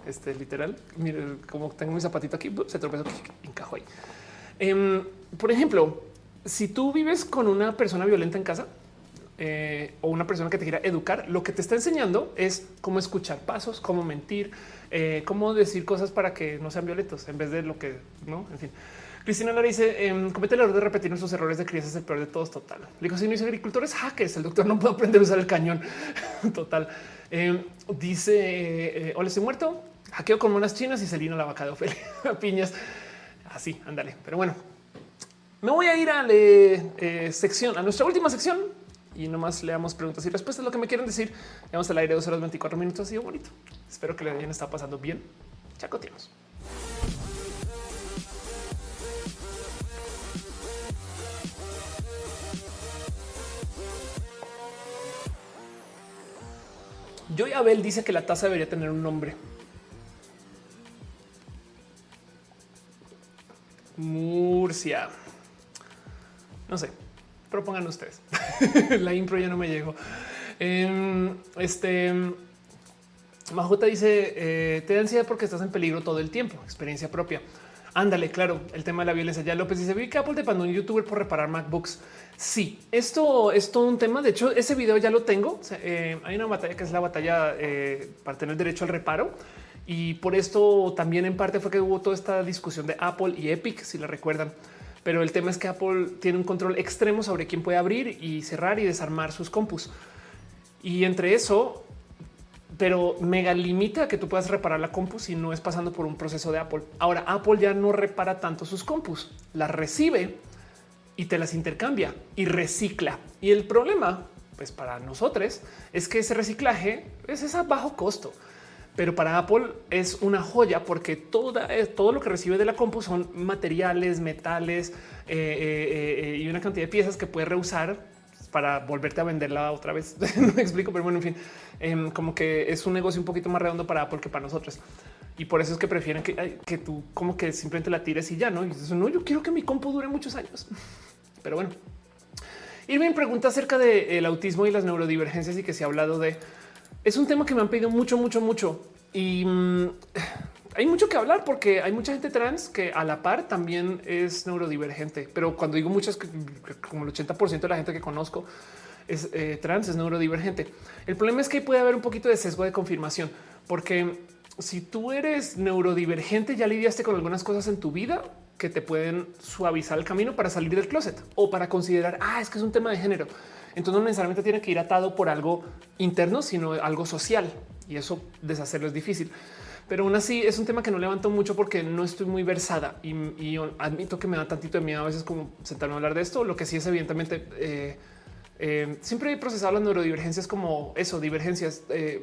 A: este literal. Mire, como tengo mi zapatito aquí, se tropezó, encajo ahí. Em, por ejemplo, si tú vives con una persona violenta en casa, eh, o una persona que te quiera educar, lo que te está enseñando es cómo escuchar pasos, cómo mentir, eh, cómo decir cosas para que no sean violentos en vez de lo que no. En fin, Cristina Lara dice: em, comete el error de repetir nuestros errores de crianza, es el peor de todos. Total. Le digo: si no dice agricultores hackers, el doctor no puede aprender a usar el cañón. total. Em, dice: eh, Hola, estoy muerto. Hackeo con monas chinas y Selina la vaca de Ofelia. Piñas. Así, ándale. Pero bueno, me voy a ir a la sección, a nuestra última sección, y nomás leamos preguntas y respuestas. Lo que me quieren decir, Vamos al aire dos horas 24 minutos. Ha sido bonito. Espero que le hayan estado pasando bien. Chacoteamos. Joy Abel dice que la taza debería tener un nombre. Murcia. No sé, propongan ustedes. la impro ya no me llegó. Em, este Majuta dice: eh, Te da ansiedad porque estás en peligro todo el tiempo. Experiencia propia. Ándale, claro, el tema de la violencia. Ya López dice: Vi que Apple te mandó un youtuber por reparar MacBooks. Sí, esto es todo un tema. De hecho, ese video ya lo tengo. Eh, hay una batalla que es la batalla eh, para tener derecho al reparo. Y por esto también en parte fue que hubo toda esta discusión de Apple y Epic, si la recuerdan pero el tema es que Apple tiene un control extremo sobre quién puede abrir y cerrar y desarmar sus compus. Y entre eso, pero mega limita que tú puedas reparar la compu si no es pasando por un proceso de Apple. Ahora Apple ya no repara tanto sus compus, las recibe y te las intercambia y recicla. Y el problema, pues para nosotros, es que ese reciclaje es a bajo costo pero para Apple es una joya porque toda, eh, todo lo que recibe de la compu son materiales, metales eh, eh, y una cantidad de piezas que puede reusar para volverte a venderla otra vez. no me explico, pero bueno, en fin, em, como que es un negocio un poquito más redondo para Apple que para nosotros. Y por eso es que prefieren que, que tú como que simplemente la tires y ya no. Y dices, no, yo quiero que mi compu dure muchos años. Pero bueno, Irving pregunta acerca del autismo y las neurodivergencias y que se ha hablado de es un tema que me han pedido mucho, mucho, mucho. Y mm, hay mucho que hablar porque hay mucha gente trans que a la par también es neurodivergente. Pero cuando digo muchas, como el 80% de la gente que conozco es eh, trans, es neurodivergente. El problema es que puede haber un poquito de sesgo de confirmación, porque si tú eres neurodivergente, ya lidiaste con algunas cosas en tu vida que te pueden suavizar el camino para salir del closet o para considerar, ah, es que es un tema de género. Entonces no necesariamente tiene que ir atado por algo interno, sino algo social. Y eso deshacerlo es difícil. Pero aún así es un tema que no levanto mucho porque no estoy muy versada y, admito que me da tantito de miedo a veces como sentarme a hablar de esto. Lo que sí es evidentemente eh, eh, siempre he procesado las neurodivergencias como eso, divergencias. Eh,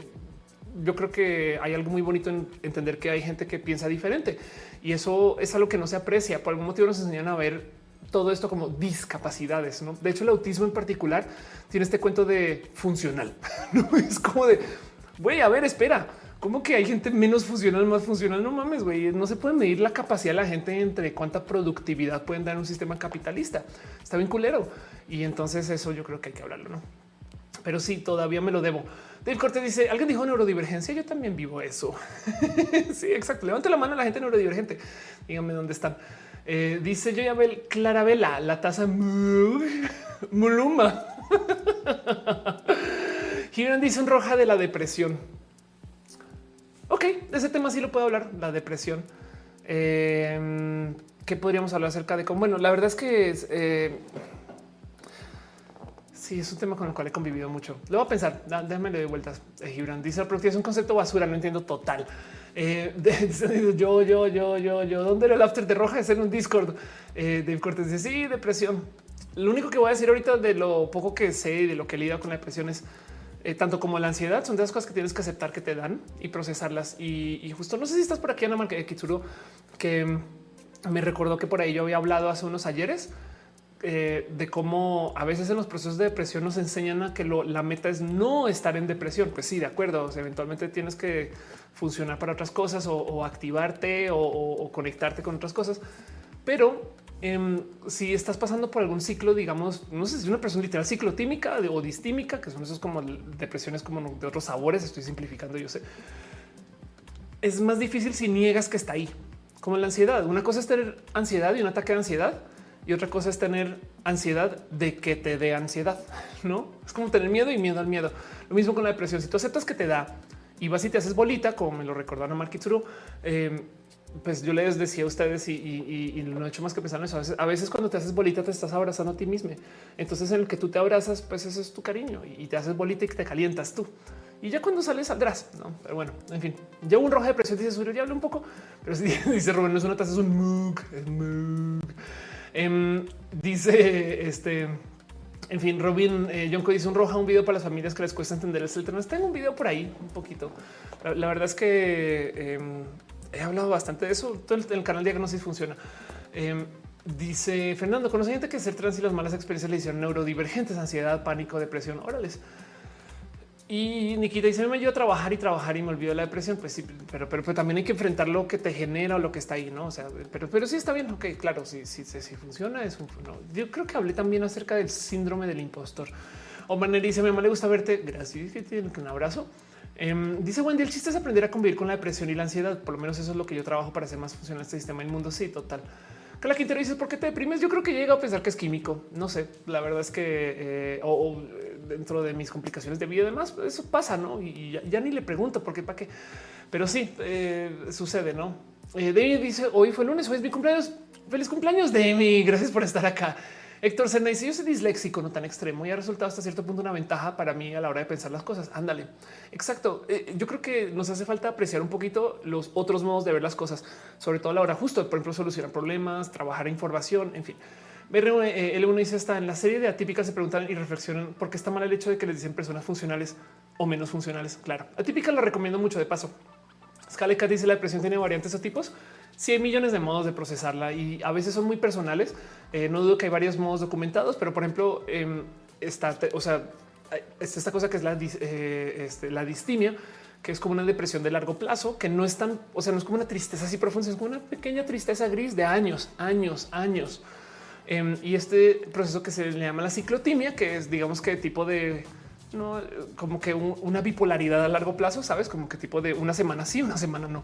A: yo creo que hay algo muy bonito en entender que hay gente que piensa diferente y eso es algo que no se aprecia. Por algún motivo nos enseñan a ver todo esto como discapacidades. ¿no? De hecho, el autismo en particular tiene este cuento de funcional. ¿no? Es como de, güey, a ver, espera, ¿cómo que hay gente menos funcional, más funcional? No mames, güey, no se puede medir la capacidad de la gente entre cuánta productividad pueden dar un sistema capitalista. Está bien culero. Y entonces eso yo creo que hay que hablarlo, ¿no? Pero sí, todavía me lo debo. Dave Corte dice, ¿alguien dijo neurodivergencia? Yo también vivo eso. sí, exacto. Levante la mano a la gente neurodivergente. Díganme dónde están. Eh, dice Joyabel Clarabela, la taza Muluma. Gibran dice un roja de la depresión. Ok, de ese tema sí lo puedo hablar, la depresión. Eh, ¿Qué podríamos hablar acerca de cómo? Bueno, la verdad es que eh, Sí, es un tema con el cual he convivido mucho. Lo voy a pensar. Déjame de vueltas. Eh, Gibran dice la productividad es un concepto basura. No entiendo total. Eh, yo, yo, yo, yo, yo. ¿Dónde era el after de roja? Es en un Discord. Eh, Dave Cortés sí, depresión. Lo único que voy a decir ahorita de lo poco que sé y de lo que he lidiado con la depresión es eh, tanto como la ansiedad son de las cosas que tienes que aceptar que te dan y procesarlas. Y, justo no sé si estás por aquí, Ana Marca Kitsuru, que me recordó que por ahí yo había hablado hace unos ayeres eh, de cómo a veces en los procesos de depresión nos enseñan a que la meta es no estar en depresión. Pues sí, de acuerdo. eventualmente tienes que funcionar para otras cosas o, activarte o, conectarte con otras cosas. Pero em, si estás pasando por algún ciclo, digamos, no sé si una presión literal ciclotímica o distímica, que son esos como depresiones como de otros sabores, estoy simplificando, yo sé. Es más difícil si niegas que está ahí, como la ansiedad. Una cosa es tener ansiedad y un ataque de ansiedad y otra cosa es tener ansiedad de que te dé ansiedad. No es como tener miedo y miedo al miedo. Lo mismo con la depresión. Si tú aceptas que te da y vas y te haces bolita, como me lo recordaron a Markitsuru, eh, pues yo les decía a ustedes y, no he hecho más que pensar en eso. A veces, cuando te haces bolita te estás abrazando a ti mismo. Entonces en el que tú te abrazas, pues eso es tu cariño y te haces bolita y te calientas tú. Y ya cuando sales saldrás, ¿no? Pero bueno, en fin, ya un rojo de presión dice, Surio, ya hablo un poco, pero si dice Rubén, no es una taza, es un mug, es dice este. En fin, Robin eh, Jonko dice un roja, un video para las familias que les cuesta entender el teléfono. Tengo un video por ahí un poquito. La, verdad es que em, he hablado bastante de eso. Todo el, canal Diagnosis funciona. Em, dice Fernando, conoce gente que ser trans y las malas experiencias le hicieron neurodivergentes, ansiedad, pánico, depresión. Órales. Y Nikita dice, me ayuda a trabajar y trabajar y me olvido de la depresión. Pues sí, pero, pero, también hay que enfrentar lo que te genera o lo que está ahí, ¿no? O sea, pero, pero sí está bien, ok, claro, si, si, si, funciona es un... No. Yo creo que hablé también acerca del síndrome del impostor. O manera dice, me le gusta verte, gracias, que un abrazo. Um, dice Wendy, el chiste es aprender a convivir con la depresión y la ansiedad. Por lo menos eso es lo que yo trabajo para hacer más funcional este sistema mundo. Sí, total. Que la Quintero dice, ¿por qué te deprimes? Yo creo que llega a pensar que es químico. No sé, la verdad es que eh, o, eh, dentro de mis complicaciones de vida y demás, eso pasa, ¿no? Y ya, ni le pregunto por qué, para qué. Pero sí, eh, sucede, ¿no? David dice, hoy fue lunes, hoy es mi cumpleaños. Feliz cumpleaños, Demi. Gracias por estar acá. Héctor Sena dice: Yo soy disléxico, no tan extremo y ha resultado hasta cierto punto una ventaja para mí a la hora de pensar las cosas. Ándale. Exacto. Eh, yo creo que nos hace falta apreciar un poquito los otros modos de ver las cosas, sobre todo a la hora justo, por ejemplo, solucionar problemas, trabajar información, en fin. Eh, L1 dice está en la serie de atípicas se preguntan y reflexionan por qué está mal el hecho de que les dicen personas funcionales o menos funcionales. Claro, atípica la recomiendo mucho de paso. Scaleca dice la depresión tiene variantes o tipos. Si hay millones de modos de procesarla y a veces son muy personales. Eh, no dudo que hay varios modos documentados, pero por ejemplo, eh, está, o sea, esta cosa que es la, eh, este, la distimia, que es como una depresión de largo plazo, que no es tan, o sea, no es como una tristeza así profunda, es como una pequeña tristeza gris de años, años, años. Em, y este proceso que se le llama la ciclotimia, que es, digamos que tipo de no como que una bipolaridad a largo plazo, sabes, como que tipo de una semana sí, una semana no.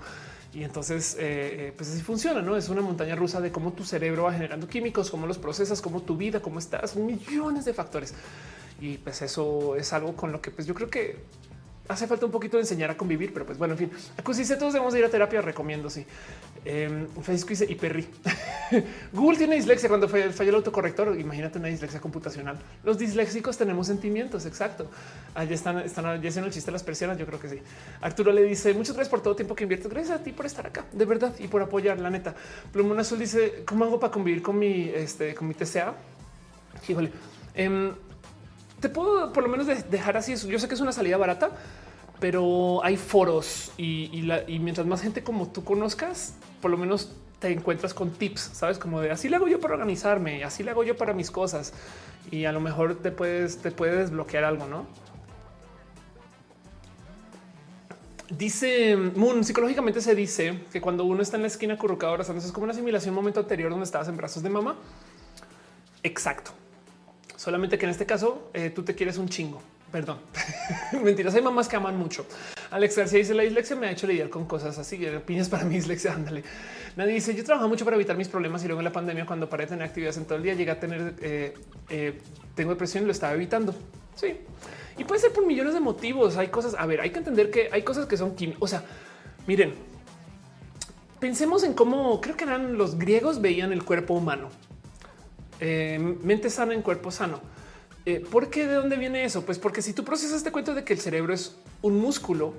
A: Y entonces, eh, eh, pues así funciona, no es una montaña rusa de cómo tu cerebro va generando químicos, cómo los procesas, cómo tu vida, cómo estás, millones de factores. Y pues eso es algo con lo que pues yo creo que hace falta un poquito de enseñar a convivir, pero pues bueno, en fin, dice todos debemos ir a terapia, recomiendo. Sí, eh, Facebook dice y Perry. Google tiene dislexia cuando falló el autocorrector. Imagínate una dislexia computacional. Los disléxicos tenemos sentimientos. Exacto. Allá están, están ya haciendo el chiste de las persianas. Yo creo que sí. Arturo le dice muchas gracias por todo el tiempo que invierto. Gracias a ti por estar acá de verdad y por apoyar. La neta, Plumón Azul dice cómo hago para convivir con mi, este, con mi TCA. Híjole. Em, te puedo por lo menos dejar así. Yo sé que es una salida barata, pero hay foros y, mientras más gente como tú conozcas, por lo menos te encuentras con tips, sabes, como de así le hago yo para organizarme, así le hago yo para mis cosas y a lo mejor te puedes, te puedes desbloquear algo, no? Dice Moon, psicológicamente se dice que cuando uno está en la esquina currucado abrazándose es como una simulación, un momento anterior donde estabas en brazos de mamá. Exacto. Solamente que en este caso eh, tú te quieres un chingo. Perdón. Mentiras, hay mamás que aman mucho. Alex García dice la dislexia me ha hecho lidiar con cosas así. Piñas para mi dislexia. Ándale. Nadie dice yo trabajo mucho para evitar mis problemas y luego en la pandemia cuando paré de tener actividades en todo el día llegué a tener eh, eh, tengo depresión y lo estaba evitando. Sí. Y puede ser por millones de motivos. Hay cosas. A ver, hay que entender que hay cosas que son químicas. O sea, miren, pensemos en cómo creo que eran los griegos veían el cuerpo humano. Eh, mente sana en cuerpo sano. Eh, ¿Por qué? ¿De dónde viene eso? Pues porque si tú procesas este cuento de que el cerebro es un músculo,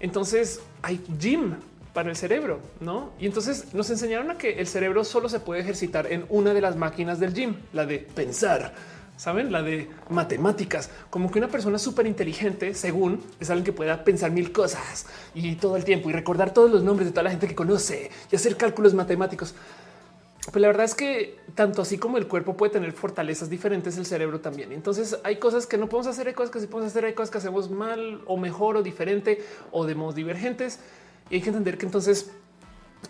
A: entonces hay gym para el cerebro, ¿no? Y entonces nos enseñaron a que el cerebro solo se puede ejercitar en una de las máquinas del gym, la de pensar, ¿saben? La de matemáticas, como que una persona súper inteligente, según es alguien que pueda pensar mil cosas y todo el tiempo y recordar todos los nombres de toda la gente que conoce y hacer cálculos matemáticos. Pues la verdad es que tanto así como el cuerpo puede tener fortalezas diferentes, el cerebro también. Entonces hay cosas que no podemos hacer, hay cosas que sí podemos hacer, hay cosas que hacemos mal o mejor o diferente o de modos divergentes. Y hay que entender que entonces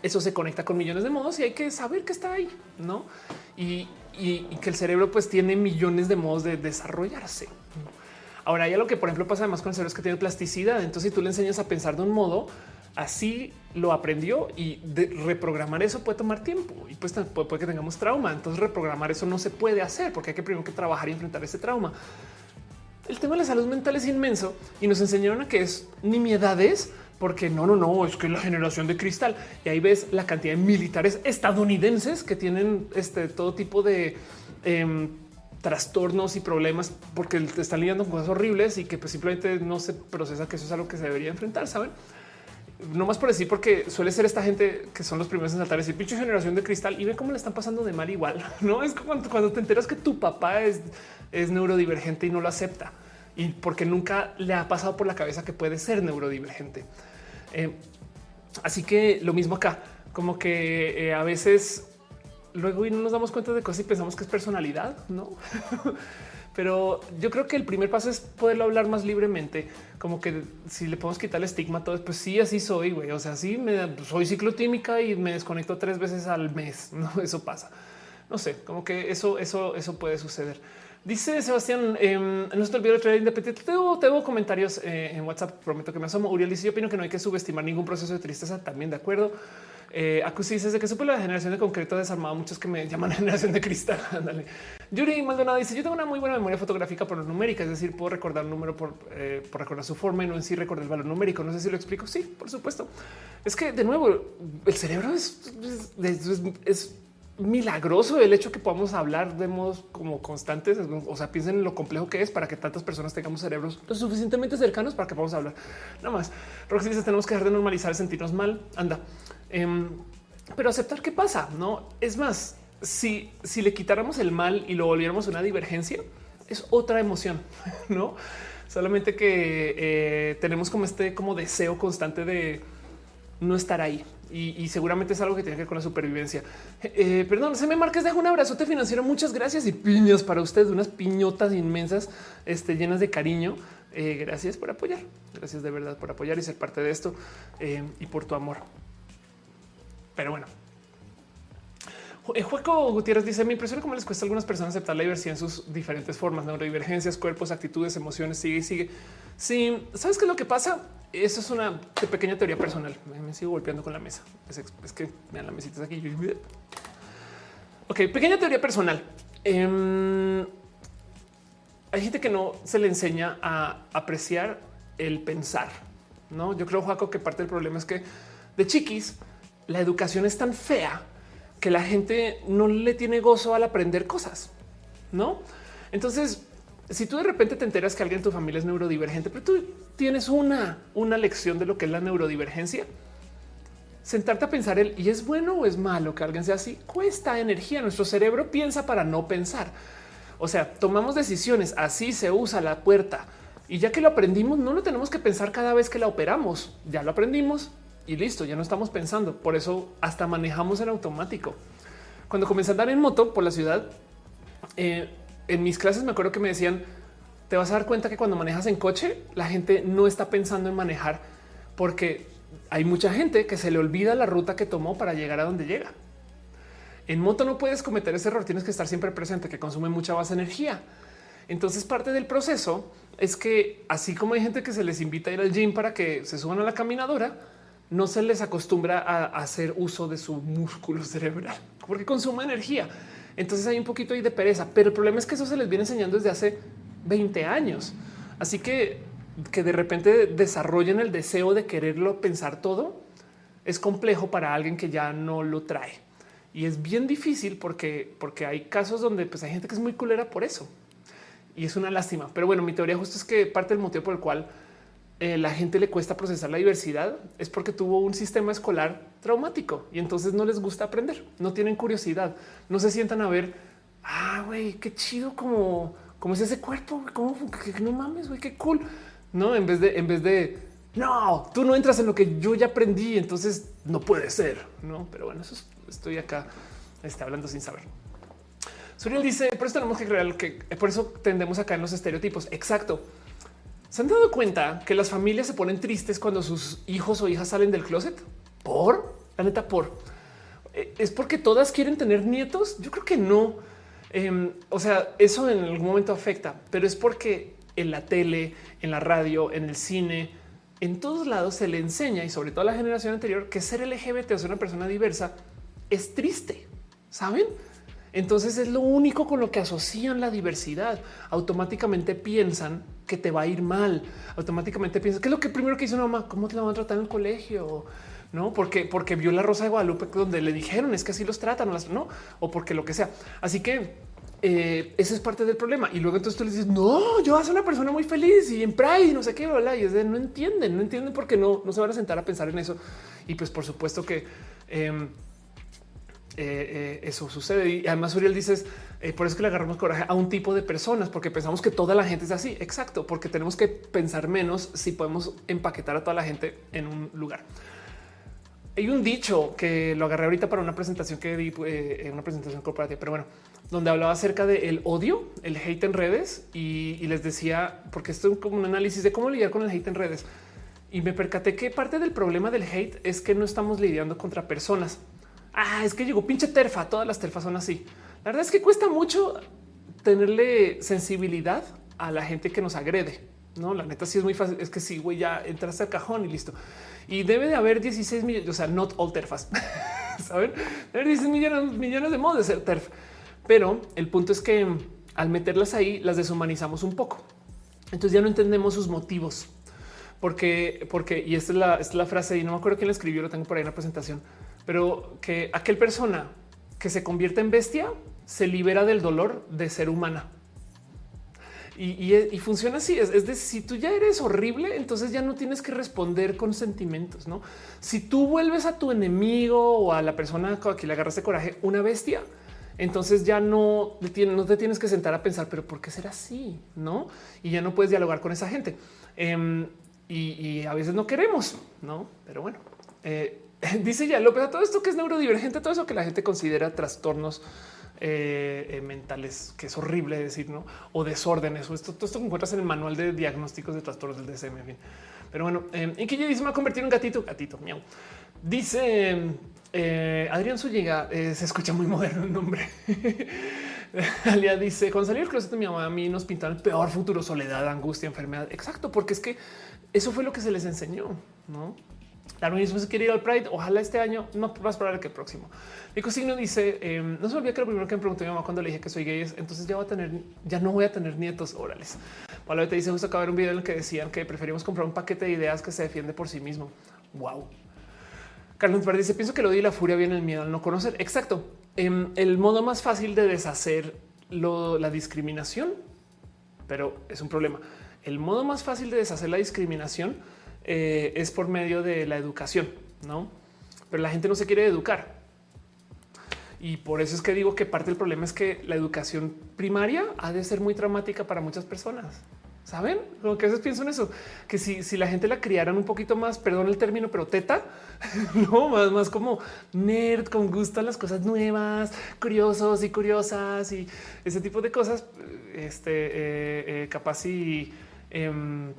A: eso se conecta con millones de modos y hay que saber que está ahí, ¿no? Y, que el cerebro pues tiene millones de modos de desarrollarse. Ahora hay algo que por ejemplo pasa además con el cerebro es que tiene plasticidad. Entonces si tú le enseñas a pensar de un modo, así lo aprendió y reprogramar eso puede tomar tiempo y pues puede, que tengamos trauma. Entonces reprogramar eso no se puede hacer porque hay que primero que trabajar y enfrentar ese trauma. El tema de la salud mental es inmenso y nos enseñaron a que es nimiedades porque no, no, no, es que la generación de cristal y ahí ves la cantidad de militares estadounidenses que tienen este todo tipo de em, trastornos y problemas porque te están lidiando con cosas horribles y que pues, simplemente no se procesa que eso es algo que se debería enfrentar, saben? no más por decir, porque suele ser esta gente que son los primeros en saltar y pinche generación de cristal y ve cómo le están pasando de mal igual. No es cuando, cuando te enteras que tu papá es, es neurodivergente y no lo acepta y porque nunca le ha pasado por la cabeza que puede ser neurodivergente. Eh, así que lo mismo acá, como que eh, a veces luego y no nos damos cuenta de cosas y pensamos que es personalidad, no? pero yo creo que el primer paso es poderlo hablar más libremente, como que si le podemos quitar el estigma todo, pues sí, así soy, güey. O sea, sí, me, soy ciclotímica y me desconecto tres veces al mes. No, eso pasa. No sé, como que eso, eso, eso puede suceder. Dice Sebastián, eh, no se te olvidó traer independiente. Tengo, tengo comentarios eh, en WhatsApp. Prometo que me asomo. Uriel dice: Yo opino que no hay que subestimar ningún proceso de tristeza. También de acuerdo. Eh, Acusi dice desde que supe la generación de concreto desarmado, muchos que me llaman generación de cristal. Ándale. Yuri Maldonado dice: Yo tengo una muy buena memoria fotográfica por numérica, es decir, puedo recordar un número por, eh, por recordar su forma y no en sí recordar el valor numérico. No sé si lo explico. Sí, por supuesto. Es que de nuevo, el cerebro es, es, milagroso el hecho que podamos hablar de modos como constantes. O sea, piensen en lo complejo que es para que tantas personas tengamos cerebros lo suficientemente cercanos para que podamos hablar. Nada más. Roxy dice: Tenemos que dejar de normalizar sentirnos mal. Anda. Em, pero aceptar qué pasa, no es más. Si, si le quitáramos el mal y lo volviéramos una divergencia, es otra emoción, no solamente que eh, tenemos como este como deseo constante de no estar ahí. Y, seguramente es algo que tiene que ver con la supervivencia. Eh, perdón, se me marques, dejo un abrazote financiero. Muchas gracias y piñas para ustedes, unas piñotas inmensas, este, llenas de cariño. Eh, gracias por apoyar. Gracias de verdad por apoyar y ser parte de esto y por tu amor. Pero bueno, el juego Gutiérrez dice: Me impresiona cómo les cuesta a algunas personas aceptar la diversidad en sus diferentes formas, neurodivergencias, cuerpos, actitudes, emociones, sigue y sigue. Sí, sabes qué es lo que pasa? Eso es una pequeña teoría personal. Me, sigo golpeando con la mesa. Es, que vean la mesita aquí. Ok, pequeña teoría personal. Em, hay gente que no se le enseña a apreciar el pensar. No, yo creo, Jaco, que parte del problema es que de chiquis la educación es tan fea que la gente no le tiene gozo al aprender cosas, ¿no? Entonces, si tú de repente te enteras que alguien en tu familia es neurodivergente, pero tú tienes una, una lección de lo que es la neurodivergencia, sentarte a pensar el y es bueno o es malo que alguien sea así, cuesta energía. Nuestro cerebro piensa para no pensar. O sea, tomamos decisiones, así se usa la puerta. Y ya que lo aprendimos, no lo tenemos que pensar cada vez que la operamos. Ya lo aprendimos, y listo, ya no estamos pensando. Por eso hasta manejamos en automático. Cuando comencé a andar en moto por la ciudad, eh, en mis clases me acuerdo que me decían, te vas a dar cuenta que cuando manejas en coche, la gente no está pensando en manejar porque hay mucha gente que se le olvida la ruta que tomó para llegar a donde llega. En moto no puedes cometer ese error, tienes que estar siempre presente, que consume mucha más energía. Entonces parte del proceso es que así como hay gente que se les invita a ir al gym para que se suban a la caminadora, no se les acostumbra a hacer uso de su músculo cerebral porque consume energía. Entonces hay un poquito ahí de pereza, pero el problema es que eso se les viene enseñando desde hace 20 años. Así que que de repente desarrollen el deseo de quererlo pensar todo es complejo para alguien que ya no lo trae. Y es bien difícil porque, porque hay casos donde pues, hay gente que es muy culera por eso. y es una lástima. Pero bueno, mi teoría justo es que parte del motivo por el cual eh, la gente le cuesta procesar la diversidad es porque tuvo un sistema escolar traumático y entonces no les gusta aprender, no tienen curiosidad, no se sientan a ver, ah, güey, qué chido como, es ese cuerpo, como no mames, güey, qué cool. No, en vez de, en vez de, no, tú no entras en lo que yo ya aprendí, entonces no puede ser, no, pero bueno, eso estoy acá está hablando sin saber. Suriel dice, por eso tenemos que creer que por eso tendemos acá en los estereotipos. Exacto. ¿Se han dado cuenta que las familias se ponen tristes cuando sus hijos o hijas salen del closet? Por la neta, por eh, es porque todas quieren tener nietos. Yo creo que no. Em, o sea, eso en algún momento afecta, pero es porque en la tele, en la radio, en el cine, en todos lados se le enseña y sobre todo a la generación anterior que ser LGBT o ser una persona diversa es triste. Saben? Entonces es lo único con lo que asocian la diversidad. Automáticamente piensan que te va a ir mal. Automáticamente piensas que es lo que primero que hizo una mamá, cómo te la van a tratar en el colegio, no porque porque vio la Rosa de Guadalupe donde le dijeron es que así los tratan, no o porque lo que sea. Así que eh, ese es parte del problema. Y luego entonces tú le dices, no, yo soy una persona muy feliz y en Pride, no sé qué, bla, y es de no entienden, no entienden porque no, no se van a sentar a pensar en eso. Y pues por supuesto que em, eh, eso sucede. Y además, Uriel dices, eh, por eso que le agarramos coraje a un tipo de personas, porque pensamos que toda la gente es así. Exacto, porque tenemos que pensar menos si podemos empaquetar a toda la gente en un lugar. Hay un dicho que lo agarré ahorita para una presentación que di en una presentación corporativa, pero bueno, donde hablaba acerca del odio, el hate en redes y, les decía, porque esto es como un análisis de cómo lidiar con el hate en redes. Y me percaté que parte del problema del hate es que no estamos lidiando contra personas, ah, es que llegó pinche terfa, todas las terfas son así. La verdad es que cuesta mucho tenerle sensibilidad a la gente que nos agrede. No, la neta sí es muy fácil. Es que sí, güey, ya entraste al cajón y listo. Y debe de haber 16 millones, o sea, not all terfas. Saben, debe haber 16 millones, millones de modos de ser terf. Pero el punto es que al meterlas ahí, las deshumanizamos un poco. Entonces ya no entendemos sus motivos. Porque, porque, y esta es la, esta es la frase, y no me acuerdo quién la escribió, lo tengo por ahí en la presentación pero que aquel persona que se convierte en bestia se libera del dolor de ser humana. Y, funciona así. Es, decir, si tú ya eres horrible, entonces ya no tienes que responder con sentimientos. No, si tú vuelves a tu enemigo o a la persona a quien le agarraste coraje, una bestia, entonces ya no, no te tienes que sentar a pensar, pero por qué será así? No, y ya no puedes dialogar con esa gente. Em, y, a veces no queremos, no, pero bueno, eh, dice ya López, todo esto que es neurodivergente, todo eso que la gente considera trastornos eh, eh, mentales, que es horrible decir, ¿no? O desórdenes, o esto, todo esto que encuentras en el manual de diagnósticos de trastornos del DSM. En fin. Pero bueno, eh, y que ya dice, me ha convertido en gatito, gatito, miau. Dice eh, Adrián Zúñiga, se escucha muy moderno el nombre. Alia dice, cuando salió el closet de mi mamá, a mí nos pintaron el peor futuro, soledad, angustia, enfermedad. Exacto, porque es que eso fue lo que se les enseñó, ¿no? La mismo se quiere ir al Pride. Ojalá este año no más probable que el próximo. Nico Signo dice: em, No se olvida que lo primero que me preguntó mi mamá cuando le dije que soy gay es entonces ya voy a tener, ya no voy a tener nietos orales. Pablo te dice: Justo acaba de ver un video en el que decían que preferimos comprar un paquete de ideas que se defiende por sí mismo. Wow. Carlos Verde dice: Pienso que lo y la furia viene el miedo al no conocer. Exacto. Em, el modo más fácil de deshacer la discriminación, pero es un problema. El modo más fácil de deshacer la discriminación eh, es por medio de la educación, no? Pero la gente no se quiere educar. Y por eso es que digo que parte del problema es que la educación primaria ha de ser muy traumática para muchas personas. Saben lo que a veces pienso en eso, que si, si, la gente la criaran un poquito más, perdón el término, pero teta, no más, más como nerd, con gusto a las cosas nuevas, curiosos y curiosas y ese tipo de cosas, este eh, eh, capaz y em,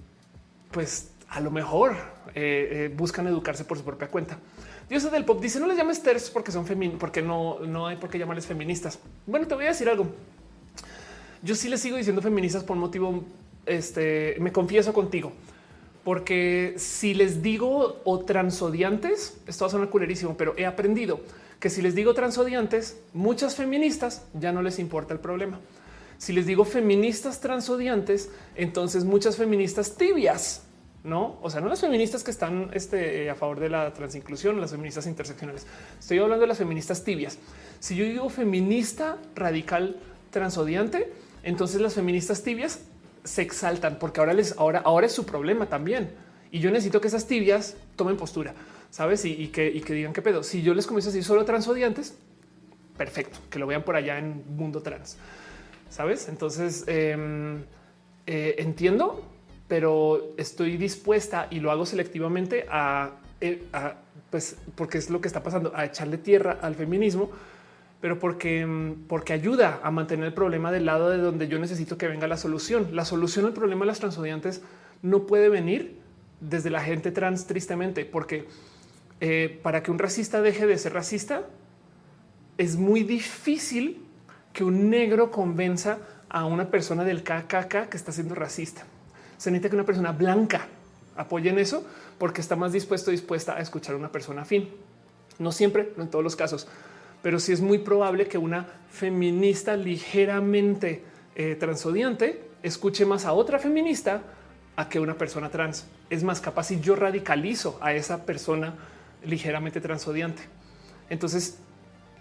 A: pues a lo mejor eh, eh, buscan educarse por su propia cuenta. Dios del pop dice no les llames TERS porque son femeninos, porque no, no hay por qué llamarles feministas. Bueno, te voy a decir algo. Yo sí les sigo diciendo feministas por motivo, este, me confieso contigo, porque si les digo o transodiantes, esto va a sonar culerísimo, pero he aprendido que si les digo transodiantes, muchas feministas ya no les importa el problema. Si les digo feministas transodiantes, entonces muchas feministas tibias no, o sea, no las feministas que están este, a favor de la transinclusión, las feministas interseccionales. Estoy hablando de las feministas tibias. Si yo digo feminista radical transodiante, entonces las feministas tibias se exaltan porque ahora les ahora, ahora es su problema también. Y yo necesito que esas tibias tomen postura, sabes? Y, que, digan qué pedo. Si yo les comienzo a decir solo transodiantes, perfecto, que lo vean por allá en mundo trans, sabes? Entonces em, eh, entiendo, pero estoy dispuesta y lo hago selectivamente a, eh, a, pues, porque es lo que está pasando, a echarle tierra al feminismo pero porque, mm, porque ayuda a mantener el problema del lado de donde yo necesito que venga la solución. La solución al problema de las transodiantes no puede venir desde la gente trans, tristemente, porque eh, para que un racista deje de ser racista, es muy difícil que un negro convenza a una persona del KKK que está siendo racista. Se necesita que una persona blanca apoye en eso porque está más dispuesto, dispuesta a escuchar a una persona afín. No siempre, no en todos los casos, pero sí es muy probable que una feminista ligeramente eh, transodiante escuche más a otra feminista a que una persona trans. Es más capaz si yo radicalizo a esa persona ligeramente transodiante. Entonces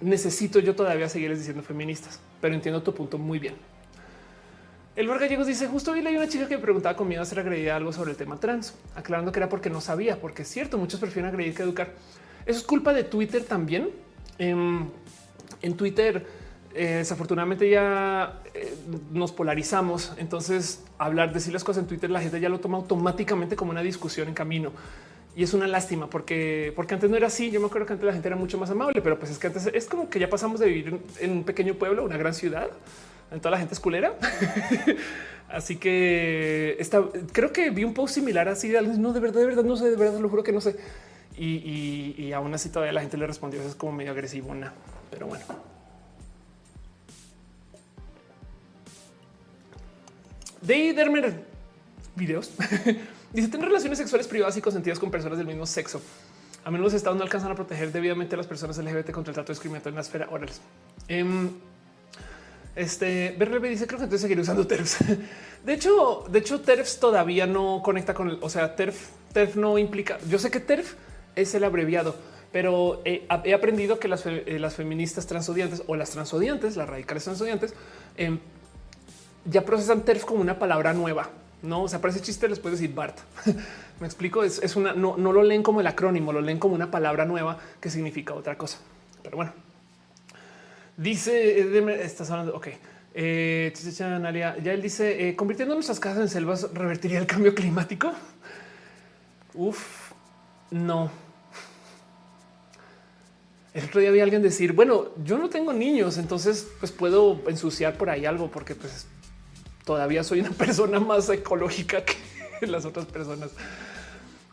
A: necesito yo todavía seguirles diciendo feministas, pero entiendo tu punto muy bien. El Gallegos dice justo hoy leí una chica que me preguntaba con miedo a ser agredida algo sobre el tema trans, aclarando que era porque no sabía, porque es cierto, muchos prefieren agredir que educar. Eso es culpa de Twitter también en, Twitter, eh, desafortunadamente ya eh, nos polarizamos. Entonces, hablar, decir las cosas en Twitter, la gente ya lo toma automáticamente como una discusión en camino. Y es una lástima porque, porque antes no era así. Yo me acuerdo que antes la gente era mucho más amable, pero pues es que antes es como que ya pasamos de vivir en, un pequeño pueblo, una gran ciudad, toda la gente es culera. así que está, creo que vi un post similar así no, de verdad, de verdad, no sé, de verdad, lo juro que no sé y, aún así todavía la gente le respondió. Eso es como medio agresivo, pero bueno. De Dermer videos dice tener relaciones sexuales privadas y consentidas con personas del mismo sexo. A menos los estados no alcanzan a proteger debidamente a las personas LGBT contra el trato discriminatorio en la esfera oral. Um, este BRB dice creo que entonces seguiré usando TERFs. De hecho, de hecho, TERFs todavía no conecta con el, o sea, TERF, TERF no implica. Yo sé que TERF es el abreviado, pero he aprendido que eh, las, feministas transodiantes o las transodiantes, las radicales transodiantes, em, ya procesan TERF como una palabra nueva. No, o sea, para ese chiste les puedes decir BART. Me explico, es, una, no, lo leen como el acrónimo, lo leen como una palabra nueva que significa otra cosa. Pero bueno, dice, eh, estás hablando, ok. Eh, ya él dice, convirtiendo nuestras casas en selvas, ¿revertiría el cambio climático? Uf, no. El otro día había alguien decir, bueno, yo no tengo niños, entonces pues puedo ensuciar por ahí algo porque pues todavía soy una persona más ecológica que las otras personas.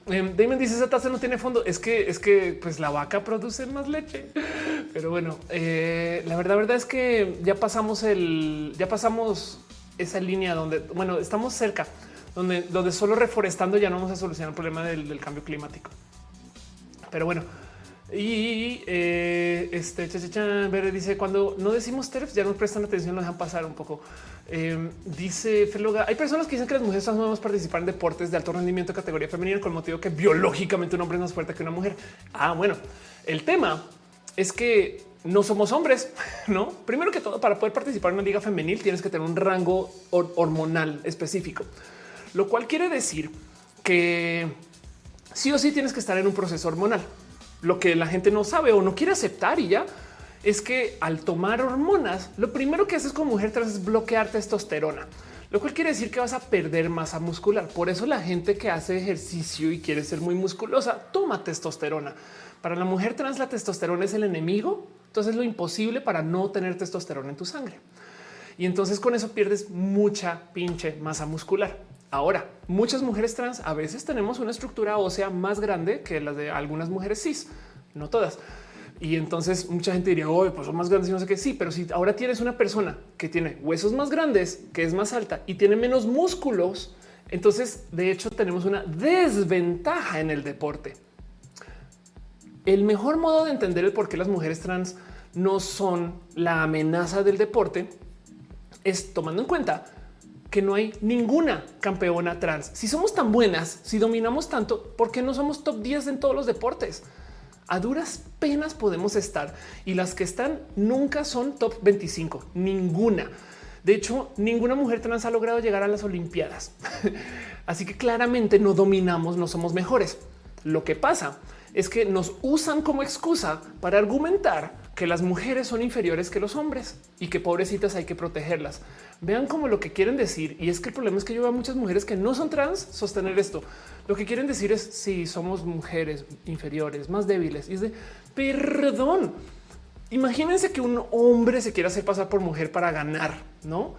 A: Um, Damon dice esa taza no tiene fondo. Es que es que pues la vaca produce más leche. Pero bueno, eh, la verdad, verdad es que ya pasamos el, ya pasamos esa línea donde, bueno, estamos cerca, donde, donde solo reforestando ya no vamos a solucionar el problema del cambio climático. Pero bueno, y eh, este Verde dice cuando no decimos TERFs ya nos prestan atención, nos dejan pasar un poco. Em, dice Feloga, hay personas que dicen que las mujeres no podemos participar en deportes de alto rendimiento de categoría femenina con motivo que biológicamente un hombre es más fuerte que una mujer. Ah, bueno, el tema es que no somos hombres, no? Primero que todo, para poder participar en una liga femenil tienes que tener un rango hormonal específico, lo cual quiere decir que sí o sí tienes que estar en un proceso hormonal. Lo que la gente no sabe o no quiere aceptar y ya es que al tomar hormonas, lo primero que haces como mujer trans es bloquear testosterona, lo cual quiere decir que vas a perder masa muscular. Por eso la gente que hace ejercicio y quiere ser muy musculosa toma testosterona. Para la mujer trans, la testosterona es el enemigo. Entonces es lo imposible para no tener testosterona en tu sangre. Y entonces con eso pierdes mucha pinche masa muscular. Ahora, muchas mujeres trans a veces tenemos una estructura ósea más grande que la de algunas mujeres cis, no todas. Y entonces mucha gente diría, oh, pues son más grandes y no sé qué. Sí, pero si ahora tienes una persona que tiene huesos más grandes, que es más alta y tiene menos músculos, entonces de hecho tenemos una desventaja en el deporte. El mejor modo de entender el por qué las mujeres trans no son la amenaza del deporte es tomando en cuenta que no hay ninguna campeona trans. Si somos tan buenas, si dominamos tanto, ¿por qué no somos top 10 en todos los deportes? A duras penas podemos estar y las que están nunca son top 25, ninguna. De hecho, ninguna mujer trans ha logrado llegar a las Olimpiadas. Así que claramente no dominamos, no somos mejores. Lo que pasa es que nos usan como excusa para argumentar que las mujeres son inferiores que los hombres y que pobrecitas hay que protegerlas. Vean como lo que quieren decir. Y es que el problema es que yo veo a muchas mujeres que no son trans sostener esto. Lo que quieren decir es si somos mujeres inferiores, más débiles. Y es de perdón. Imagínense que un hombre se quiera hacer pasar por mujer para ganar, no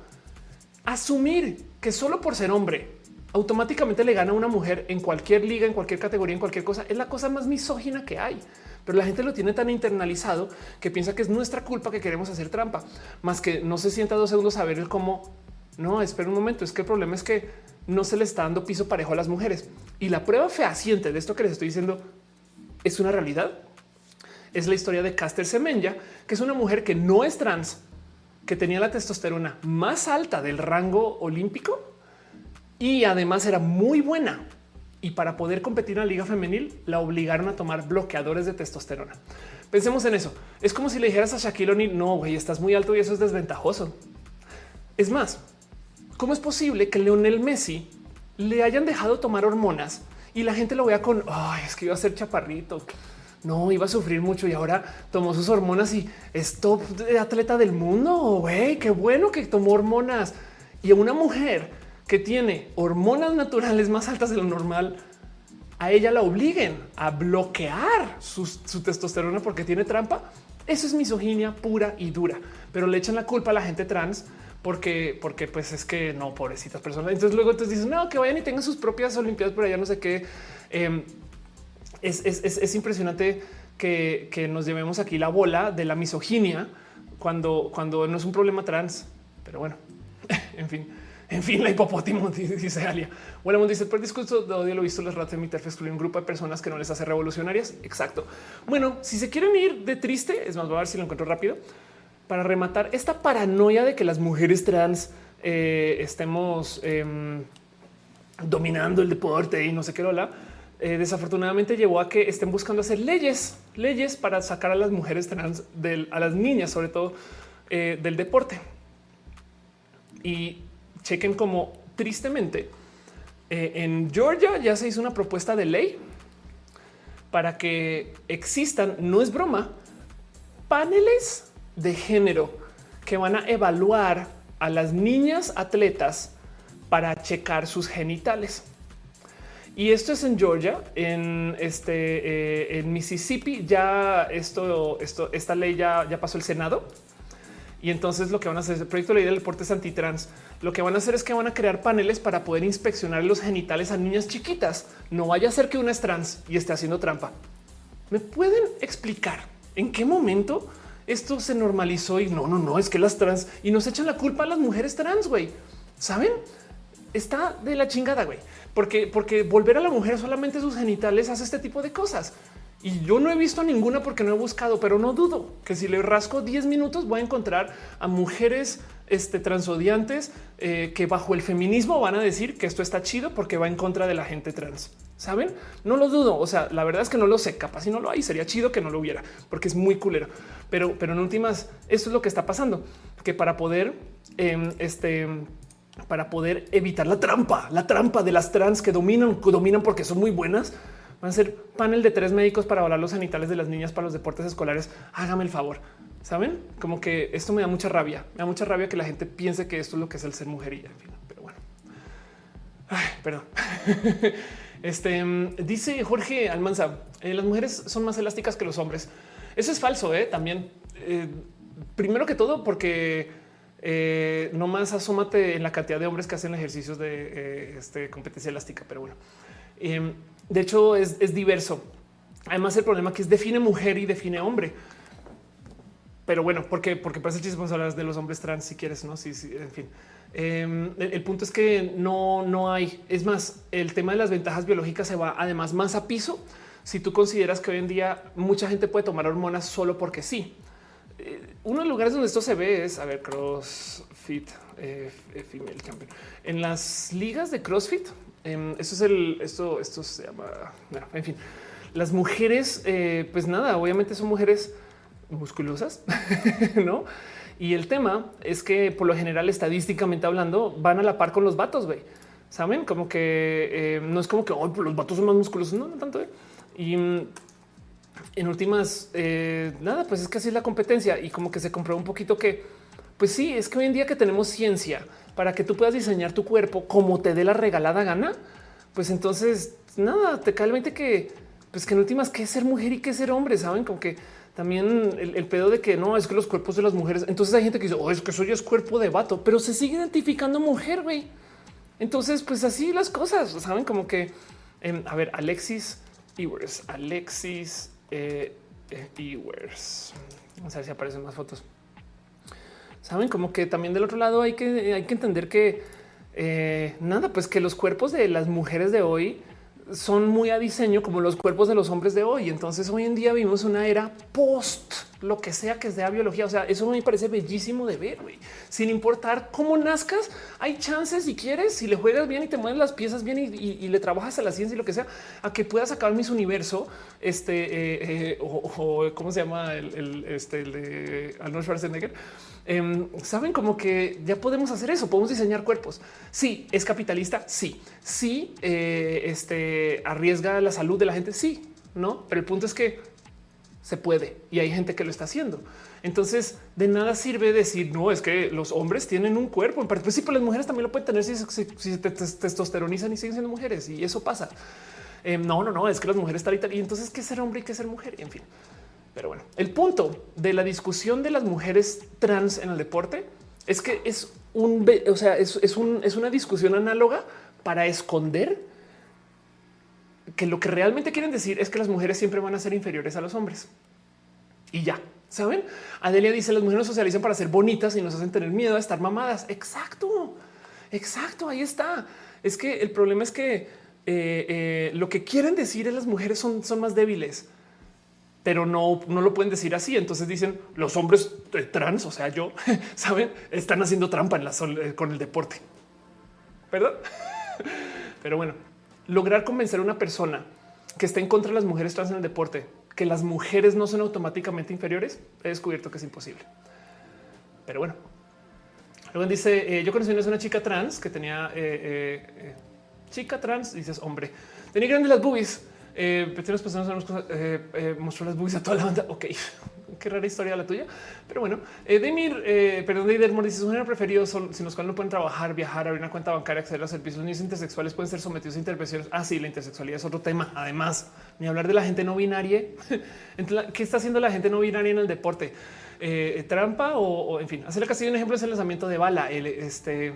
A: asumir que solo por ser hombre automáticamente le gana a una mujer en cualquier liga, en cualquier categoría, en cualquier cosa. Es la cosa más misógina que hay. Pero la gente lo tiene tan internalizado que piensa que es nuestra culpa que queremos hacer trampa, más que no se sienta dos segundos a ver el cómo. No, espera un momento. Es que el problema es que no se le está dando piso parejo a las mujeres. Y la prueba fehaciente de esto que les estoy diciendo es una realidad. Es la historia de Caster Semenya, que es una mujer que no es trans, que tenía la testosterona más alta del rango olímpico y además era muy buena. Y para poder competir en la liga femenil la obligaron a tomar bloqueadores de testosterona. Pensemos en eso. Es como si le dijeras a Shaquille O'Neal, no, güey, estás muy alto y eso es desventajoso. Es más, ¿cómo es posible que Leonel Messi le hayan dejado tomar hormonas y la gente lo vea con, ay, es que iba a ser chaparrito, no iba a sufrir mucho y ahora tomó sus hormonas y es top de atleta del mundo. Güey, qué bueno que tomó hormonas y a una mujer que tiene hormonas naturales más altas de lo normal, a ella la obliguen a bloquear su, testosterona porque tiene trampa. Eso es misoginia pura y dura, pero le echan la culpa a la gente trans porque, porque pues es que no, pobrecitas personas. Entonces luego entonces dicen, no, que vayan y tengan sus propias olimpiadas por allá, no sé qué. Em, es, impresionante que, nos llevemos aquí la bola de la misoginia cuando, cuando no es un problema trans. Pero bueno, en fin. En fin, la hipopótamo, dice Alia. Bueno, dice, por discurso de odio lo visto los ratos de mi excluir un grupo de personas que no les hace revolucionarias. Exacto. Bueno, si se quieren ir de triste, es más, voy a ver si lo encuentro rápido para rematar esta paranoia de que las mujeres trans eh, estemos em, dominando el deporte y no sé qué hola. Eh, desafortunadamente llevó a que estén buscando hacer leyes, leyes para sacar a las mujeres trans, a las niñas, sobre todo eh, del deporte. Y chequen como tristemente eh, en Georgia ya se hizo una propuesta de ley para que existan, no es broma, paneles de género que van a evaluar a las niñas atletas para checar sus genitales. Y esto es en Georgia, en este eh, en Mississippi. Ya esto, esto, esta ley ya, ya pasó el Senado. Y entonces lo que van a hacer, el proyecto de ley del deporte es antitrans. Lo que van a hacer es que van a crear paneles para poder inspeccionar los genitales a niñas chiquitas. No vaya a ser que una es trans y esté haciendo trampa. ¿Me pueden explicar en qué momento esto se normalizó? Y no, no, no, es que las trans y nos echan la culpa a las mujeres trans, güey. ¿Saben? Está de la chingada, güey porque, porque volver a la mujer solamente sus genitales hace este tipo de cosas. Y yo no he visto ninguna porque no he buscado, pero no dudo que si le rasco 10 minutos voy a encontrar a mujeres este, transodiantes eh, que bajo el feminismo van a decir que esto está chido porque va en contra de la gente trans. Saben? No lo dudo. O sea, la verdad es que no lo sé. Capaz si no lo hay, sería chido que no lo hubiera porque es muy culero. Pero, pero en últimas, eso es lo que está pasando, que para poder em, este para poder evitar la trampa, la trampa de las trans que dominan, que dominan porque son muy buenas. Van a ser panel de tres médicos para volar los genitales de las niñas para los deportes escolares. Hágame el favor. Saben como que esto me da mucha rabia. Me da mucha rabia que la gente piense que esto es lo que es el ser mujer y en fin, pero bueno, perdón. Este dice Jorge Almanza: eh, las mujeres son más elásticas que los hombres. Eso es falso. ¿eh? También, eh, primero que todo, porque eh, no más asómate en la cantidad de hombres que hacen ejercicios de este, competencia elástica, pero bueno, em, de hecho es, diverso. Además, el problema que es define mujer y define hombre. Pero bueno, porque porque parece chiste vamos a hablar de los hombres trans si quieres, no? Sí, sí, en fin. Em, el, punto es que no, no hay. Es más, el tema de las ventajas biológicas se va además más a piso. Si tú consideras que hoy en día mucha gente puede tomar hormonas solo porque sí, eh, uno de los lugares donde esto se ve es, a ver, CrossFit, eh, Female Champion. En las ligas de CrossFit, em, eso es el, esto, esto se llama, en fin, las mujeres, eh, pues nada, obviamente son mujeres musculosas, ¿no? Y el tema es que por lo general, estadísticamente hablando, van a la par con los vatos, güey. Saben como que eh, no es como que hoy los vatos son más musculosos, no, no tanto. ¿eh? Y mm, en últimas, nada, pues es que así es la competencia y como que se compró un poquito que, pues sí, es que hoy en día que tenemos ciencia para que tú puedas diseñar tu cuerpo como te dé la regalada gana, pues entonces nada, te cae el 20 que, pues que en últimas, qué ser mujer y qué ser hombre, saben como que también el, pedo de que no es que los cuerpos de las mujeres. Entonces hay gente que dice, oh, es que soy es cuerpo de vato, pero se sigue identificando mujer, güey. Entonces, pues así las cosas, saben como que, em, a ver, Alexis Ewers, Alexis eh, eh, Ewers. Vamos a ver si aparecen más fotos. Saben como que también del otro lado hay que, hay que entender que eh, nada, pues que los cuerpos de las mujeres de hoy son muy a diseño como los cuerpos de los hombres de hoy. Entonces hoy en día vivimos una era post lo que sea que sea biología. O sea, eso me parece bellísimo de ver. Sin importar cómo nazcas, hay chances si quieres, si le juegas bien y te mueves las piezas bien y, le trabajas a la ciencia y lo que sea, a que puedas acabar mis universo, este, eh, eh, o, cómo se llama el, este, el de Arnold Schwarzenegger. Em, saben como que ya podemos hacer eso, podemos diseñar cuerpos. Sí, es capitalista. Sí, sí, eh, este arriesga la salud de la gente. Sí, no, pero el punto es que se puede y hay gente que lo está haciendo. Entonces, de nada sirve decir no, es que los hombres tienen un cuerpo en principio, pues las mujeres también lo pueden tener si, se testosteronizan y siguen siendo mujeres y eso pasa. Em, no, no, no, es que las mujeres están y tal. Y entonces, ¿qué ser hombre y qué ser mujer? En fin. Pero bueno, el punto de la discusión de las mujeres trans en el deporte es que es un, o sea, es, es, un, es una discusión análoga para esconder que lo que realmente quieren decir es que las mujeres siempre van a ser inferiores a los hombres. Y ya, ¿saben? Adelia dice, las mujeres socializan para ser bonitas y nos hacen tener miedo a estar mamadas. Exacto, exacto, ahí está. Es que el problema es que eh, eh, lo que quieren decir es las mujeres son, son más débiles pero no, no lo pueden decir así. Entonces dicen los hombres trans, o sea, yo saben, están haciendo trampa en la sol, eh, con el deporte. Perdón, pero bueno, lograr convencer a una persona que está en contra de las mujeres trans en el deporte, que las mujeres no son automáticamente inferiores, he descubierto que es imposible. Pero bueno, luego dice: eh, Yo conocí una chica trans que tenía eh, chica trans, dices hombre, tenía grandes las boobies eh, personas eh, eh, mostró las boobies a toda la banda. Ok, qué rara historia la tuya. Pero bueno, eh, Demir, eh, perdón, Deidermor dice su género preferido son sin los cuales no pueden trabajar, viajar, abrir una cuenta bancaria, acceder a servicios. Los niños intersexuales pueden ser sometidos a intervenciones. Ah, sí, la intersexualidad es otro tema. Además, ni hablar de la gente no binaria. Entonces, ¿qué está haciendo la gente no binaria en el deporte? Trampa o, en fin, hacerle casi un ejemplo es el lanzamiento de bala. Este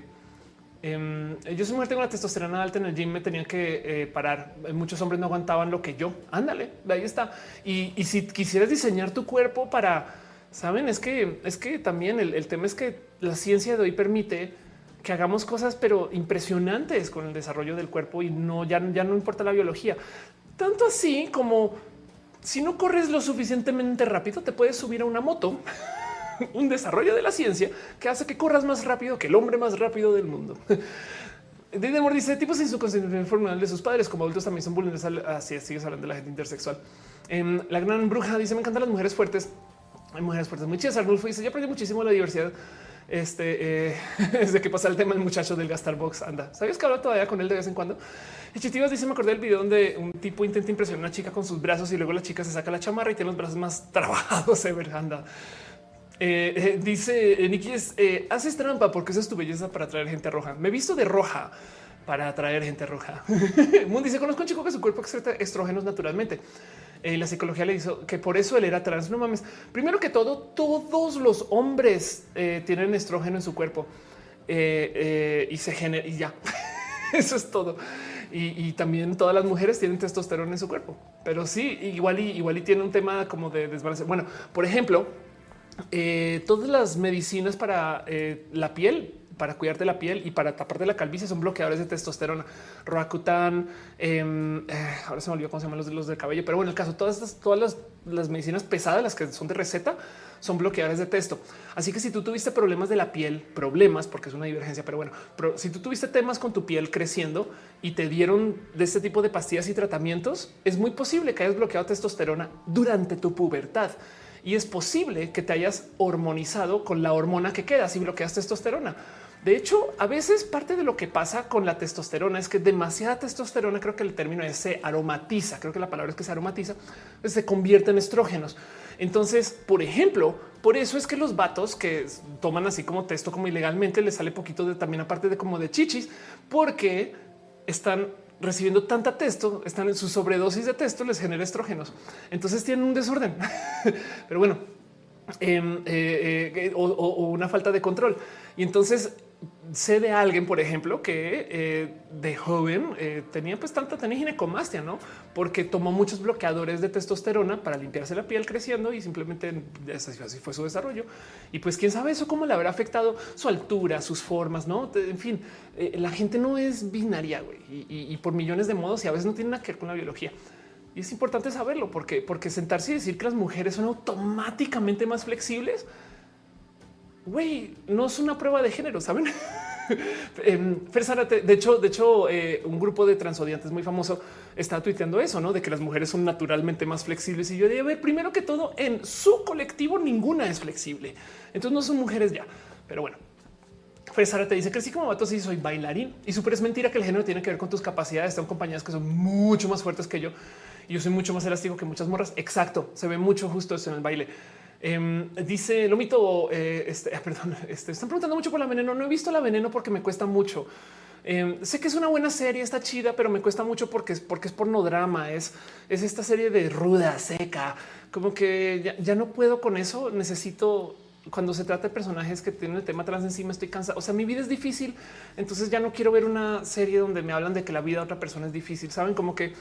A: Em, yo soy mujer, tengo la testosterona alta en el gym, me tenían que eh, parar. Muchos hombres no aguantaban lo que yo. Ándale, ahí está. Y, si quisieras diseñar tu cuerpo para, saben, es que es que también el, tema es que la ciencia de hoy permite que hagamos cosas, pero impresionantes con el desarrollo del cuerpo y no ya, ya no importa la biología. Tanto así como si no corres lo suficientemente rápido, te puedes subir a una moto. un desarrollo de la ciencia que hace que corras más rápido que el hombre más rápido del mundo. Didemor dice tipos sin su consentimiento formal de sus padres como adultos también son vulnerables. Así es, sigues hablando de la gente intersexual. En la gran bruja dice me encantan las mujeres fuertes. Hay mujeres fuertes muy chidas. Arnulfo dice yo aprendí muchísimo la diversidad. Este eh, desde que pasa el tema el muchacho del gastar box anda. ¿Sabías que hablo todavía con él de vez en cuando? Chitivas dice me acordé del video donde un tipo intenta impresionar a una chica con sus brazos y luego la chica se saca la chamarra y tiene los brazos más trabajados. Ever anda. Eh, eh, dice eh, es haces trampa porque esa es tu belleza para atraer gente roja. Me he visto de roja para atraer gente roja. Moon dice conozco un chico que su cuerpo excreta estrógenos naturalmente. la psicología le hizo que por eso él era trans. No mames. Primero que todo, todos los hombres tienen estrógeno en su cuerpo y se genera y ya. eso es todo. Y, también todas las mujeres tienen testosterona en su cuerpo, pero sí, igual y igual y tiene un tema como de desbalance. Bueno, por ejemplo, eh, todas las medicinas para eh, la piel, para cuidarte la piel y para taparte la calvicie son bloqueadores de testosterona. Roacutan, em, eh, ahora se me olvidó cómo se llaman los de los cabello, pero bueno, en el caso, todas estas, todas las, medicinas pesadas, las que son de receta, son bloqueadores de testo. Así que si tú tuviste problemas de la piel, problemas, porque es una divergencia, pero bueno, pero si tú tuviste temas con tu piel creciendo y te dieron de este tipo de pastillas y tratamientos, es muy posible que hayas bloqueado testosterona durante tu pubertad. Y es posible que te hayas hormonizado con la hormona que queda si bloqueas testosterona. De hecho, a veces parte de lo que pasa con la testosterona es que demasiada testosterona, creo que el término es se aromatiza, creo que la palabra es que se aromatiza, pues se convierte en estrógenos. Entonces, por ejemplo, por eso es que los vatos que toman así como testo como ilegalmente les sale poquito de también aparte de como de chichis, porque están recibiendo tanta testo, están en su sobredosis de testo, les genera estrógenos. Entonces tienen un desorden. Pero bueno, em, eh, eh, o una falta de control. Y entonces sé de alguien, por ejemplo, que eh, de joven eh, tenía pues tanta tenía ginecomastia, no? Porque tomó muchos bloqueadores de testosterona para limpiarse la piel creciendo y simplemente así fue su desarrollo. Y pues quién sabe eso cómo le habrá afectado su altura, sus formas, no? En fin, eh, la gente no es binaria y, por millones de modos y a veces no tiene nada que ver con la biología. Y es importante saberlo porque, porque sentarse y decir que las mujeres son automáticamente más flexibles güey, no es una prueba de género, ¿saben? Em, de hecho, de hecho, eh, un grupo de transodiantes muy famoso está tuiteando eso, ¿no? De que las mujeres son naturalmente más flexibles. Y yo a ver, primero que todo, en su colectivo ninguna es flexible. Entonces no son mujeres ya. Pero bueno, Fer te dice que sí como vato sí soy bailarín y súper es mentira que el género tiene que ver con tus capacidades. Tengo compañías que son mucho más fuertes que yo y yo soy mucho más elástico que muchas morras. Exacto. Se ve mucho justo eso en el baile. Em, dice Lomito, eh, este, perdón, este, están preguntando mucho por la veneno. No he visto la veneno porque me cuesta mucho. Em, sé que es una buena serie, está chida, pero me cuesta mucho porque es porque es pornodrama. Es, es esta serie de ruda, seca, como que ya, ya no puedo con eso. Necesito cuando se trata de personajes que tienen el tema trans encima, estoy cansado. O sea, mi vida es difícil. Entonces ya no quiero ver una serie donde me hablan de que la vida de otra persona es difícil. Saben como que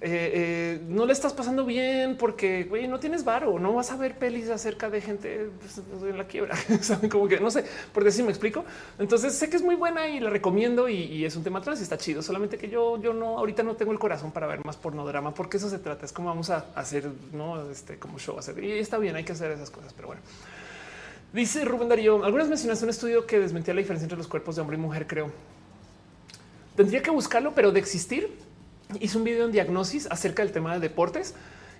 A: eh, eh, no le estás pasando bien porque no tienes varo, no vas a ver pelis acerca de gente pues, en la quiebra. Saben como que no sé por decir me explico. Entonces sé que es muy buena y la recomiendo y, es un tema trans y está chido. Solamente que yo, yo no ahorita no tengo el corazón para ver más pornodrama porque eso se trata. Es como vamos a hacer, no este como show hacer y está bien. Hay que hacer esas cosas, pero bueno. Dice Rubén Darío, algunas mencionaste un estudio que desmentía la diferencia entre los cuerpos de hombre y mujer, creo. Tendría que buscarlo, pero de existir hizo un video en diagnosis acerca del tema de deportes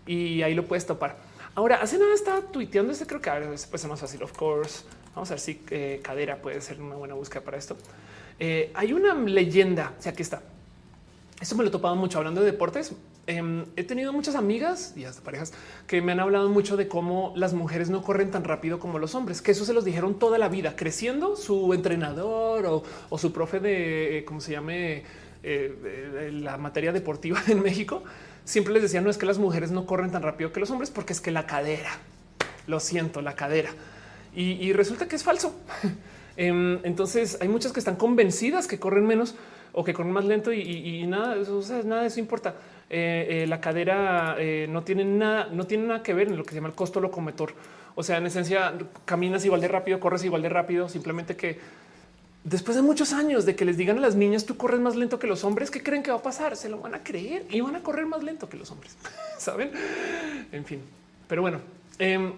A: y ahí lo puedes topar. Ahora, hace nada estaba tuiteando este, creo que a ver, puede ser más fácil, of course. Vamos a ver si eh, cadera puede ser una buena búsqueda para esto. Eh, hay una leyenda, o sea, aquí está. Esto me lo he topado mucho hablando de deportes. Em, he tenido muchas amigas y hasta parejas que me han hablado mucho de cómo las mujeres no corren tan rápido como los hombres, que eso se los dijeron toda la vida, creciendo su entrenador o, o su profe de, eh, ¿cómo se llame? Eh, la materia deportiva en México, siempre les decía no es que las mujeres no corren tan rápido que los hombres, porque es que la cadera, lo siento, la cadera. Y, resulta que es falso. Em, entonces hay muchas que están convencidas que corren menos o que corren más lento y, nada, eso, nada de eso importa. Eh, eh, la cadera no tiene nada, no tiene nada que ver en lo que se llama el costo locomotor. O sea, en esencia, caminas igual de rápido, corres igual de rápido, simplemente que después de muchos años de que les digan a las niñas tú corres más lento que los hombres, ¿qué creen que va a pasar? Se lo van a creer y van a correr más lento que los hombres. Saben? En fin, pero bueno, em,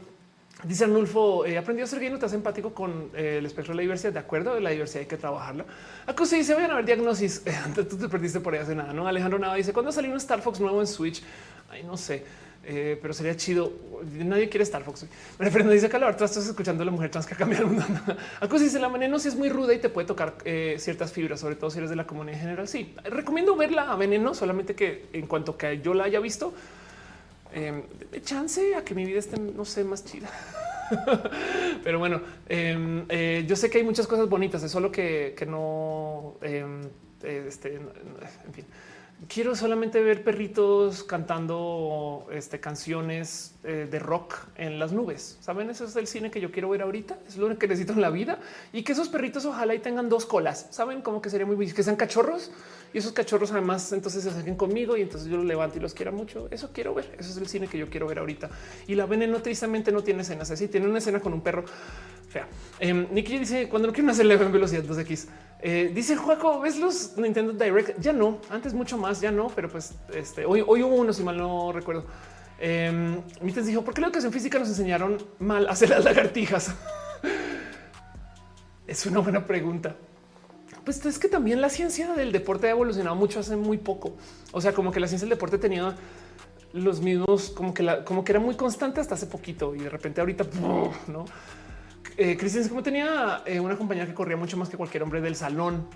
A: dice Arnulfo, he aprendido a ser gay, no te hace empático con eh, el espectro de la diversidad. De acuerdo, la diversidad hay que trabajarla. Acu se dice, vayan a ver diagnosis. Antes tú te perdiste por ahí hace nada. No, Alejandro Nava dice, ¿cuándo salió un Star Fox nuevo en Switch? Ay, no sé. Eh, pero sería chido. Nadie quiere Star Fox. Pero dice que estás escuchando a la mujer trans que cambia el mundo. Algo dice la veneno si es muy ruda y te puede tocar eh, ciertas fibras, sobre todo si eres de la comunidad en general. Sí, recomiendo verla a veneno, solamente que en cuanto que yo la haya visto, eh, chance a que mi vida esté, no sé, más chida. Pero bueno, em, eh, yo sé que hay muchas cosas bonitas, es solo que, que no, em, este, en fin quiero solamente ver perritos cantando este, canciones eh, de rock en las nubes. Saben, eso es el cine que yo quiero ver ahorita. Es lo que necesito en la vida y que esos perritos ojalá y tengan dos colas. Saben como que sería muy bien que sean cachorros y esos cachorros además entonces se acerquen conmigo y entonces yo los levanto y los quiero mucho. Eso quiero ver. Eso es el cine que yo quiero ver ahorita. Y la veneno tristemente no tiene escenas así. Tiene una escena con un perro fea. Eh, Nicky dice cuando no quiero hacer en velocidad 2X. Eh, dice Juaco, ¿ves los Nintendo Direct? Ya no, antes mucho más, ya no, pero pues este, hoy, hoy hubo uno, si mal no recuerdo. Eh, Mites dijo, ¿por qué la educación física nos enseñaron mal a hacer las lagartijas? es una buena pregunta. Pues es que también la ciencia del deporte ha evolucionado mucho hace muy poco. O sea, como que la ciencia del deporte tenía los mismos, como que, la, como que era muy constante hasta hace poquito y de repente ahorita no. Eh, Cristian, como tenía eh, una compañía que corría mucho más que cualquier hombre del salón.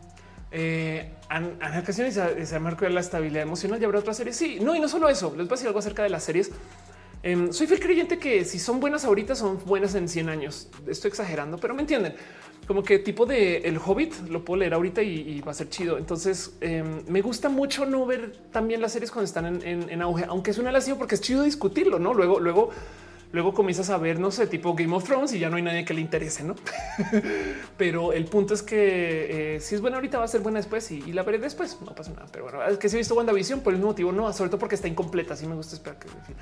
A: Eh, en, ocasiones se, marcó la estabilidad emocional y habrá otra serie. Sí, no, y no solo eso. Les voy a decir algo acerca de las series. Em, soy fiel creyente que si son buenas ahorita, son buenas en 100 años. Estoy exagerando, pero me entienden. Como que tipo de El Hobbit lo puedo leer ahorita y, va a ser chido. Entonces em, me gusta mucho no ver también las series cuando están en, auge, aunque es una lástima porque es chido discutirlo. No, luego, luego luego comienzas a ver, no sé, tipo Game of Thrones y ya no hay nadie que le interese, no? pero el punto es que eh, si es buena ahorita va a ser buena después y, la veré después. No pasa nada. Pero bueno, es que si he visto WandaVision por el motivo, no, sobre todo porque está incompleta. Así me gusta esperar que. En fin.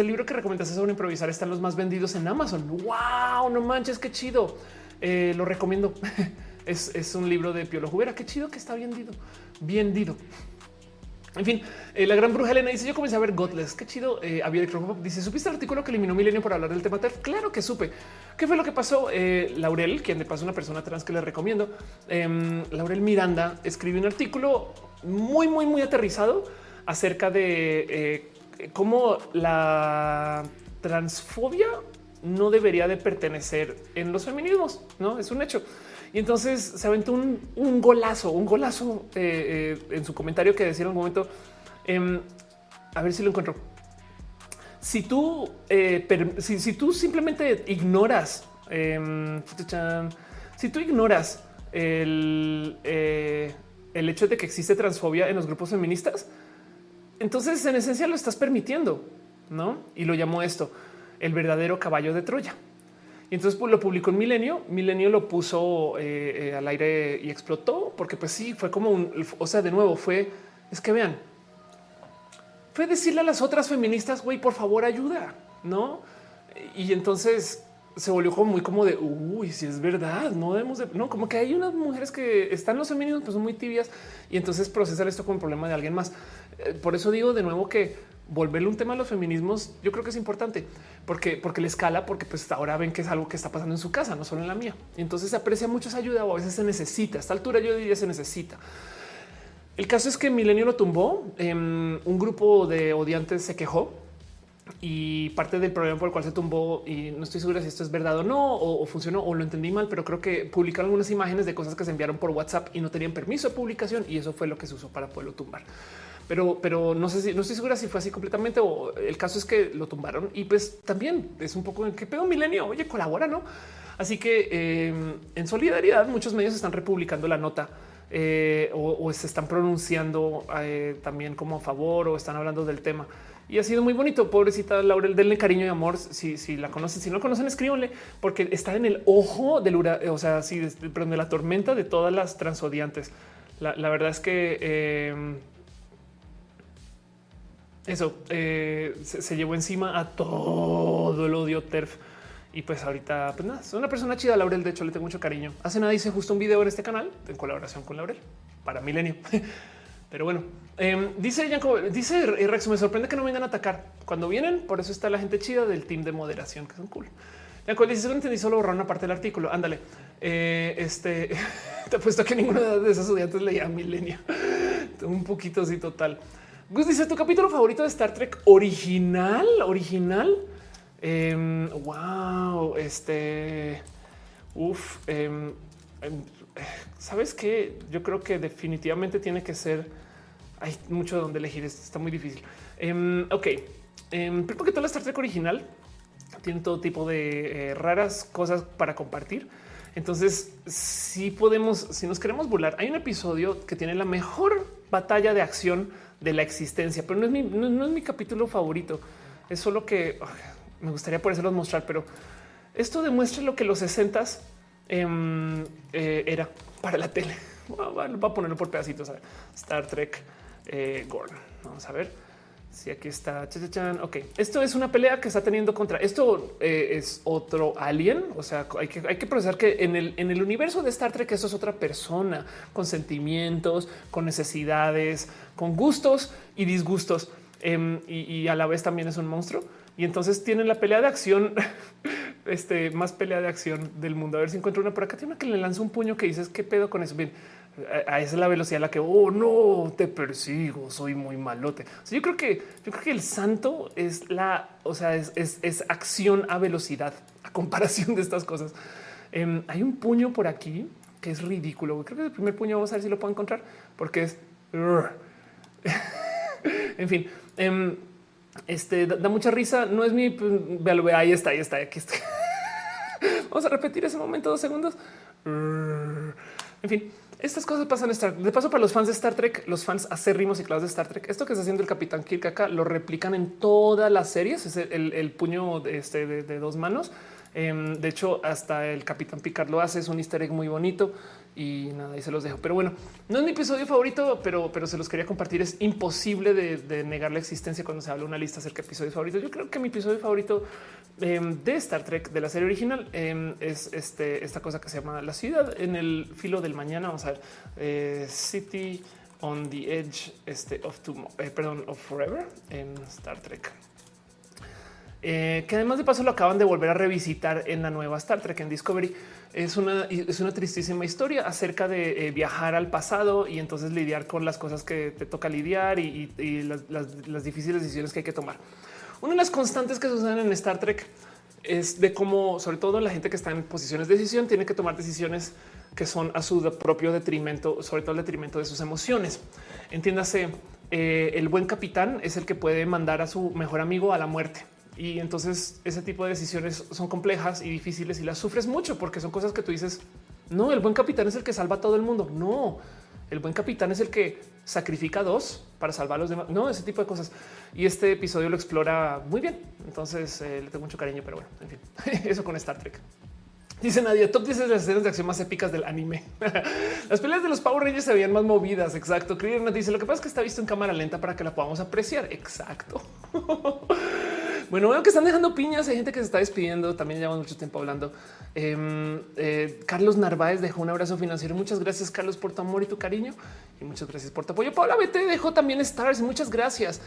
A: El libro que recomendaste sobre improvisar están los más vendidos en Amazon. Wow, no manches, qué chido. Eh, lo recomiendo. es, un libro de Piolo Jubera. Qué chido que está vendido, vendido. En fin, eh, la gran bruja Elena dice: Yo comencé a ver Godless. Qué chido. Eh, había dice: ¿Supiste el artículo que eliminó Milenio por hablar del tema TERF? Claro que supe. ¿Qué fue lo que pasó? Eh, Laurel, quien de paso una persona trans que le recomiendo, em, Laurel Miranda escribió un artículo muy, muy, muy aterrizado acerca de cómo la transfobia no debería de pertenecer en los feminismos. No es un hecho. Y entonces se aventó un, golazo, un golazo eh, eh, en su comentario que decía en un momento, em, a ver si lo encuentro. Si tú, eh, si, tú simplemente ignoras, em, si tú ignoras el, el hecho de que existe transfobia en los grupos feministas, entonces en esencia lo estás permitiendo, ¿no? Y lo llamó esto, el verdadero caballo de Troya. Y entonces pues, lo publicó en Milenio. Milenio lo puso eh, eh, al aire y explotó porque pues sí, fue como un, o sea, de nuevo fue, es que vean, fue decirle a las otras feministas, güey, por favor ayuda, ¿no? Y entonces se volvió como muy como de, uy, si es verdad, no debemos de, no, como que hay unas mujeres que están los femeninos, pues son muy tibias y entonces procesar esto como un problema de alguien más. Eh, por eso digo de nuevo que volverle un tema a los feminismos, yo creo que es importante porque, porque le escala, porque pues ahora ven que es algo que está pasando en su casa, no solo en la mía. Y entonces se aprecia mucho esa ayuda o a veces se necesita. A esta altura yo diría se necesita. El caso es que Milenio lo tumbó. Em, un grupo de odiantes se quejó y parte del problema por el cual se tumbó y no estoy segura si esto es verdad o no o, funcionó o lo entendí mal, pero creo que publicaron algunas imágenes de cosas que se enviaron por WhatsApp y no tenían permiso de publicación y eso fue lo que se usó para poderlo tumbar pero, pero no sé si no estoy segura si fue así completamente o el caso es que lo tumbaron y pues también es un poco en que pedo milenio. Oye, colabora, no? Así que em, en solidaridad, muchos medios están republicando la nota eh, o, se están pronunciando eh, también como a favor o están hablando del tema. Y ha sido muy bonito. Pobrecita Laurel, denle cariño y amor. Si, si la conocen, si no conocen, escríbanle, porque está en el ojo del huracán, o sea, sí, de la tormenta de todas las transodiantes. La, la verdad es que em, eso eh, se, llevó encima a todo el odio TERF. Y pues ahorita, pues es una persona chida, Laurel. De hecho, le tengo mucho cariño. Hace nada hice justo un video en este canal en colaboración con Laurel para Milenio. Pero bueno, em, dice dice Rex, me sorprende que no vengan a atacar cuando vienen. Por eso está la gente chida del team de moderación, que son cool. Yanko dice: Solo entendí, solo borrar una parte del artículo. Ándale. Eh, este te apuesto que ninguno de esos estudiantes leía Milenio. un poquito así total. Gus dice tu capítulo favorito de Star Trek original, original. Em, wow, este, uf, em, sabes que yo creo que definitivamente tiene que ser. Hay mucho donde elegir. Está muy difícil. ok, porque toda la Star Trek original tiene todo tipo de eh, raras cosas para compartir. Entonces, si podemos, si nos queremos burlar, hay un episodio que tiene la mejor batalla de acción de la existencia, pero no es mi, no, es mi capítulo favorito. Es solo que me gustaría por eso mostrar, pero esto demuestra lo que los 60 em, eh, era para la tele. Va a ponerlo por pedacitos. Star Trek eh. Vamos a ver si aquí está. Ok, esto es una pelea que está teniendo contra esto. Eh, es otro alien. O sea, hay que, hay que procesar que en el, en el universo de Star Trek, esto es otra persona con sentimientos, con necesidades, con gustos y disgustos. Em, y, a la vez también es un monstruo. Y entonces tienen la pelea de acción, este más pelea de acción del mundo. A ver si encuentro una por acá. Tiene una que le lanza un puño que dices qué pedo con eso. Bien, a esa es la velocidad a la que oh no te persigo, soy muy malote. yo creo que yo creo que el santo es la, o sea, es, es, acción a velocidad a comparación de estas cosas. Em, hay un puño por aquí que es ridículo. Creo que el primer puño vamos a ver si lo puedo encontrar porque es en fin. Em, este da, mucha risa. No es mi. Pues, ahí está, ahí está. Aquí está. Vamos a repetir ese momento dos segundos. En fin, estas cosas pasan Star De paso, para los fans de Star Trek, los fans acérrimos y claros de Star Trek, esto que está haciendo el Capitán Kirk acá lo replican en todas las series. Es el, puño de, este, de dos manos. Em, de hecho, hasta el Capitán Picard lo hace. Es un easter egg muy bonito y nada, ahí se los dejo. Pero bueno, no es mi episodio favorito, pero, pero se los quería compartir. Es imposible de, negar la existencia cuando se habla una lista acerca de episodios favoritos. Yo creo que mi episodio favorito em, de Star Trek de la serie original em, es este, esta cosa que se llama la ciudad en el filo del mañana. Vamos a ver eh, City on the Edge este, of tomorrow, eh, perdón, of Forever en Star Trek. Eh, que además de paso lo acaban de volver a revisitar en la nueva Star Trek en Discovery. Es una, es una tristísima historia acerca de eh, viajar al pasado y entonces lidiar con las cosas que te toca lidiar y, las, difíciles decisiones que hay que tomar. Una de las constantes que suceden en Star Trek es de cómo, sobre todo la gente que está en posiciones de decisión, tiene que tomar decisiones que son a su propio detrimento, sobre todo el detrimento de sus emociones. Entiéndase, eh, el buen capitán es el que puede mandar a su mejor amigo a la muerte y entonces ese tipo de decisiones son complejas y difíciles y las sufres mucho porque son cosas que tú dices, no, el buen capitán es el que salva a todo el mundo. No, el buen capitán es el que sacrifica dos para salvar a los demás. No, ese tipo de cosas. Y este episodio lo explora muy bien. Entonces eh, le tengo mucho cariño, pero bueno, en fin, eso con Star Trek. Dice Nadia, top 10 de las escenas de acción más épicas del anime. las peleas de los Power Rangers se veían más movidas. Exacto. Krieger dice lo que pasa es que está visto en cámara lenta para que la podamos apreciar. Exacto. Bueno, veo que están dejando piñas. Hay gente que se está despidiendo. También llevamos mucho tiempo hablando. Em, eh, Carlos Narváez dejó un abrazo financiero. Muchas gracias, Carlos, por tu amor y tu cariño. Y muchas gracias por tu apoyo. Paula BT dejó también stars. Muchas gracias.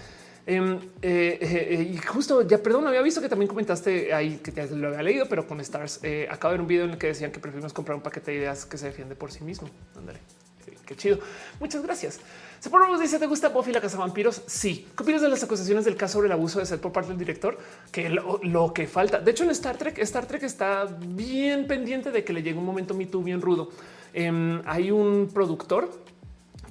A: Em, eh, eh, y justo ya, perdón, había visto que también comentaste ahí que te lo había leído, pero con stars acabo de ver un video en el que decían que preferimos comprar un paquete de ideas que se defiende por sí mismo. Ándale, qué chido. Muchas gracias. Se nos dice: ¿Te gusta Buffy la casa vampiros? Sí. ¿Qué opinas de las acusaciones del caso sobre el abuso de ser por parte del director? Que lo, que falta. De hecho, en Star Trek, Star Trek está bien pendiente de que le llegue un momento Me Too bien rudo. Em, hay un productor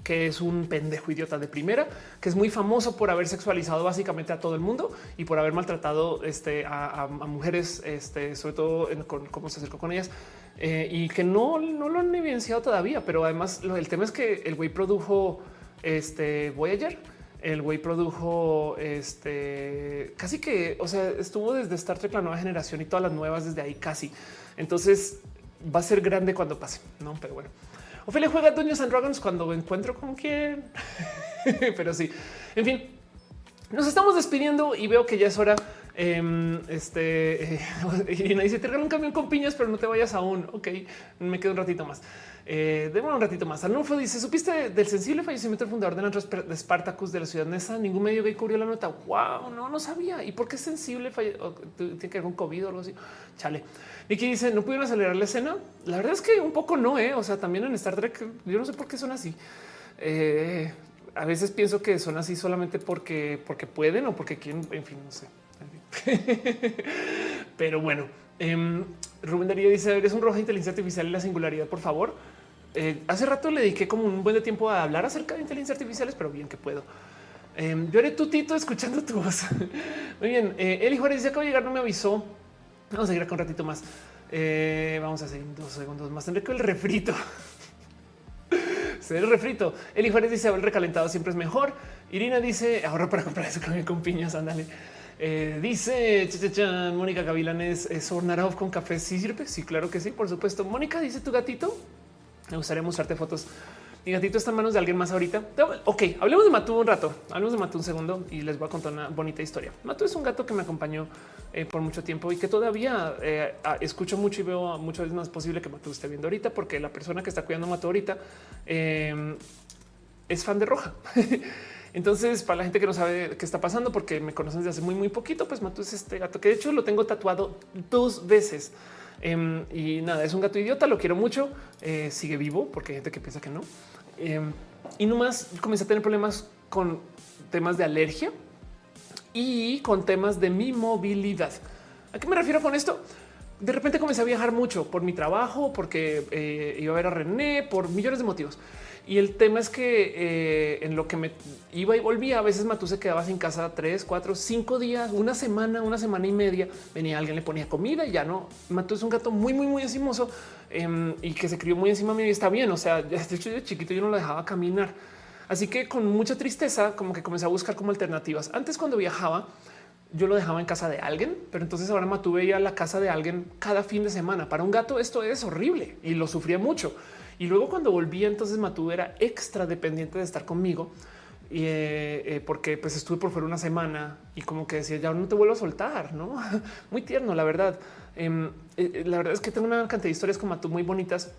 A: que es un pendejo idiota de primera, que es muy famoso por haber sexualizado básicamente a todo el mundo y por haber maltratado este, a, mujeres, este, sobre todo en cómo se acercó con ellas. Eh, y que no, no lo han evidenciado todavía, pero además el tema es que el güey produjo este Voyager. El güey produjo este casi que, o sea, estuvo desde Star Trek la nueva generación y todas las nuevas desde ahí casi. Entonces va a ser grande cuando pase, no? Pero bueno, Ophelia juega Dungeons and Dragons cuando encuentro con quién, pero sí, en fin, nos estamos despidiendo y veo que ya es hora. Em, este Irina dice: Te regalo un camión con piñas, pero no te vayas aún. Ok, me quedo un ratito más. Eh, un ratito más. Arnulfo dice: ¿Supiste del sensible fallecimiento del fundador de, la de Spartacus de la ciudad Nesa? Ningún medio gay cubrió la nota. Wow, no, no sabía. ¿Y por qué es sensible? ¿Tiene que ver con COVID o algo así? Chale. Nicky dice: ¿No pudieron acelerar la escena? La verdad es que un poco no, eh. O sea, también en Star Trek, yo no sé por qué son así. Eh, a veces pienso que son así solamente porque, porque pueden o porque quieren. En fin, no sé. Pero bueno, eh, Rubén Darío dice: Eres un rojo de inteligencia artificial y la singularidad, por favor. Eh, hace rato le dediqué como un buen de tiempo a hablar acerca de inteligencias artificiales, pero bien que puedo. Eh, yo haré tu tito escuchando tu voz. Muy bien. Eh, Eli Juárez dice: Acabo de llegar, no me avisó. Vamos a seguir acá un ratito más. Eh, vamos a seguir dos segundos más. Tendré que el refrito. El refrito. Eli Juárez dice: el recalentado siempre es mejor. Irina dice: Ahorra para comprar eso con piñas. Ándale. Eh, dice Mónica Gavilanes, ¿es Ornarov con café? Sirve. Sí, claro que sí, por supuesto. Mónica dice tu gatito. Me gustaría mostrarte fotos. Mi gatito está en manos de alguien más ahorita. Ok, hablemos de Matú un rato. Hablemos de Matú un segundo y les voy a contar una bonita historia. Matú es un gato que me acompañó eh, por mucho tiempo y que todavía eh, escucho mucho y veo muchas veces más posible que Matú esté viendo ahorita porque la persona que está cuidando a ahorita eh, es fan de Roja. Entonces, para la gente que no sabe qué está pasando, porque me conocen desde hace muy, muy poquito, pues Matú es este gato que de hecho lo tengo tatuado dos veces. Em, y nada, es un gato idiota, lo quiero mucho, eh, sigue vivo porque hay gente que piensa que no. Em, y nomás comencé a tener problemas con temas de alergia y con temas de mi movilidad. ¿A qué me refiero con esto? De repente comencé a viajar mucho por mi trabajo, porque eh, iba a ver a René, por millones de motivos. Y el tema es que eh, en lo que me iba y volvía, a veces Matú se quedaba sin casa tres, cuatro, cinco días, una semana, una semana y media. Venía alguien, le ponía comida y ya no. Matú es un gato muy, muy, muy encimoso em, y que se crió muy encima mío y está bien. O sea, de hecho, de chiquito yo no lo dejaba caminar. Así que con mucha tristeza, como que comencé a buscar como alternativas. Antes, cuando viajaba, yo lo dejaba en casa de alguien, pero entonces ahora Matú veía la casa de alguien cada fin de semana. Para un gato, esto es horrible y lo sufría mucho. Y luego cuando volví, entonces Matú era extra dependiente de estar conmigo. Y, eh, eh, porque pues estuve por fuera una semana y como que decía ya no te vuelvo a soltar, no muy tierno, la verdad. Em, eh, la verdad es que tengo una cantidad de historias con Matú muy bonitas.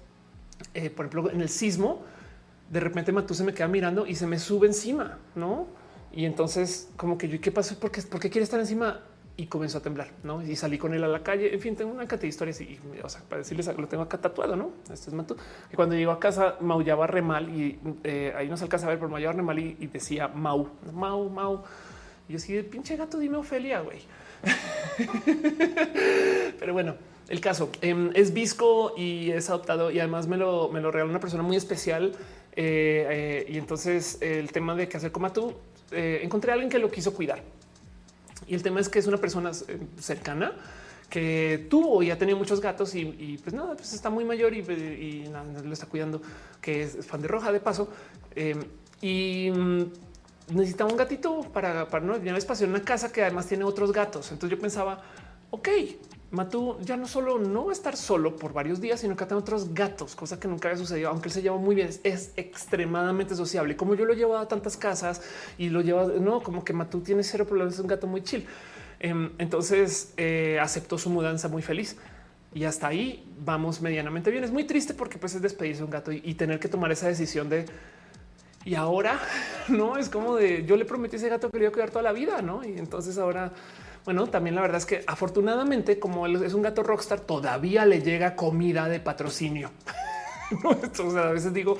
A: por ejemplo, en el sismo, de repente Matú se me queda mirando y se me sube encima, no? Y entonces, como que yo, ¿qué pasó? ¿Por qué, ¿Por qué quiere estar encima? Y comenzó a temblar, ¿no? Y salí con él a la calle. En fin, tengo una cantidad de historias y, o sea, para decirles, lo tengo acá tatuado, ¿no? Este es Matú. Y cuando llegó a casa, maullaba re mal y eh, ahí no se alcanza a ver, pero maullaba re mal y, y, decía Mau, Mau, Mau. Y yo sí, pinche gato, dime Ofelia, güey. pero bueno, el caso eh, es visco y es adoptado y además me lo, me regaló una persona muy especial. Eh, eh y entonces el tema de qué hacer con Matú, encontré a alguien que lo quiso cuidar y el tema es que es una persona eh, cercana que tuvo y ha tenido muchos gatos y, pues nada, pues está muy mayor y, lo está cuidando, que es fan de roja de paso. Em, y mm, necesitaba un gatito para, para no tener espacio en una casa que además tiene otros gatos. Entonces yo pensaba, ok, Matú ya no solo no va a estar solo por varios días, sino que tiene otros gatos, cosa que nunca había sucedido, aunque él se lleva muy bien, es, extremadamente sociable. Como yo lo llevo a tantas casas y lo lleva, no, como que Matú tiene cero problemas, es un gato muy chill. Em, entonces eh, aceptó su mudanza muy feliz y hasta ahí vamos medianamente bien. Es muy triste porque pues es despedirse de un gato y, tener que tomar esa decisión de y ahora no es como de yo le prometí a ese gato que le iba a cuidar toda la vida, no? Y entonces ahora bueno, también la verdad es que afortunadamente, como él es un gato rockstar, todavía le llega comida de patrocinio. o sea, a veces digo,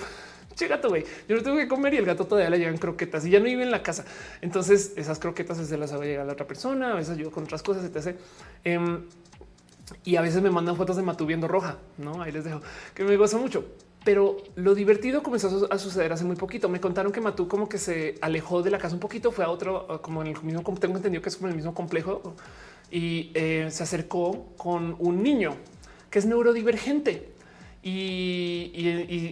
A: che gato, güey, yo no tengo que comer y el gato todavía le llegan croquetas y ya no vive en la casa. Entonces esas croquetas se las hago llegar a la otra persona, a veces ayudo con otras cosas, etc. Em, y a veces me mandan fotos de Matú viendo roja, ¿no? Ahí les dejo, que me gozo mucho. Pero lo divertido comenzó a suceder hace muy poquito. Me contaron que Matú como que se alejó de la casa un poquito, fue a otro, como en el mismo, tengo entendido que es como el mismo complejo y eh, se acercó con un niño que es neurodivergente. Y,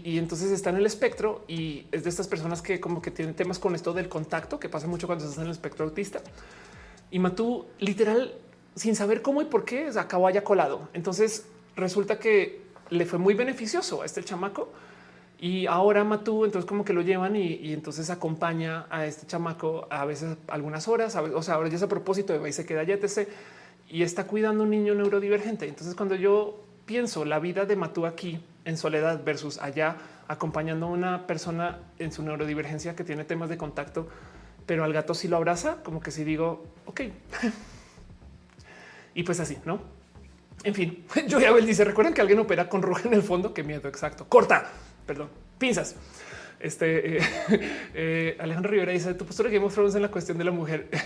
A: y, entonces está en el espectro y es de estas personas que como que tienen temas con esto del contacto, que pasa mucho cuando estás en el espectro autista. Y Matú literal, sin saber cómo y por qué, acabó allá colado. Entonces resulta que le fue muy beneficioso a este chamaco. Y ahora Matú, entonces como que lo llevan y, entonces acompaña a este chamaco a veces algunas horas, o sea, ahora ya es a propósito de y se queda ya etc. Y está cuidando un niño neurodivergente. Entonces cuando yo pienso la vida de Matú aquí en soledad versus allá acompañando a una persona en su neurodivergencia que tiene temas de contacto, pero al gato sí lo abraza, como que si digo, ok. y pues así, ¿no? En fin, yo ya dice, recuerden que alguien opera con roja en el fondo, qué miedo, exacto. Corta, perdón, pinzas. Este eh, eh, Alejandro Rivera dice tu postura de Game of Thrones en la cuestión de la mujer.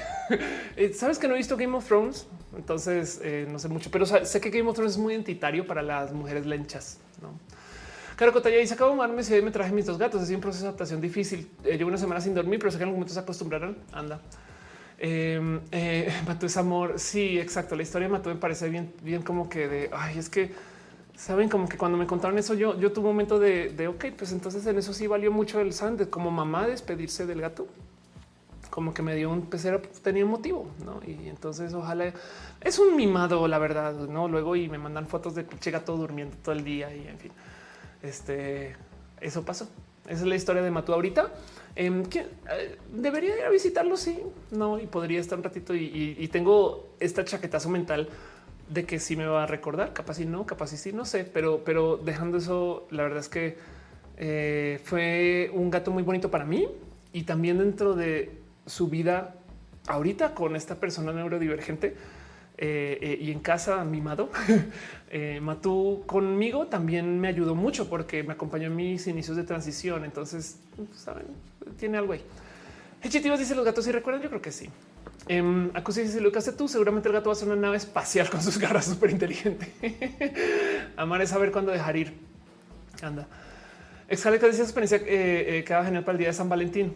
A: Eh, Sabes que no he visto Game of Thrones, entonces no sé mucho, pero sé que Game of Thrones es muy identitario para las mujeres lenchas. ¿no? Claro, Cotaya dice acabo de mudarme y me traje mis dos gatos. Es un proceso de adaptación difícil. llevo una semana sin dormir, pero sé que en algún momento se acostumbrarán. Anda. Eh, eh, Matú es amor. Sí, exacto. La historia de Matú me parece bien, bien como que de ay, es que saben como que cuando me contaron eso, yo, yo tuve un momento de, de ok, pues entonces en eso sí valió mucho el sand como mamá despedirse del gato. Como que me dio un pecero, tenía un motivo, no? Y entonces ojalá es un mimado, la verdad, no? Luego y me mandan fotos de pinche gato durmiendo todo el día y en fin, este eso pasó. Esa es la historia de Matú ahorita. Em, eh, debería ir a visitarlo. Sí, no, y podría estar un ratito. Y, tengo esta chaquetazo mental de que sí me va a recordar. Capaz y no, capaz y sí, no sé, pero, pero dejando eso, la verdad es que eh, fue un gato muy bonito para mí y también dentro de su vida ahorita con esta persona neurodivergente. eh, eh, y en casa mimado. eh, Matú conmigo también me ayudó mucho porque me acompañó en mis inicios de transición. Entonces, saben, tiene algo ahí. Hechitivas dice los gatos y recuerdan. Yo creo que sí. Eh, Acusi dice lo que hace tú. Seguramente el gato va a ser una nave espacial con sus garras súper inteligente. Amar es saber cuándo dejar ir. Anda. Excaleca dice experiencia eh, eh, que va genial para el día de San Valentín.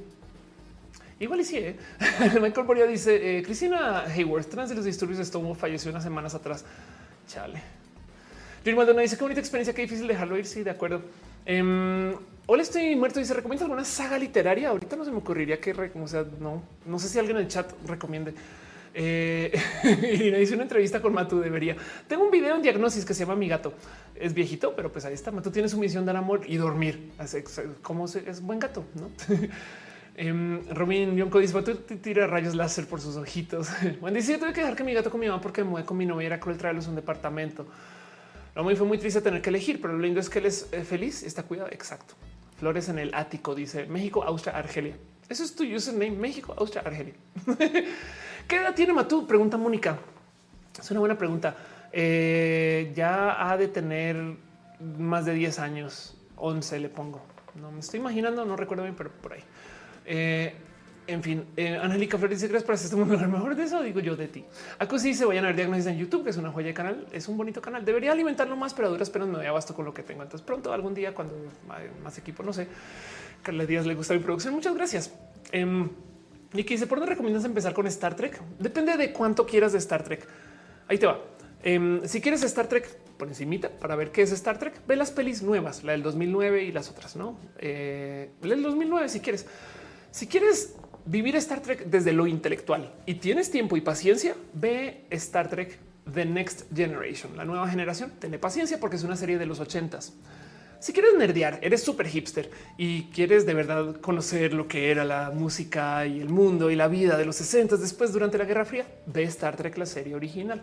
A: Igual y sí. ¿eh? Michael Boria dice eh, Cristina Hayward, trans de los disturbios de Stonewall, falleció unas semanas atrás. Chale. Junior Maldonado dice qué bonita experiencia, qué difícil dejarlo ir. Sí, de acuerdo. Eh, Hola, estoy muerto. Dice recomienda alguna saga literaria. Ahorita no se me ocurriría que, o sea, no, no sé si alguien en el chat recomiende. Eh, Irina dice una entrevista con Matu. Debería. Tengo un video en diagnosis que se llama Mi gato. Es viejito, pero pues ahí está. Matu tiene su misión dar amor y dormir. Como es buen gato, no? Um, Robin Yonko dice: Tú tira rayos láser por sus ojitos. Wendy dice: Tuve que dejar que mi gato con mi mamá porque mudé con mi novia. Era cruel traerlos a un departamento. Lo muy fue muy triste tener que elegir, pero lo lindo es que él es eh, feliz. Está cuidado. Exacto. Flores en el ático dice México, Austria, Argelia. Eso es tu username. México, Austria, Argelia. ¿Qué edad tiene Matú? Pregunta Mónica. Es una buena pregunta. Eh, ya ha de tener más de 10 años. 11 le pongo. No me estoy imaginando, no recuerdo bien, pero por ahí. Eh, en fin, eh, Angélica Flores dice gracias por este mundo mejor de eso digo yo de ti. Aquí se vayan a ver diagnosis en YouTube, que es una joya de canal, es un bonito canal. Debería alimentarlo más, pero a duras penas me doy abasto con lo que tengo. Entonces pronto algún día cuando hay más equipo, no sé, Carla Díaz le gusta mi producción. Muchas gracias. Eh, y que dice por dónde recomiendas empezar con Star Trek? Depende de cuánto quieras de Star Trek. Ahí te va. Eh, si quieres Star Trek por encimita para ver qué es Star Trek, ve las pelis nuevas, la del 2009 y las otras, no? Eh, el 2009 si quieres. Si quieres vivir Star Trek desde lo intelectual y tienes tiempo y paciencia, ve Star Trek The Next Generation, la nueva generación. Ten paciencia porque es una serie de los ochentas. Si quieres nerdear, eres súper hipster y quieres de verdad conocer lo que era la música y el mundo y la vida de los 60 después durante la Guerra Fría, ve Star Trek la serie original.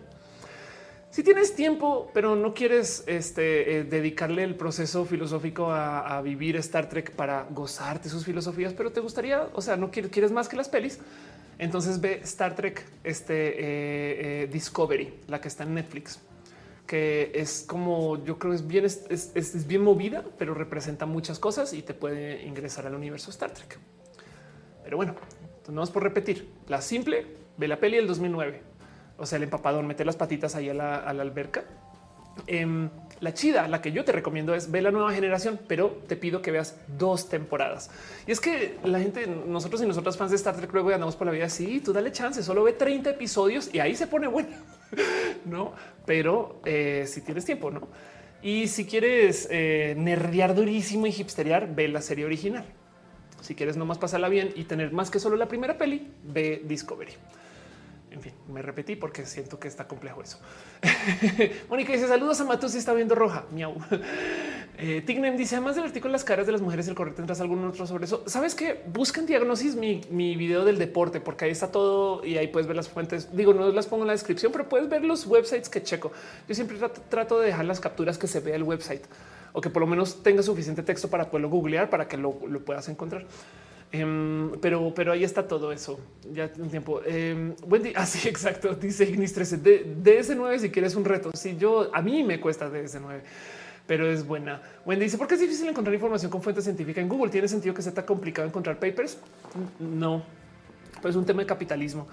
A: Si tienes tiempo, pero no quieres este, eh, dedicarle el proceso filosófico a, vivir Star Trek para gozarte sus filosofías, pero te gustaría, o sea, no quieres, quieres más que las pelis, entonces ve Star Trek este, eh, eh, Discovery, la que está en Netflix, que es como yo creo es bien, es bien movida, pero representa muchas cosas y te puede ingresar al universo Star Trek. Pero bueno, no es por repetir. La simple, ve la peli del 2009 o sea, el empapadón, meter las patitas ahí a la, alberca. Eh, la chida, la que yo te recomiendo es ver la nueva generación, pero te pido que veas dos temporadas. Y es que la gente, nosotros y nosotras fans de Star Trek, luego andamos por la vida así, tú dale chance, solo ve 30 episodios y ahí se pone bueno, no? Pero eh, si tienes tiempo, no? Y si quieres eh, nerdear durísimo y hipsterear, ve la serie original. Si quieres nomás pasarla bien y tener más que solo la primera peli, ve Discovery. En fin, me repetí porque siento que está complejo eso. Mónica dice saludos a Matus y está viendo roja. Miau. Eh, Tignem dice además del artículo las caras de las mujeres, el correcto tendrás algún otro sobre eso. Sabes que buscan diagnosis mi, video del deporte, porque ahí está todo y ahí puedes ver las fuentes. Digo, no las pongo en la descripción, pero puedes ver los websites que checo. Yo siempre trato, de dejar las capturas que se vea el website o que por lo menos tenga suficiente texto para poderlo googlear para que lo puedas encontrar. Um, pero, pero ahí está todo eso. Ya un tiempo. Um, Wendy, así ah, exacto. Dice Ignis 13 de DS9 si quieres un reto. Si yo a mí me cuesta DS9, pero es buena. Wendy dice: ¿Por qué es difícil encontrar información con fuente científica en Google? ¿Tiene sentido que sea tan complicado encontrar papers? No, pues es un tema de capitalismo.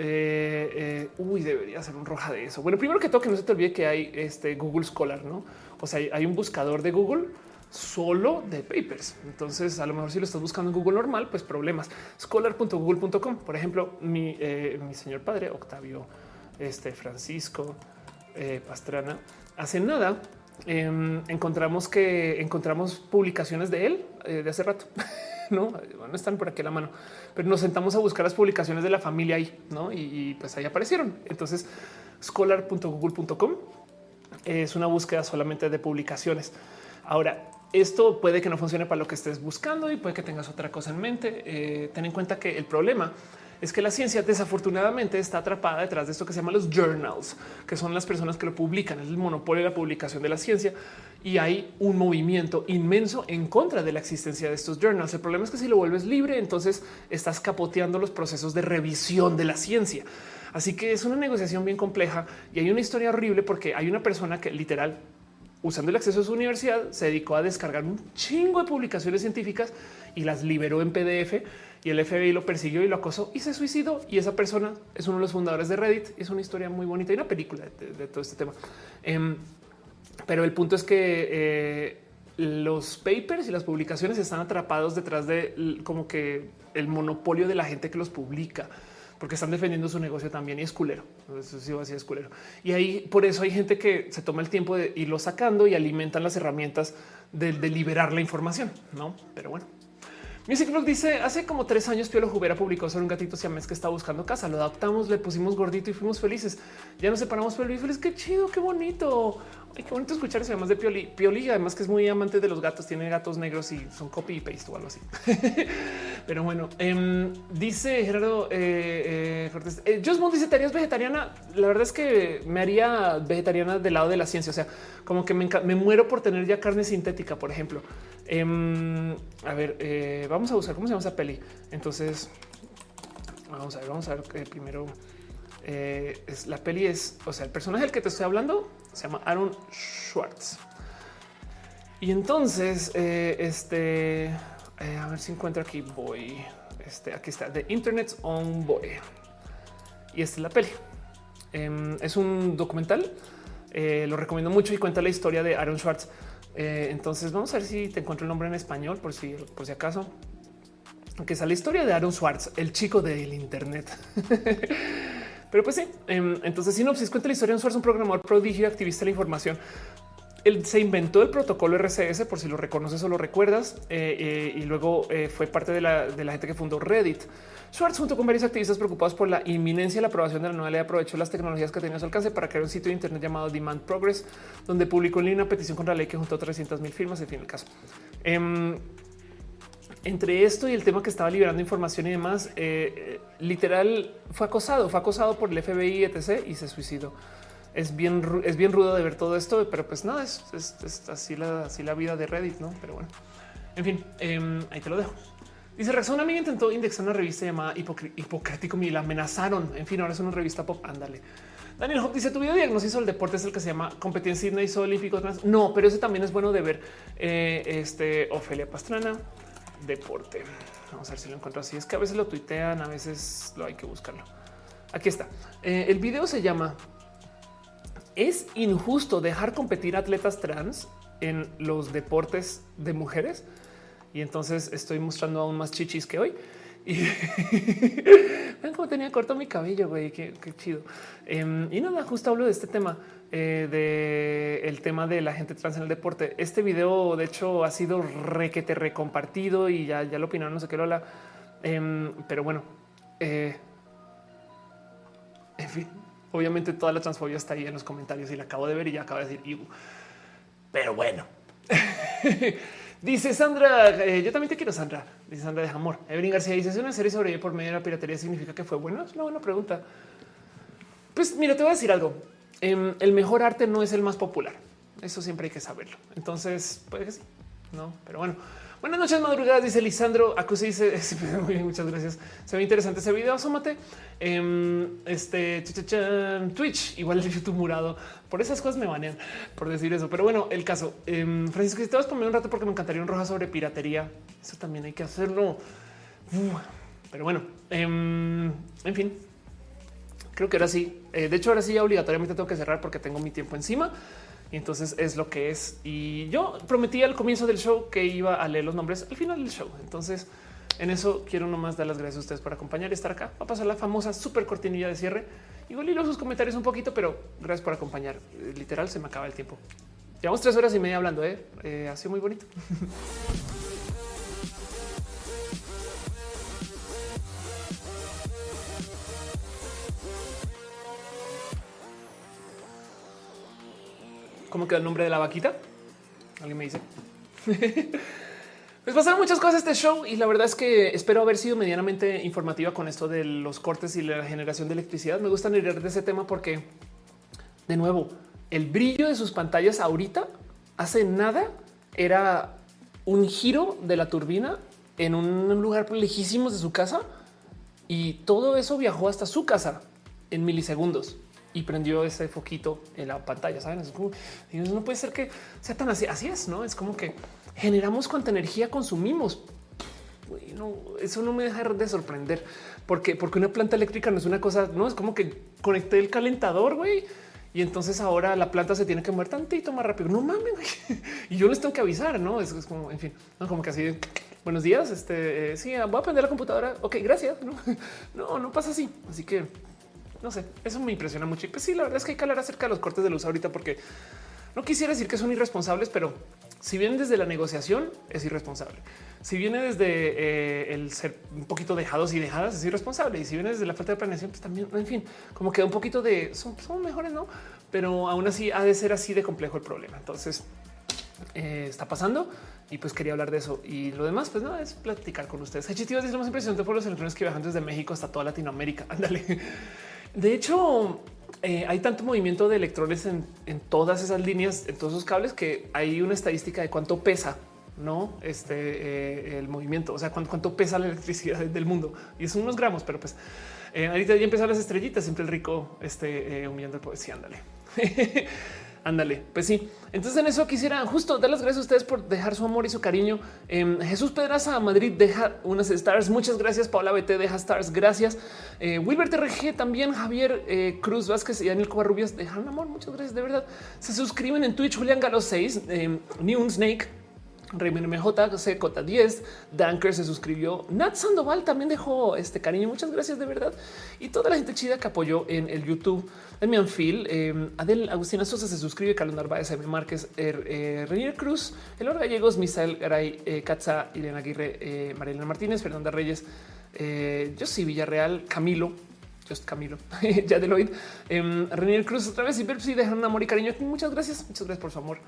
A: Eh, eh, uy, debería ser un roja de eso. Bueno, primero que todo, que no se te olvide que hay este Google Scholar, no? O sea, hay un buscador de Google solo de papers. Entonces, a lo mejor si lo estás buscando en Google normal, pues problemas. Scholar.google.com. Por ejemplo, mi, eh, mi, señor padre, Octavio este, Francisco eh, Pastrana, hace nada eh, encontramos que encontramos publicaciones de él eh, de hace rato. no, bueno, están por aquí a la mano, pero nos sentamos a buscar las publicaciones de la familia ahí, no? Y, y pues ahí aparecieron. Entonces, scholar.google.com es una búsqueda solamente de publicaciones. Ahora, esto puede que no funcione para lo que estés buscando y puede que tengas otra cosa en mente. Eh, ten en cuenta que el problema es que la ciencia desafortunadamente está atrapada detrás de esto que se llama los journals, que son las personas que lo publican, es el monopolio de la publicación de la ciencia y hay un movimiento inmenso en contra de la existencia de estos journals. El problema es que si lo vuelves libre, entonces estás capoteando los procesos de revisión de la ciencia. Así que es una negociación bien compleja y hay una historia horrible porque hay una persona que literal usando el acceso a su universidad, se dedicó a descargar un chingo de publicaciones científicas y las liberó en PDF y el FBI lo persiguió y lo acosó y se suicidó. Y esa persona es uno de los fundadores de Reddit. Es una historia muy bonita y una película de, todo este tema. Em, pero el punto es que eh, los papers y las publicaciones están atrapados detrás de como que el monopolio de la gente que los publica porque están defendiendo su negocio también y es culero. Eso sí, así es culero. Y ahí por eso hay gente que se toma el tiempo de irlo sacando y alimentan las herramientas de, de liberar la información, no? Pero bueno, Music Blog dice hace como tres años Piolo Jubera publicó sobre un gatito siamés que estaba buscando casa. Lo adoptamos, le pusimos gordito y fuimos felices. Ya nos separamos pero feliz. Qué chido, qué bonito. Ay, qué bonito escuchar eso además de Pioli. Pioli, además que es muy amante de los gatos, tiene gatos negros y son copy y paste o algo así. Pero bueno, em, dice Gerardo eh, eh, eh dice: ¿Te vegetariana? La verdad es que me haría vegetariana del lado de la ciencia. O sea, como que me, me muero por tener ya carne sintética, por ejemplo. Em, a ver, eh, vamos a buscar cómo se llama esa peli. Entonces, vamos a ver, vamos a ver que primero es, la peli es, o sea, el personaje del que te estoy hablando se llama Aaron Schwartz. Y entonces, eh, este, eh, a ver si encuentro aquí, voy, este, aquí está, The Internet's Own Boy. Y esta es la peli. Em, es un documental, eh, lo recomiendo mucho y cuenta la historia de Aaron Schwartz. Entonces vamos a ver si te encuentro el nombre en español, por si, por si acaso. Que es la historia de Aaron Schwartz, el chico del Internet. Pero pues sí, em, entonces sinopsis cuenta la historia de un un programador prodigio y activista de la información. Él se inventó el protocolo RCS por si lo reconoces o lo recuerdas eh, eh, y luego eh, fue parte de la, gente que fundó Reddit. Schwartz junto con varios activistas preocupados por la inminencia de la aprobación de la nueva ley aprovechó las tecnologías que tenía a su alcance para crear un sitio de internet llamado Demand Progress, donde publicó en línea una petición contra la ley que juntó 300 mil firmas. En fin, el caso. Em, entre esto y el tema que estaba liberando información y demás, literal fue acosado, fue acosado por el FBI, etc. y se suicidó. Es bien, es bien rudo de ver todo esto, pero pues nada, es, así, la, así la vida de Reddit, no? Pero bueno, en fin, em, ahí te lo dejo. Dice razón, amiga intentó indexar una revista llamada Hipocrático y la amenazaron. En fin, ahora es una revista pop. Ándale. Daniel Hop dice tu video diagnóstico del deporte es el que se llama competencia Sydney olímpico. No, pero ese también es bueno de ver. Eh, este Ofelia Pastrana, deporte. Vamos a ver si lo encuentro así. Es que a veces lo tuitean, a veces lo hay que buscarlo. Aquí está. Eh, el video se llama ¿Es injusto dejar competir atletas trans en los deportes de mujeres? Y entonces estoy mostrando aún más chichis que hoy. Y ven cómo tenía corto mi cabello, güey, qué, chido. Em, y nada, justo hablo de este tema, eh, de el tema de la gente trans en el deporte. Este video, de hecho, ha sido requete recompartido y ya, ya lo opinaron, no sé qué lo habla. Em, pero bueno, eh, en fin, obviamente toda la transfobia está ahí en los comentarios y la acabo de ver y ya acabo de decir, pero bueno. Dice Sandra, eh, yo también te quiero, Sandra. Dice Sandra de Amor. Evelyn García dice: ¿Es una serie sobre por medio de la piratería significa que fue bueno? Es una buena pregunta. Pues mira, te voy a decir algo. Em, el mejor arte no es el más popular. Eso siempre hay que saberlo. Entonces, puede que sí, no, pero bueno. Buenas noches, madrugadas, dice Lisandro. Acuse dice muchas gracias. Se ve interesante ese video. Asómate. Em, este Twitch, igual el YouTube murado. Por esas cosas me banean por decir eso. Pero bueno, el caso. Eh, Francisco, si te vas a comer un rato porque me encantaría un roja sobre piratería. Eso también hay que hacerlo. pero bueno, em, en fin, creo que ahora sí. Eh, de hecho, ahora sí ya obligatoriamente tengo que cerrar porque tengo mi tiempo encima. Y entonces es lo que es. Y yo prometí al comienzo del show que iba a leer los nombres al final del show. Entonces, en eso quiero nomás dar las gracias a ustedes por acompañar y estar acá. Va a pasar la famosa super cortinilla de cierre. Igual los sus comentarios un poquito, pero gracias por acompañar. Literal, se me acaba el tiempo. Llevamos tres horas y media hablando, ¿eh? eh ha sido muy bonito. ¿Cómo queda el nombre de la vaquita? Alguien me dice. pues pasaron muchas cosas este show y la verdad es que espero haber sido medianamente informativa con esto de los cortes y la generación de electricidad. Me gusta leer de ese tema porque, de nuevo, el brillo de sus pantallas ahorita hace nada era un giro de la turbina en un lugar lejísimos de su casa y todo eso viajó hasta su casa en milisegundos y prendió ese foquito en la pantalla. Saben, es como no puede ser que sea tan así. Así es, no es como que generamos cuánta energía consumimos. No, eso no me deja de sorprender porque, porque una planta eléctrica no es una cosa, no es como que conecté el calentador, güey. Y entonces ahora la planta se tiene que mover tantito más rápido. No mames. Y yo les tengo que avisar, no es, como, en fin, como que así. Buenos días. Este eh, sí, voy a prender la computadora. Ok, gracias. No, no pasa así. Así que no sé, eso me impresiona mucho. Y pues sí, la verdad es que hay que hablar acerca de los cortes de luz ahorita porque no quisiera decir que son irresponsables, pero si vienen desde la negociación es irresponsable. Si viene desde eh, el ser un poquito dejados y dejadas es irresponsable. Y si viene desde la falta de planeación, pues también, en fin, como queda un poquito de son, mejores, no? Pero aún así ha de ser así de complejo el problema. Entonces eh, está pasando y pues quería hablar de eso. Y lo demás, pues nada, es platicar con ustedes. Hechitivas es lo más impresionante por los electrones que viajan desde México hasta toda Latinoamérica. Ándale. De hecho, eh, hay tanto movimiento de electrones en, todas esas líneas, en todos esos cables, que hay una estadística de cuánto pesa no este eh, el movimiento, o sea, cuánto, pesa la electricidad del mundo y son unos gramos, pero pues eh, ahorita ya empezaron las estrellitas, siempre el rico este, humillando el poesía. Ándale. Ándale, pues sí. Entonces en eso quisiera justo dar las gracias a ustedes por dejar su amor y su cariño. Em, Jesús Pedraza Madrid deja unas stars. Muchas gracias. Paula BT deja stars. Gracias. Eh, Wilbert RG también. Javier eh, Cruz Vázquez y Daniel Covarrubias dejaron amor. Muchas gracias. De verdad. Se suscriben en Twitch. Julián Galo 6, eh, New Snake, Raymond MJ, Cota 10, Danker se suscribió, Nat Sandoval también dejó este cariño. Muchas gracias de verdad. Y toda la gente chida que apoyó en el YouTube. Demian Phil, eh, Adel Agustina Sosa se suscribe, Carlos Narváez, M. Márquez, er, eh, Renier Cruz, Elor Gallegos, Misael Garay, eh, Katza, Irene Aguirre, eh, Marilena Martínez, Fernanda Reyes, eh, sí Villarreal, Camilo, Just Camilo, Yadeloid, eh, Renier Cruz otra vez y Pepsi dejan un amor y cariño. Muchas gracias, muchas gracias por su amor.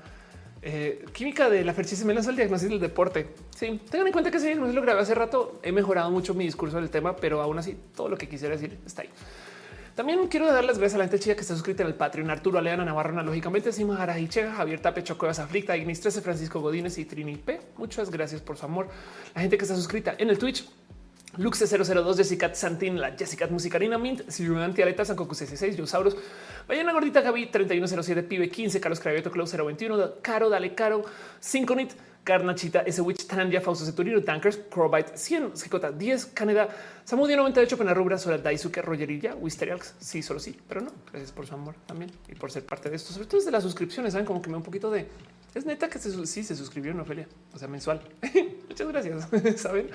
A: Eh, química de la ferchice me lanzó el diagnóstico del deporte. Sí, tengan en cuenta que ese diagnóstico lo grabé hace rato. He mejorado mucho mi discurso del tema, pero aún así todo lo que quisiera decir está ahí. También quiero dar las gracias a la gente chica que está suscrita en el Patreon, Arturo Aleana Navarro, lógicamente, Sima Jarajichega, Javier Tape, Chocuevas Aflicta, Ignis 13, Francisco Godínez y Trini P. Muchas gracias por su amor. La gente que está suscrita en el Twitch, Luxe 002, Jessica Santin, la Jessica Musicarina Mint, Silvio Tialeta, Sankoku 66, Yosaurus, Vayana Gordita Gaby 3107, Pibe 15, Carlos Cravioto, Cloud 021, Caro, Dale Caro, Synconit, Carnachita, S Witch, Tanja, Fausto Ceturino, Tankers, Crowbite 100, Secota 10, Caneda, Samudio 98, Penarrubra, Sora Daisuke, Rogerilla, Wisterials. Sí, solo sí, pero no. Gracias por su amor también y por ser parte de esto, sobre todo desde las suscripciones. Saben como que me da un poquito de es neta que se, sí se suscribió en Ofelia, o sea, mensual. Muchas gracias. Saben,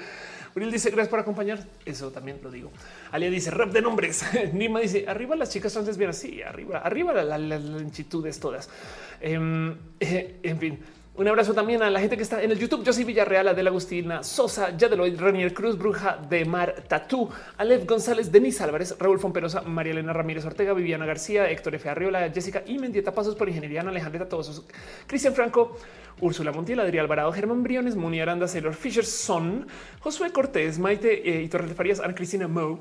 A: Uriel dice gracias por acompañar. Eso también lo digo. Alia dice rap de nombres. Nima dice arriba las chicas son lesbianas. Sí, arriba, arriba la, la, lentitudes todas. Em, en fin, un abrazo también a la gente que está en el YouTube. Yo soy Villarreal, Adela Agustina, Sosa, Yadeloid, Ranier Cruz, Bruja de Mar, Tatú, Alev González, Denis Álvarez, Raúl Fomperosa, María Elena Ramírez Ortega, Viviana García, Héctor F. Arriola, Jessica y Mendieta Pasos por Ingeniería, Alejandra Todos, Cristian Franco, Úrsula Montiel, Adrián Alvarado, Germán Briones, Muni Aranda, Sailor Fisher, Son, Josué Cortés, Maite eh, y Torres de Farías, Ana Cristina Moe,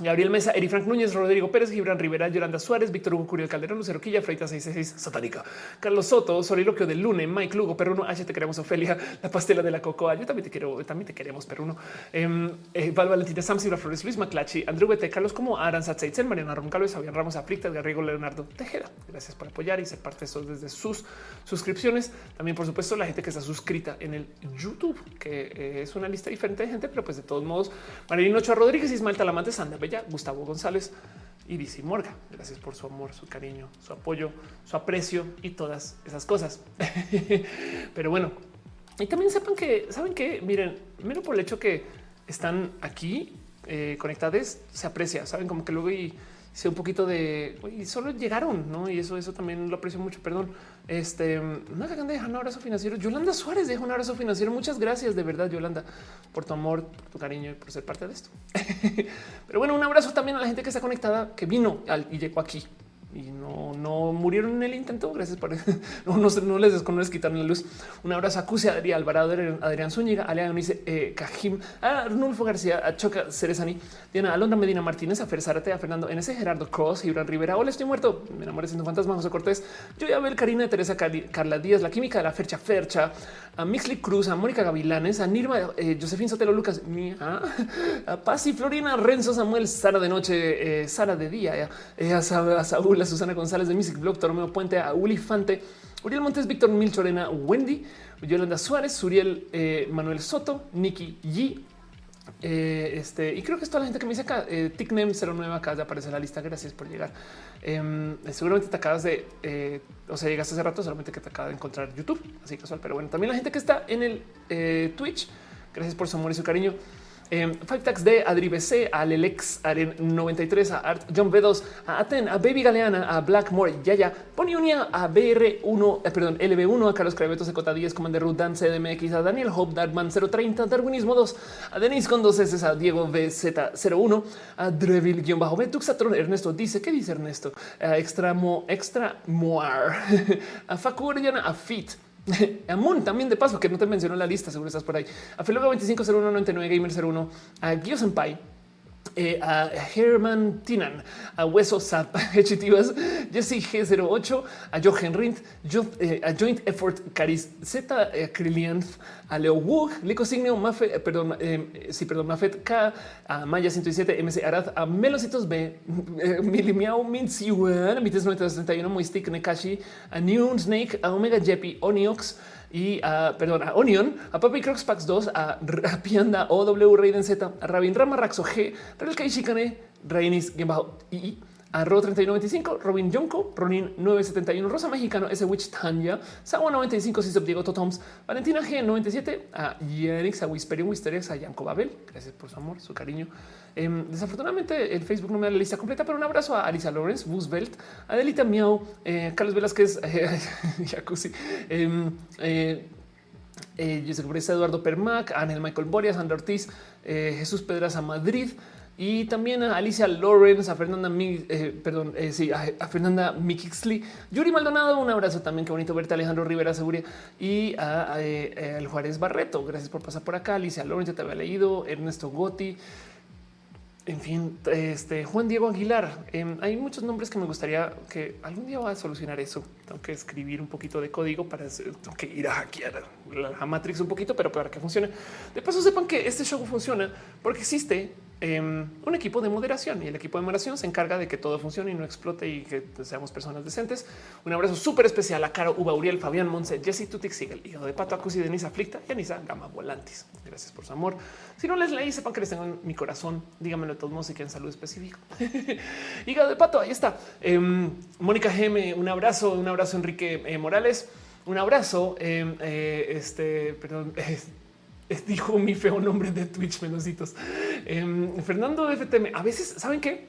A: Gabriel Mesa, Eri Frank Núñez, Rodrigo Pérez, Gibran Rivera, Yolanda Suárez, Víctor Hugo Curiel Calderón, Lucero Quilla, Freita 666, Satánica, Carlos Soto, Soliloquio del Lune, Mike Lugo, Perruno, H, te queremos, Ofelia, La Pastela de la Cocoa, yo también te quiero, también te queremos, Perruno, eh, eh, Val Valentina, Sam Silva Flores, Luis Maclachi, Andrew Bete, Carlos como Aran Satzaitzen, Mariana Roncalves, Fabián Ramos Aflicta, Garrigo Leonardo Tejeda. Gracias por apoyar y ser parte de eso desde sus suscripciones. También, por supuesto, la gente que está suscrita en el YouTube, que eh, es una lista diferente de gente, pero pues de todos modos, Marilino Ochoa Rodríguez, Ismael Talamante, Sandra Bella, Gustavo González, y Dizzy Morga. Gracias por su amor, su cariño, su apoyo, su aprecio y todas esas cosas. Pero bueno, y también sepan que saben que miren, menos por el hecho que están aquí eh, conectados, se aprecia. Saben como que luego y sea un poquito de y solo llegaron, no? Y eso, eso también lo aprecio mucho. Perdón. Este hagan dejar un abrazo financiero. Yolanda Suárez deja un abrazo financiero. Muchas gracias de verdad, Yolanda, por tu amor, por tu cariño y por ser parte de esto. Pero bueno, un abrazo también a la gente que está conectada, que vino y llegó aquí y no, no murieron en el intento. Gracias por. No, no, no les, no les quitaron la luz. Un abrazo a Cusia, Adrián Alvarado, Adrián Zúñiga, Alea dice eh, Cajim, a Arnulfo García, a Choca Cerezani, Diana Alondra Medina Martínez, a Fer a Fernando NS, Gerardo Cross, Gibran Rivera. Hola, estoy muerto. Me enamoré siendo fantasma, José Cortés. Yo ya ver Karina, Teresa Carla Díaz, la química de la Fercha Fercha, a Mixley Cruz, a Mónica Gavilanes, a Nirma, eh, Josefín Sotelo Lucas, a Paz y Florina, Renzo Samuel, Sara de noche, eh, Sara de día, eh, a, Saúl, Susana González de Music Blog, Toromeo Puente, a Uli Fante, Uriel Montes, Víctor Milchorena, Wendy, Yolanda Suárez, Suriel Manuel Soto, Nikki G. este, y creo que es toda la gente que me dice acá, eh, 09 acá ya aparece en la lista. Gracias por llegar. Em, seguramente te acabas de, o sea, llegaste hace rato, solamente que te acaba de encontrar YouTube, así casual. Pero bueno, también la gente que está en el Twitch, gracias por su amor y su cariño. Eh, Five Tax de Adri BC, a Lelex Aren 93, a Art John B2, a Aten, a Baby Galeana, a Blackmore, Yaya, Poniunia, a BR1, eh, perdón, LB1, a Carlos Cravetos, Cota 10, Commander Ruth, Dan CDMX, a Daniel Hope, Darkman 030, Darwinismo 2, a Denis con dos S, a Diego BZ01, a Dreville-B, Tuxatron, Ernesto dice, ¿qué dice Ernesto? A Extramo, Extra Moar, a Facu a Fit, a Moon también de paso, que no te mencionó la lista, seguro estás por ahí. A Feloga 250199 Gamer 01, a Gio Senpai, eh, a Herman Tinan, a Hueso Zap, Hechitivas, Jesse G08, a Jochen Rindt, eh, a Joint Effort Caris Z, eh, a Leo Woog, Lico Signio, Mafe, perdón, sí, perdón, Mafet K, a Maya 107, MC Arad, a Melocitos B, Milimiao Minsiuan, a Mites 971, Moistic Nekashi, a New Snake, a Omega Jeppy, Oniox, y a, perdón, a Onion, a Papi Crocs Pax 2, a Rapianda, OW Raiden Z, a Rabin Rama Raxo G, Real Kai Shikane, Rainis, I, a Ro 3195, Robin Jonko, Ronin 971, Rosa Mexicano, ese Witch Tanya, Sawa 95, Sisop Diego Totoms, Valentina G 97, a Yenix, a Whisperium Wisterex, a Yanko Babel, gracias por su amor, su cariño. Em, desafortunadamente el Facebook no me da la lista completa, pero un abrazo a Alisa Lawrence, Roosevelt, Adelita Miau, eh, Carlos Velázquez, eh, Jacuzzi, eh, eh, Eduardo Permac, Ángel Michael Boria, Sandra Ortiz, eh, Jesús Pedraza Madrid, y también a Alicia Lawrence, a Fernanda, eh, perdón, eh, sí, a, Fernanda Mikixley, Yuri Maldonado, un abrazo también, qué bonito verte, Alejandro Rivera Seguria y a, eh, el Juárez Barreto, gracias por pasar por acá, Alicia Lawrence, ya te había leído, Ernesto Gotti, en fin, este Juan Diego Aguilar. Em, hay muchos nombres que me gustaría que algún día va a solucionar eso. Tengo que escribir un poquito de código para tengo que ir a hackear la Matrix un poquito, pero para que funcione. De paso, sepan que este show funciona porque existe Em, un equipo de moderación y el equipo de moderación se encarga de que todo funcione y no explote y que seamos personas decentes. Un abrazo súper especial a Caro, Uba, Uriel, Fabián, Monse, Jesse Tutix, el hijo de Pato, Acusi, Denisa Aflicta y Anisa Gama Volantis. Gracias por su amor. Si no les leí, sepan que les tengo en mi corazón. Díganmelo de todos modos si quieren salud específico. Hígado de Pato, ahí está. Em, Mónica Geme, un abrazo, un abrazo Enrique eh, Morales, un abrazo. Em, eh, este, perdón. dijo mi feo nombre de Twitch, menositos. Em, Fernando FTM, a veces, ¿saben qué?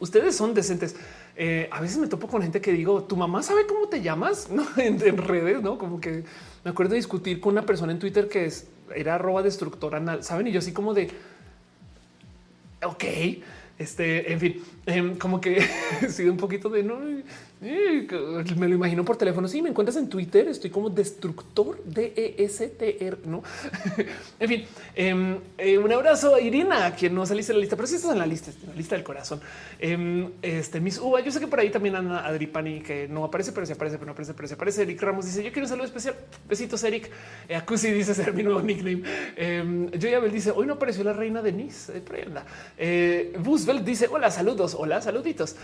A: Ustedes son decentes. Eh, a veces me topo con gente que digo, tu mamá sabe cómo te llamas ¿no? en, redes, no como que me acuerdo de discutir con una persona en Twitter que es, era arroba destructora anal, saben? Y yo así como de ok, este, en fin, em, como que he sido un poquito de no me lo imagino por teléfono. Si sí, me encuentras en Twitter, estoy como destructor de ESTR, no? en fin, em, eh, un abrazo a Irina, quien no saliste en la lista, pero sí estás en la lista, en la lista del corazón. Em, este mis uva. Yo sé que por ahí también anda Adripani, que no aparece, pero se aparece, pero no aparece, pero se aparece. Eric Ramos dice: Yo quiero un saludo especial. Besitos, Eric. Eh, Acusi dice ser mi nuevo nickname. Eh, Joyabel dice: Hoy no apareció la reina Denise. Eh, por ahí anda. Eh, dice: Hola, saludos. Hola, saluditos.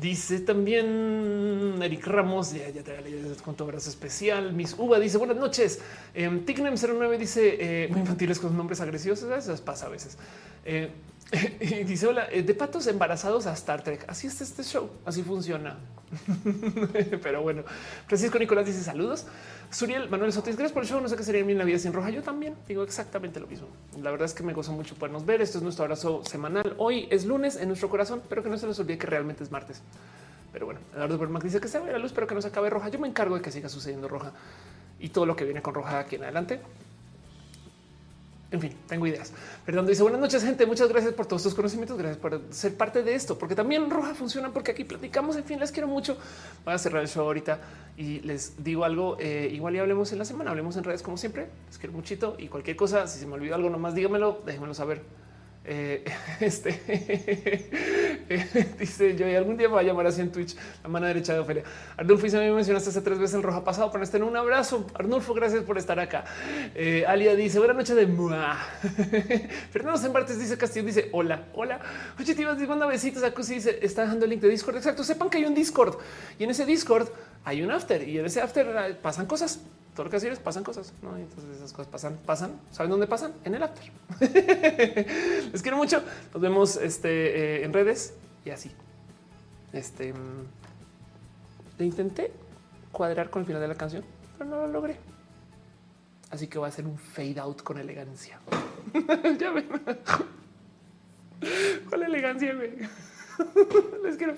A: Dice también Eric Ramos, ya, ya te con tu abrazo especial. Miss Uva dice buenas noches. Eh, Ticnem 09 dice muy infantiles con nombres agresivos. Eso pasa a veces. Eh, y dice hola eh, de patos embarazados a Star Trek. Así es este show. Así funciona. Pero bueno, Francisco Nicolás dice saludos. Suriel Manuel Sotis, gracias por el show. No sé qué sería en la vida sin roja. Yo también digo exactamente lo mismo. La verdad es que me gozo mucho podernos ver. Esto es nuestro abrazo semanal. Hoy es lunes en nuestro corazón, pero que no se nos olvide que realmente es martes. Pero bueno, Eduardo Bermac dice que se ve la luz, pero que no se acabe roja. Yo me encargo de que siga sucediendo roja y todo lo que viene con roja aquí en adelante. En fin, tengo ideas. Fernando dice buenas noches, gente. Muchas gracias por todos tus conocimientos. Gracias por ser parte de esto, porque también Roja funciona porque aquí platicamos. En fin, les quiero mucho. Voy a cerrar el show ahorita y les digo algo. Eh, igual ya hablemos en la semana, hablemos en redes como siempre. Les quiero muchito y cualquier cosa. Si se me olvidó algo, nomás dígamelo, déjenmelo saber. Eh, este dice yo y algún día va a llamar así en Twitch la mano derecha de Ofelia. Arnulfo y me mencionaste hace tres veces el roja pasado para estar en un abrazo. Arnulfo, gracias por estar acá. Eh, Alia dice buena noche de mua. Fernando Sembartes dice Castillo dice hola, hola. Oye, te ibas manda besitos a Cusi dice está dejando el link de Discord. Exacto. Sepan que hay un Discord y en ese Discord hay un after y en ese after eh, pasan cosas todo lo que pasan cosas, ¿no? entonces esas cosas pasan, pasan. ¿Saben dónde pasan? En el after. Les quiero mucho. Nos vemos este, eh, en redes y así. Este mm, le intenté cuadrar con el final de la canción, pero no lo logré. Así que voy a hacer un fade out con elegancia. ya ven. ¿Cuál elegancia? Güey? Les quiero.